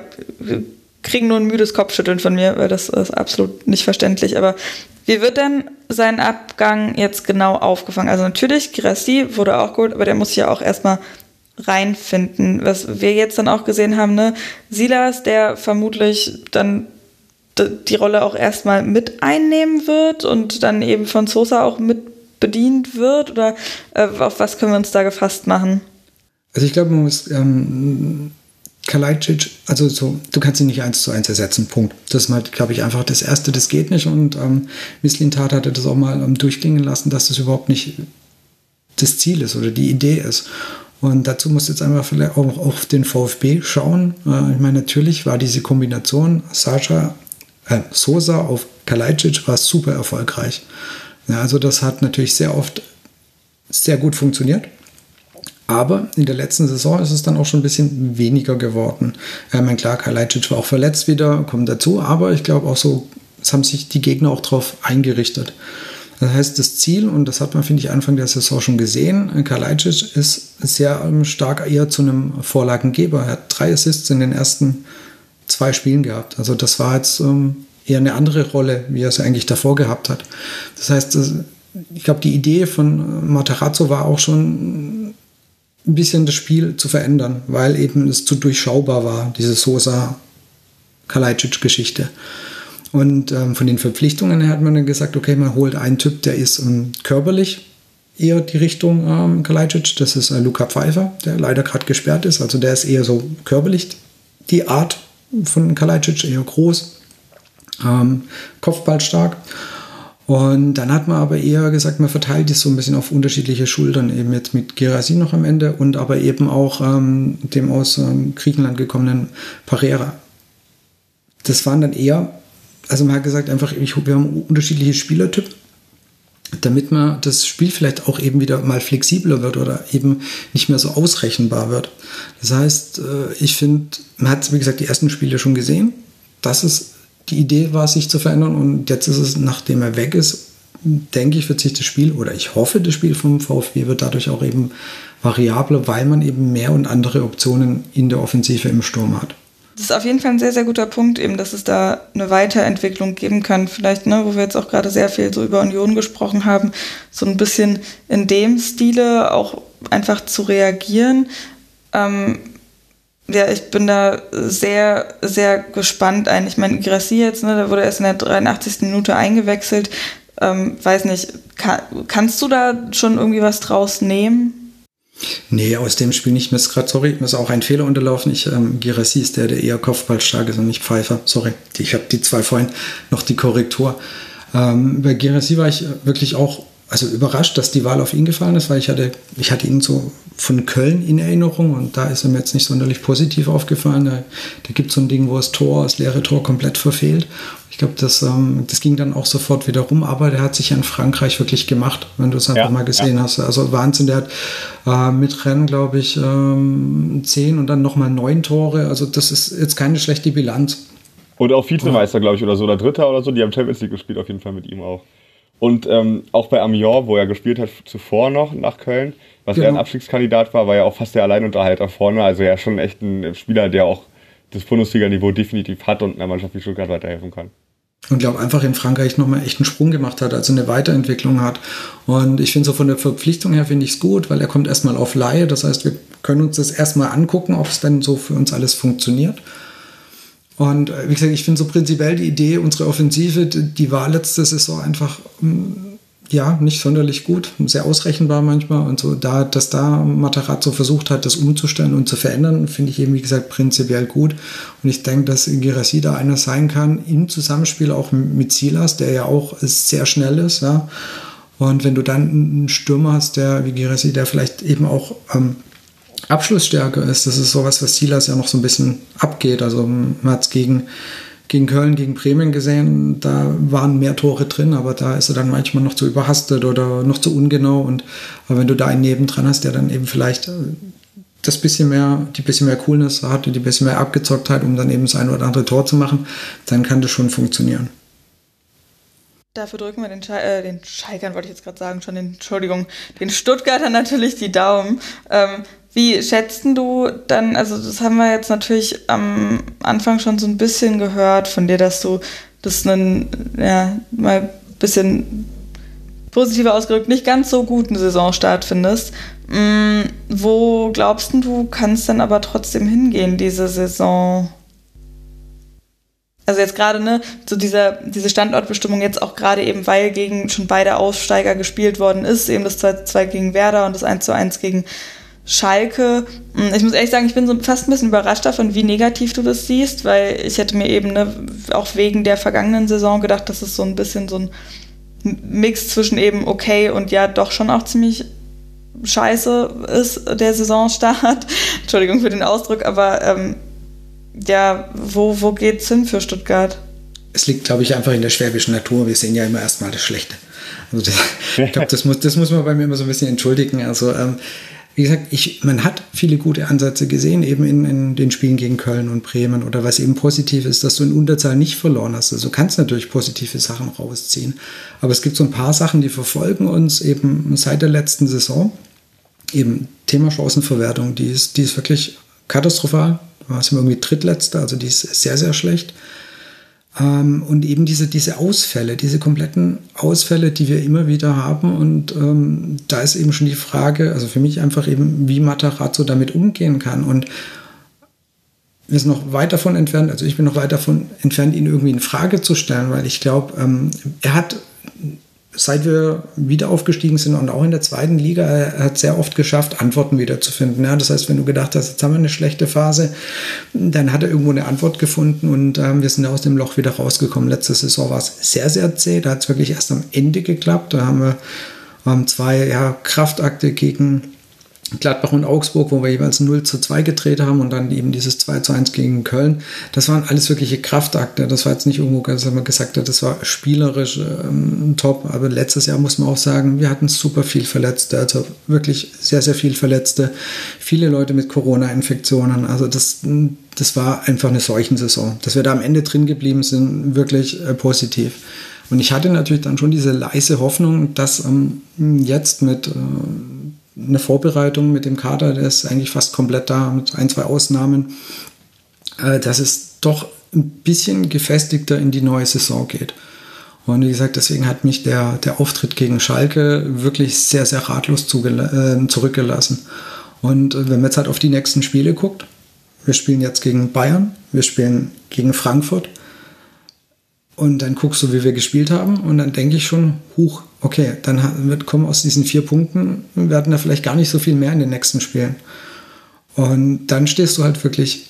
kriegen nur ein müdes Kopfschütteln von mir, weil das ist absolut nicht verständlich. Aber wie wird denn sein Abgang jetzt genau aufgefangen? Also natürlich, Girassi wurde auch gut, aber der muss ja auch erstmal reinfinden. Was wir jetzt dann auch gesehen haben, ne, Silas, der vermutlich dann die Rolle auch erstmal mit einnehmen wird und dann eben von Sosa auch mit bedient wird? Oder äh, auf was können wir uns da gefasst machen? Also ich glaube, man muss ähm, Kalajdzic, also so, du kannst ihn nicht eins zu eins ersetzen, Punkt. Das ist halt, glaube ich, einfach das Erste, das geht nicht. Und ähm, Tat hatte das auch mal ähm, durchklingen lassen, dass das überhaupt nicht das Ziel ist oder die Idee ist. Und dazu muss jetzt einfach vielleicht auch auf den VfB schauen. Äh, ich meine, natürlich war diese Kombination Sascha, äh, Sosa auf Kalajdzic war super erfolgreich. Ja, also das hat natürlich sehr oft sehr gut funktioniert. Aber in der letzten Saison ist es dann auch schon ein bisschen weniger geworden. Mein klar, Kalajdzic war auch verletzt wieder, kommt dazu, aber ich glaube auch so, es haben sich die Gegner auch darauf eingerichtet. Das heißt, das Ziel, und das hat man, finde ich, Anfang der Saison schon gesehen, Kalajdzic ist sehr ähm, stark eher zu einem Vorlagengeber. Er hat drei Assists in den ersten zwei Spielen gehabt. Also das war jetzt ähm, eher eine andere Rolle, wie er es eigentlich davor gehabt hat. Das heißt, ich glaube, die Idee von Matarazzo war auch schon ein bisschen das Spiel zu verändern, weil eben es zu durchschaubar war, diese Sosa Kalajdzic-Geschichte. Und ähm, von den Verpflichtungen her hat man dann gesagt, okay, man holt einen Typ, der ist ähm, körperlich eher die Richtung ähm, Kalajdzic. Das ist äh, Luca Pfeiffer, der leider gerade gesperrt ist. Also der ist eher so körperlich die Art von Kalajdzic, eher groß, ähm, Kopfball stark. Und dann hat man aber eher gesagt, man verteilt das so ein bisschen auf unterschiedliche Schultern, eben jetzt mit Gerasi noch am Ende und aber eben auch ähm, dem aus ähm, Griechenland gekommenen Parera. Das waren dann eher, also man hat gesagt, einfach, ich, wir haben unterschiedliche Spielertypen, damit man das Spiel vielleicht auch eben wieder mal flexibler wird oder eben nicht mehr so ausrechenbar wird. Das heißt, äh, ich finde, man hat, wie gesagt, die ersten Spiele schon gesehen, dass es die Idee war, sich zu verändern. Und jetzt ist es, nachdem er weg ist, denke ich, wird sich das Spiel oder ich hoffe, das Spiel vom VfB wird dadurch auch eben variabler, weil man eben mehr und andere Optionen in der Offensive im Sturm hat. Das ist auf jeden Fall ein sehr, sehr guter Punkt, eben, dass es da eine Weiterentwicklung geben kann. Vielleicht, ne, wo wir jetzt auch gerade sehr viel so über Union gesprochen haben, so ein bisschen in dem Stile auch einfach zu reagieren. Ähm, ja, ich bin da sehr, sehr gespannt ein. Ich meine, Grassi jetzt, ne, der wurde erst in der 83. Minute eingewechselt. Ähm, weiß nicht, kann, kannst du da schon irgendwie was draus nehmen? Nee, aus dem Spiel nicht. Mir ist gerade, sorry, mir ist auch ein Fehler unterlaufen. Ich, ähm, Girassi ist der, der eher kopfballstark ist und nicht Pfeifer. Sorry, ich habe die zwei vorhin noch die Korrektur. Ähm, bei Girassi war ich wirklich auch also überrascht, dass die Wahl auf ihn gefallen ist, weil ich hatte, ich hatte ihn so von Köln in Erinnerung und da ist er mir jetzt nicht sonderlich positiv aufgefallen. Da, da gibt es so ein Ding, wo das Tor, das leere Tor komplett verfehlt. Ich glaube, das, ähm, das ging dann auch sofort wieder rum, aber der hat sich ja in Frankreich wirklich gemacht, wenn du es einfach ja, mal gesehen ja. hast. Also Wahnsinn, der hat äh, mit Rennen, glaube ich, ähm, zehn und dann nochmal neun Tore. Also das ist jetzt keine schlechte Bilanz. Und auch Vizemeister, glaube ich, oder so, oder Dritter oder so, die haben Champions League gespielt, auf jeden Fall mit ihm auch. Und ähm, auch bei Amiens, wo er gespielt hat zuvor noch nach Köln, was genau. er ein Abstiegskandidat war, war ja auch fast der Alleinunterhalter vorne. Also er ist schon echt ein Spieler, der auch das Bundesliga-Niveau definitiv hat und einer Mannschaft wie Stuttgart weiterhelfen kann. Und glaube einfach in Frankreich nochmal echt einen Sprung gemacht hat, also eine Weiterentwicklung hat. Und ich finde so von der Verpflichtung her finde ich es gut, weil er kommt erstmal auf Laie. Das heißt, wir können uns das erstmal angucken, ob es denn so für uns alles funktioniert. Und äh, wie gesagt, ich finde so prinzipiell die Idee, unsere Offensive, die war letzte Saison einfach mm, ja nicht sonderlich gut, sehr ausrechenbar manchmal und so. Da, dass da Matarazzo versucht hat, das umzustellen und zu verändern, finde ich eben wie gesagt prinzipiell gut. Und ich denke, dass Girassi da einer sein kann im Zusammenspiel auch mit Silas, der ja auch sehr schnell ist, ja. Und wenn du dann einen Stürmer hast, der wie Girassi, der vielleicht eben auch ähm, Abschlussstärke ist. Das ist sowas, was Silas ja noch so ein bisschen abgeht. Also man hat es gegen, gegen Köln, gegen Bremen gesehen, da waren mehr Tore drin, aber da ist er dann manchmal noch zu überhastet oder noch zu ungenau. Und aber wenn du da einen nebendran hast, der dann eben vielleicht äh, das bisschen mehr, die bisschen mehr Coolness hat, die bisschen mehr Abgezocktheit, um dann eben das ein oder andere Tor zu machen, dann kann das schon funktionieren. Dafür drücken wir den, Schal äh, den Schalkern, wollte ich jetzt gerade sagen, schon den, Entschuldigung, den Stuttgartern natürlich die Daumen. Ähm, wie schätzen du dann, also das haben wir jetzt natürlich am Anfang schon so ein bisschen gehört von dir, dass du das einen, ja, mal ein bisschen positiver ausgedrückt, nicht ganz so guten Saisonstart findest. Mm, wo glaubst du, kann es dann aber trotzdem hingehen, diese Saison? Also jetzt gerade, ne, so dieser, diese Standortbestimmung jetzt auch gerade eben, weil gegen schon beide Aussteiger gespielt worden ist, eben das 2-2 gegen Werder und das 1-1 gegen Schalke. Hm, ich muss ehrlich sagen, ich bin so fast ein bisschen überrascht davon, wie negativ du das siehst, weil ich hätte mir eben ne, auch wegen der vergangenen Saison gedacht, dass es so ein bisschen so ein Mix zwischen eben okay und ja doch schon auch ziemlich scheiße ist, der Saisonstart. Entschuldigung für den Ausdruck, aber ähm, ja, wo, wo geht's hin für Stuttgart? Es liegt, glaube ich, einfach in der schwäbischen Natur. Wir sehen ja immer erstmal das Schlechte. Also das, ich glaube, das muss, das muss man bei mir immer so ein bisschen entschuldigen. Also ähm, wie gesagt, ich, man hat viele gute Ansätze gesehen, eben in, in, den Spielen gegen Köln und Bremen. Oder was eben positiv ist, dass du in Unterzahl nicht verloren hast. Also du kannst natürlich positive Sachen rausziehen. Aber es gibt so ein paar Sachen, die verfolgen uns eben seit der letzten Saison. Eben Thema Chancenverwertung, die ist, die ist wirklich katastrophal. Da sind wir irgendwie drittletzter, also die ist sehr, sehr schlecht. Ähm, und eben diese, diese Ausfälle, diese kompletten Ausfälle, die wir immer wieder haben. Und ähm, da ist eben schon die Frage, also für mich einfach eben, wie Matarazzo damit umgehen kann. Und wir sind noch weit davon entfernt, also ich bin noch weit davon entfernt, ihn irgendwie in Frage zu stellen, weil ich glaube, ähm, er hat seit wir wieder aufgestiegen sind und auch in der zweiten Liga, er hat sehr oft geschafft, Antworten wieder zu finden. Ja, das heißt, wenn du gedacht hast, jetzt haben wir eine schlechte Phase, dann hat er irgendwo eine Antwort gefunden und ähm, wir sind aus dem Loch wieder rausgekommen. Letzte Saison war es sehr, sehr zäh. Da hat es wirklich erst am Ende geklappt. Da haben wir ähm, zwei ja, Kraftakte gegen Gladbach und Augsburg, wo wir jeweils 0 zu 2 gedreht haben und dann eben dieses 2 zu 1 gegen Köln. Das waren alles wirkliche Kraftakte. Das war jetzt nicht irgendwo, dass man gesagt hat, das war spielerisch ähm, top. Aber letztes Jahr muss man auch sagen, wir hatten super viel Verletzte, also wirklich sehr, sehr viel Verletzte. Viele Leute mit Corona-Infektionen. Also das, das war einfach eine Seuchensaison. Dass wir da am Ende drin geblieben sind, wirklich äh, positiv. Und ich hatte natürlich dann schon diese leise Hoffnung, dass ähm, jetzt mit äh, eine Vorbereitung mit dem Kader, der ist eigentlich fast komplett da, mit ein, zwei Ausnahmen, äh, dass es doch ein bisschen gefestigter in die neue Saison geht. Und wie gesagt, deswegen hat mich der, der Auftritt gegen Schalke wirklich sehr, sehr ratlos äh, zurückgelassen. Und äh, wenn man jetzt halt auf die nächsten Spiele guckt, wir spielen jetzt gegen Bayern, wir spielen gegen Frankfurt, und dann guckst du, wie wir gespielt haben und dann denke ich schon, huch, okay, dann wird kommen aus diesen vier Punkten, werden da vielleicht gar nicht so viel mehr in den nächsten Spielen. Und dann stehst du halt wirklich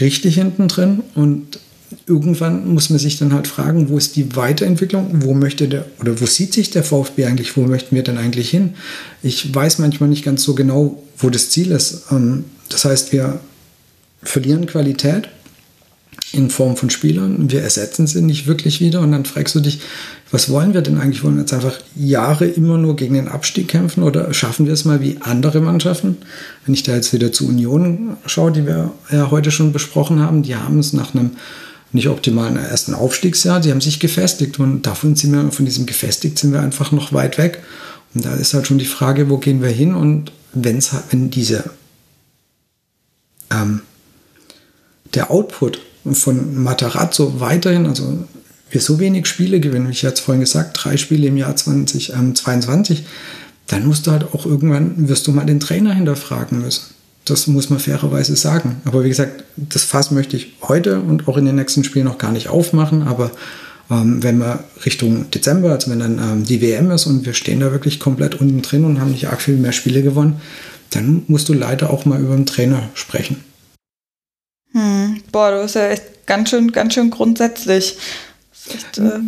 richtig hinten drin und irgendwann muss man sich dann halt fragen, wo ist die Weiterentwicklung, wo möchte der oder wo sieht sich der VfB eigentlich, wo möchten wir denn eigentlich hin? Ich weiß manchmal nicht ganz so genau, wo das Ziel ist. Ähm, das heißt, wir verlieren Qualität in Form von Spielern. Wir ersetzen sie nicht wirklich wieder. Und dann fragst du dich, was wollen wir denn eigentlich? Wollen wir jetzt einfach Jahre immer nur gegen den Abstieg kämpfen oder schaffen wir es mal wie andere Mannschaften? Wenn ich da jetzt wieder zu Union schaue, die wir ja heute schon besprochen haben, die haben es nach einem nicht optimalen ersten Aufstiegsjahr, die haben sich gefestigt und davon sind wir, von diesem gefestigt sind wir einfach noch weit weg. Und da ist halt schon die Frage, wo gehen wir hin? Und wenn's, wenn diese ähm, der Output von Matarazzo weiterhin, also wir so wenig Spiele gewinnen, wie ich jetzt vorhin gesagt, drei Spiele im Jahr 2022, ähm, dann musst du halt auch irgendwann, wirst du mal den Trainer hinterfragen müssen. Das muss man fairerweise sagen. Aber wie gesagt, das Fass möchte ich heute und auch in den nächsten Spielen noch gar nicht aufmachen. Aber ähm, wenn wir Richtung Dezember, also wenn dann ähm, die WM ist und wir stehen da wirklich komplett unten drin und haben nicht arg viel mehr Spiele gewonnen, dann musst du leider auch mal über den Trainer sprechen. Hm. Boah, du bist ja echt ganz schön, ganz schön grundsätzlich. Echt, äh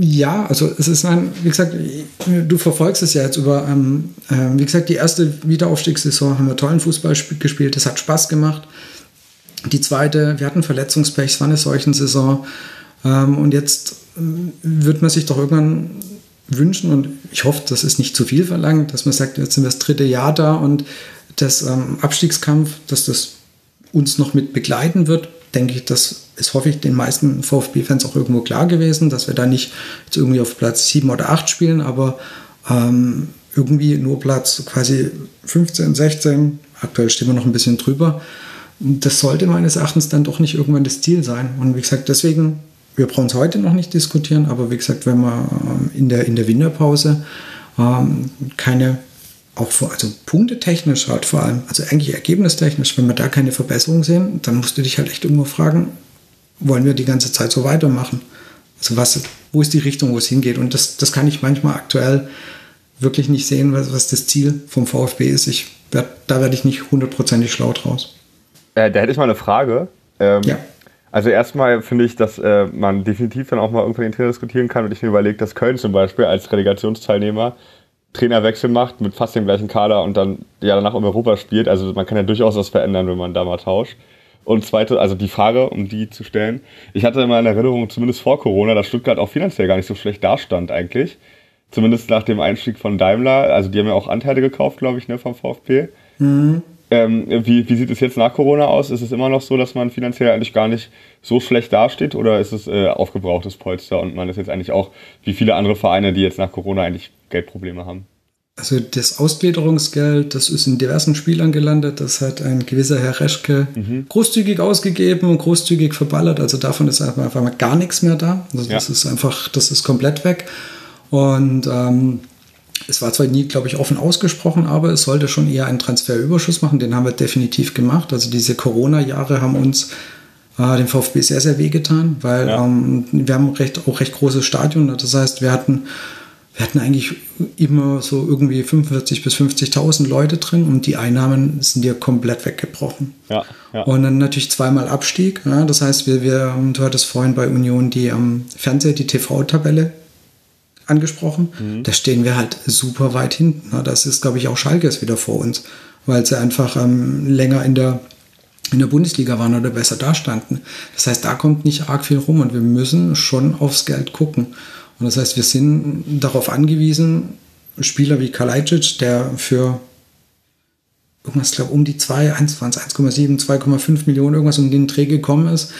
ja, also es ist ein, wie gesagt, du verfolgst es ja jetzt über, ähm, äh, wie gesagt, die erste Wiederaufstiegssaison haben wir tollen Fußball gespielt, es hat Spaß gemacht. Die zweite, wir hatten Verletzungspech, es war eine solchen Saison. Ähm, und jetzt äh, wird man sich doch irgendwann wünschen, und ich hoffe, das ist nicht zu viel verlangt, dass man sagt, jetzt sind wir das dritte Jahr da und das ähm, Abstiegskampf, dass das uns noch mit begleiten wird, denke ich, das ist, hoffe ich, den meisten VfB-Fans auch irgendwo klar gewesen, dass wir da nicht jetzt irgendwie auf Platz 7 oder 8 spielen, aber ähm, irgendwie nur Platz quasi 15, 16, aktuell stehen wir noch ein bisschen drüber. Das sollte meines Erachtens dann doch nicht irgendwann das Ziel sein. Und wie gesagt, deswegen, wir brauchen es heute noch nicht diskutieren, aber wie gesagt, wenn wir ähm, in, der, in der Winterpause ähm, keine auch vor, also punktetechnisch halt vor allem, also eigentlich ergebnistechnisch, wenn wir da keine Verbesserung sehen, dann musst du dich halt echt irgendwo fragen, wollen wir die ganze Zeit so weitermachen? Also was, wo ist die Richtung, wo es hingeht? Und das, das kann ich manchmal aktuell wirklich nicht sehen, was, was das Ziel vom VfB ist. Ich werd, da werde ich nicht hundertprozentig schlau draus. Äh, da hätte ich mal eine Frage. Ähm, ja. Also erstmal finde ich, dass äh, man definitiv dann auch mal irgendwann den Trainer diskutieren kann und ich mir überlege, dass Köln zum Beispiel als Relegationsteilnehmer Trainerwechsel macht mit fast dem gleichen Kader und dann ja danach um Europa spielt. Also man kann ja durchaus was verändern, wenn man da mal tauscht. Und zweite, also die Frage, um die zu stellen. Ich hatte immer in Erinnerung, zumindest vor Corona, dass Stuttgart auch finanziell gar nicht so schlecht dastand eigentlich. Zumindest nach dem Einstieg von Daimler. Also die haben ja auch Anteile gekauft, glaube ich, ne, vom VfB. Mhm. Ähm, wie, wie sieht es jetzt nach Corona aus? Ist es immer noch so, dass man finanziell eigentlich gar nicht so schlecht dasteht oder ist es äh, aufgebrauchtes Polster und man ist jetzt eigentlich auch wie viele andere Vereine, die jetzt nach Corona eigentlich Geldprobleme haben? Also das Ausgliederungsgeld, das ist in diversen Spielern gelandet. Das hat ein gewisser Herr Reschke mhm. großzügig ausgegeben und großzügig verballert. Also davon ist einfach mal gar nichts mehr da. Also das ja. ist einfach, das ist komplett weg. Und ähm, es war zwar nie, glaube ich, offen ausgesprochen, aber es sollte schon eher einen Transferüberschuss machen. Den haben wir definitiv gemacht. Also diese Corona-Jahre haben uns äh, dem VfB sehr, sehr wehgetan, weil ja. ähm, wir haben recht, auch recht großes Stadion. Das heißt, wir hatten wir hatten eigentlich immer so irgendwie 45.000 bis 50.000 Leute drin und die Einnahmen sind ja komplett weggebrochen. Ja, ja. Und dann natürlich zweimal Abstieg. Ja, das heißt, wir, wir, du hattest vorhin bei Union die am ähm, Fernseher, die TV-Tabelle angesprochen. Mhm. Da stehen wir halt super weit hinten. Ja, das ist, glaube ich, auch Schalke ist wieder vor uns, weil sie einfach ähm, länger in der in der Bundesliga waren oder besser dastanden. Das heißt, da kommt nicht arg viel rum und wir müssen schon aufs Geld gucken. Und das heißt, wir sind darauf angewiesen, Spieler wie Kalajdzic, der für irgendwas, glaube um die 2, 1,7, 2,5 Millionen, irgendwas um den Dreh gekommen ist,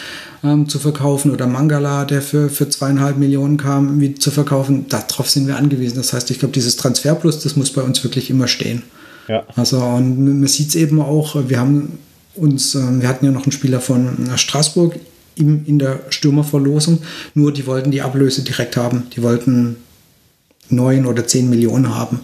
ähm, zu verkaufen. Oder Mangala, der für, für zweieinhalb Millionen kam, wie zu verkaufen. Darauf sind wir angewiesen. Das heißt, ich glaube, dieses Transferplus, das muss bei uns wirklich immer stehen. Ja. Also, und man sieht es eben auch, wir haben uns, äh, wir hatten ja noch einen Spieler von Straßburg, im, in der Stürmerverlosung. Nur die wollten die Ablöse direkt haben. Die wollten neun oder zehn Millionen haben.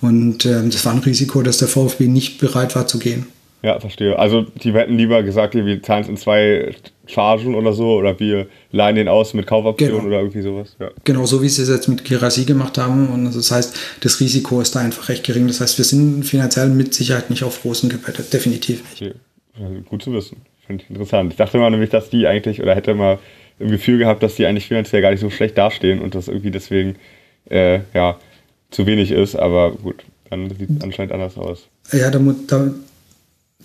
Und äh, das war ein Risiko, dass der VfB nicht bereit war zu gehen. Ja, verstehe. Also die hätten lieber gesagt, wir zahlen es in zwei Chargen oder so oder wir leihen den aus mit Kaufoptionen genau. oder irgendwie sowas. Ja. Genau, so wie sie es jetzt mit Kirasi gemacht haben. Und das heißt, das Risiko ist da einfach recht gering. Das heißt, wir sind finanziell mit Sicherheit nicht auf Rosen gebettet. Definitiv nicht. Okay. Gut zu wissen. Finde ich interessant. Ich dachte mal nämlich, dass die eigentlich, oder hätte mal ein Gefühl gehabt, dass die eigentlich finanziell gar nicht so schlecht dastehen und das irgendwie deswegen äh, ja, zu wenig ist, aber gut, dann sieht es anscheinend anders aus. Ja, da, da,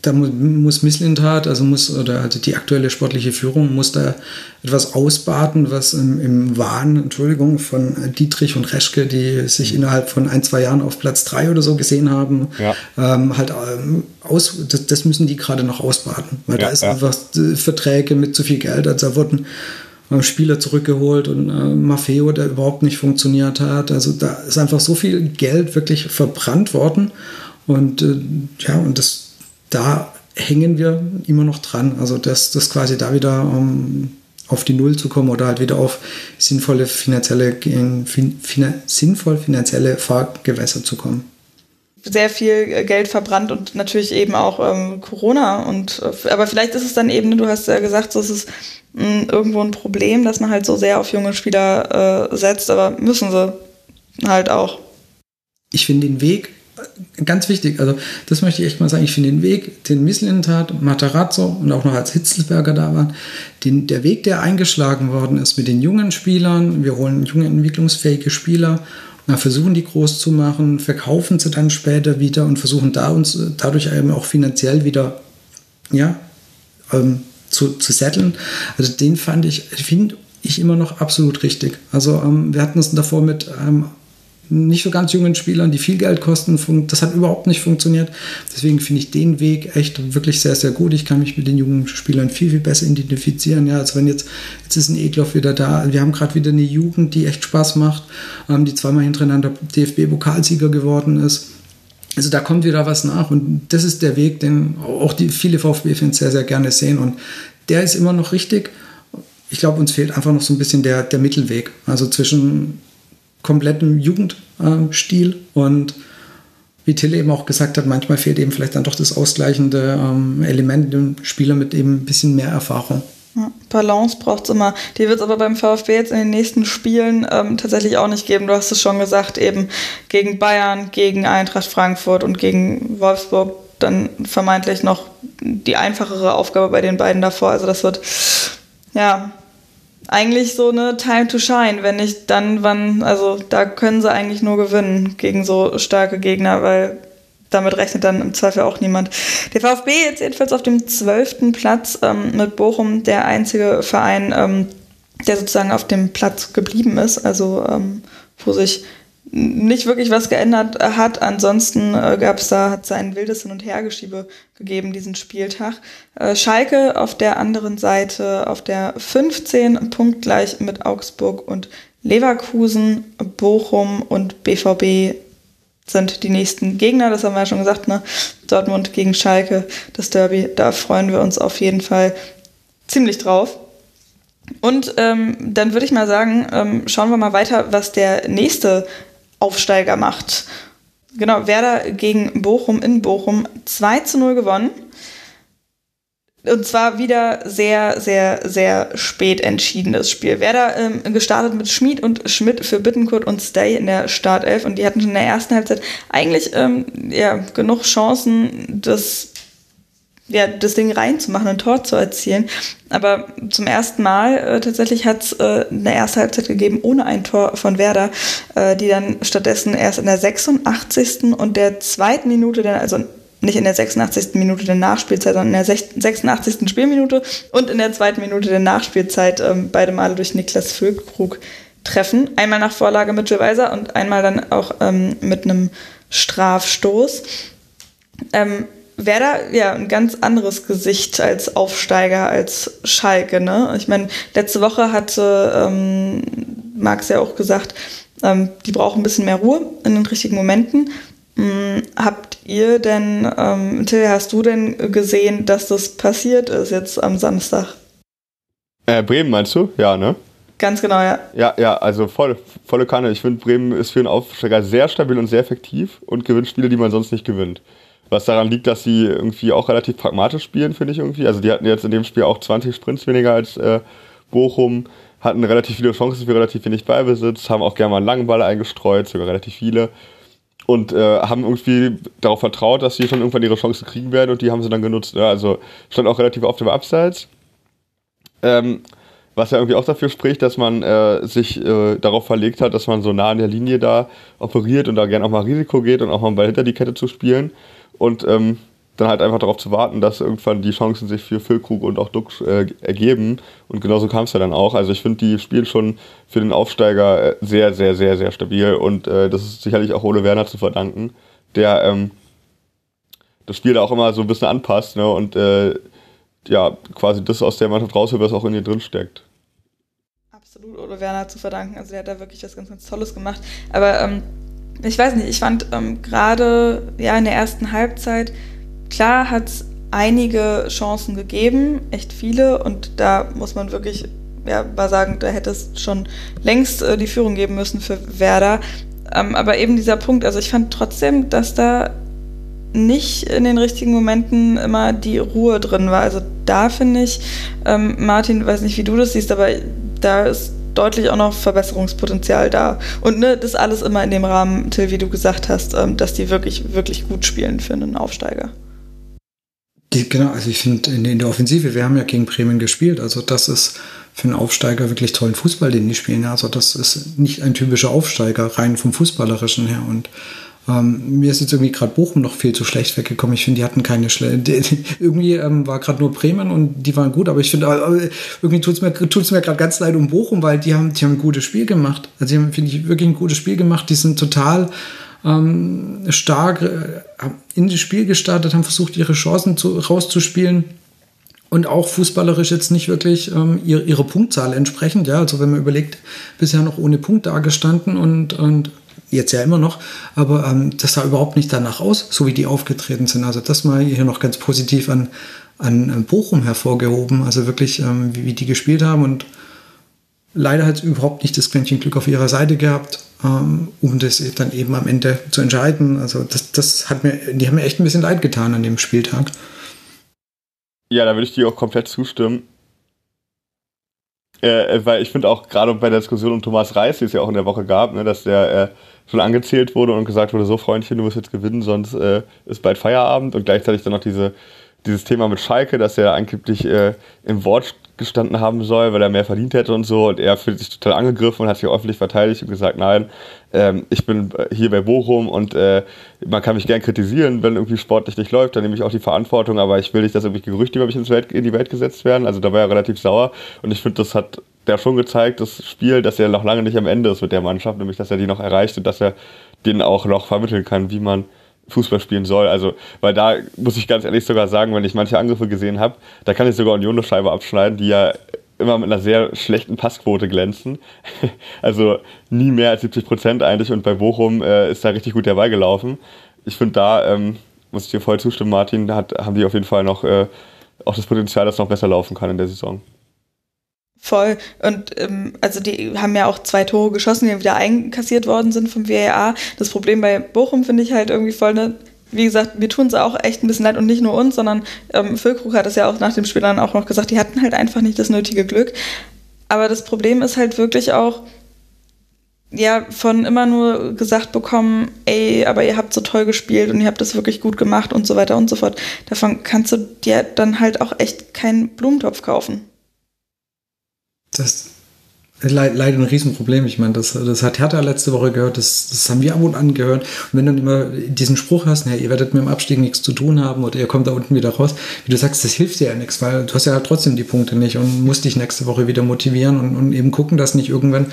da muss Misslintat, also muss, oder also die aktuelle sportliche Führung muss da etwas ausbaden, was im, im Wahn, Entschuldigung, von Dietrich und Reschke, die sich innerhalb von ein, zwei Jahren auf Platz drei oder so gesehen haben, ja. ähm, halt ähm, aus, das, das, müssen die gerade noch ausbaden, weil ja, da ist ja. einfach äh, Verträge mit zu viel Geld, also da wurden äh, Spieler zurückgeholt und äh, Maffeo, der überhaupt nicht funktioniert hat. Also da ist einfach so viel Geld wirklich verbrannt worden und äh, ja, und das da hängen wir immer noch dran. Also dass das quasi da wieder um, auf die Null zu kommen oder halt wieder auf sinnvolle finanzielle, fin, sinnvoll finanzielle Fahrgewässer zu kommen. Sehr viel Geld verbrannt und natürlich eben auch ähm, Corona. Und äh, aber vielleicht ist es dann eben, du hast ja gesagt, so ist es mh, hm, irgendwo ein Problem, dass man halt so sehr auf junge Spieler äh, setzt, aber müssen sie halt auch. Ich finde den Weg ganz wichtig, also das möchte ich echt mal sagen, ich finde den Weg, den Misslintat, Matarazzo und auch noch als Hitzelsberger da waren, den, der Weg, der eingeschlagen worden ist mit den jungen Spielern, wir holen junge, entwicklungsfähige Spieler, versuchen die groß zu machen, verkaufen sie dann später wieder und versuchen da uns dadurch eben auch finanziell wieder ja, ähm, zu, zu setteln. Also den fand ich, finde ich immer noch absolut richtig. Also ähm, wir hatten es davor mit ähm, nicht so ganz jungen Spielern, die viel Geld kosten. Das hat überhaupt nicht funktioniert. Deswegen finde ich den Weg echt wirklich sehr, sehr gut. Ich kann mich mit den jungen Spielern viel, viel besser identifizieren. Ja, also wenn jetzt, jetzt ist ein Egloff wieder da. Wir haben gerade wieder eine Jugend, die echt Spaß macht, ähm, die zweimal hintereinander DFB-Pokalsieger geworden ist. Also da kommt wieder was nach und das ist der Weg, den auch die viele VfB-Fans sehr, sehr gerne sehen und der ist immer noch richtig. Ich glaube, uns fehlt einfach noch so ein bisschen der, der Mittelweg. Also zwischen komplettem Jugendstil und wie Till eben auch gesagt hat, manchmal fehlt eben vielleicht dann doch das ausgleichende ähm, Element dem Spieler mit eben ein bisschen mehr Erfahrung. Balance braucht es immer. Die wird es aber beim VfB jetzt in den nächsten Spielen ähm, tatsächlich auch nicht geben. Du hast es schon gesagt, eben gegen Bayern, gegen Eintracht Frankfurt und gegen Wolfsburg dann vermeintlich noch die einfachere Aufgabe bei den beiden davor. Also das wird ja eigentlich so eine Time to Shine, wenn nicht dann wann, also da können sie eigentlich nur gewinnen gegen so starke Gegner, weil damit rechnet dann im Zweifel auch niemand. Der VfB jetzt jedenfalls auf dem zwölften Platz ähm, mit Bochum, der einzige Verein, ähm, der sozusagen auf dem Platz geblieben ist, also ähm, wo sich nicht wirklich was geändert hat. Ansonsten äh, gab es da, hat es ein wildes Hin- und Hergeschiebe gegeben, diesen Spieltag. Äh, Schalke auf der anderen Seite auf der 15, punktgleich mit Augsburg und Leverkusen, Bochum und BVB sind die nächsten Gegner, das haben wir ja schon gesagt, ne? Dortmund gegen Schalke, das Derby, da freuen wir uns auf jeden Fall ziemlich drauf. Und ähm, dann würde ich mal sagen, ähm, schauen wir mal weiter, was der nächste Aufsteiger macht. Genau, Werder gegen Bochum in Bochum 2 zu 0 gewonnen. Und zwar wieder sehr, sehr, sehr spät entschiedenes Spiel. Werder ähm, gestartet mit Schmid und Schmidt für Bittenkurt und Stay in der Startelf und die hatten schon in der ersten Halbzeit eigentlich ähm, ja, genug Chancen, das, ja, das Ding reinzumachen, ein Tor zu erzielen. Aber zum ersten Mal äh, tatsächlich hat es äh, eine erste Halbzeit gegeben ohne ein Tor von Werder, äh, die dann stattdessen erst in der 86. und der zweiten Minute, dann, also nicht in der 86. Minute der Nachspielzeit, sondern in der 86. Spielminute und in der zweiten Minute der Nachspielzeit ähm, beide Male durch Niklas Füllkrug treffen. Einmal nach Vorlage mit Weiser und einmal dann auch ähm, mit einem Strafstoß. Ähm, Werder, ja, ein ganz anderes Gesicht als Aufsteiger, als Schalke, ne? Ich meine, letzte Woche hatte ähm, Max ja auch gesagt, ähm, die brauchen ein bisschen mehr Ruhe in den richtigen Momenten. Hm, habt ihr denn, ähm, Till, hast du denn gesehen, dass das passiert ist jetzt am Samstag? Äh, Bremen meinst du? Ja, ne? Ganz genau, ja. Ja, ja, also voll, volle Kanne. Ich finde, Bremen ist für einen Aufsteiger sehr stabil und sehr effektiv und gewinnt Spiele, die man sonst nicht gewinnt. Was daran liegt, dass sie irgendwie auch relativ pragmatisch spielen, finde ich irgendwie. Also die hatten jetzt in dem Spiel auch 20 Sprints weniger als äh, Bochum, hatten relativ viele Chancen für relativ wenig Ballbesitz, haben auch gerne mal einen langen Ball eingestreut, sogar relativ viele und äh, haben irgendwie darauf vertraut, dass sie schon irgendwann ihre Chance kriegen werden und die haben sie dann genutzt. Ja, also stand auch relativ oft im Abseits. Ähm, was ja irgendwie auch dafür spricht, dass man äh, sich äh, darauf verlegt hat, dass man so nah an der Linie da operiert und da gerne auch mal Risiko geht und auch mal einen Ball hinter die Kette zu spielen. Und ähm, dann halt einfach darauf zu warten, dass irgendwann die Chancen sich für Füllkrug und auch Duck äh, ergeben. Und genauso kam es ja dann auch. Also ich finde, die spielen schon für den Aufsteiger äh, sehr, sehr, sehr, sehr stabil. Und äh, das ist sicherlich auch Ole Werner zu verdanken, der ähm, das Spiel da auch immer so ein bisschen anpasst ne? und äh, ja, quasi das aus der Mannschaft rausholt, was auch in ihr drin steckt. Absolut Ole Werner zu verdanken. Also der hat da wirklich was ganz, ganz Tolles gemacht. Aber ähm, ich weiß nicht, ich fand ähm, gerade ja in der ersten Halbzeit Klar hat es einige Chancen gegeben, echt viele, und da muss man wirklich ja, mal sagen, da hätte es schon längst äh, die Führung geben müssen für Werder. Ähm, aber eben dieser Punkt, also ich fand trotzdem, dass da nicht in den richtigen Momenten immer die Ruhe drin war. Also da finde ich, ähm, Martin, weiß nicht, wie du das siehst, aber da ist deutlich auch noch Verbesserungspotenzial da. Und ne, das alles immer in dem Rahmen, Till, wie du gesagt hast, ähm, dass die wirklich, wirklich gut spielen für einen Aufsteiger. Die, genau, also ich finde in, in, der Offensive, wir haben ja gegen Bremen gespielt, also das ist für einen Aufsteiger wirklich tollen Fußball, den die spielen. Also das ist nicht ein typischer Aufsteiger, rein vom Fußballerischen her. Und ähm, mir ist jetzt irgendwie gerade Bochum noch viel zu schlecht weggekommen. Ich finde, die hatten keine schlechte. Irgendwie ähm, war gerade nur Bremen und die waren gut, aber ich finde, äh, irgendwie tut es mir, tut's mir gerade ganz leid um Bochum, weil die haben, die haben ein gutes Spiel gemacht. Also die haben, finde ich, wirklich ein gutes Spiel gemacht. Die sind total ähm, stark äh, in das Spiel gestartet, haben versucht, ihre Chancen zu, rauszuspielen und auch fußballerisch jetzt nicht wirklich ähm, ihre, ihre, Punktzahl entsprechend. Ja, also wenn man überlegt, bisher noch ohne Punkt dagestanden und, und jetzt ja immer noch, aber ähm, das sah überhaupt nicht danach aus, so wie die aufgetreten sind. Also das mal hier noch ganz positiv an, an Bochum hervorgehoben, also wirklich, ähm, wie, wie die gespielt haben und leider hat es überhaupt nicht das Quäntchen Glück auf ihrer Seite gehabt ähm, um das dann eben am Ende zu entscheiden. Also das, das hat mir, die haben mir echt ein bisschen leid getan an dem Spieltag. Ja, da würde ich dir auch komplett zustimmen. Äh, äh weil ich finde auch gerade bei der Diskussion um Thomas Reis, die es ja auch in der Woche gab, ne, dass der äh, schon angezählt wurde und gesagt wurde, so Freundchen, du musst jetzt gewinnen, sonst äh, ist bald Feierabend. Und gleichzeitig dann noch diese, dieses Thema mit Schalke, dass er angeblich äh, im Wort gestanden haben soll, weil er mehr verdient hätte und so. Und er fühlt sich total angegriffen und hat sich öffentlich verteidigt und gesagt, nein, ähm, ich bin hier bei Bochum und äh, man kann mich gern kritisieren, wenn irgendwie sportlich nicht läuft, dann nehme ich auch die Verantwortung, aber ich will nicht, dass irgendwie Gerüchte über mich ins Welt, in die Welt gesetzt werden. Also da war er relativ sauer und ich finde, das hat der schon gezeigt, das Spiel, dass er noch lange nicht am Ende ist mit der Mannschaft, nämlich dass er die noch erreicht und dass er denen auch noch vermitteln kann, wie man Fußball spielen soll. Also, weil da muss ich ganz ehrlich sogar sagen, wenn ich manche Angriffe gesehen habe, da kann ich sogar Union eine Scheibe abschneiden, die ja immer mit einer sehr schlechten Passquote glänzen. also nie mehr als 70 Prozent eigentlich und bei Bochum äh, ist da richtig gut Ball gelaufen. Ich finde da, ähm, muss ich dir voll zustimmen, Martin, da hat, haben die auf jeden Fall noch äh, auch das Potenzial, dass es noch besser laufen kann in der Saison. Voll. Und ähm, also die haben ja auch zwei Tore geschossen, die wieder einkassiert worden sind vom VAR. Das Problem bei Bochum finde ich halt irgendwie voll, ne? wie gesagt, mir tun sie auch echt ein bisschen leid und nicht nur uns, sondern ähm, Füllkrug hat es ja auch nach dem Spiel dann auch noch gesagt, die hatten halt einfach nicht das nötige Glück. Aber das Problem ist halt wirklich auch, ja, von immer nur gesagt bekommen, ey, aber ihr habt so toll gespielt und ihr habt das wirklich gut gemacht und so weiter und so fort. Davon kannst du dir dann halt auch echt keinen Blumentopf kaufen. Das leider ein Riesenproblem. Ich meine, das, das hat Hertha letzte Woche gehört, das, das haben wir ab und an gehört. Und wenn du dann immer diesen Spruch hast, ja, ihr werdet mit dem Abstieg nichts zu tun haben oder ihr kommt da unten wieder raus, wie du sagst, das hilft dir ja nichts, weil du hast ja halt trotzdem die Punkte nicht und musst dich nächste Woche wieder motivieren und, und eben gucken, dass nicht irgendwann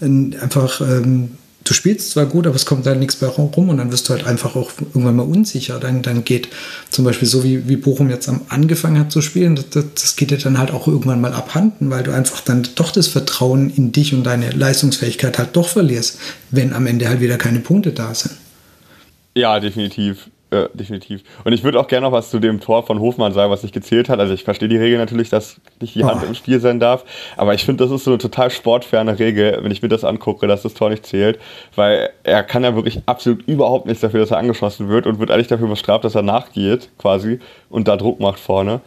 einfach ähm, du spielst zwar gut, aber es kommt dann nichts mehr rum und dann wirst du halt einfach auch irgendwann mal unsicher. Dann, dann geht zum Beispiel so, wie, wie Bochum jetzt am angefangen hat zu spielen, das, das geht dir dann halt auch irgendwann mal abhanden, weil du einfach dann doch das Vertrauen in dich und deine Leistungsfähigkeit halt doch verlierst, wenn am Ende halt wieder keine Punkte da sind. Ja, definitiv. Ja, definitiv. Und ich würde auch gerne noch was zu dem Tor von Hofmann sagen, was nicht gezählt hat. Also ich verstehe die Regel natürlich, dass nicht die Hand oh. im Spiel sein darf. Aber ich finde, das ist so eine total sportferne Regel, wenn ich mir das angucke, dass das Tor nicht zählt. Weil er kann ja wirklich absolut überhaupt nichts dafür, dass er angeschossen wird und wird eigentlich dafür bestraft, dass er nachgeht, quasi, und da Druck macht vorne.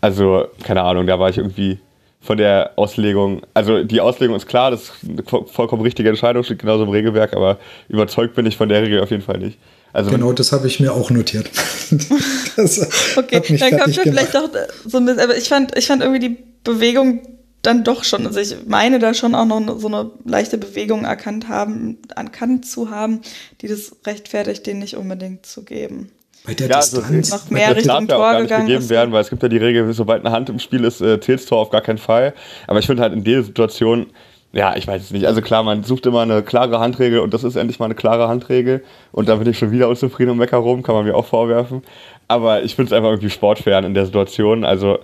Also, keine Ahnung, da war ich irgendwie von der Auslegung, also die Auslegung ist klar, das ist eine vollkommen richtige Entscheidung, steht genauso im Regelwerk, aber überzeugt bin ich von der Regel auf jeden Fall nicht. Also genau, das habe ich mir auch notiert. okay, dann kommt wir vielleicht doch so ein bisschen, aber ich fand, ich fand irgendwie die Bewegung dann doch schon, also ich meine da schon auch noch so eine leichte Bewegung erkannt haben, erkannt zu haben, die das rechtfertigt, den nicht unbedingt zu geben. Bei der ja, Distanz noch mehr Richtung Tor ja auch gegangen gegeben werden, weil es gibt ja die Regel, sobald eine Hand im Spiel ist, äh, zählt Tor auf gar keinen Fall. Aber ich finde halt in der Situation, ja, ich weiß es nicht. Also klar, man sucht immer eine klare Handregel und das ist endlich mal eine klare Handregel. Und da bin ich schon wieder unzufrieden und mecker rum, kann man mir auch vorwerfen. Aber ich finde es einfach irgendwie sportfern in der Situation. Also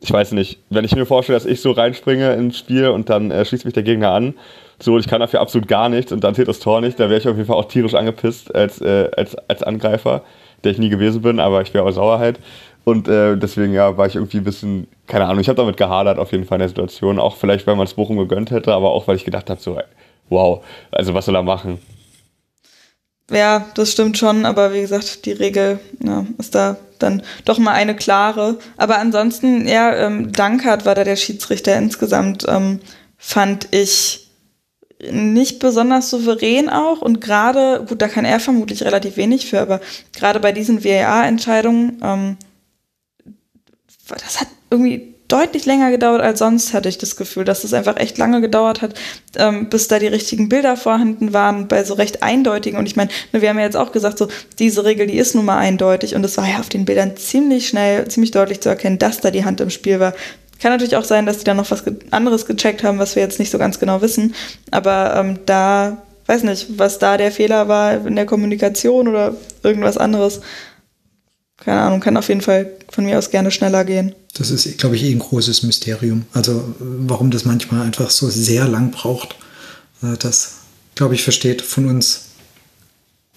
ich weiß nicht, wenn ich mir vorstelle, dass ich so reinspringe ins Spiel und dann äh, schießt mich der Gegner an, so, ich kann dafür absolut gar nichts und dann zählt das Tor nicht, da wäre ich auf jeden Fall auch tierisch angepisst als, äh, als, als Angreifer, der ich nie gewesen bin, aber ich wäre auch sauer halt. Und äh, deswegen ja, war ich irgendwie ein bisschen, keine Ahnung, ich habe damit gehadert auf jeden Fall in der Situation. Auch vielleicht, weil man es Bochum gegönnt hätte, aber auch weil ich gedacht habe, so, wow, also was soll er machen? Ja, das stimmt schon, aber wie gesagt, die Regel ja, ist da dann doch mal eine klare. Aber ansonsten, ja, ähm, Dankert war da der Schiedsrichter insgesamt, ähm, fand ich nicht besonders souverän auch und gerade, gut, da kann er vermutlich relativ wenig für, aber gerade bei diesen VAR-Entscheidungen, ähm, das hat irgendwie deutlich länger gedauert als sonst, hatte ich das Gefühl, dass es einfach echt lange gedauert hat, ähm, bis da die richtigen Bilder vorhanden waren, bei so recht eindeutigen. Und ich meine, ne, wir haben ja jetzt auch gesagt, so diese Regel, die ist nun mal eindeutig. Und es war ja auf den Bildern ziemlich schnell, ziemlich deutlich zu erkennen, dass da die Hand im Spiel war. Kann natürlich auch sein, dass die da noch was anderes gecheckt haben, was wir jetzt nicht so ganz genau wissen. Aber ähm, da, weiß nicht, was da der Fehler war in der Kommunikation oder irgendwas anderes keine Ahnung, kann auf jeden Fall von mir aus gerne schneller gehen. Das ist, glaube ich, eh ein großes Mysterium. Also warum das manchmal einfach so sehr lang braucht, äh, das, glaube ich, versteht von uns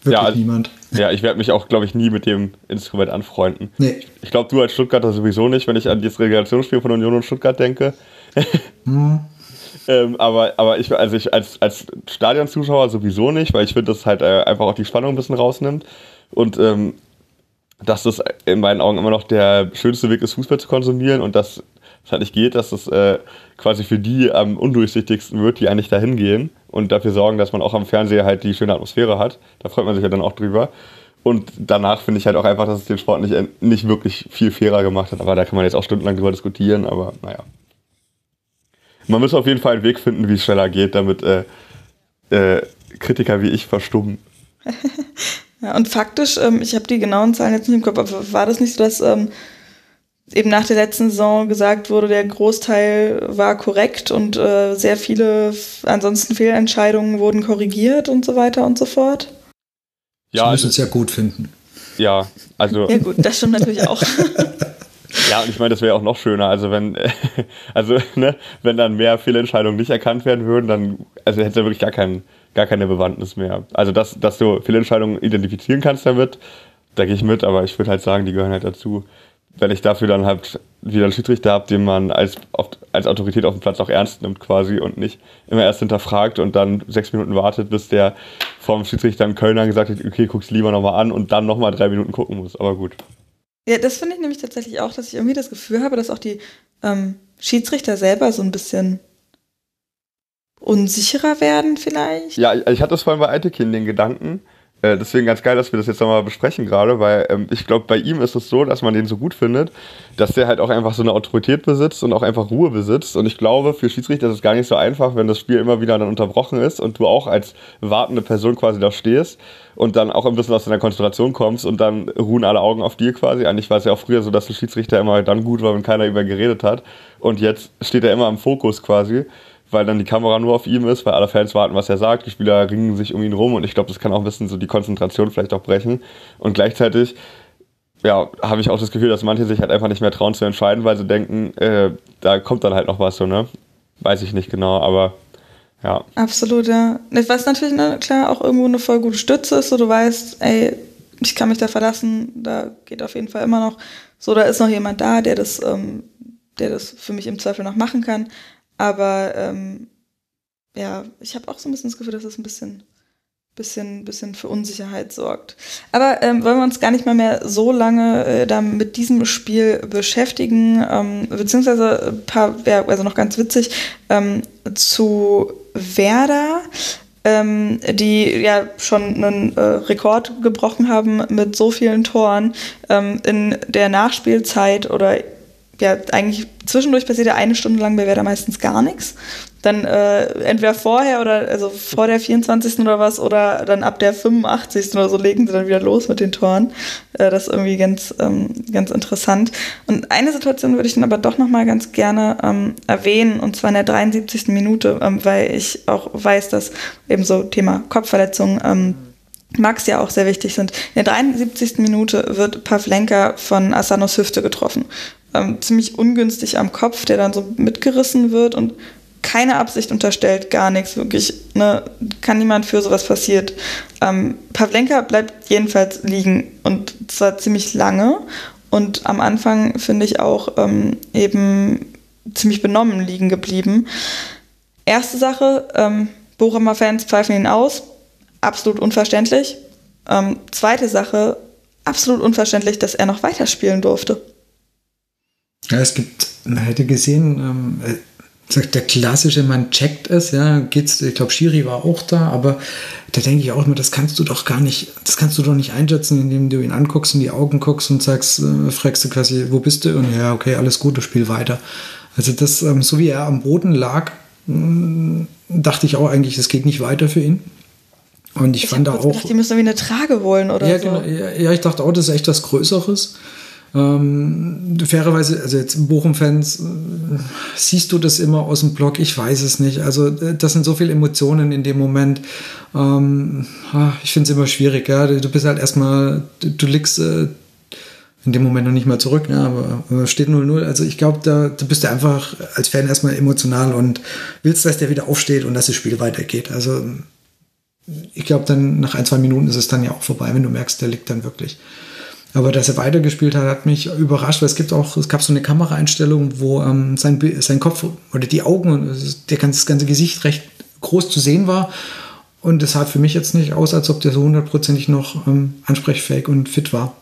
wirklich ja, niemand. Ja, ich werde mich auch, glaube ich, nie mit dem Instrument anfreunden. Nee. Ich glaube, du als Stuttgarter sowieso nicht, wenn ich an das Relegationsspiel von Union und Stuttgart denke. hm. ähm, aber, aber ich, also ich als, als Stadionzuschauer sowieso nicht, weil ich finde, das halt äh, einfach auch die Spannung ein bisschen rausnimmt. Und ähm, dass das in meinen Augen immer noch der schönste Weg ist, Fußball zu konsumieren und dass es halt nicht geht, dass das äh, quasi für die am undurchsichtigsten wird, die eigentlich dahin gehen und dafür sorgen, dass man auch am Fernseher halt die schöne Atmosphäre hat. Da freut man sich ja dann auch drüber. Und danach finde ich halt auch einfach, dass es den Sport nicht, nicht wirklich viel fairer gemacht hat. Aber da kann man jetzt auch stundenlang drüber diskutieren, aber naja. Man muss auf jeden Fall einen Weg finden, wie es schneller geht, damit äh, äh, Kritiker wie ich verstummen. Ja, und faktisch, ähm, ich habe die genauen Zahlen jetzt nicht im Kopf, aber war das nicht so, dass ähm, eben nach der letzten Saison gesagt wurde, der Großteil war korrekt und äh, sehr viele ansonsten Fehlentscheidungen wurden korrigiert und so weiter und so fort? Ja, Sie müssen es ja gut finden. Ja, also. Ja, gut, das stimmt natürlich auch. Ja, und ich meine, das wäre auch noch schöner. Also wenn, also, ne, wenn dann mehr Fehlentscheidungen nicht erkannt werden würden, dann, also hätte es ja wirklich gar keinen, gar keine Bewandtnis mehr. Also, dass, dass du Fehlentscheidungen identifizieren kannst damit, da gehe ich mit, aber ich würde halt sagen, die gehören halt dazu. wenn ich dafür dann halt wieder einen Schiedsrichter habe, den man als, als Autorität auf dem Platz auch ernst nimmt quasi und nicht immer erst hinterfragt und dann sechs Minuten wartet, bis der vom Schiedsrichter in Köln dann gesagt hat, okay, guck's lieber nochmal an und dann nochmal drei Minuten gucken muss. Aber gut. Ja, das finde ich nämlich tatsächlich auch, dass ich irgendwie das Gefühl habe, dass auch die ähm, Schiedsrichter selber so ein bisschen unsicherer werden vielleicht. Ja, ich hatte das vorhin bei Eitekin den Gedanken, äh, deswegen ganz geil, dass wir das jetzt nochmal besprechen gerade, weil ähm, ich glaube, bei ihm ist es so, dass man den so gut findet, dass der halt auch einfach so eine Autorität besitzt und auch einfach Ruhe besitzt. Und ich glaube, für Schiedsrichter ist es gar nicht so einfach, wenn das Spiel immer wieder dann unterbrochen ist und du auch als wartende Person quasi da stehst und dann auch ein bisschen aus deiner Konzentration kommst und dann ruhen alle Augen auf dir quasi. Eigentlich war es ja auch früher so, dass ein Schiedsrichter immer dann gut war, wenn keiner über ihn geredet hat. Und jetzt steht er immer im Fokus quasi weil dann die Kamera nur auf ihm ist, weil alle Fans warten, was er sagt. Die Spieler ringen sich um ihn rum und ich glaube, das kann auch ein bisschen so die Konzentration vielleicht auch brechen. Und gleichzeitig, ja, habe ich auch das Gefühl, dass manche sich halt einfach nicht mehr trauen zu entscheiden, weil sie denken, äh, da kommt dann halt noch was so, ne? Weiß ich nicht genau, aber ja. Absolut, ja. Was natürlich, ne, klar, auch irgendwo eine voll gute Stütze ist, so du weißt, ey, ich kann mich da verlassen, da geht auf jeden Fall immer noch, so, da ist noch jemand da, der das, ähm, der das für mich im Zweifel noch machen kann. Aber ähm, ja, ich habe auch so ein bisschen das Gefühl, dass es ein bisschen, bisschen, bisschen für Unsicherheit sorgt. Aber ähm, wollen wir uns gar nicht mal mehr so lange äh, da mit diesem Spiel beschäftigen, ähm, beziehungsweise ein paar, ja, also noch ganz witzig, ähm, zu Werder ähm, die ja schon einen äh, Rekord gebrochen haben mit so vielen Toren ähm, in der Nachspielzeit oder ja, eigentlich zwischendurch passiert ja eine Stunde lang bei Werder meistens gar nichts. Dann äh, entweder vorher oder also vor der 24. oder was oder dann ab der 85. oder so legen sie dann wieder los mit den Toren. Äh, das ist irgendwie ganz, ähm, ganz interessant. Und eine Situation würde ich dann aber doch nochmal ganz gerne ähm, erwähnen, und zwar in der 73. Minute, ähm, weil ich auch weiß, dass eben so Thema Kopfverletzung ähm, Max ja auch sehr wichtig sind. In der 73. Minute wird Pavlenka von Asanos Hüfte getroffen ähm, ziemlich ungünstig am Kopf, der dann so mitgerissen wird und keine Absicht unterstellt, gar nichts, wirklich, ne, kann niemand für sowas passiert. Ähm, Pavlenka bleibt jedenfalls liegen und zwar ziemlich lange und am Anfang finde ich auch ähm, eben ziemlich benommen liegen geblieben. Erste Sache, ähm, Bochumer Fans pfeifen ihn aus, absolut unverständlich. Ähm, zweite Sache, absolut unverständlich, dass er noch weiterspielen durfte. Ja, es gibt, man hätte gesehen, ähm, äh, sagt der klassische, man checkt es, ja, geht's, ich glaube, Shiri war auch da, aber da denke ich auch immer, das kannst du doch gar nicht, das kannst du doch nicht einschätzen, indem du ihn anguckst, in die Augen guckst und sagst, äh, fragst du quasi, wo bist du? Und ja, okay, alles gut, du spiel weiter. Also das, ähm, so wie er am Boden lag, mh, mm, dachte ich auch eigentlich, es geht nicht weiter für ihn. Und ich, ich fand da auch. Gedacht, die müssen irgendwie eine Trage holen oder ja, so. Genau, ja, ich dachte auch, das ist echt was Größeres. Ähm, fairerweise, also jetzt Bochum-Fans, äh, siehst du das immer aus dem Blog? Ich weiß es nicht. Also äh, das sind so viele Emotionen in dem Moment. Ähm, ich finde es immer schwierig. Ja? Du bist halt erstmal, du, du liegst äh, in dem Moment noch nicht mal zurück, ja, aber steht 0-0. Also ich glaube, da, da bist du einfach als Fan erstmal emotional und willst, dass der wieder aufsteht und dass das Spiel weitergeht. Also ich glaube, dann nach ein, zwei Minuten ist es dann ja auch vorbei, wenn du merkst, der liegt dann wirklich. Aber dass er weitergespielt hat, hat mich überrascht, weil es gibt auch, es gab so eine Kameraeinstellung, wo ähm, sein, sein Kopf oder die Augen, der das ganze Gesicht recht groß zu sehen war. Und es sah für mich jetzt nicht aus, als ob der so hundertprozentig noch ähm, ansprechfähig und fit war.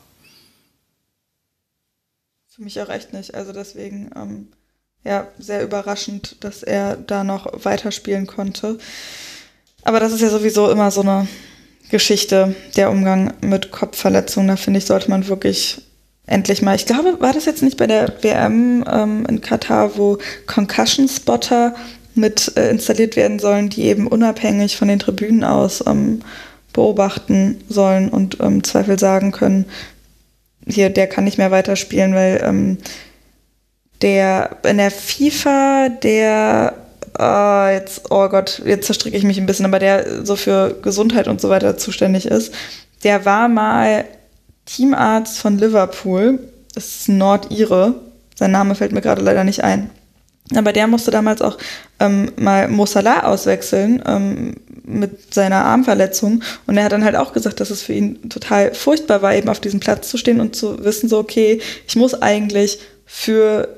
Für mich auch echt nicht. Also deswegen, ähm, ja, sehr überraschend, dass er da noch weiterspielen konnte. Aber das ist ja sowieso immer so eine Geschichte, der Umgang mit Kopfverletzungen. Da finde ich, sollte man wirklich endlich mal, ich glaube, war das jetzt nicht bei der WM ähm, in Katar, wo Concussion Spotter mit äh, installiert werden sollen, die eben unabhängig von den Tribünen aus ähm, beobachten sollen und im ähm, Zweifel sagen können, hier, der kann nicht mehr weiterspielen, weil ähm, der in der FIFA, der uh, jetzt, oh Gott, jetzt zerstricke ich mich ein bisschen, aber der so für Gesundheit und so weiter zuständig ist, der war mal Teamarzt von Liverpool. Das ist Nordire. Sein Name fällt mir gerade leider nicht ein. Aber der musste damals auch ähm, mal Mossala auswechseln ähm, mit seiner Armverletzung. Und er hat dann halt auch gesagt, dass es für ihn total furchtbar war, eben auf diesem Platz zu stehen und zu wissen, so, okay, ich muss eigentlich für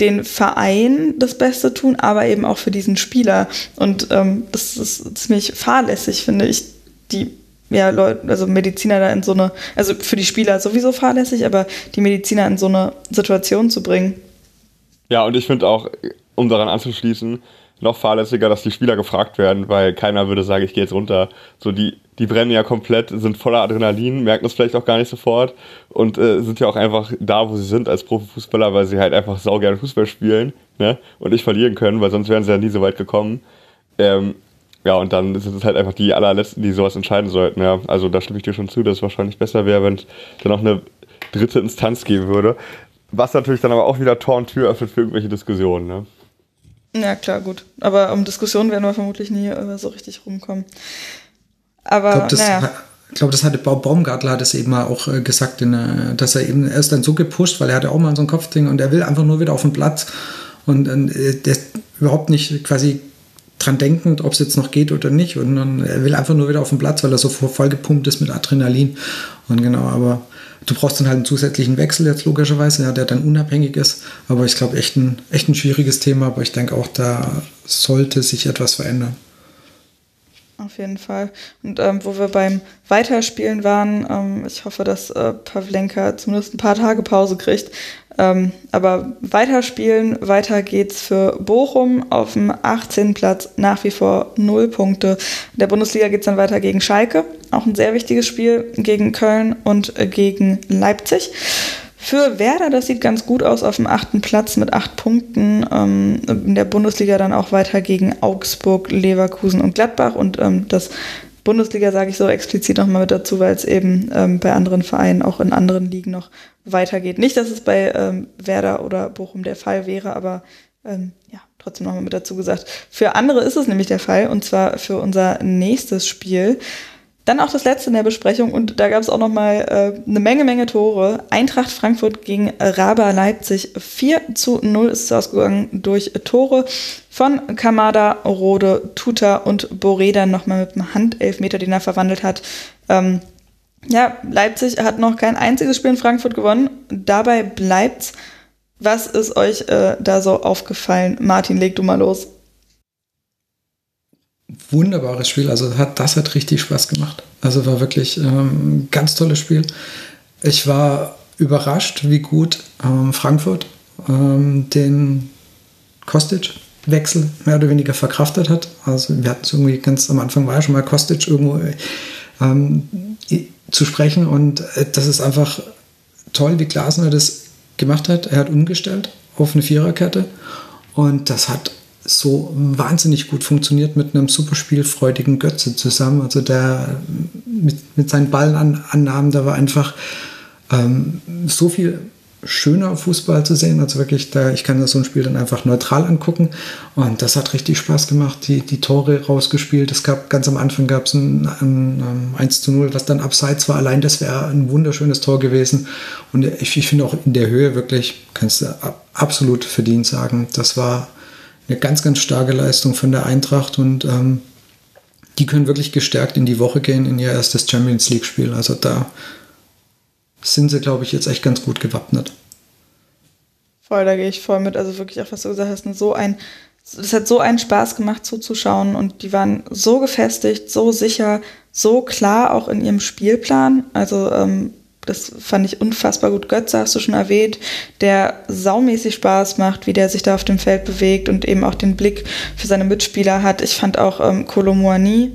den Verein das Beste tun, aber eben auch für diesen Spieler. Und ähm, das ist ziemlich fahrlässig, finde ich, die ja, Leute, also Mediziner da in so eine, also für die Spieler sowieso fahrlässig, aber die Mediziner in so eine Situation zu bringen. Ja, und ich finde auch, um daran anzuschließen, noch fahrlässiger, dass die Spieler gefragt werden, weil keiner würde sagen, ich gehe jetzt runter. So die, die brennen ja komplett, sind voller Adrenalin, merken das vielleicht auch gar nicht sofort und äh, sind ja auch einfach da, wo sie sind als Profifußballer, weil sie halt einfach saugern Fußball spielen ne? und nicht verlieren können, weil sonst wären sie ja nie so weit gekommen. Ähm, ja, und dann sind es halt einfach die allerletzten, die sowas entscheiden sollten. Ja. Also da stimme ich dir schon zu, dass es wahrscheinlich besser wäre, wenn es dann noch eine dritte Instanz geben würde. Was natürlich dann aber auch wieder Tor und Tür öffnet für irgendwelche Diskussionen. Ne? Ja, klar, gut. Aber um Diskussionen werden wir vermutlich nie äh, so richtig rumkommen. Aber, ich glaube, das, naja. glaub, das hatte Baumgartler hat es eben mal auch äh, gesagt, in, äh, dass er eben, er ist dann so gepusht, weil er hatte auch mal so ein Kopfding und er will einfach nur wieder auf den Platz und äh, der ist überhaupt nicht quasi dran denkend, ob es jetzt noch geht oder nicht. Und dann, er will einfach nur wieder auf den Platz, weil er so voll gepumpt ist mit Adrenalin. Und genau, aber du brauchst dann halt einen zusätzlichen Wechsel jetzt logischerweise, ja, der dann unabhängig ist. Aber ich glaube, echt ein, echt ein schwieriges Thema, aber ich denke auch, da sollte sich etwas verändern. Auf jeden Fall. Und ähm, wo wir beim Weiterspielen waren, ähm, ich hoffe, dass äh, Pavlenka zumindest ein paar Tage Pause kriegt. Ähm, aber weiterspielen, weiter geht's für Bochum auf dem 18. Platz, nach wie vor null Punkte. In der Bundesliga geht's dann weiter gegen Schalke, auch ein sehr wichtiges Spiel gegen Köln und äh, gegen Leipzig. Für Werder, das sieht ganz gut aus auf dem achten Platz mit acht Punkten. Ähm, in der Bundesliga dann auch weiter gegen Augsburg, Leverkusen und Gladbach. Und ähm, das Bundesliga sage ich so explizit nochmal mit dazu, weil es eben ähm, bei anderen Vereinen auch in anderen Ligen noch weitergeht. Nicht, dass es bei ähm, Werder oder Bochum der Fall wäre, aber ähm, ja, trotzdem nochmal mit dazu gesagt. Für andere ist es nämlich der Fall und zwar für unser nächstes Spiel. Dann auch das letzte in der Besprechung und da gab es auch noch mal äh, eine Menge, Menge Tore. Eintracht Frankfurt gegen Raba Leipzig 4 zu 0 ist es ausgegangen durch Tore von Kamada, Rode, Tuta und Boreda nochmal mit einem Handelfmeter, den er verwandelt hat. Ähm, ja, Leipzig hat noch kein einziges Spiel in Frankfurt gewonnen. Dabei bleibt's. Was ist euch äh, da so aufgefallen? Martin, leg du mal los wunderbares Spiel. Also hat, das hat richtig Spaß gemacht. Also war wirklich ähm, ganz tolles Spiel. Ich war überrascht, wie gut ähm, Frankfurt ähm, den Kostic-Wechsel mehr oder weniger verkraftet hat. Also wir hatten es irgendwie ganz am Anfang war ja schon mal Kostic irgendwo ähm, zu sprechen und äh, das ist einfach toll, wie Glasner das gemacht hat. Er hat umgestellt auf eine Viererkette und das hat so wahnsinnig gut funktioniert mit einem super spielfreudigen Götze zusammen. Also der mit, mit seinen Ballannahmen, da war einfach ähm, so viel schöner Fußball zu sehen. Also wirklich, da, ich kann das so ein Spiel dann einfach neutral angucken. Und das hat richtig Spaß gemacht, die, die Tore rausgespielt. Es gab ganz am Anfang gab es ein, ein, ein 1 zu 0, was dann abseits war. Allein das wäre ein wunderschönes Tor gewesen. Und ich, ich finde auch in der Höhe wirklich, kannst du absolut verdient sagen, das war eine ganz, ganz starke Leistung von der Eintracht und ähm, die können wirklich gestärkt in die Woche gehen, in ihr erstes Champions League-Spiel. Also da sind sie, glaube ich, jetzt echt ganz gut gewappnet. Voll, da gehe ich voll mit. Also wirklich auch, was du gesagt hast, so ein, es hat so einen Spaß gemacht zuzuschauen und die waren so gefestigt, so sicher, so klar auch in ihrem Spielplan. Also ähm, das fand ich unfassbar gut. Götze hast du schon erwähnt, der saumäßig Spaß macht, wie der sich da auf dem Feld bewegt und eben auch den Blick für seine Mitspieler hat. Ich fand auch ähm, Kolomoani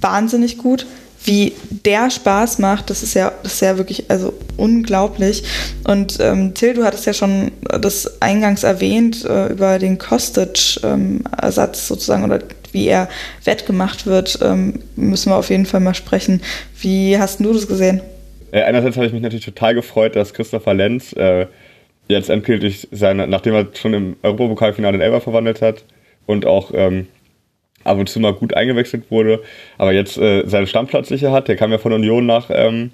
wahnsinnig gut. Wie der Spaß macht, das ist ja, das ist ja wirklich also unglaublich. Und ähm, Till, du hattest ja schon das eingangs erwähnt äh, über den Kostic-Ersatz ähm, sozusagen oder wie er wettgemacht wird, ähm, müssen wir auf jeden Fall mal sprechen. Wie hast du das gesehen? Äh, einerseits habe ich mich natürlich total gefreut, dass Christopher Lenz äh, jetzt endgültig seine, nachdem er schon im Europapokalfinale in Elber verwandelt hat und auch ähm, ab und zu mal gut eingewechselt wurde, aber jetzt äh, seinen Stammplatz sicher hat. Der kam ja von Union nach, ähm,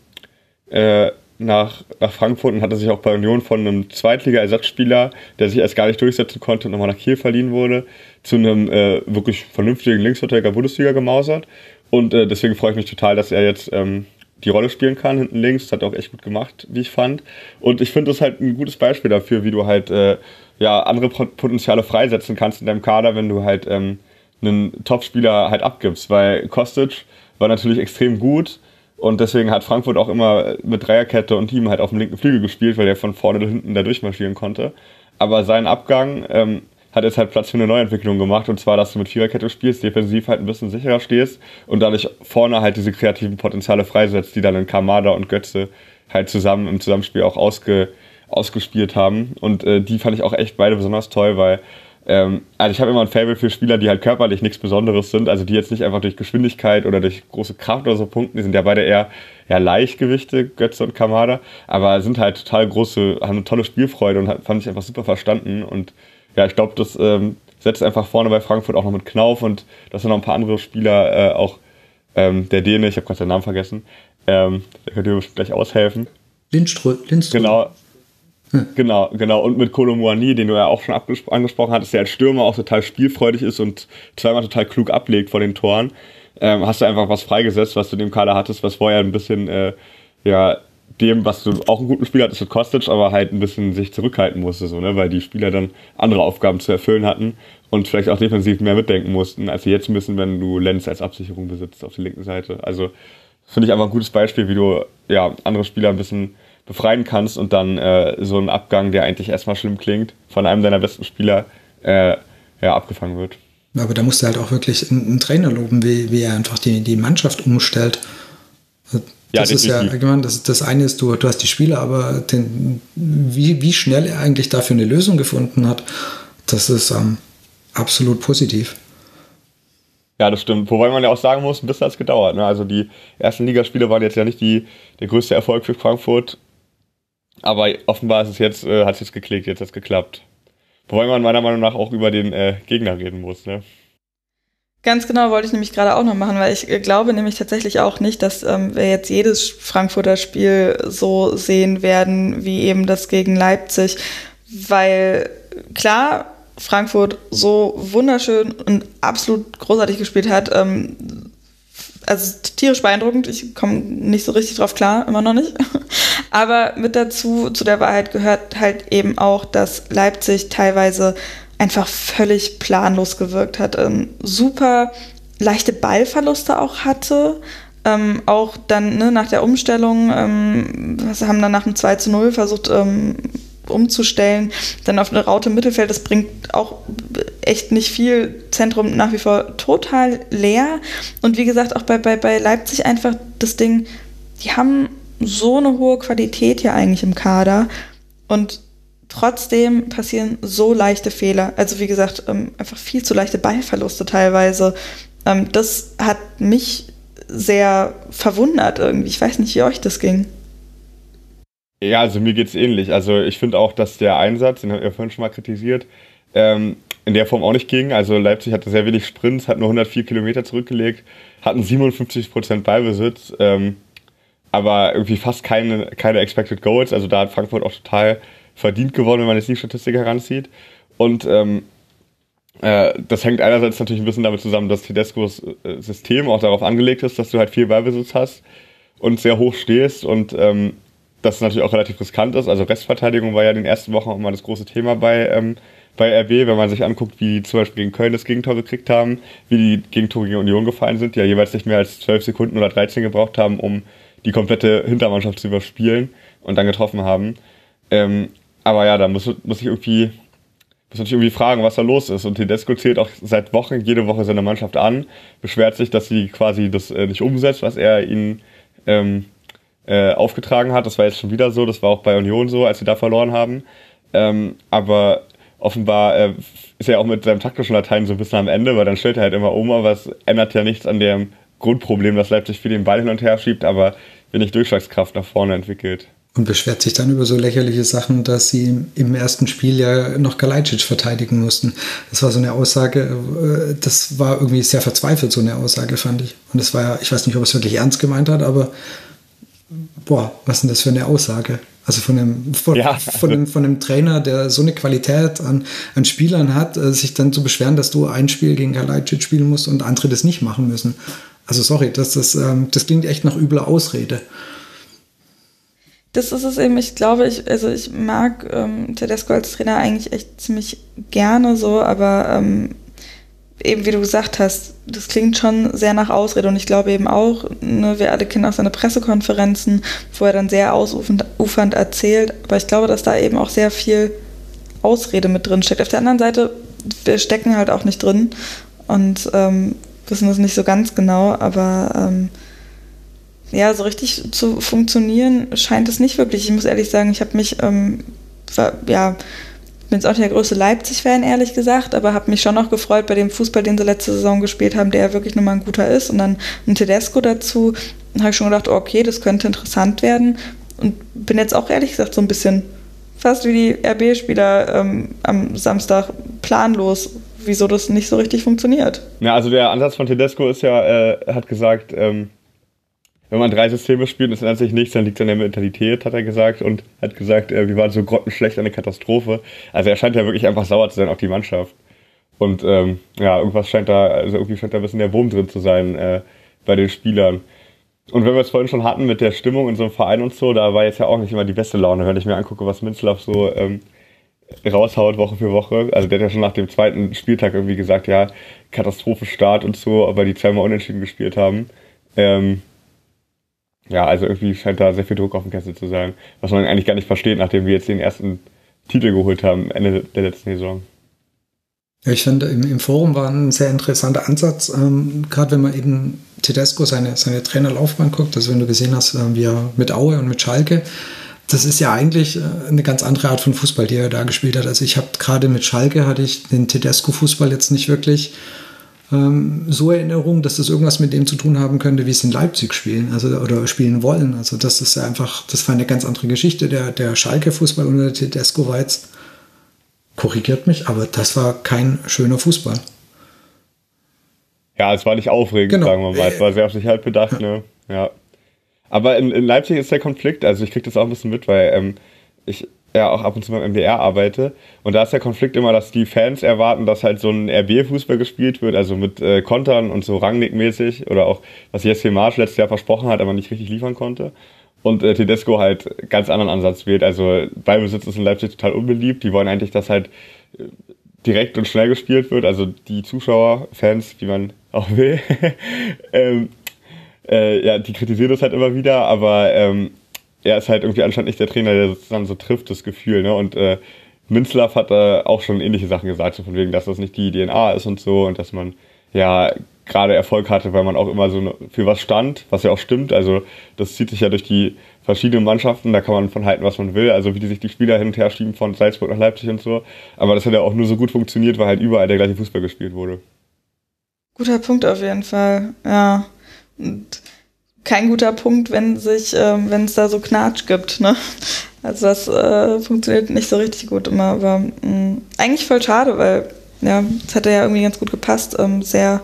äh, nach, nach Frankfurt und hatte sich auch bei Union von einem Zweitliga-Ersatzspieler, der sich erst gar nicht durchsetzen konnte und nochmal nach Kiel verliehen wurde, zu einem äh, wirklich vernünftigen Linksverteidiger Bundesliga gemausert. Und äh, deswegen freue ich mich total, dass er jetzt ähm, die Rolle spielen kann hinten links. Das hat er auch echt gut gemacht, wie ich fand. Und ich finde das halt ein gutes Beispiel dafür, wie du halt äh, ja, andere Potenziale freisetzen kannst in deinem Kader, wenn du halt ähm, einen Topspieler halt abgibst. Weil Kostic war natürlich extrem gut und deswegen hat Frankfurt auch immer mit Dreierkette und Team halt auf dem linken Flügel gespielt, weil er von vorne bis hinten da durchmarschieren konnte. Aber sein Abgang ähm, hat jetzt halt Platz für eine Neuentwicklung gemacht. Und zwar, dass du mit Viererkette spielst, defensiv halt ein bisschen sicherer stehst und dadurch vorne halt diese kreativen Potenziale freisetzt, die dann in Kamada und Götze halt zusammen im Zusammenspiel auch ausge, ausgespielt haben. Und äh, die fand ich auch echt beide besonders toll, weil ähm, also ich habe immer ein Fable für Spieler, die halt körperlich nichts Besonderes sind, also die jetzt nicht einfach durch Geschwindigkeit oder durch große Kraft oder so punkten, die sind ja beide eher ja, Leichtgewichte, Götze und Kamada, aber sind halt total große, haben eine tolle Spielfreude und fand ich einfach super verstanden. Und ja, ich glaube, das ähm, setzt einfach vorne bei Frankfurt auch noch mit Knauf und da sind noch ein paar andere Spieler, äh, auch ähm, der Däne, ich habe gerade seinen Namen vergessen, ähm, der könnte mir gleich aushelfen. Lindström. Lindström. Genau, Genau, genau. Und mit Kolomoani, den du ja auch schon angesprochen hattest, der als Stürmer auch total spielfreudig ist und zweimal total klug ablegt vor den Toren, ähm, hast du einfach was freigesetzt, was du dem Kader hattest, was vorher ein bisschen, äh, ja, dem, was du auch einen guten Spieler hattest mit Kostic, aber halt ein bisschen sich zurückhalten musste, so, ne, weil die Spieler dann andere Aufgaben zu erfüllen hatten und vielleicht auch defensiv mehr mitdenken mussten, als sie jetzt müssen, wenn du Lenz als Absicherung besitzt auf der linken Seite. Also, finde ich einfach ein gutes Beispiel, wie du, ja, andere Spieler ein bisschen befreien kannst und dann äh, so ein Abgang, der eigentlich erstmal schlimm klingt, von einem deiner besten Spieler äh, ja, abgefangen wird. Aber da musst du halt auch wirklich einen, Trainer loben, wie, wie er einfach die, die Mannschaft umstellt. Das ja, ist ja, allgemein, das, das eine ist, du, du hast die Spieler, aber den, wie, wie schnell er eigentlich dafür eine Lösung gefunden hat, das ist ähm, absolut positiv. Ja, das stimmt. Wobei man ja auch sagen muss, ein bisschen hat es gedauert. Ne? Also die ersten Ligaspiele waren jetzt ja nicht die, der größte Erfolg für Frankfurt. Aber offenbar ist es jetzt, äh, hat es jetzt geklickt, jetzt hat es geklappt. Wobei man meiner Meinung nach auch über den äh, Gegner reden muss, ne? Ganz genau wollte ich nämlich gerade auch noch machen, weil ich äh, glaube nämlich tatsächlich auch nicht, dass ähm, wir jetzt jedes Frankfurter Spiel so sehen werden wie eben das gegen Leipzig, weil klar Frankfurt so wunderschön und absolut großartig gespielt hat. Ähm, also tierisch beeindruckend. Ich komme nicht so richtig drauf klar, immer noch nicht. Aber mit dazu, zu der Wahrheit gehört halt eben auch, dass Leipzig teilweise einfach völlig planlos gewirkt hat. Ähm, super leichte Ballverluste auch hatte. Ähm, auch dann ne, nach der Umstellung, ähm, haben dann nach dem 2 zu 0 versucht, ähm, umzustellen. Dann auf eine Raute im Mittelfeld, das bringt auch echt nicht viel. Zentrum nach wie vor total leer. Und wie gesagt, auch bei, bei, bei Leipzig einfach das Ding, die haben so eine hohe Qualität ja eigentlich im Kader. Und trotzdem passieren so leichte Fehler. Also wie gesagt, ähm, einfach viel zu leichte Ballverluste teilweise. Ähm, das hat mich sehr verwundert irgendwie. Ich weiß nicht, wie euch das ging. Ja, also mir geht es ähnlich. Also ich finde auch, dass der Einsatz, den haben wir vorhin schon mal kritisiert, ähm, in der Form auch nicht ging. Also Leipzig hatte sehr wenig Sprints, hat nur 104 Kilometer zurückgelegt, hatten 57 Prozent Ballbesitz, ähm, aber irgendwie fast keine, keine Expected Goals. Also da hat Frankfurt auch total verdient gewonnen, wenn man jetzt die Statistik heranzieht. Und ähm, äh, das hängt einerseits natürlich ein bisschen damit zusammen, dass Tedescos äh, System auch darauf angelegt ist, dass du halt viel Ballbesitz hast und sehr hoch stehst und ähm, das natürlich auch relativ riskant ist. Also Restverteidigung war ja in den ersten Wochen auch immer das große Thema bei, ähm, bei RB, wenn man sich anguckt, wie die zum Beispiel gegen Köln das Gegentor gekriegt haben, wie die Gegentore gegen Union gefallen sind, die ja jeweils nicht mehr als 12 Sekunden oder 13 gebraucht haben, um die komplette Hintermannschaft zu überspielen und dann getroffen haben. Ähm, aber ja, da muss, muss ich irgendwie muss natürlich irgendwie fragen, was da los ist. Und Tedesco zählt auch seit Wochen jede Woche seine Mannschaft an, beschwert sich, dass sie quasi das äh, nicht umsetzt, was er ihnen ähm, äh, aufgetragen hat. Das war jetzt schon wieder so, das war auch bei Union so, als sie da verloren haben. Ähm, aber offenbar äh, ist er auch mit seinem taktischen Latein so ein bisschen am Ende, weil dann stellt er halt immer um, aber es ändert ja nichts an dem Grundproblem, dass Leipzig viel den Ball hin und her schiebt, aber wenig Durchschlagskraft nach vorne entwickelt. Und beschwert sich dann über so lächerliche Sachen, dass sie im ersten Spiel ja noch Kalajdzic verteidigen mussten. Das war so eine Aussage, äh, das war irgendwie sehr verzweifelt, so eine Aussage, fand ich. Und das war ja, ich weiß nicht, ob er es wirklich ernst gemeint hat, aber boah, was ist denn das für eine Aussage? Also von einem, von, ja. von, einem, von einem Trainer, der so eine Qualität an, an Spielern hat, äh, sich dann zu beschweren, dass du ein Spiel gegen Kalajdzic spielen musst und andere das nicht machen müssen. Also sorry, das, das, ähm, das klingt echt nach übler Ausrede. Das ist es eben, ich glaube, ich, also ich mag ähm, Tedesco als Trainer eigentlich echt ziemlich gerne so, aber ähm, eben wie du gesagt hast, das klingt schon sehr nach Ausrede und ich glaube eben auch, ne, wir alle kennen auch seine Pressekonferenzen, wo er dann sehr ausufernd erzählt, aber ich glaube, dass da eben auch sehr viel Ausrede mit drin steckt. Auf der anderen Seite, wir stecken halt auch nicht drin und ähm, wissen das nicht so ganz genau, aber ähm, ja, so richtig zu funktionieren scheint es nicht wirklich. Ich muss ehrlich sagen, ich habe mich ähm, ja bin jetzt auch nicht der größte Leipzig-Fan, ehrlich gesagt, aber habe mich schon noch gefreut bei dem Fußball, den sie letzte Saison gespielt haben, der ja wirklich nochmal ein guter ist. Und dann ein Tedesco dazu. Dann habe ich schon gedacht, okay, das könnte interessant werden. Und bin jetzt auch ehrlich gesagt so ein bisschen fast wie die RB-Spieler ähm, am Samstag planlos, wieso das nicht so richtig funktioniert. Ja, also der Ansatz von Tedesco ist ja, äh, hat gesagt, ähm, wenn man drei Systeme spielt und es ändert sich nichts, dann liegt es an der Mentalität, hat er gesagt. Und hat gesagt, äh, wir waren so grottenschlecht, eine Katastrophe. Also er scheint ja wirklich einfach sauer zu sein auf die Mannschaft. Und ähm, ja, irgendwas scheint da, also irgendwie scheint da ein bisschen der Wurm drin zu sein äh, bei den Spielern. Und wenn wir es vorhin schon hatten mit der Stimmung in so einem Verein und so, da war jetzt ja auch nicht immer die beste Laune, wenn ich mir angucke, was Minzlaff so ähm, raushaut Woche für Woche. Also der hat ja schon nach dem zweiten Spieltag irgendwie gesagt, ja, Katastrophenstart und so, aber die zweimal unentschieden gespielt haben. Ähm, ja, also irgendwie scheint da sehr viel Druck auf dem Kessel zu sein, was man eigentlich gar nicht versteht, nachdem wir jetzt den ersten Titel geholt haben, Ende der letzten Saison. Ja, ich finde, im, im, Forum war ein sehr interessanter Ansatz, ähm, gerade wenn man eben Tedesco seine, seine Trainerlaufbahn guckt, also wenn du gesehen hast, äh, wie er mit Aue und mit Schalke, das ist ja eigentlich äh, eine ganz andere Art von Fußball, die er da gespielt hat. Also ich habe gerade mit Schalke hatte ich den Tedesco-Fußball jetzt nicht wirklich ähm, so Erinnerung, dass das irgendwas mit dem zu tun haben könnte, wie es in Leipzig spielen, also oder spielen wollen. Also das ist einfach, das war eine ganz andere Geschichte. Der, der Schalke-Fußball unter Tedesco war jetzt, korrigiert mich, aber das war kein schöner Fußball. Ja, es war nicht aufregend, genau. sagen wir mal. Es war sehr auf sich halt bedacht, ne? Ja. Aber in, in, Leipzig ist der Konflikt, also ich kriege das auch ein bisschen mit, weil ähm, ich ja auch ab und zu beim MDR arbeite. Und da ist der Konflikt immer, dass die Fans erwarten, dass halt so ein RB-Fußball gespielt wird, also mit äh, Kontern und so Rangnick-mäßig oder auch, was Jesse Marsch letztes Jahr versprochen hat, aber nicht richtig liefern konnte. Und äh, Tedesco halt ganz anderen Ansatz wählt. Also Ballbesitz ist in Leipzig total unbeliebt. Die wollen eigentlich, dass halt äh, direkt und schnell gespielt wird. Also die Zuschauer, Fans, wie man auch will, ähm, äh, ja, die kritisieren das halt immer wieder, aber ähm, er ist halt irgendwie anscheinend nicht der Trainer, der das dann so trifft, das Gefühl. Ne? Und äh, Münzlaff hat äh, auch schon ähnliche Sachen gesagt, so von wegen, dass das nicht die DNA ist und so und dass man ja gerade Erfolg hatte, weil man auch immer so für was stand, was ja auch stimmt. Also das zieht sich ja durch die verschiedenen Mannschaften, da kann man von halten, was man will, also wie die sich die Spieler hin und her schieben von Salzburg nach Leipzig und so. Aber das hat ja auch nur so gut funktioniert, weil halt überall der gleiche Fußball gespielt wurde. Guter Punkt auf jeden Fall, ja. Und kein guter Punkt, wenn sich, ähm, wenn es da so Knatsch gibt, ne? Also das äh, funktioniert nicht so richtig gut immer, aber mh, mm, eigentlich voll schade, weil ja, es hätte ja irgendwie ganz gut gepasst, ähm, sehr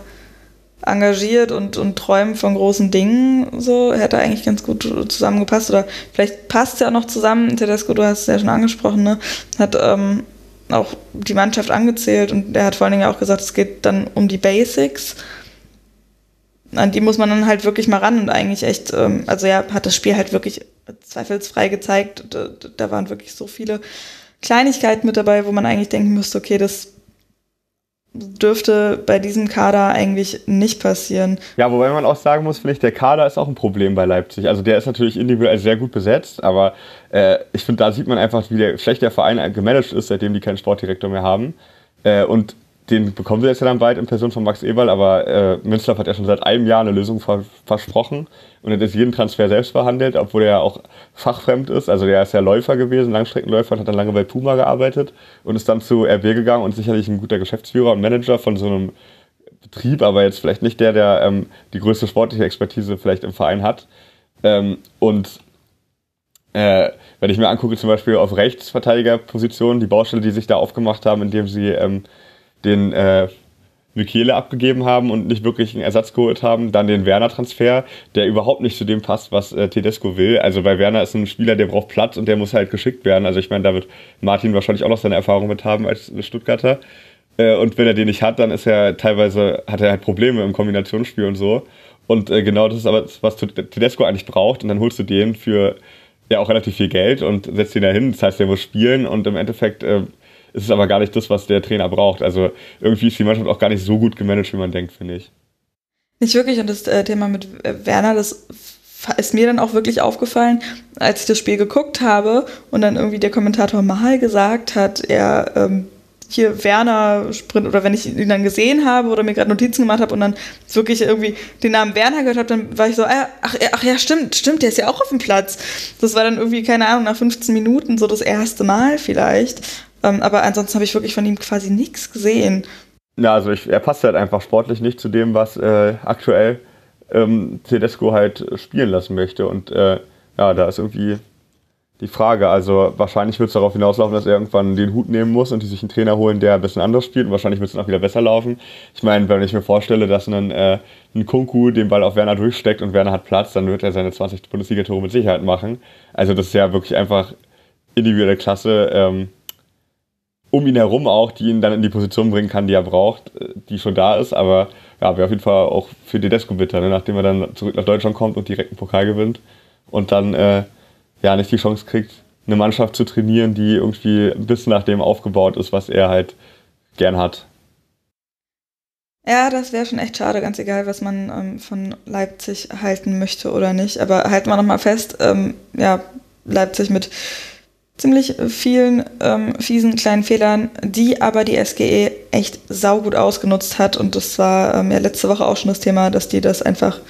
engagiert und, und träumen von großen Dingen, so hätte eigentlich ganz gut zusammengepasst oder vielleicht passt es ja auch noch zusammen. Tedesco, du hast es ja schon angesprochen, ne? Hat ähm, auch die Mannschaft angezählt und er hat vor allen Dingen auch gesagt, es geht dann um die Basics an die muss man dann halt wirklich mal ran und eigentlich echt, ähm, also er hat das Spiel halt wirklich zweifelsfrei gezeigt. Da, da waren wirklich so viele Kleinigkeiten mit dabei, wo man eigentlich denken müsste, okay, das dürfte bei diesem Kader eigentlich nicht passieren. Ja, wobei man auch sagen muss, finde ich, der Kader ist auch ein Problem bei Leipzig. Also der ist natürlich individuell sehr gut besetzt, aber äh, ich finde, da sieht man einfach, wie der, schlecht der Verein gemanagt ist, seitdem die keinen Sportdirektor mehr haben. Äh, und den bekommen wir jetzt ja dann bald in Person von Max Eberl, aber äh, Münster hat ja schon seit einem Jahr eine Lösung ver versprochen und hat jetzt jeden Transfer selbst verhandelt, obwohl er ja auch fachfremd ist. Also der ist ja Läufer gewesen, Langstreckenläufer und hat dann lange bei Puma gearbeitet und ist dann zu RB gegangen und sicherlich ein guter Geschäftsführer und Manager von so einem Betrieb, aber jetzt vielleicht nicht der, der ähm, die größte sportliche Expertise vielleicht im Verein hat. Ähm, und äh, wenn ich mir angucke, zum Beispiel auf Rechtsverteidigerpositionen, die Baustelle, die sich da aufgemacht haben, indem sie ähm, den äh, Michele abgegeben haben und nicht wirklich einen Ersatz geholt haben. Dann den Werner-Transfer, der überhaupt nicht zu dem passt, was äh, Tedesco will. Also bei Werner ist ein Spieler, der braucht Platz und der muss halt geschickt werden. Also ich meine, da wird Martin wahrscheinlich auch noch seine Erfahrung mit haben als Stuttgarter. Äh, und wenn er den nicht hat, dann ist er teilweise, hat er halt Probleme im Kombinationsspiel und so. Und äh, genau das ist aber, was Tedesco eigentlich braucht. Und dann holst du den für ja auch relativ viel Geld und setzt ihn da hin. Das heißt, der muss spielen und im Endeffekt äh, ist es aber gar nicht das, was der Trainer braucht. Also irgendwie ist die Mannschaft auch gar nicht so gut gemanagt, wie man denkt, finde ich. Nicht wirklich. Und das äh, Thema mit äh, Werner, das ist mir dann auch wirklich aufgefallen, als ich das Spiel geguckt habe und dann irgendwie der Kommentator mal gesagt hat, er ähm, hier Werner Sprint oder wenn ich ihn dann gesehen habe oder mir gerade Notizen gemacht habe und dann wirklich irgendwie den Namen Werner gehört habe, dann war ich so, ah, ach, ach ja, stimmt, stimmt, der ist ja auch auf dem Platz. Das war dann irgendwie, keine Ahnung, nach 15 Minuten so das erste Mal vielleicht. Ähm, aber ansonsten habe ich wirklich von ihm quasi nichts gesehen. Ja, also ich, er passt halt einfach sportlich nicht zu dem, was äh, aktuell ähm, Tedesco halt spielen lassen möchte. Und äh, ja, da ist irgendwie die Frage. Also wahrscheinlich wird es darauf hinauslaufen, dass er irgendwann den Hut nehmen muss und die sich einen Trainer holen, der ein bisschen anders spielt. Und wahrscheinlich wird es dann auch wieder besser laufen. Ich meine, wenn ich mir vorstelle, dass ein, äh, ein Kunku den Ball auf Werner durchsteckt und Werner hat Platz, dann wird er seine 20 Bundesliga-Tore mit Sicherheit machen. Also das ist ja wirklich einfach individuelle Klasse. Ähm, um ihn herum auch, die ihn dann in die Position bringen kann, die er braucht, äh, die schon da ist. Aber ja, wäre auf jeden Fall auch für Tedesco bitter, ne? nachdem er dann zurück nach Deutschland kommt und direkt einen Pokal gewinnt und dann äh, ja nicht die Chance kriegt, eine Mannschaft zu trainieren, die irgendwie bis nach dem aufgebaut ist, was er halt gern hat. Ja, das wäre schon echt schade, ganz egal, was man ähm, von Leipzig halten möchte oder nicht. Aber halten wir nochmal fest, ähm, ja, Leipzig mit ziemlich vielen ähm, fiesen kleinen Fehlern, die aber die SGE echt saugut ausgenutzt hat. Und das war ähm, ja letzte Woche auch schon das Thema, dass die das einfach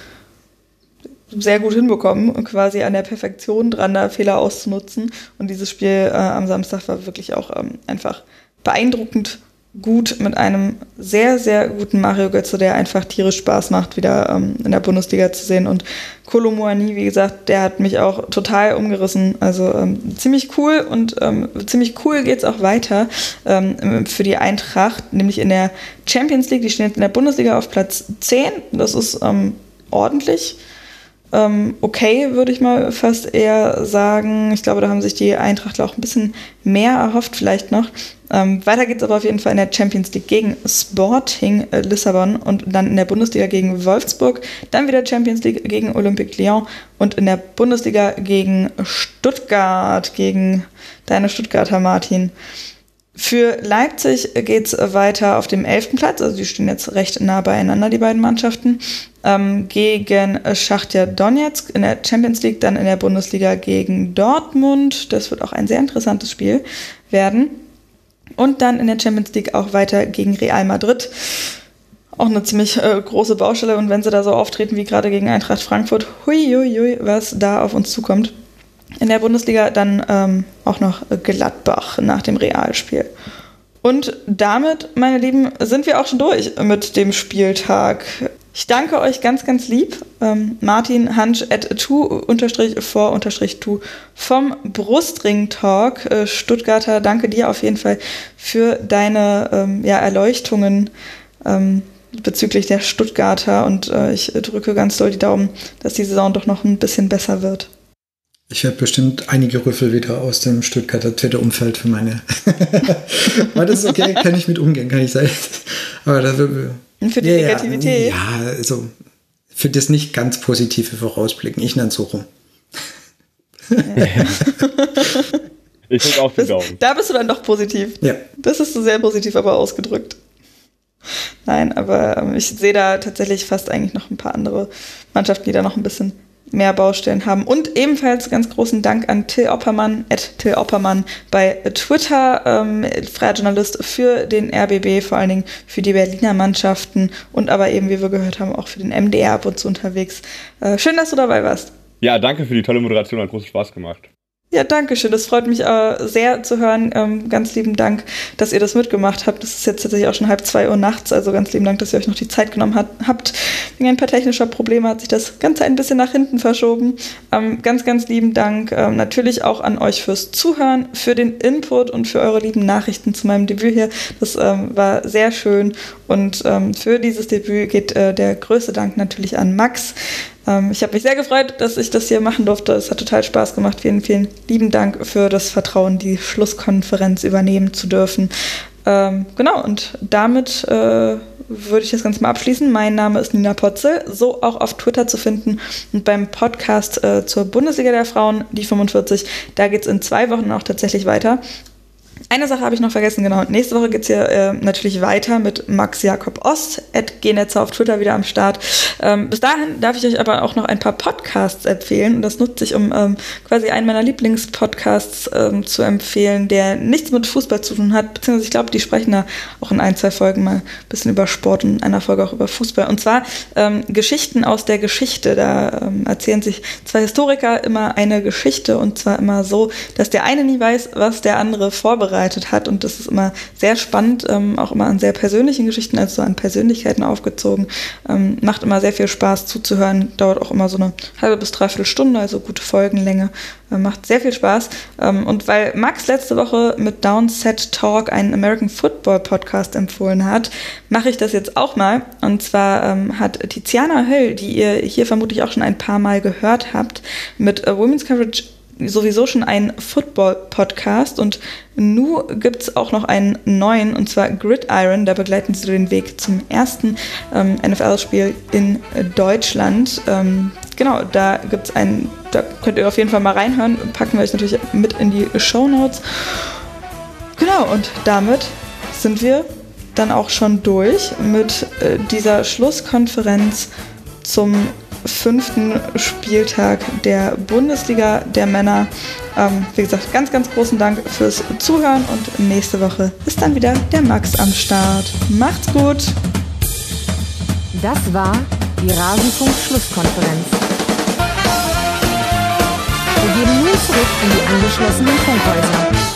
sehr gut hinbekommen, quasi an der Perfektion dran, da Fehler auszunutzen. Und dieses Spiel äh, am Samstag war wirklich auch ähm, einfach beeindruckend gut mit einem sehr, sehr guten Mario Götze, der einfach tierisch Spaß macht, wieder ähm, in der Bundesliga zu sehen. Und Kolomoani, wie gesagt, der hat mich auch total umgerissen. Also ähm, ziemlich cool und ähm, ziemlich cool geht's auch weiter ähm, für die Eintracht, nämlich in der Champions League. Die stehen jetzt in der Bundesliga auf Platz 10. Das ist ähm, ordentlich ähm, okay, würde ich mal fast eher sagen. Ich glaube, da haben sich die Eintrachtler auch ein bisschen mehr erhofft, vielleicht noch. Ähm, weiter geht es aber auf jeden Fall in der Champions League gegen Sporting äh, Lissabon und dann in der Bundesliga gegen Wolfsburg, dann wieder Champions League gegen Olympique Lyon und in der Bundesliga gegen Stuttgart, gegen deine Stuttgarter Martin. Für Leipzig geht es weiter auf dem elften Platz, also die stehen jetzt recht nah beieinander, die beiden Mannschaften, ähm, gegen Schachtja Donetsk in der Champions League, dann in der Bundesliga gegen Dortmund. Das wird auch ein sehr interessantes Spiel werden. Und dann in der Champions League auch weiter gegen Real Madrid. Auch eine ziemlich äh, große Baustelle und wenn sie da so auftreten wie gerade gegen Eintracht Frankfurt, hui, hui, hui, was da auf uns zukommt. In der Bundesliga dann ähm, auch noch Gladbach nach dem Realspiel. Und damit, meine Lieben, sind wir auch schon durch mit dem Spieltag. Ich danke euch ganz, ganz lieb. Ähm, Martin Hansch at unterstrich vor tu vom Brustring Talk. Äh, Stuttgarter, danke dir auf jeden Fall für deine ähm, ja, Erleuchtungen ähm, bezüglich der Stuttgarter und äh, ich drücke ganz doll die Daumen, dass die Saison doch noch ein bisschen besser wird. Ich werde bestimmt einige Rüffel wieder aus dem Stuttgarter Twitter-Umfeld für meine. Aber das okay, kann ich mit umgehen, kann ich sagen. Aber da wird für die ja, Negativität. Ja, also für das nicht ganz positive Vorausblicken. Ich nenne es so rum. ich drücke den Daumen. Da bist du dann doch positiv. Ja. Das ist so sehr positiv aber ausgedrückt. Nein, aber ähm, ich sehe da tatsächlich fast eigentlich noch ein paar andere Mannschaften, die da noch ein bisschen mehr Baustellen haben. Und ebenfalls ganz großen Dank an Till Oppermann, at Till Oppermann bei Twitter, ähm, freier Journalist für den RBB, vor allen Dingen für die Berliner Mannschaften und aber eben, wie wir gehört haben, auch für den MDR ab und zu unterwegs. Äh, schön, dass du dabei warst. Ja, danke für die tolle Moderation, hat großen Spaß gemacht. Ja, danke schön. Das freut mich äh, sehr zu hören. Ähm, ganz lieben Dank, dass ihr das mitgemacht habt. Das ist jetzt tatsächlich auch schon halb zwei Uhr nachts. Also ganz lieben Dank, dass ihr euch noch die Zeit genommen hat, habt. Wegen ein paar technischer Probleme hat sich das Ganze ein bisschen nach hinten verschoben. Ähm, ganz, ganz lieben Dank ähm, natürlich auch an euch fürs Zuhören, für den Input und für eure lieben Nachrichten zu meinem Debüt hier. Das ähm, war sehr schön. Und ähm, für dieses Debüt geht äh, der größte Dank natürlich an Max. Ähm, ich habe mich sehr gefreut, dass ich das hier machen durfte. Es hat total Spaß gemacht. Vielen, vielen lieben Dank für das Vertrauen, die Schlusskonferenz übernehmen zu dürfen. Ähm, genau, und damit äh, würde ich das Ganze mal abschließen. Mein Name ist Nina Potzel, so auch auf Twitter zu finden und beim Podcast äh, zur Bundesliga der Frauen, die 45. Da geht es in zwei Wochen auch tatsächlich weiter. Eine Sache habe ich noch vergessen, genau. Nächste Woche geht es hier äh, natürlich weiter mit Max Jakob Ost, at Genetzer auf Twitter wieder am Start. Ähm, bis dahin darf ich euch aber auch noch ein paar Podcasts empfehlen und das nutze ich, um ähm, quasi einen meiner Lieblingspodcasts ähm, zu empfehlen, der nichts mit Fußball zu tun hat, beziehungsweise ich glaube, die sprechen da auch in ein, zwei Folgen mal ein bisschen über Sport und in einer Folge auch über Fußball. Und zwar ähm, Geschichten aus der Geschichte. Da ähm, erzählen sich zwei Historiker immer eine Geschichte und zwar immer so, dass der eine nie weiß, was der andere vorbereitet vorbereitet hat. Und das ist immer sehr spannend, ähm, auch immer an sehr persönlichen Geschichten, also so an Persönlichkeiten aufgezogen. Ähm, macht immer sehr viel Spaß zuzuhören. Dauert auch immer so eine halbe bis dreiviertel Stunde, also gute Folgenlänge. Äh, macht sehr viel Spaß. Ähm, und weil Max letzte Woche mit Downset Talk einen American Football Podcast empfohlen hat, mache ich das jetzt auch mal. Und zwar ähm, hat Tiziana Höll, die ihr hier vermutlich auch schon ein paar Mal gehört habt, mit äh, Women's Coverage sowieso schon ein Football-Podcast und nu gibt es auch noch einen neuen und zwar Gridiron. Da begleiten sie den Weg zum ersten ähm, NFL-Spiel in Deutschland. Ähm, genau, da gibt es einen, da könnt ihr auf jeden Fall mal reinhören. Packen wir euch natürlich mit in die Show Notes. Genau, und damit sind wir dann auch schon durch mit äh, dieser Schlusskonferenz zum fünften Spieltag der Bundesliga der Männer. Ähm, wie gesagt, ganz, ganz großen Dank fürs Zuhören und nächste Woche ist dann wieder der Max am Start. Macht's gut! Das war die Rasenfunk-Schlusskonferenz. Wir gehen nun zurück in die angeschlossenen Funkhäuser.